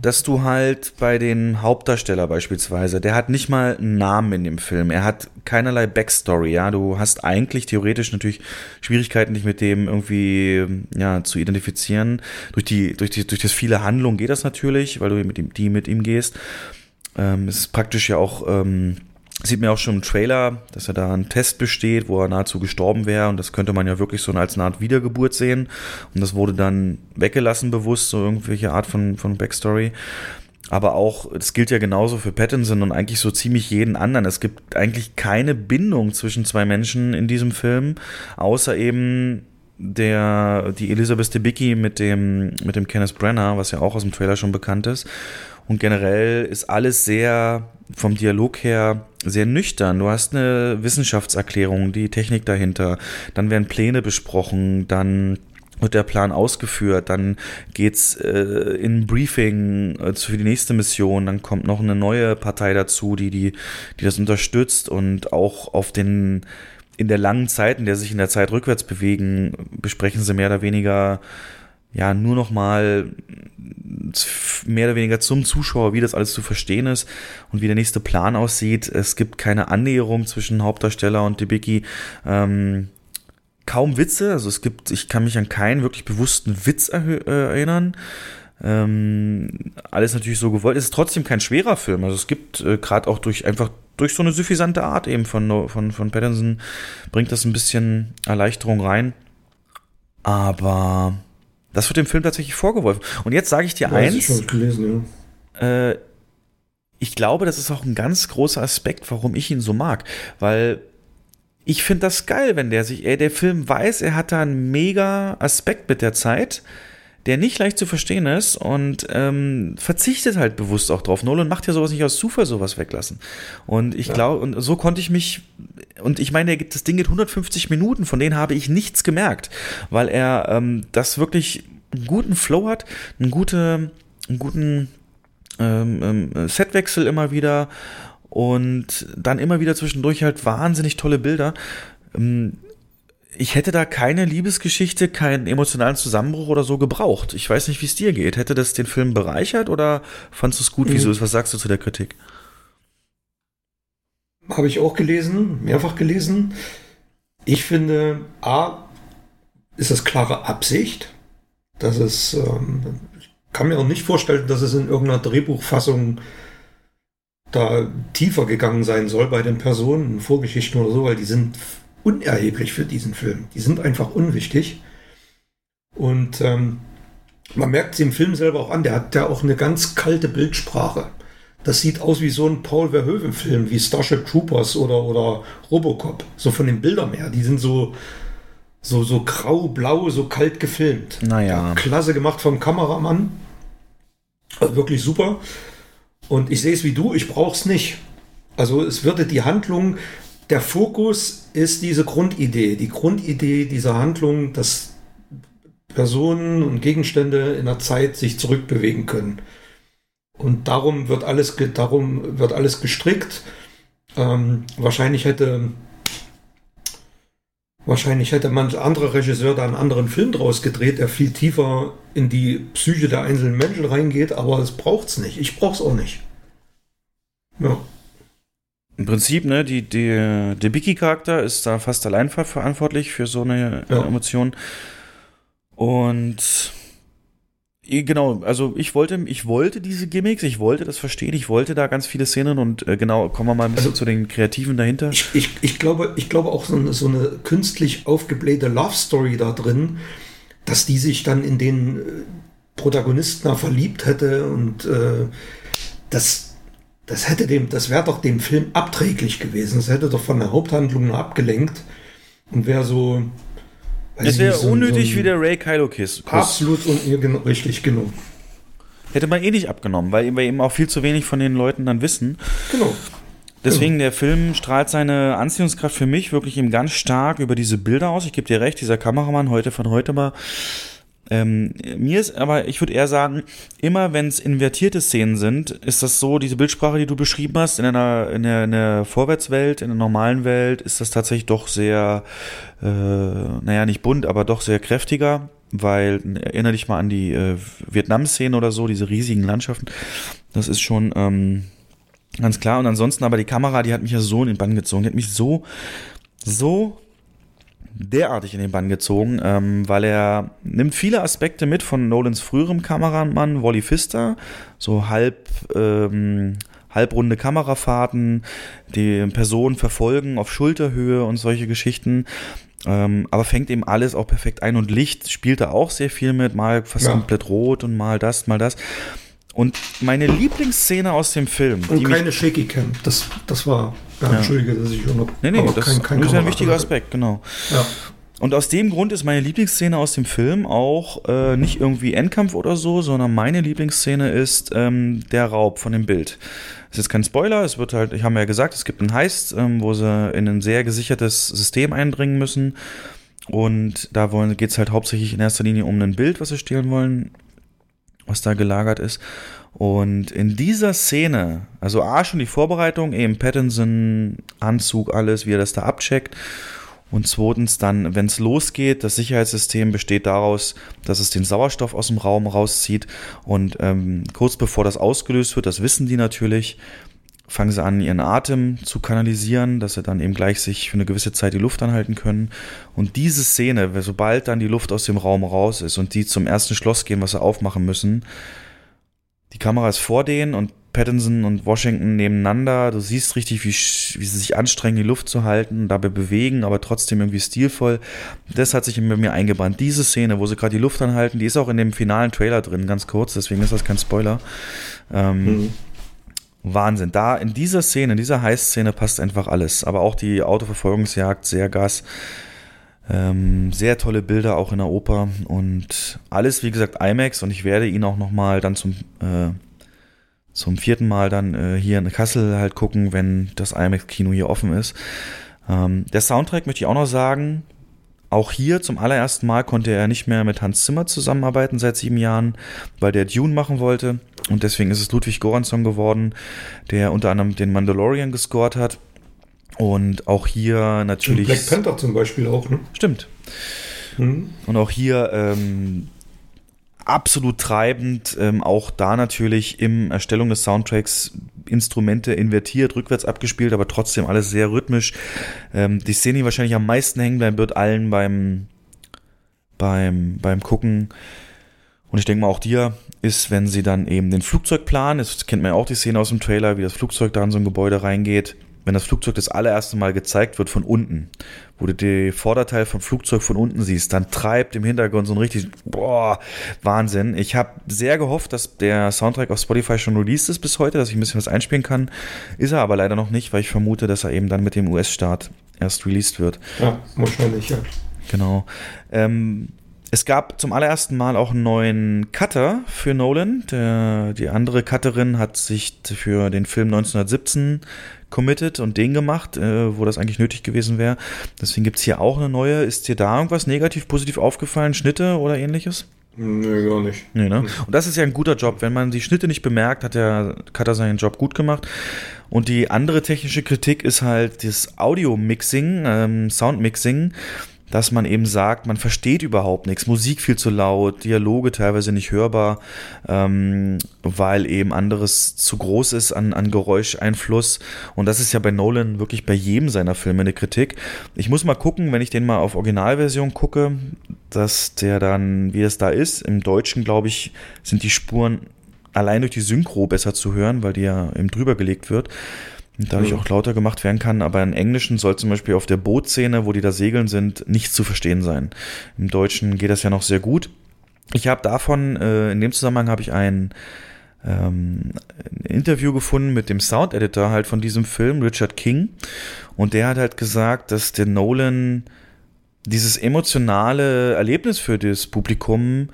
dass du halt bei den Hauptdarsteller beispielsweise, der hat nicht mal einen Namen in dem Film. Er hat keinerlei Backstory, ja. Du hast eigentlich theoretisch natürlich Schwierigkeiten, dich mit dem irgendwie, ja, zu identifizieren. Durch die, durch die, durch das viele Handlung geht das natürlich, weil du mit ihm, die mit ihm gehst. Ähm, es ist praktisch ja auch, ähm, Sieht man auch schon im Trailer, dass er da einen Test besteht, wo er nahezu gestorben wäre. Und das könnte man ja wirklich so als eine Art Wiedergeburt sehen. Und das wurde dann weggelassen bewusst, so irgendwelche Art von, von Backstory. Aber auch, das gilt ja genauso für Pattinson und eigentlich so ziemlich jeden anderen. Es gibt eigentlich keine Bindung zwischen zwei Menschen in diesem Film, außer eben der, die Elizabeth Debicki mit dem, mit dem Kenneth Brenner, was ja auch aus dem Trailer schon bekannt ist. Und generell ist alles sehr vom Dialog her sehr nüchtern. Du hast eine Wissenschaftserklärung, die Technik dahinter, dann werden Pläne besprochen, dann wird der Plan ausgeführt, dann geht's äh, in Briefing äh, für die nächste Mission, dann kommt noch eine neue Partei dazu, die, die, die das unterstützt und auch auf den in der langen Zeit, in der sich in der Zeit rückwärts bewegen, besprechen sie mehr oder weniger ja nur noch mal mehr oder weniger zum Zuschauer, wie das alles zu verstehen ist und wie der nächste Plan aussieht. Es gibt keine Annäherung zwischen Hauptdarsteller und Debicki. Ähm, kaum Witze, also es gibt, ich kann mich an keinen wirklich bewussten Witz äh, erinnern. Ähm, alles natürlich so gewollt. Es ist trotzdem kein schwerer Film. Also es gibt äh, gerade auch durch einfach durch so eine suffisante Art eben von, von, von Pattinson bringt das ein bisschen Erleichterung rein. Aber das wird dem Film tatsächlich vorgeworfen. Und jetzt sage ich dir ja, eins. Ich, schon gelesen, ja. äh, ich glaube, das ist auch ein ganz großer Aspekt, warum ich ihn so mag. Weil ich finde das geil, wenn der sich, ey, der Film weiß, er hat da einen mega Aspekt mit der Zeit der nicht leicht zu verstehen ist und ähm, verzichtet halt bewusst auch drauf. Nolan macht ja sowas nicht aus Zufall sowas weglassen. Und ich ja. glaube, und so konnte ich mich, und ich meine, das Ding geht 150 Minuten, von denen habe ich nichts gemerkt, weil er ähm, das wirklich einen guten Flow hat, einen, gute, einen guten ähm, ähm, Setwechsel immer wieder und dann immer wieder zwischendurch halt wahnsinnig tolle Bilder. Ähm, ich hätte da keine Liebesgeschichte, keinen emotionalen Zusammenbruch oder so gebraucht. Ich weiß nicht, wie es dir geht. Hätte das den Film bereichert oder fandest du es gut, wie mhm. so ist? Was sagst du zu der Kritik? Habe ich auch gelesen, mehrfach gelesen. Ich finde, A, ist das klare Absicht. dass es, ähm, ich kann mir auch nicht vorstellen, dass es in irgendeiner Drehbuchfassung da tiefer gegangen sein soll bei den Personen, Vorgeschichten oder so, weil die sind unerheblich für diesen Film. Die sind einfach unwichtig. Und ähm, man merkt sie im Film selber auch an, der hat ja auch eine ganz kalte Bildsprache. Das sieht aus wie so ein Paul Verhoeven-Film, wie Starship Troopers oder, oder Robocop. So von den Bildern her. Die sind so, so, so grau-blau, so kalt gefilmt. Naja. Klasse gemacht vom Kameramann. Also wirklich super. Und ich sehe es wie du, ich brauche es nicht. Also es würde die Handlung der Fokus ist diese Grundidee, die Grundidee dieser Handlung, dass Personen und Gegenstände in der Zeit sich zurückbewegen können. Und darum wird alles, darum wird alles gestrickt. Ähm, wahrscheinlich hätte Wahrscheinlich hätte man andere Regisseur da einen anderen Film draus gedreht, der viel tiefer in die Psyche der einzelnen Menschen reingeht, aber es braucht's nicht. Ich brauch's auch nicht. Ja. Im Prinzip, ne, die, die, der Biki-Charakter ist da fast allein verantwortlich für so eine ja. Emotion. Und Genau, also ich wollte, ich wollte diese Gimmicks, ich wollte das verstehen, ich wollte da ganz viele Szenen und äh, genau, kommen wir mal ein bisschen also, zu den Kreativen dahinter. Ich, ich, ich, glaube, ich glaube auch so eine, so eine künstlich aufgeblähte Love Story da drin, dass die sich dann in den äh, Protagonisten da verliebt hätte und äh, das, das hätte dem, das wäre doch dem Film abträglich gewesen. Das hätte doch von der Haupthandlung nur abgelenkt und wäre so, es wäre so unnötig so wie der Ray Kylo Kiss. Absolut und genau, richtig genug. Hätte man eh nicht abgenommen, weil wir eben auch viel zu wenig von den Leuten dann wissen. Genau. Deswegen, der Film strahlt seine Anziehungskraft für mich wirklich eben ganz stark über diese Bilder aus. Ich gebe dir recht, dieser Kameramann heute von heute mal ähm, mir ist aber, ich würde eher sagen, immer wenn es invertierte Szenen sind, ist das so, diese Bildsprache, die du beschrieben hast, in einer, in der, in der Vorwärtswelt, in der normalen Welt, ist das tatsächlich doch sehr, äh, naja, nicht bunt, aber doch sehr kräftiger weil erinnere dich mal an die äh, Vietnam-Szene oder so, diese riesigen Landschaften. Das ist schon ähm, ganz klar. Und ansonsten aber die Kamera, die hat mich ja so in den Bann gezogen, die hat mich so, so derartig in den Bann gezogen, ähm, weil er nimmt viele Aspekte mit von Nolans früherem Kameramann Wally Pfister, so halb ähm, halbrunde Kamerafahrten, die Personen verfolgen auf Schulterhöhe und solche Geschichten. Ähm, aber fängt eben alles auch perfekt ein und Licht spielt da auch sehr viel mit, mal fast ja. komplett rot und mal das, mal das. Und meine Lieblingsszene aus dem Film. Und keine Shaky Cam. Das, das war. Ja, ja. Entschuldige, dass ich noch. Nee, nee, das kein, kein ist ein wichtiger Aspekt, genau. Ja. Und aus dem Grund ist meine Lieblingsszene aus dem Film auch äh, nicht irgendwie Endkampf oder so, sondern meine Lieblingsszene ist ähm, der Raub von dem Bild. Es ist kein Spoiler, es wird halt, ich habe ja gesagt, es gibt einen Heist, ähm, wo sie in ein sehr gesichertes System eindringen müssen. Und da geht es halt hauptsächlich in erster Linie um ein Bild, was sie stehlen wollen was da gelagert ist. Und in dieser Szene, also A, schon die Vorbereitung, eben Pattinson, Anzug, alles, wie er das da abcheckt. Und zweitens dann, wenn es losgeht, das Sicherheitssystem besteht daraus, dass es den Sauerstoff aus dem Raum rauszieht. Und ähm, kurz bevor das ausgelöst wird, das wissen die natürlich, fangen sie an, ihren Atem zu kanalisieren, dass sie dann eben gleich sich für eine gewisse Zeit die Luft anhalten können. Und diese Szene, sobald dann die Luft aus dem Raum raus ist und die zum ersten Schloss gehen, was sie aufmachen müssen, die Kamera ist vor denen und Pattinson und Washington nebeneinander. Du siehst richtig, wie, wie sie sich anstrengen, die Luft zu halten, dabei bewegen, aber trotzdem irgendwie stilvoll. Das hat sich bei mir eingebrannt. Diese Szene, wo sie gerade die Luft anhalten, die ist auch in dem finalen Trailer drin, ganz kurz, deswegen ist das kein Spoiler. Ähm, mhm. Wahnsinn. Da in dieser Szene, in dieser Heißszene passt einfach alles. Aber auch die Autoverfolgungsjagd, sehr Gas. Ähm, sehr tolle Bilder auch in der Oper und alles, wie gesagt, IMAX und ich werde ihn auch nochmal dann zum, äh, zum vierten Mal dann äh, hier in Kassel halt gucken, wenn das IMAX-Kino hier offen ist. Ähm, der Soundtrack möchte ich auch noch sagen, auch hier zum allerersten Mal konnte er nicht mehr mit Hans Zimmer zusammenarbeiten seit sieben Jahren, weil der Dune machen wollte. Und deswegen ist es Ludwig Goransson geworden, der unter anderem den Mandalorian gescored hat. Und auch hier natürlich. Und Black Panther zum Beispiel auch, ne? Stimmt. Mhm. Und auch hier ähm, absolut treibend, ähm, auch da natürlich im Erstellung des Soundtracks Instrumente invertiert, rückwärts abgespielt, aber trotzdem alles sehr rhythmisch. Ähm, die Szene, die wahrscheinlich am meisten hängen bleiben wird, allen beim, beim, beim Gucken. Und ich denke mal auch dir ist, wenn sie dann eben den Flugzeugplan, das kennt man ja auch die Szene aus dem Trailer, wie das Flugzeug da in so ein Gebäude reingeht, wenn das Flugzeug das allererste Mal gezeigt wird von unten, wo du den Vorderteil vom Flugzeug von unten siehst, dann treibt im Hintergrund so ein richtig, boah, Wahnsinn. Ich habe sehr gehofft, dass der Soundtrack auf Spotify schon released ist bis heute, dass ich ein bisschen was einspielen kann. Ist er aber leider noch nicht, weil ich vermute, dass er eben dann mit dem US-Start erst released wird. Ja, wahrscheinlich, ja. Genau. Ähm, es gab zum allerersten Mal auch einen neuen Cutter für Nolan. Der, die andere Cutterin hat sich für den Film 1917 committed und den gemacht, äh, wo das eigentlich nötig gewesen wäre. Deswegen gibt's hier auch eine neue. Ist dir da irgendwas negativ, positiv aufgefallen? Schnitte oder ähnliches? Nee, gar nicht. Nee, ne? Und das ist ja ein guter Job. Wenn man die Schnitte nicht bemerkt, hat der Cutter seinen Job gut gemacht. Und die andere technische Kritik ist halt das Audio-Mixing, ähm, Sound-Mixing dass man eben sagt, man versteht überhaupt nichts, Musik viel zu laut, Dialoge teilweise nicht hörbar, ähm, weil eben anderes zu groß ist an, an Geräuscheinfluss. Und das ist ja bei Nolan wirklich bei jedem seiner Filme eine Kritik. Ich muss mal gucken, wenn ich den mal auf Originalversion gucke, dass der dann, wie es da ist. Im Deutschen, glaube ich, sind die Spuren allein durch die Synchro besser zu hören, weil die ja eben drüber gelegt wird und dadurch auch lauter gemacht werden kann. Aber im Englischen soll zum Beispiel auf der Bootszene, wo die da segeln sind, nicht zu verstehen sein. Im Deutschen geht das ja noch sehr gut. Ich habe davon, äh, in dem Zusammenhang habe ich ein, ähm, ein Interview gefunden mit dem Sound Editor halt von diesem Film, Richard King. Und der hat halt gesagt, dass der Nolan dieses emotionale Erlebnis für das Publikum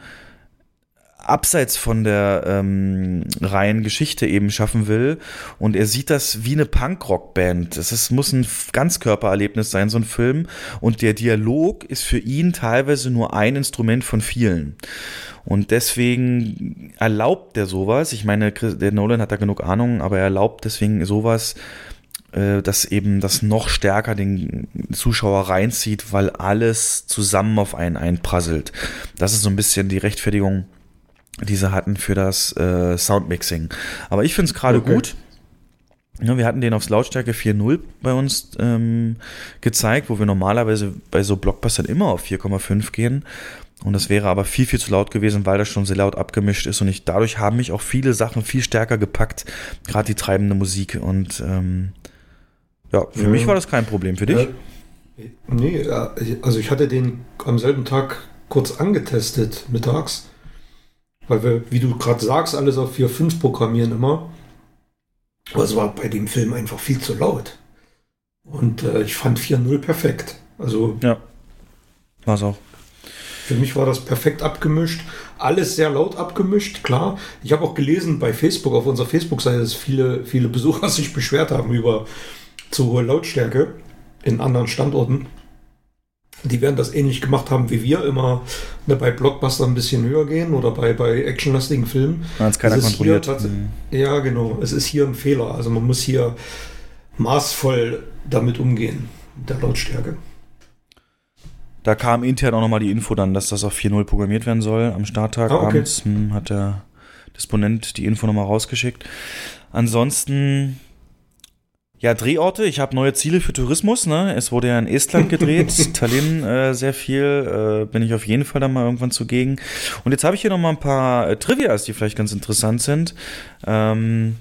abseits von der ähm, reinen Geschichte eben schaffen will. Und er sieht das wie eine Punkrock-Band. Es muss ein Ganzkörpererlebnis sein, so ein Film. Und der Dialog ist für ihn teilweise nur ein Instrument von vielen. Und deswegen erlaubt er sowas. Ich meine, der Nolan hat da genug Ahnung, aber er erlaubt deswegen sowas, äh, dass eben das noch stärker den Zuschauer reinzieht, weil alles zusammen auf einen einprasselt. Das ist so ein bisschen die Rechtfertigung die sie hatten für das äh, Soundmixing. Aber ich finde es gerade okay. gut. Ja, wir hatten den aufs Lautstärke 4.0 bei uns ähm, gezeigt, wo wir normalerweise bei so Blockbustern immer auf 4,5 gehen. Und das wäre aber viel, viel zu laut gewesen, weil das schon sehr laut abgemischt ist. Und ich, dadurch haben mich auch viele Sachen viel stärker gepackt, gerade die treibende Musik. Und ähm, ja, für ja. mich war das kein Problem. Für dich? Äh, nee, also ich hatte den am selben Tag kurz angetestet, mittags. Weil wir, wie du gerade sagst, alles auf 4.5 programmieren immer. Aber es war bei dem Film einfach viel zu laut. Und äh, ich fand 4.0 perfekt. Also. Ja. War es auch. Für mich war das perfekt abgemischt. Alles sehr laut abgemischt, klar. Ich habe auch gelesen bei Facebook, auf unserer Facebook-Seite, dass viele, viele Besucher sich beschwert haben über zu hohe Lautstärke in anderen Standorten. Die werden das ähnlich gemacht haben wie wir, immer ne, bei Blockbuster ein bisschen höher gehen oder bei, bei actionlastigen Filmen. Wenn es keiner kontrolliert. Mhm. Ja, genau. Es ist hier ein Fehler. Also man muss hier maßvoll damit umgehen, mit der Lautstärke. Da kam intern auch nochmal die Info dann, dass das auf 4.0 programmiert werden soll. Am Starttag ah, okay. abends hm, hat der Disponent die Info nochmal rausgeschickt. Ansonsten ja, Drehorte. Ich habe neue Ziele für Tourismus. Ne? Es wurde ja in Estland gedreht, Tallinn äh, sehr viel. Äh, bin ich auf jeden Fall dann mal irgendwann zugegen. Und jetzt habe ich hier noch mal ein paar äh, Trivias, die vielleicht ganz interessant sind. Ähm,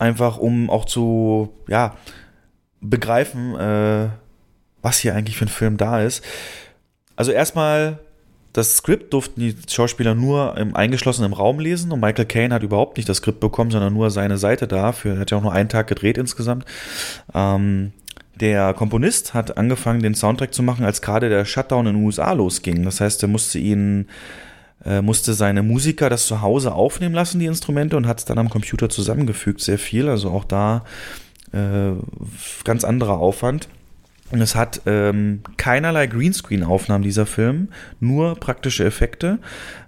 einfach um auch zu ja begreifen, äh, was hier eigentlich für ein Film da ist. Also erstmal das Skript durften die Schauspieler nur im eingeschlossenen Raum lesen und Michael Caine hat überhaupt nicht das Skript bekommen, sondern nur seine Seite dafür. Er hat ja auch nur einen Tag gedreht insgesamt. Ähm, der Komponist hat angefangen, den Soundtrack zu machen, als gerade der Shutdown in den USA losging. Das heißt, er musste ihn äh, musste seine Musiker das zu Hause aufnehmen lassen, die Instrumente, und hat es dann am Computer zusammengefügt, sehr viel. Also auch da äh, ganz anderer Aufwand. Und es hat ähm, keinerlei Greenscreen-Aufnahmen dieser Film, nur praktische Effekte.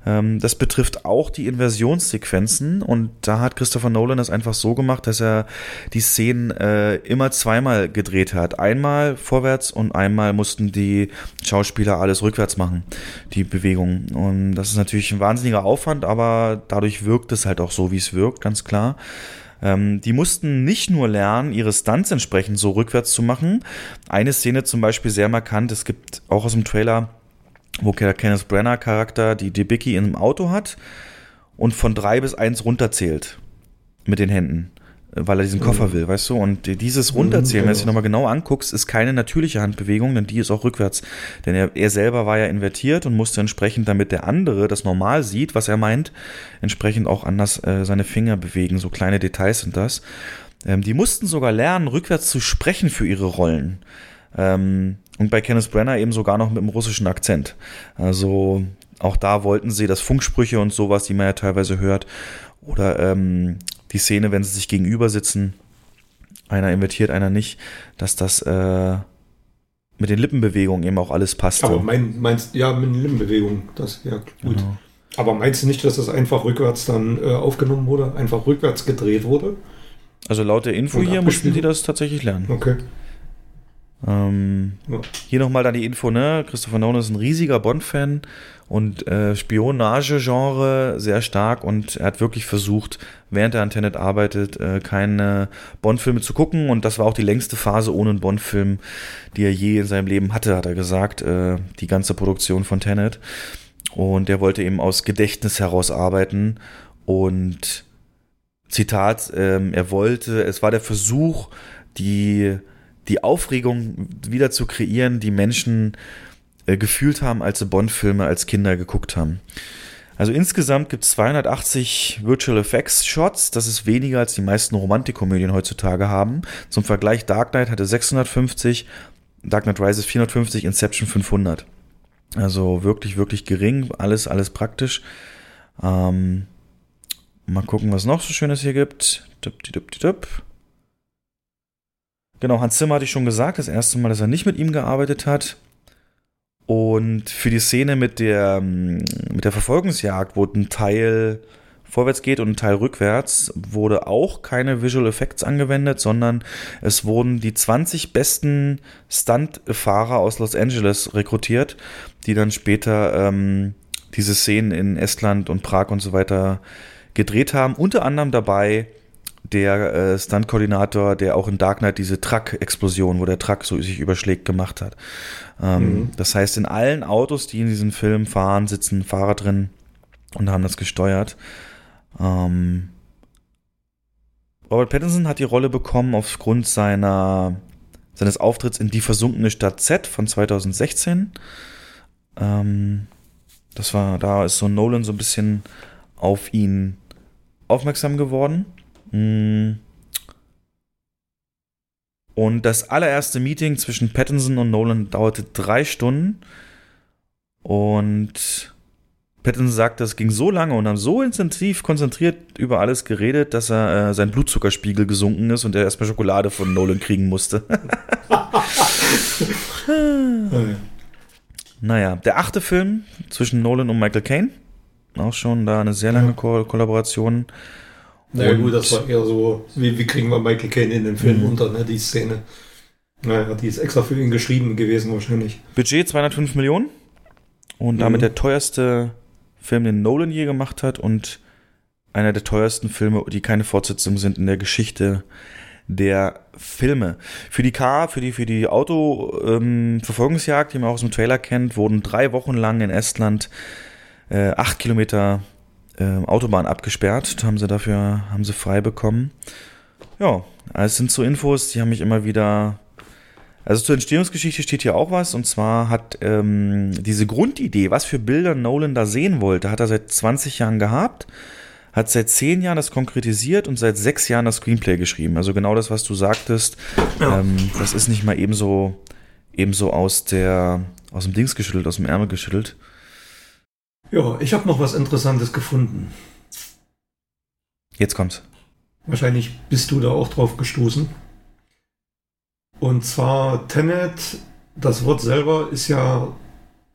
Ähm, das betrifft auch die Inversionssequenzen und da hat Christopher Nolan das einfach so gemacht, dass er die Szenen äh, immer zweimal gedreht hat. Einmal vorwärts und einmal mussten die Schauspieler alles rückwärts machen, die Bewegung. Und das ist natürlich ein wahnsinniger Aufwand, aber dadurch wirkt es halt auch so, wie es wirkt, ganz klar. Ähm, die mussten nicht nur lernen, ihre Stunts entsprechend so rückwärts zu machen. Eine Szene zum Beispiel sehr markant, es gibt auch aus dem Trailer, wo der Kenneth Brenner Charakter die Debicki in einem Auto hat und von drei bis eins runterzählt mit den Händen weil er diesen Koffer mhm. will, weißt du? Und dieses Runterzählen, mhm, wenn du dir nochmal genau anguckst, ist keine natürliche Handbewegung, denn die ist auch rückwärts. Denn er, er selber war ja invertiert und musste entsprechend, damit der andere das normal sieht, was er meint, entsprechend auch anders äh, seine Finger bewegen. So kleine Details sind das. Ähm, die mussten sogar lernen, rückwärts zu sprechen für ihre Rollen. Ähm, und bei Kenneth Brenner eben sogar noch mit einem russischen Akzent. Also auch da wollten sie, dass Funksprüche und sowas, die man ja teilweise hört, oder ähm, die Szene, wenn sie sich gegenüber sitzen, einer invertiert, einer nicht, dass das äh, mit den Lippenbewegungen eben auch alles passt. Aber mein, meinst ja, mit den Lippenbewegungen, das ja gut. Genau. Aber meinst du nicht, dass das einfach rückwärts dann äh, aufgenommen wurde, einfach rückwärts gedreht wurde? Also laut der Info hier mussten die das tatsächlich lernen. Okay. Ähm, ja. Hier nochmal dann die Info, ne? Christopher Nolan ist ein riesiger Bond-Fan und äh, Spionage-Genre sehr stark und er hat wirklich versucht, während er an Tenet arbeitet, äh, keine Bond-Filme zu gucken und das war auch die längste Phase ohne einen Bond-Film, die er je in seinem Leben hatte, hat er gesagt, äh, die ganze Produktion von Tenet. Und er wollte eben aus Gedächtnis heraus arbeiten und Zitat, ähm, er wollte, es war der Versuch, die, die Aufregung wieder zu kreieren, die Menschen äh, gefühlt haben, als sie Bond-Filme als Kinder geguckt haben. Also insgesamt gibt es 280 Virtual Effects Shots. Das ist weniger als die meisten Romantikkomödien heutzutage haben. Zum Vergleich, Dark Knight hatte 650, Dark Knight Rises 450, Inception 500. Also wirklich, wirklich gering. Alles, alles praktisch. Ähm, mal gucken, was noch so Schönes hier gibt. Genau, Hans Zimmer hatte ich schon gesagt, das erste Mal, dass er nicht mit ihm gearbeitet hat. Und für die Szene mit der, mit der Verfolgungsjagd, wo ein Teil vorwärts geht und ein Teil rückwärts, wurde auch keine Visual Effects angewendet, sondern es wurden die 20 besten Stuntfahrer aus Los Angeles rekrutiert, die dann später ähm, diese Szenen in Estland und Prag und so weiter gedreht haben. Unter anderem dabei der äh, Stunt-Koordinator, der auch in Dark Knight diese Truck-Explosion, wo der Truck so sich überschlägt, gemacht hat. Ähm, mhm. Das heißt, in allen Autos, die in diesem Film fahren, sitzen Fahrer drin und haben das gesteuert. Ähm, Robert Pattinson hat die Rolle bekommen aufgrund seiner, seines Auftritts in Die versunkene Stadt Z von 2016. Ähm, das war, da ist so Nolan so ein bisschen auf ihn aufmerksam geworden. Mm. Und das allererste Meeting zwischen Pattinson und Nolan dauerte drei Stunden. Und Pattinson sagte, es ging so lange und haben so intensiv konzentriert über alles geredet, dass er äh, sein Blutzuckerspiegel gesunken ist und er erstmal Schokolade von Nolan kriegen musste. naja, der achte Film zwischen Nolan und Michael Caine. Auch schon da eine sehr lange Ko Kollaboration. Naja, gut, das war eher so, wie, wie kriegen wir Michael Caine in den Film mhm. unter, ne, die Szene. Naja, die ist extra für ihn geschrieben gewesen, wahrscheinlich. Budget 205 Millionen und mhm. damit der teuerste Film, den Nolan je gemacht hat und einer der teuersten Filme, die keine Fortsetzung sind in der Geschichte der Filme. Für die Car, für die, für die Auto-Verfolgungsjagd, ähm, die man auch aus dem Trailer kennt, wurden drei Wochen lang in Estland äh, acht Kilometer äh, Autobahn abgesperrt, haben sie dafür, haben sie frei bekommen. Ja, es sind so Infos, die haben mich immer wieder. Also zur Entstehungsgeschichte steht hier auch was, und zwar hat ähm, diese Grundidee, was für Bilder Nolan da sehen wollte, hat er seit 20 Jahren gehabt, hat seit 10 Jahren das konkretisiert und seit 6 Jahren das Screenplay geschrieben. Also genau das, was du sagtest, ja. ähm, das ist nicht mal ebenso, ebenso aus der, aus dem Dings geschüttelt, aus dem Ärmel geschüttelt. Ja, ich habe noch was Interessantes gefunden. Jetzt kommt's. Wahrscheinlich bist du da auch drauf gestoßen. Und zwar Tenet, das Wort selber ist ja,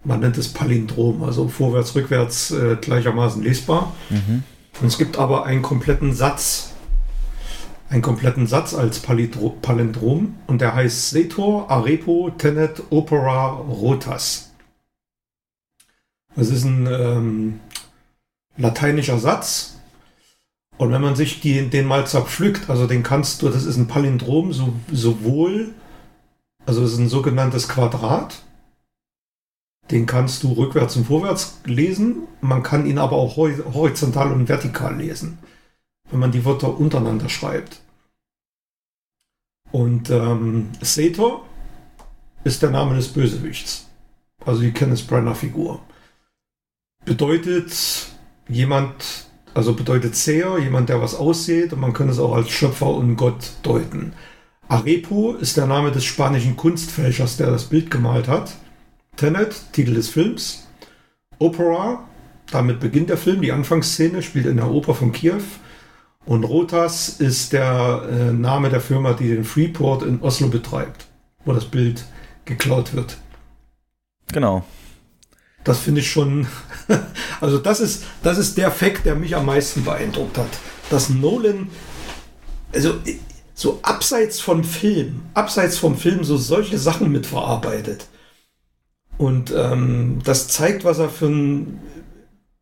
man nennt es Palindrom, also vorwärts, rückwärts äh, gleichermaßen lesbar. Mhm. Und es gibt aber einen kompletten Satz, einen kompletten Satz als Palindrom und der heißt Setor, Arepo, Tenet, Opera, Rotas. Das ist ein ähm, lateinischer Satz. Und wenn man sich die, den mal zerpflückt, also den kannst du, das ist ein Palindrom, so, sowohl, also es ist ein sogenanntes Quadrat, den kannst du rückwärts und vorwärts lesen. Man kann ihn aber auch horizontal und vertikal lesen, wenn man die Wörter untereinander schreibt. Und ähm, Sator ist der Name des Bösewichts, also die Kenneth Brenner Figur bedeutet jemand, also bedeutet Seher, jemand, der was aussieht, und man kann es auch als Schöpfer und Gott deuten. Arepo ist der Name des spanischen Kunstfälschers, der das Bild gemalt hat. Tenet, Titel des Films. Opera, damit beginnt der Film. Die Anfangsszene spielt in der Oper von Kiew. Und Rotas ist der äh, Name der Firma, die den Freeport in Oslo betreibt, wo das Bild geklaut wird. Genau. Das finde ich schon, also das ist, das ist der Fakt, der mich am meisten beeindruckt hat. Dass Nolan, also so abseits vom Film, abseits vom Film so solche Sachen mitverarbeitet. Und ähm, das zeigt, was er für ein,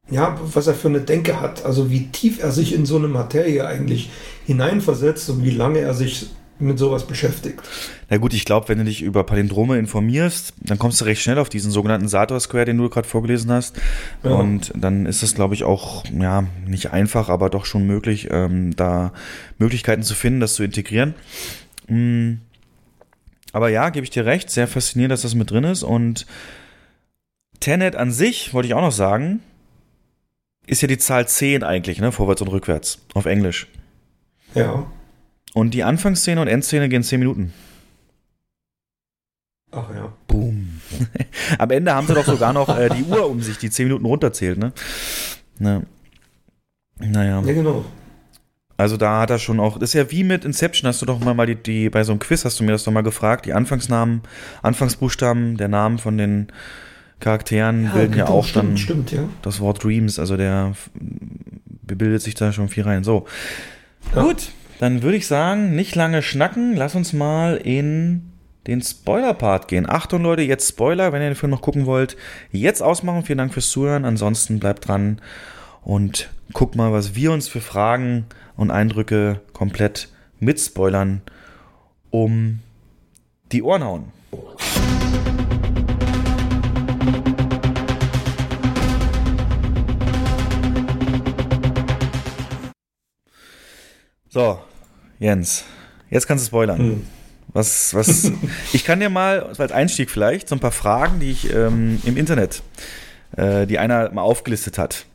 ja, was er für eine Denke hat. Also wie tief er sich in so eine Materie eigentlich hineinversetzt und wie lange er sich mit sowas beschäftigt. Na gut, ich glaube, wenn du dich über Palindrome informierst, dann kommst du recht schnell auf diesen sogenannten Sator Square, den du gerade vorgelesen hast. Ja. Und dann ist es, glaube ich, auch, ja, nicht einfach, aber doch schon möglich, ähm, da Möglichkeiten zu finden, das zu integrieren. Mhm. Aber ja, gebe ich dir recht, sehr faszinierend, dass das mit drin ist. Und Tenet an sich, wollte ich auch noch sagen, ist ja die Zahl 10 eigentlich, ne? Vorwärts und rückwärts. Auf Englisch. Ja. Und die Anfangsszene und Endszene gehen 10 Minuten. Ach ja. Boom. Am Ende haben sie doch sogar noch äh, die Uhr um sich, die 10 Minuten runterzählt, ne? Na, naja. Ja, genau. Also da hat er schon auch, das ist ja wie mit Inception, hast du doch mal, mal die, die, bei so einem Quiz hast du mir das doch mal gefragt, die Anfangsnamen, Anfangsbuchstaben, der Namen von den Charakteren ja, bilden ja auch stimmt, dann stimmt, ja. das Wort Dreams, also der bildet sich da schon viel rein. So. Ja. Gut, dann würde ich sagen, nicht lange schnacken, lass uns mal in den Spoiler-Part gehen. Achtung Leute, jetzt Spoiler, wenn ihr den Film noch gucken wollt, jetzt ausmachen. Vielen Dank fürs Zuhören. Ansonsten bleibt dran und guckt mal, was wir uns für Fragen und Eindrücke komplett mit Spoilern um die Ohren hauen. So, Jens, jetzt kannst du spoilern. Hm. Was, was, ich kann dir mal, als Einstieg vielleicht, so ein paar Fragen, die ich ähm, im Internet, äh, die einer mal aufgelistet hat.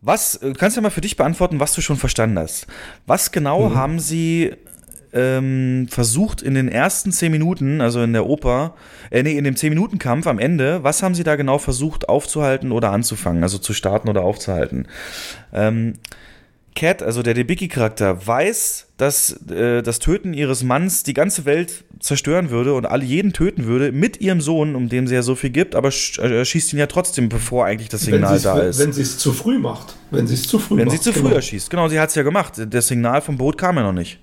Was, du kannst ja mal für dich beantworten, was du schon verstanden hast. Was genau mhm. haben sie ähm, versucht in den ersten zehn Minuten, also in der Oper, äh, nee, in dem zehn Minuten Kampf am Ende, was haben sie da genau versucht aufzuhalten oder anzufangen, also zu starten oder aufzuhalten? Ähm, Cat, also der Debicki-Charakter, weiß, dass äh, das Töten ihres Manns die ganze Welt zerstören würde und alle jeden töten würde, mit ihrem Sohn, um dem sie ja so viel gibt, aber sch äh, schießt ihn ja trotzdem, bevor eigentlich das Signal da ist. Wenn sie es zu früh macht. Wenn sie es zu früh wenn macht. Wenn sie zu früh genau. erschießt. Genau, sie hat es ja gemacht. Das Signal vom Boot kam ja noch nicht.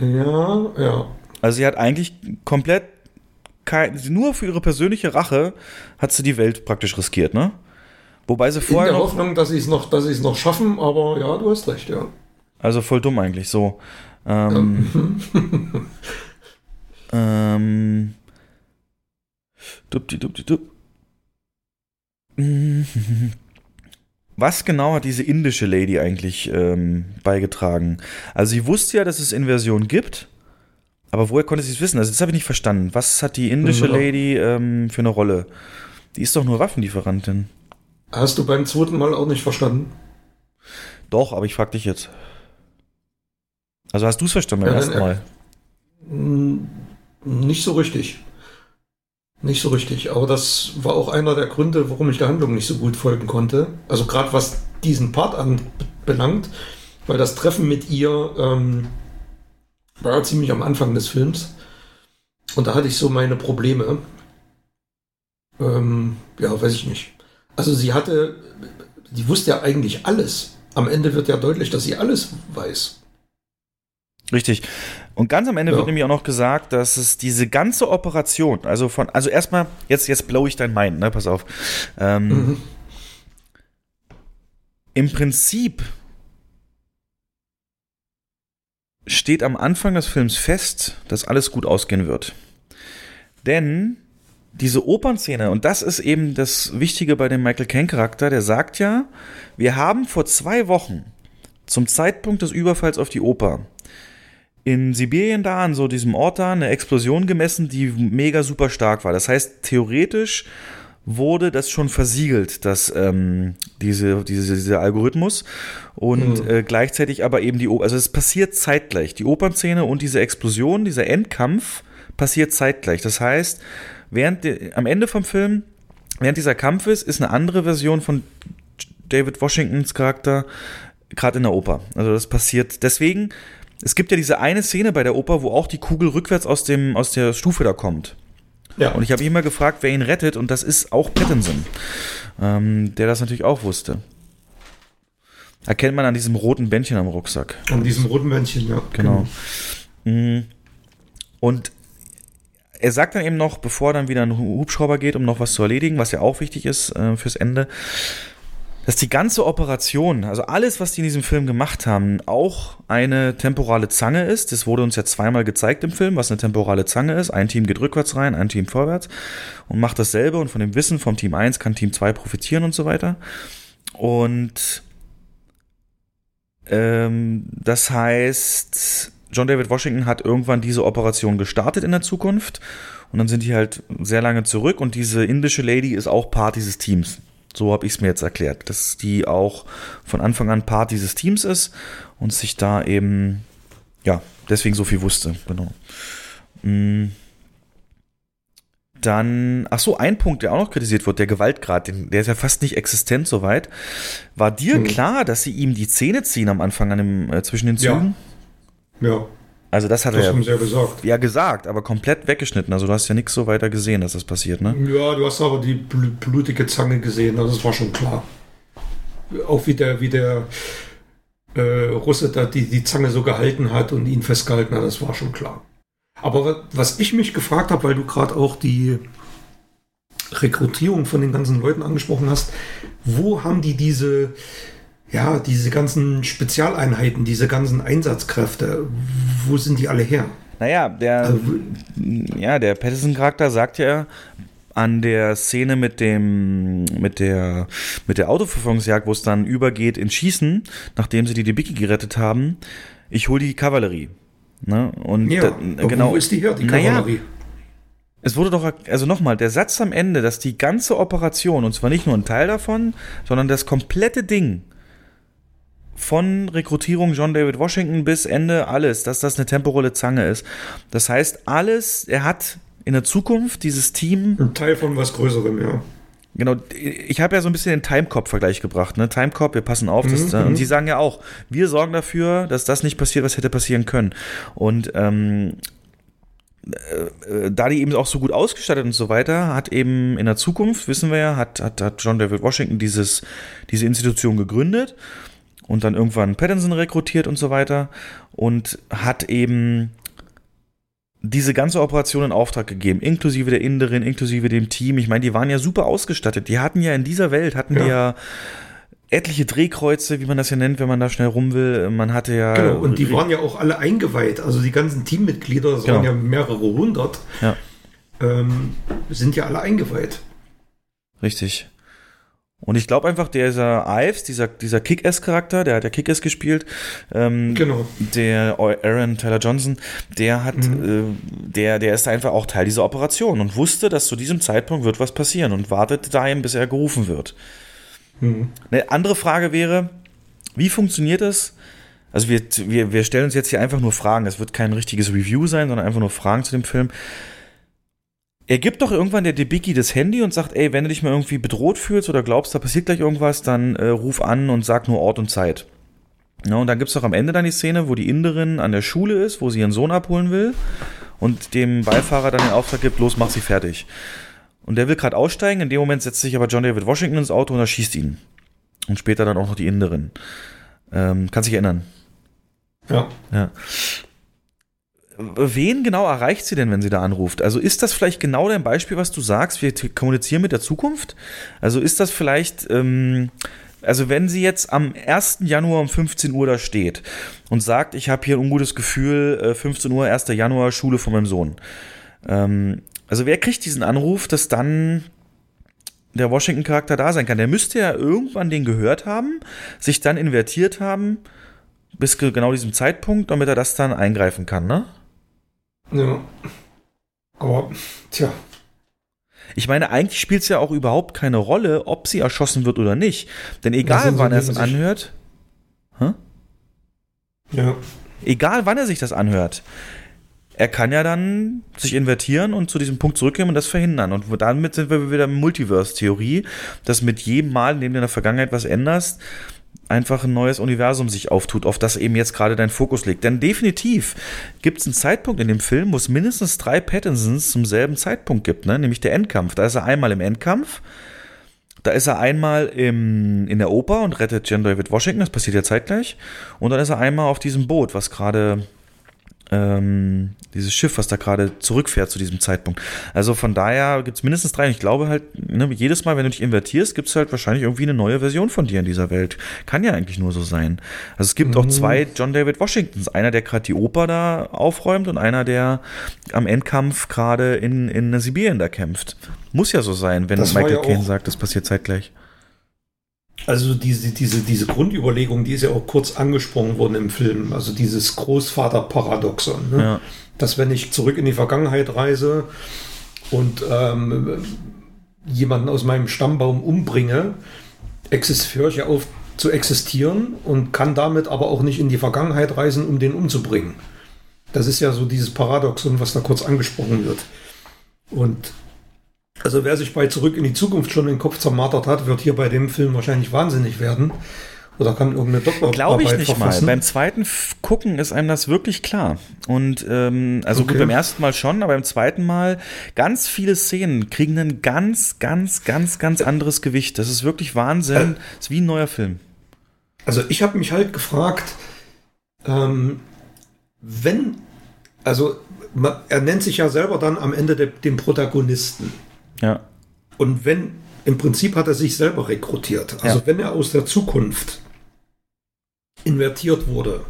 Ja, ja. Also sie hat eigentlich komplett kein, nur für ihre persönliche Rache hat sie die Welt praktisch riskiert, ne? Wobei sie vorher. In der Hoffnung, dass sie es noch, dass noch schaffen, aber ja, du hast recht, ja. Also voll dumm eigentlich so. Ähm, ähm, dupdi, dupdi, dup. Was genau hat diese indische Lady eigentlich ähm, beigetragen? Also sie wusste ja, dass es Inversion gibt, aber woher konnte sie es wissen? Also das habe ich nicht verstanden. Was hat die indische Lady ähm, für eine Rolle? Die ist doch nur Waffenlieferantin. Hast du beim zweiten Mal auch nicht verstanden? Doch, aber ich frag dich jetzt. Also hast du es verstanden beim ja, ersten Mal? Nicht so richtig. Nicht so richtig. Aber das war auch einer der Gründe, warum ich der Handlung nicht so gut folgen konnte. Also gerade was diesen Part anbelangt, weil das Treffen mit ihr ähm, war ziemlich am Anfang des Films. Und da hatte ich so meine Probleme. Ähm, ja, weiß ich nicht. Also sie hatte, die wusste ja eigentlich alles. Am Ende wird ja deutlich, dass sie alles weiß. Richtig. Und ganz am Ende ja. wird nämlich auch noch gesagt, dass es diese ganze Operation, also von, also erstmal, jetzt, jetzt blow ich dein Mind, ne, pass auf. Ähm, mhm. Im Prinzip steht am Anfang des Films fest, dass alles gut ausgehen wird. Denn diese Opernszene, und das ist eben das Wichtige bei dem Michael Caine-Charakter, der sagt ja, wir haben vor zwei Wochen zum Zeitpunkt des Überfalls auf die Oper in Sibirien da, an so diesem Ort da, eine Explosion gemessen, die mega super stark war. Das heißt, theoretisch wurde das schon versiegelt, dass ähm, diese, diese, dieser Algorithmus und Mhm. äh, gleichzeitig aber eben die, O- also es passiert zeitgleich. Die Opernszene und diese Explosion, dieser Endkampf passiert zeitgleich. Das heißt, während am Ende vom Film, während dieser Kampf ist, ist eine andere Version von David Washingtons Charakter gerade in der Oper. Also das passiert deswegen. Es gibt ja diese eine Szene bei der Oper, wo auch die Kugel rückwärts aus dem aus der Stufe da kommt. Ja. Und ich habe ihn immer gefragt, wer ihn rettet, und das ist auch Pattinson, ähm, der das natürlich auch wusste. Erkennt man an diesem roten Bändchen am Rucksack. An diesem roten Männchen, ja. Genau. Mhm. Und er sagt dann eben noch, bevor dann wieder ein Hubschrauber geht, um noch was zu erledigen, was ja auch wichtig ist äh, fürs Ende, dass die ganze Operation, also alles, was die in diesem Film gemacht haben, auch eine temporale Zange ist. Das wurde uns ja zweimal gezeigt im Film, was eine temporale Zange ist. Ein Team geht rückwärts rein, ein Team vorwärts und macht dasselbe. Und von dem Wissen vom Team 1 kann Team 2 profitieren und so weiter. Und ähm, das heißt, John David Washington hat irgendwann diese Operation gestartet in der Zukunft. Und dann sind die halt sehr lange zurück und diese indische Lady ist auch Part dieses Teams. So habe ich es mir jetzt erklärt, dass die auch von Anfang an Part dieses Teams ist und sich da eben, ja, deswegen so viel wusste. Genau. Mm. Dann, ach so, ein Punkt, der auch noch kritisiert wird, der Gewaltgrad, der ist ja fast nicht existent soweit. War dir Hm. klar, dass sie ihm die Zähne ziehen am Anfang an dem, äh, zwischen den. Zügen? Ja, Also das hat das er haben ja, ja gesagt. ja gesagt, aber komplett weggeschnitten. Also du hast ja nichts so weiter gesehen, dass das passiert, ne? Ja, du hast aber die bl blutige Zange gesehen, also das war schon klar. Auch wie der, wie der äh, Russe da die, die Zange so gehalten hat und ihn festgehalten hat, das war schon klar. Aber wa- was ich mich gefragt habe, weil du gerade auch die Rekrutierung von den ganzen Leuten angesprochen hast, wo haben die diese, ja, diese ganzen Spezialeinheiten, diese ganzen Einsatzkräfte, wo sind die alle her? Naja, der, Also, ja, der Patterson-Charakter sagt ja an der Szene mit dem, mit der, mit der Autoverfolgungsjagd, wo es dann übergeht in Schießen, nachdem sie die Debicki gerettet haben, ich hole die Kavallerie. Ne? Und ja, da, genau. wo ist die her, die Naja, Kavallerie? Es wurde doch, also nochmal, der Satz am Ende, dass die ganze Operation, und zwar nicht nur ein Teil davon, sondern das komplette Ding von Rekrutierung John David Washington bis Ende alles, dass das eine temporale Zange ist. Das heißt, alles, er hat in der Zukunft dieses Team, Ein Teil von was Größerem, ja. genau, ich habe ja so ein bisschen den Timecop-Vergleich gebracht, ne? Timecop, wir passen auf, dass, Mhm, und mhm. die sagen ja auch, wir sorgen dafür, dass das nicht passiert, was hätte passieren können. Und ähm, äh, da die eben auch so gut ausgestattet und so weiter, hat eben in der Zukunft, wissen wir ja, hat, hat, hat John David Washington dieses, diese Institution gegründet und dann irgendwann Pattinson rekrutiert und so weiter und hat eben diese ganze Operation in Auftrag gegeben, inklusive der Inderin, inklusive dem Team. Ich meine, die waren ja super ausgestattet. Die hatten ja in dieser Welt, hatten die Ja. ja etliche Drehkreuze, wie man das ja nennt, wenn man da schnell rum will. Man hatte ja. Genau, und die waren ja auch alle eingeweiht. Also die ganzen Teammitglieder, das Genau. waren ja mehrere hundert, Ja. ähm, sind ja alle eingeweiht. Richtig. Und ich glaube einfach, dieser Ives, dieser, dieser Kick-Ass-Charakter, der hat ja Kick-Ass gespielt, ähm, Genau. der Aaron Tyler Johnson, der hat, äh, der, der ist einfach auch Teil dieser Operation und wusste, dass zu diesem Zeitpunkt wird was passieren und wartet dahin, bis er gerufen wird. Mhm. Eine andere Frage wäre, wie funktioniert das? Also wir, wir, wir stellen uns jetzt hier einfach nur Fragen. Es wird kein richtiges Review sein, sondern einfach nur Fragen zu dem Film. Er gibt doch irgendwann der Debicki das Handy und sagt, ey, wenn du dich mal irgendwie bedroht fühlst oder glaubst, da passiert gleich irgendwas, dann äh, ruf an und sag nur Ort und Zeit. Ja, und dann gibt's doch am Ende dann die Szene, wo die Inderin an der Schule ist, wo sie ihren Sohn abholen will und dem Beifahrer dann den Auftrag gibt, los, mach sie fertig. Und der will gerade aussteigen, in dem Moment setzt sich aber John David Washington ins Auto und erschießt ihn. Und später dann auch noch die Inderin. Ähm, kann sich erinnern. Ja. Ja. Wen genau erreicht sie denn, wenn sie da anruft? Also ist das vielleicht genau dein Beispiel, was du sagst? Wir kommunizieren mit der Zukunft? Also ist das vielleicht, ähm, also wenn sie jetzt am 1. Januar um 15 Uhr da steht und sagt, ich habe hier ein ungutes Gefühl, äh, 15 Uhr, 1. Januar, Schule von meinem Sohn. Ähm, also wer kriegt diesen Anruf, dass dann der Washington-Charakter da sein kann? Der müsste ja irgendwann den gehört haben, sich dann invertiert haben, bis ge- genau diesem Zeitpunkt, damit er das dann eingreifen kann, ne? Ja. Aber, tja, Ich meine, eigentlich spielt es ja auch überhaupt keine Rolle, ob sie erschossen wird oder nicht. Denn egal, wann er es anhört. Hä? Ja. Egal, wann er sich das anhört. Er kann ja dann sich invertieren und zu diesem Punkt zurückkommen und das verhindern. Und damit sind wir wieder in Multiverse-Theorie, dass mit jedem Mal, in dem du in der Vergangenheit was änderst, einfach ein neues Universum sich auftut, auf das eben jetzt gerade dein Fokus liegt. Denn definitiv gibt es einen Zeitpunkt in dem Film, wo es mindestens drei Pattinsons zum selben Zeitpunkt gibt, ne? nämlich der Endkampf. Da ist er einmal im Endkampf, da ist er einmal im, in der Oper und rettet Jen David Washington, das passiert ja zeitgleich. Und dann ist er einmal auf diesem Boot, was gerade ähm, dieses Schiff, was da gerade zurückfährt zu diesem Zeitpunkt. Also von daher gibt es mindestens drei. Und ich glaube halt, ne, jedes Mal, wenn du dich invertierst, gibt es halt wahrscheinlich irgendwie eine neue Version von dir in dieser Welt. Kann ja eigentlich nur so sein. Also es gibt mhm. auch zwei John David Washingtons. Einer, der gerade die Oper da aufräumt und einer, der am Endkampf gerade in, in Sibirien da kämpft. Muss ja so sein, wenn das Michael ja Caine sagt, das passiert zeitgleich. Also diese, diese, diese Grundüberlegung, die ist ja auch kurz angesprochen worden im Film. Also dieses Großvater-Paradoxon. Ne? Ja. Dass wenn ich zurück in die Vergangenheit reise und ähm, jemanden aus meinem Stammbaum umbringe, höre ich ja auf zu existieren und kann damit aber auch nicht in die Vergangenheit reisen, um den umzubringen. Das ist ja so dieses Paradoxon, was da kurz angesprochen wird. Und also wer sich bei Zurück in die Zukunft schon den Kopf zermartert hat, wird hier bei dem Film wahrscheinlich wahnsinnig werden. Oder kann irgendeine Doktorarbeit Glaube ich nicht verfassen. mal. Beim zweiten Gucken ist einem das wirklich klar. Und ähm, also okay. gut, beim ersten Mal schon, aber beim zweiten Mal ganz viele Szenen kriegen ein ganz, ganz, ganz, ganz anderes Gewicht. Das ist wirklich Wahnsinn. Äh, das ist wie ein neuer Film. Also ich habe mich halt gefragt, ähm, wenn, also man, er nennt sich ja selber dann am Ende de, den Protagonisten. Ja. Und wenn, im Prinzip hat er sich selber rekrutiert. Also ja. wenn er aus der Zukunft invertiert wurde,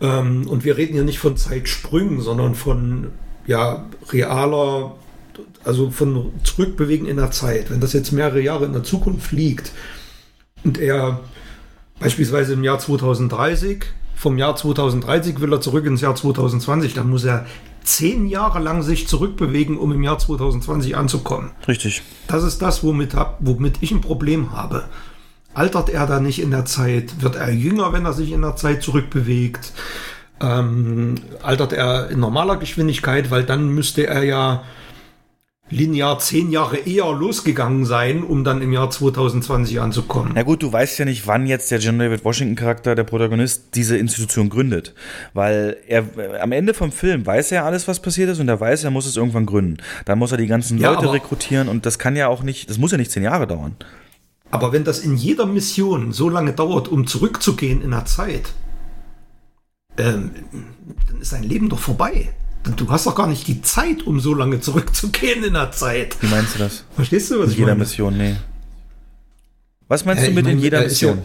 ähm, und wir reden hier nicht von Zeitsprüngen, sondern von ja, realer, also von Zurückbewegen in der Zeit. Wenn das jetzt mehrere Jahre in der Zukunft liegt und er beispielsweise im Jahr 2030, vom Jahr 2030 will er zurück ins Jahr 2020, dann muss er zehn Jahre lang sich zurückbewegen, um im Jahr 2020 anzukommen. Richtig. Das ist das, womit, hab, womit ich ein Problem habe. Altert er da nicht in der Zeit? Wird er jünger, wenn er sich in der Zeit zurückbewegt? Ähm, altert er in normaler Geschwindigkeit? Weil dann müsste er ja linear zehn Jahre eher losgegangen sein, um dann im Jahr 2020 anzukommen. Na gut, du weißt ja nicht, wann jetzt der John David Washington Charakter, der Protagonist, diese Institution gründet. Weil er am Ende vom Film weiß er alles, was passiert ist und er weiß, er muss es irgendwann gründen. Dann muss er die ganzen ja, Leute rekrutieren und das kann ja auch nicht, das muss ja nicht zehn Jahre dauern. Aber wenn das in jeder Mission so lange dauert, um zurückzugehen in der Zeit, ähm, dann ist sein Leben doch vorbei. Du hast doch gar nicht die Zeit, um so lange zurückzugehen in der Zeit. Wie meinst du das? Verstehst du, was in ich jeder meine? Mission, nee. Was meinst äh, du mit meine, in jeder Mission? Ja,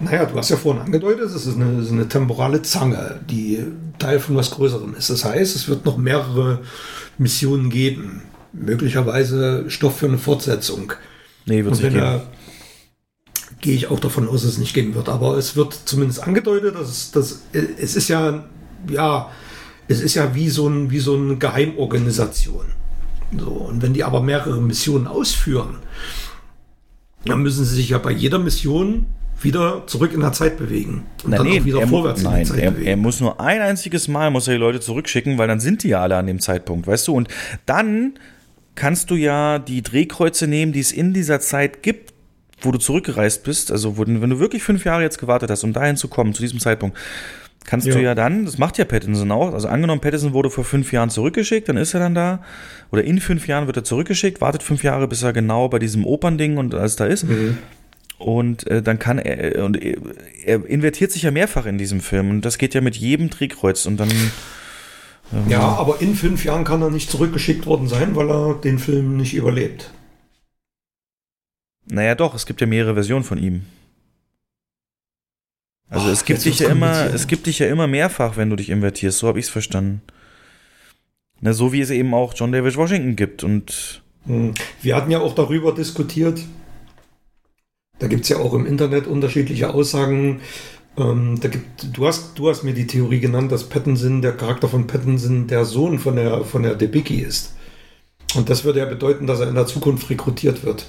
naja, du hast ja vorhin angedeutet, es ist eine, ist eine temporale Zange, die Teil von was Größerem ist. Das heißt, es wird noch mehrere Missionen geben. Möglicherweise Stoff für eine Fortsetzung. Nee, wird es nicht geben. Gehe ich auch davon aus, dass es nicht geben wird. Aber es wird zumindest angedeutet, dass es, dass, es ist ja, ja, es ist ja wie so, ein, wie so eine Geheimorganisation. So, und wenn die aber mehrere Missionen ausführen, dann müssen sie sich ja bei jeder Mission wieder zurück in der Zeit bewegen. Und Na, dann nee, auch wieder vorwärts nein, in der Zeit er, bewegen. Er muss nur ein einziges Mal muss er die Leute zurückschicken, weil dann sind die ja alle an dem Zeitpunkt, weißt du? Und dann kannst du ja die Drehkreuze nehmen, die es in dieser Zeit gibt, wo du zurückgereist bist. Also wo, wenn du wirklich fünf Jahre jetzt gewartet hast, um dahin zu kommen, zu diesem Zeitpunkt, kannst ja. du ja dann, das macht ja Pattinson auch, also angenommen, Pattinson wurde vor fünf Jahren zurückgeschickt, dann ist er dann da, oder in fünf Jahren wird er zurückgeschickt, wartet fünf Jahre, bis er genau bei diesem Opernding und alles da ist. Mhm. Und äh, dann kann er, und er invertiert sich ja mehrfach in diesem Film und das geht ja mit jedem Drehkreuz und dann. Ähm, ja, aber in fünf Jahren kann er nicht zurückgeschickt worden sein, weil er den Film nicht überlebt. Naja, doch, es gibt ja mehrere Versionen von ihm. Also oh, es gibt dich ja immer, es gibt dich ja immer mehrfach, wenn du dich invertierst. So habe ich es verstanden. Na, so wie es eben auch John David Washington gibt und. Hm. Wir hatten ja auch darüber diskutiert. Da gibt es ja auch im Internet unterschiedliche Aussagen. Ähm, da gibt, du, hast, du hast mir die Theorie genannt, dass Pattinson, der Charakter von Pattinson, der Sohn von der, von der Debicki ist. Und das würde ja bedeuten, dass er in der Zukunft rekrutiert wird.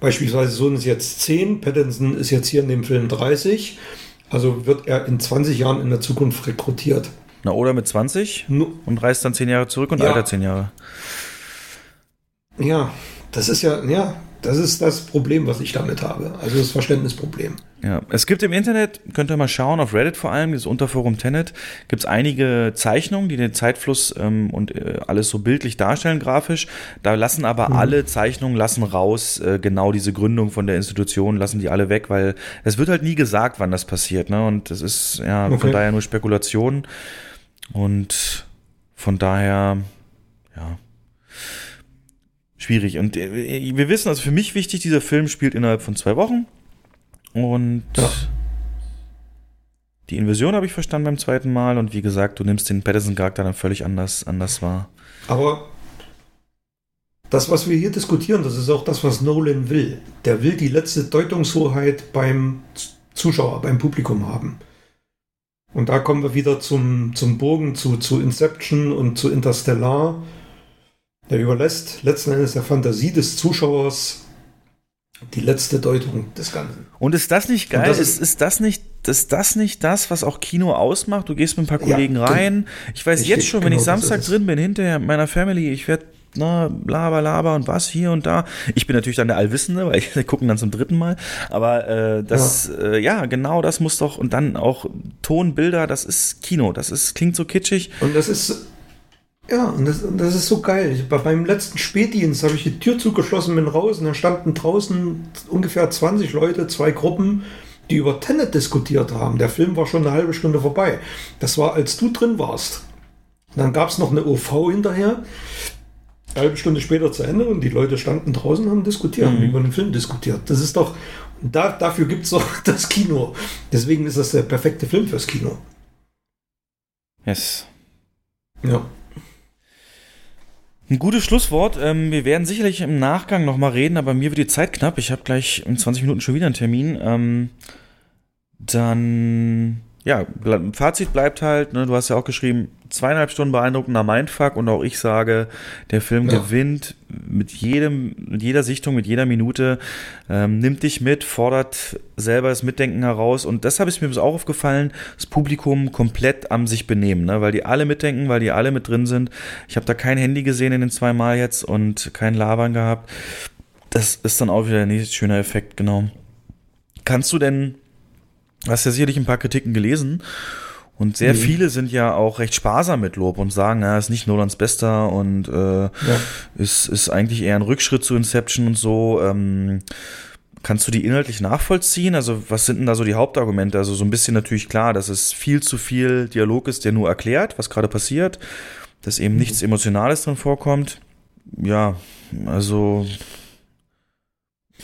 Beispielsweise Sohn ist jetzt 10, Pattinson ist jetzt hier in dem Film 30. Also wird er in 20 Jahren in der Zukunft rekrutiert. Na, oder mit 20 und reist dann 10 Jahre zurück und ja. alter 10 Jahre. Ja, das ist ja, ja, das ist das Problem, was ich damit habe. Also das Verständnisproblem. Ja, es gibt im Internet, könnt ihr mal schauen, auf Reddit vor allem, das Unterforum Tenet, gibt es einige Zeichnungen, die den Zeitfluss ähm, und äh, alles so bildlich darstellen, grafisch. Da lassen aber mhm. alle Zeichnungen lassen raus, äh, genau diese Gründung von der Institution, lassen die alle weg, weil es wird halt nie gesagt, wann das passiert. Ne? Und das ist ja okay. von daher nur Spekulation. Und von daher, ja, schwierig. Und äh, wir wissen, also für mich wichtig, dieser Film spielt innerhalb von zwei Wochen. Und ja. die Invasion habe ich verstanden beim zweiten Mal. Und wie gesagt, du nimmst den Patterson-Charakter dann völlig anders, anders wahr. Aber das, was wir hier diskutieren, das ist auch das, was Nolan will. Der will die letzte Deutungshoheit beim Zuschauer, beim Publikum haben. Und da kommen wir wieder zum, zum Bogen, zu, zu Inception und zu Interstellar. Der überlässt letzten Endes der Fantasie des Zuschauers die letzte Deutung des Ganzen. Und ist das nicht geil? Das ist, ist, das nicht, ist das nicht das, was auch Kino ausmacht? Du gehst mit ein paar Kollegen ja, rein. Ich weiß jetzt schon, wenn genau ich Samstag drin bin, hinter meiner Family, ich werde na, laber, laber und was hier und da. Ich bin natürlich dann der Allwissende, weil ich gucken dann zum dritten Mal. Aber äh, das, ja. Äh, ja. genau, das muss doch und dann auch Ton, Bilder, das ist Kino. Das ist klingt so kitschig. Und das ist ja, und das, und das ist so geil. Ich, bei meinem letzten Spätdienst habe ich die Tür zugeschlossen, bin raus und da standen draußen ungefähr 20 Leute, zwei Gruppen, die über Tenet diskutiert haben. Der Film war schon eine halbe Stunde vorbei. Das war, als du drin warst. dann gab es noch eine OV hinterher eine halbe Stunde später zu Ende und die Leute standen draußen und haben diskutiert, mhm. haben über den Film diskutiert. Das ist doch, da, dafür gibt es doch das Kino. Deswegen ist das der perfekte Film fürs Kino. Yes. Ja. Ein gutes Schlusswort. Ähm, wir werden sicherlich im Nachgang nochmal reden, aber mir wird die Zeit knapp. Ich habe gleich in 20 Minuten schon wieder einen Termin. Ähm, dann ja, Fazit bleibt halt, ne, du hast ja auch geschrieben, zweieinhalb Stunden beeindruckender Mindfuck und auch ich sage, der Film ja. gewinnt mit jedem, mit jeder Sichtung, mit jeder Minute, ähm, nimmt dich mit, fordert selber das Mitdenken heraus und deshalb ist mir auch aufgefallen, das Publikum komplett am sich benehmen, ne, weil die alle mitdenken, weil die alle mit drin sind. Ich habe da kein Handy gesehen in den zwei Mal jetzt und kein Labern gehabt. Das ist dann auch wieder der nächste schöne Effekt, genau. Kannst du denn hast ja sicherlich ein paar Kritiken gelesen. Und sehr mhm. viele sind ja auch recht sparsam mit Lob und sagen, er ist nicht Nolans Bester und äh, ja. ist, ist eigentlich eher ein Rückschritt zu Inception und so. Ähm, kannst du die inhaltlich nachvollziehen? Also, was sind denn da so die Hauptargumente? Also, so ein bisschen natürlich klar, dass es viel zu viel Dialog ist, der nur erklärt, was gerade passiert, dass eben mhm. nichts Emotionales drin vorkommt. Ja, also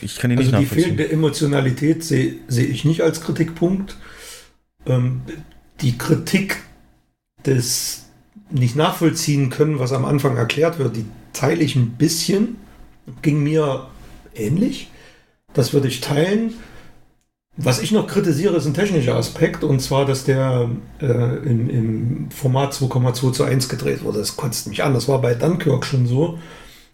ich kann also nicht die fehlende Emotionalität sehe seh ich nicht als Kritikpunkt. Ähm, die Kritik des nicht nachvollziehen können, was am Anfang erklärt wird, die teile ich ein bisschen. Ging mir ähnlich. Das würde ich teilen. Was ich noch kritisiere, ist ein technischer Aspekt, und zwar, dass der äh, im, im Format 2,2 zu 1 gedreht wurde. Das kotzt mich an. Das war bei Dunkirk schon so.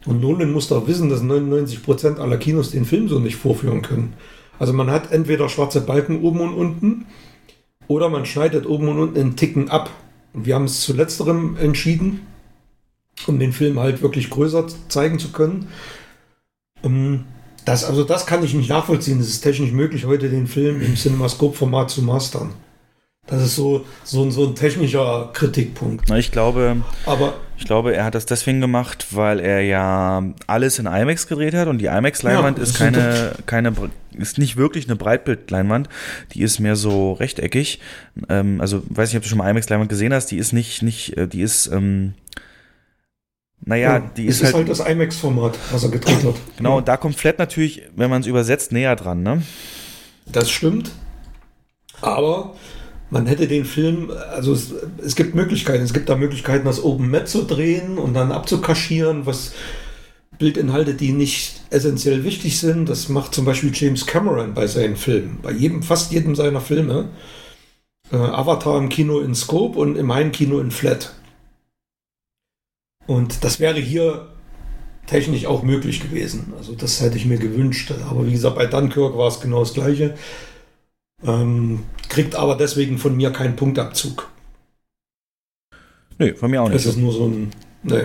Und Nolan muss doch wissen, dass 99% aller Kinos den Film so nicht vorführen können. Also man hat entweder schwarze Balken oben und unten oder man schneidet oben und unten einen Ticken ab. Und wir haben es zu letzterem entschieden, um den Film halt wirklich größer zeigen zu können. Ähm, das, also das kann ich nicht nachvollziehen. Es ist technisch möglich, heute den Film im CinemaScope-Format zu mastern. Das ist so, so, so ein technischer Kritikpunkt. Na, ich glaube, Aber ich glaube, er hat das deswegen gemacht, weil er ja alles in IMAX gedreht hat und die IMAX-Leinwand ja, ist keine, keine, ist nicht wirklich eine Breitbild-Leinwand. Die ist mehr so rechteckig. Ähm, also, weiß nicht, ob du schon mal IMAX-Leinwand gesehen hast. Die ist nicht, nicht, äh, die ist, ähm, naja, ja, die ist, ist halt, halt das IMAX-Format, was er gedreht hat. Genau, und da kommt Flat natürlich, wenn man es übersetzt, näher dran, ne? Das stimmt. Aber man hätte den Film, also es, es, gibt Möglichkeiten, es gibt da Möglichkeiten, das Open Met zu drehen und dann abzukaschieren, was Bildinhalte, die nicht essentiell wichtig sind. Das macht zum Beispiel James Cameron bei seinen Filmen, bei jedem, fast jedem seiner Filme. Äh, Avatar im Kino in Scope und in meinem Kino in Flat. Und das wäre hier technisch auch möglich gewesen. Also das hätte ich mir gewünscht. Aber wie gesagt, bei Dunkirk war es genau das Gleiche. Ähm, kriegt aber deswegen von mir keinen Punktabzug. Nee, von mir auch nicht. Das ist nur so ein. Nee.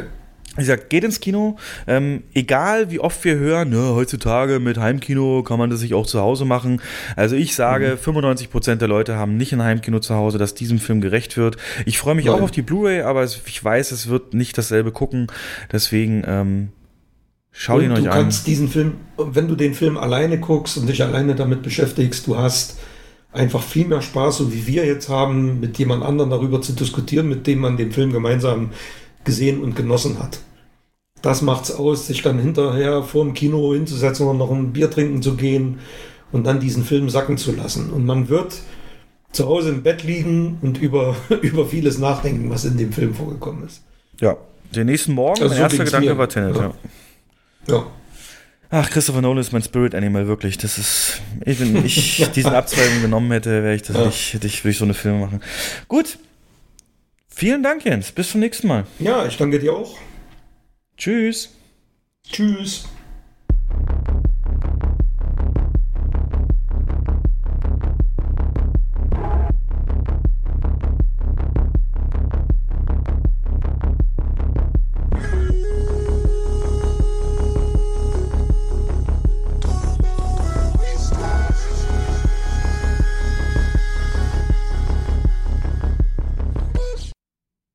Wie gesagt, geht ins Kino. Ähm, egal wie oft wir hören, ne, heutzutage mit Heimkino kann man das sich auch zu Hause machen. Also ich sage, mhm. 95% der Leute haben nicht ein Heimkino zu Hause, das diesem Film gerecht wird. Ich freue mich Nein. auch auf die Blu-ray, aber ich weiß, es wird nicht dasselbe gucken. Deswegen ähm, schau ihn euch an. Du kannst diesen Film, wenn du den Film alleine guckst und dich alleine damit beschäftigst, du hast einfach viel mehr Spaß, so wie wir jetzt haben, mit jemand anderem darüber zu diskutieren, mit dem man den Film gemeinsam gesehen und genossen hat. Das macht's aus, sich dann hinterher vor dem Kino hinzusetzen und noch ein Bier trinken zu gehen und dann diesen Film sacken zu lassen. Und man wird zu Hause im Bett liegen und über, über vieles nachdenken, was in dem Film vorgekommen ist. Ja, den nächsten Morgen, also mein so erster Gedanke mir. war Tenet, ja. ja. ja. Ach, Christopher Nolan ist mein Spirit Animal, wirklich. Das ist, ich, wenn ich diesen Abzweigung genommen hätte, wäre ich das ja. nicht, hätte ich, würde ich so eine Filme machen. Gut. Vielen Dank, Jens. Bis zum nächsten Mal. Ja, ich danke dir auch. Tschüss. Tschüss.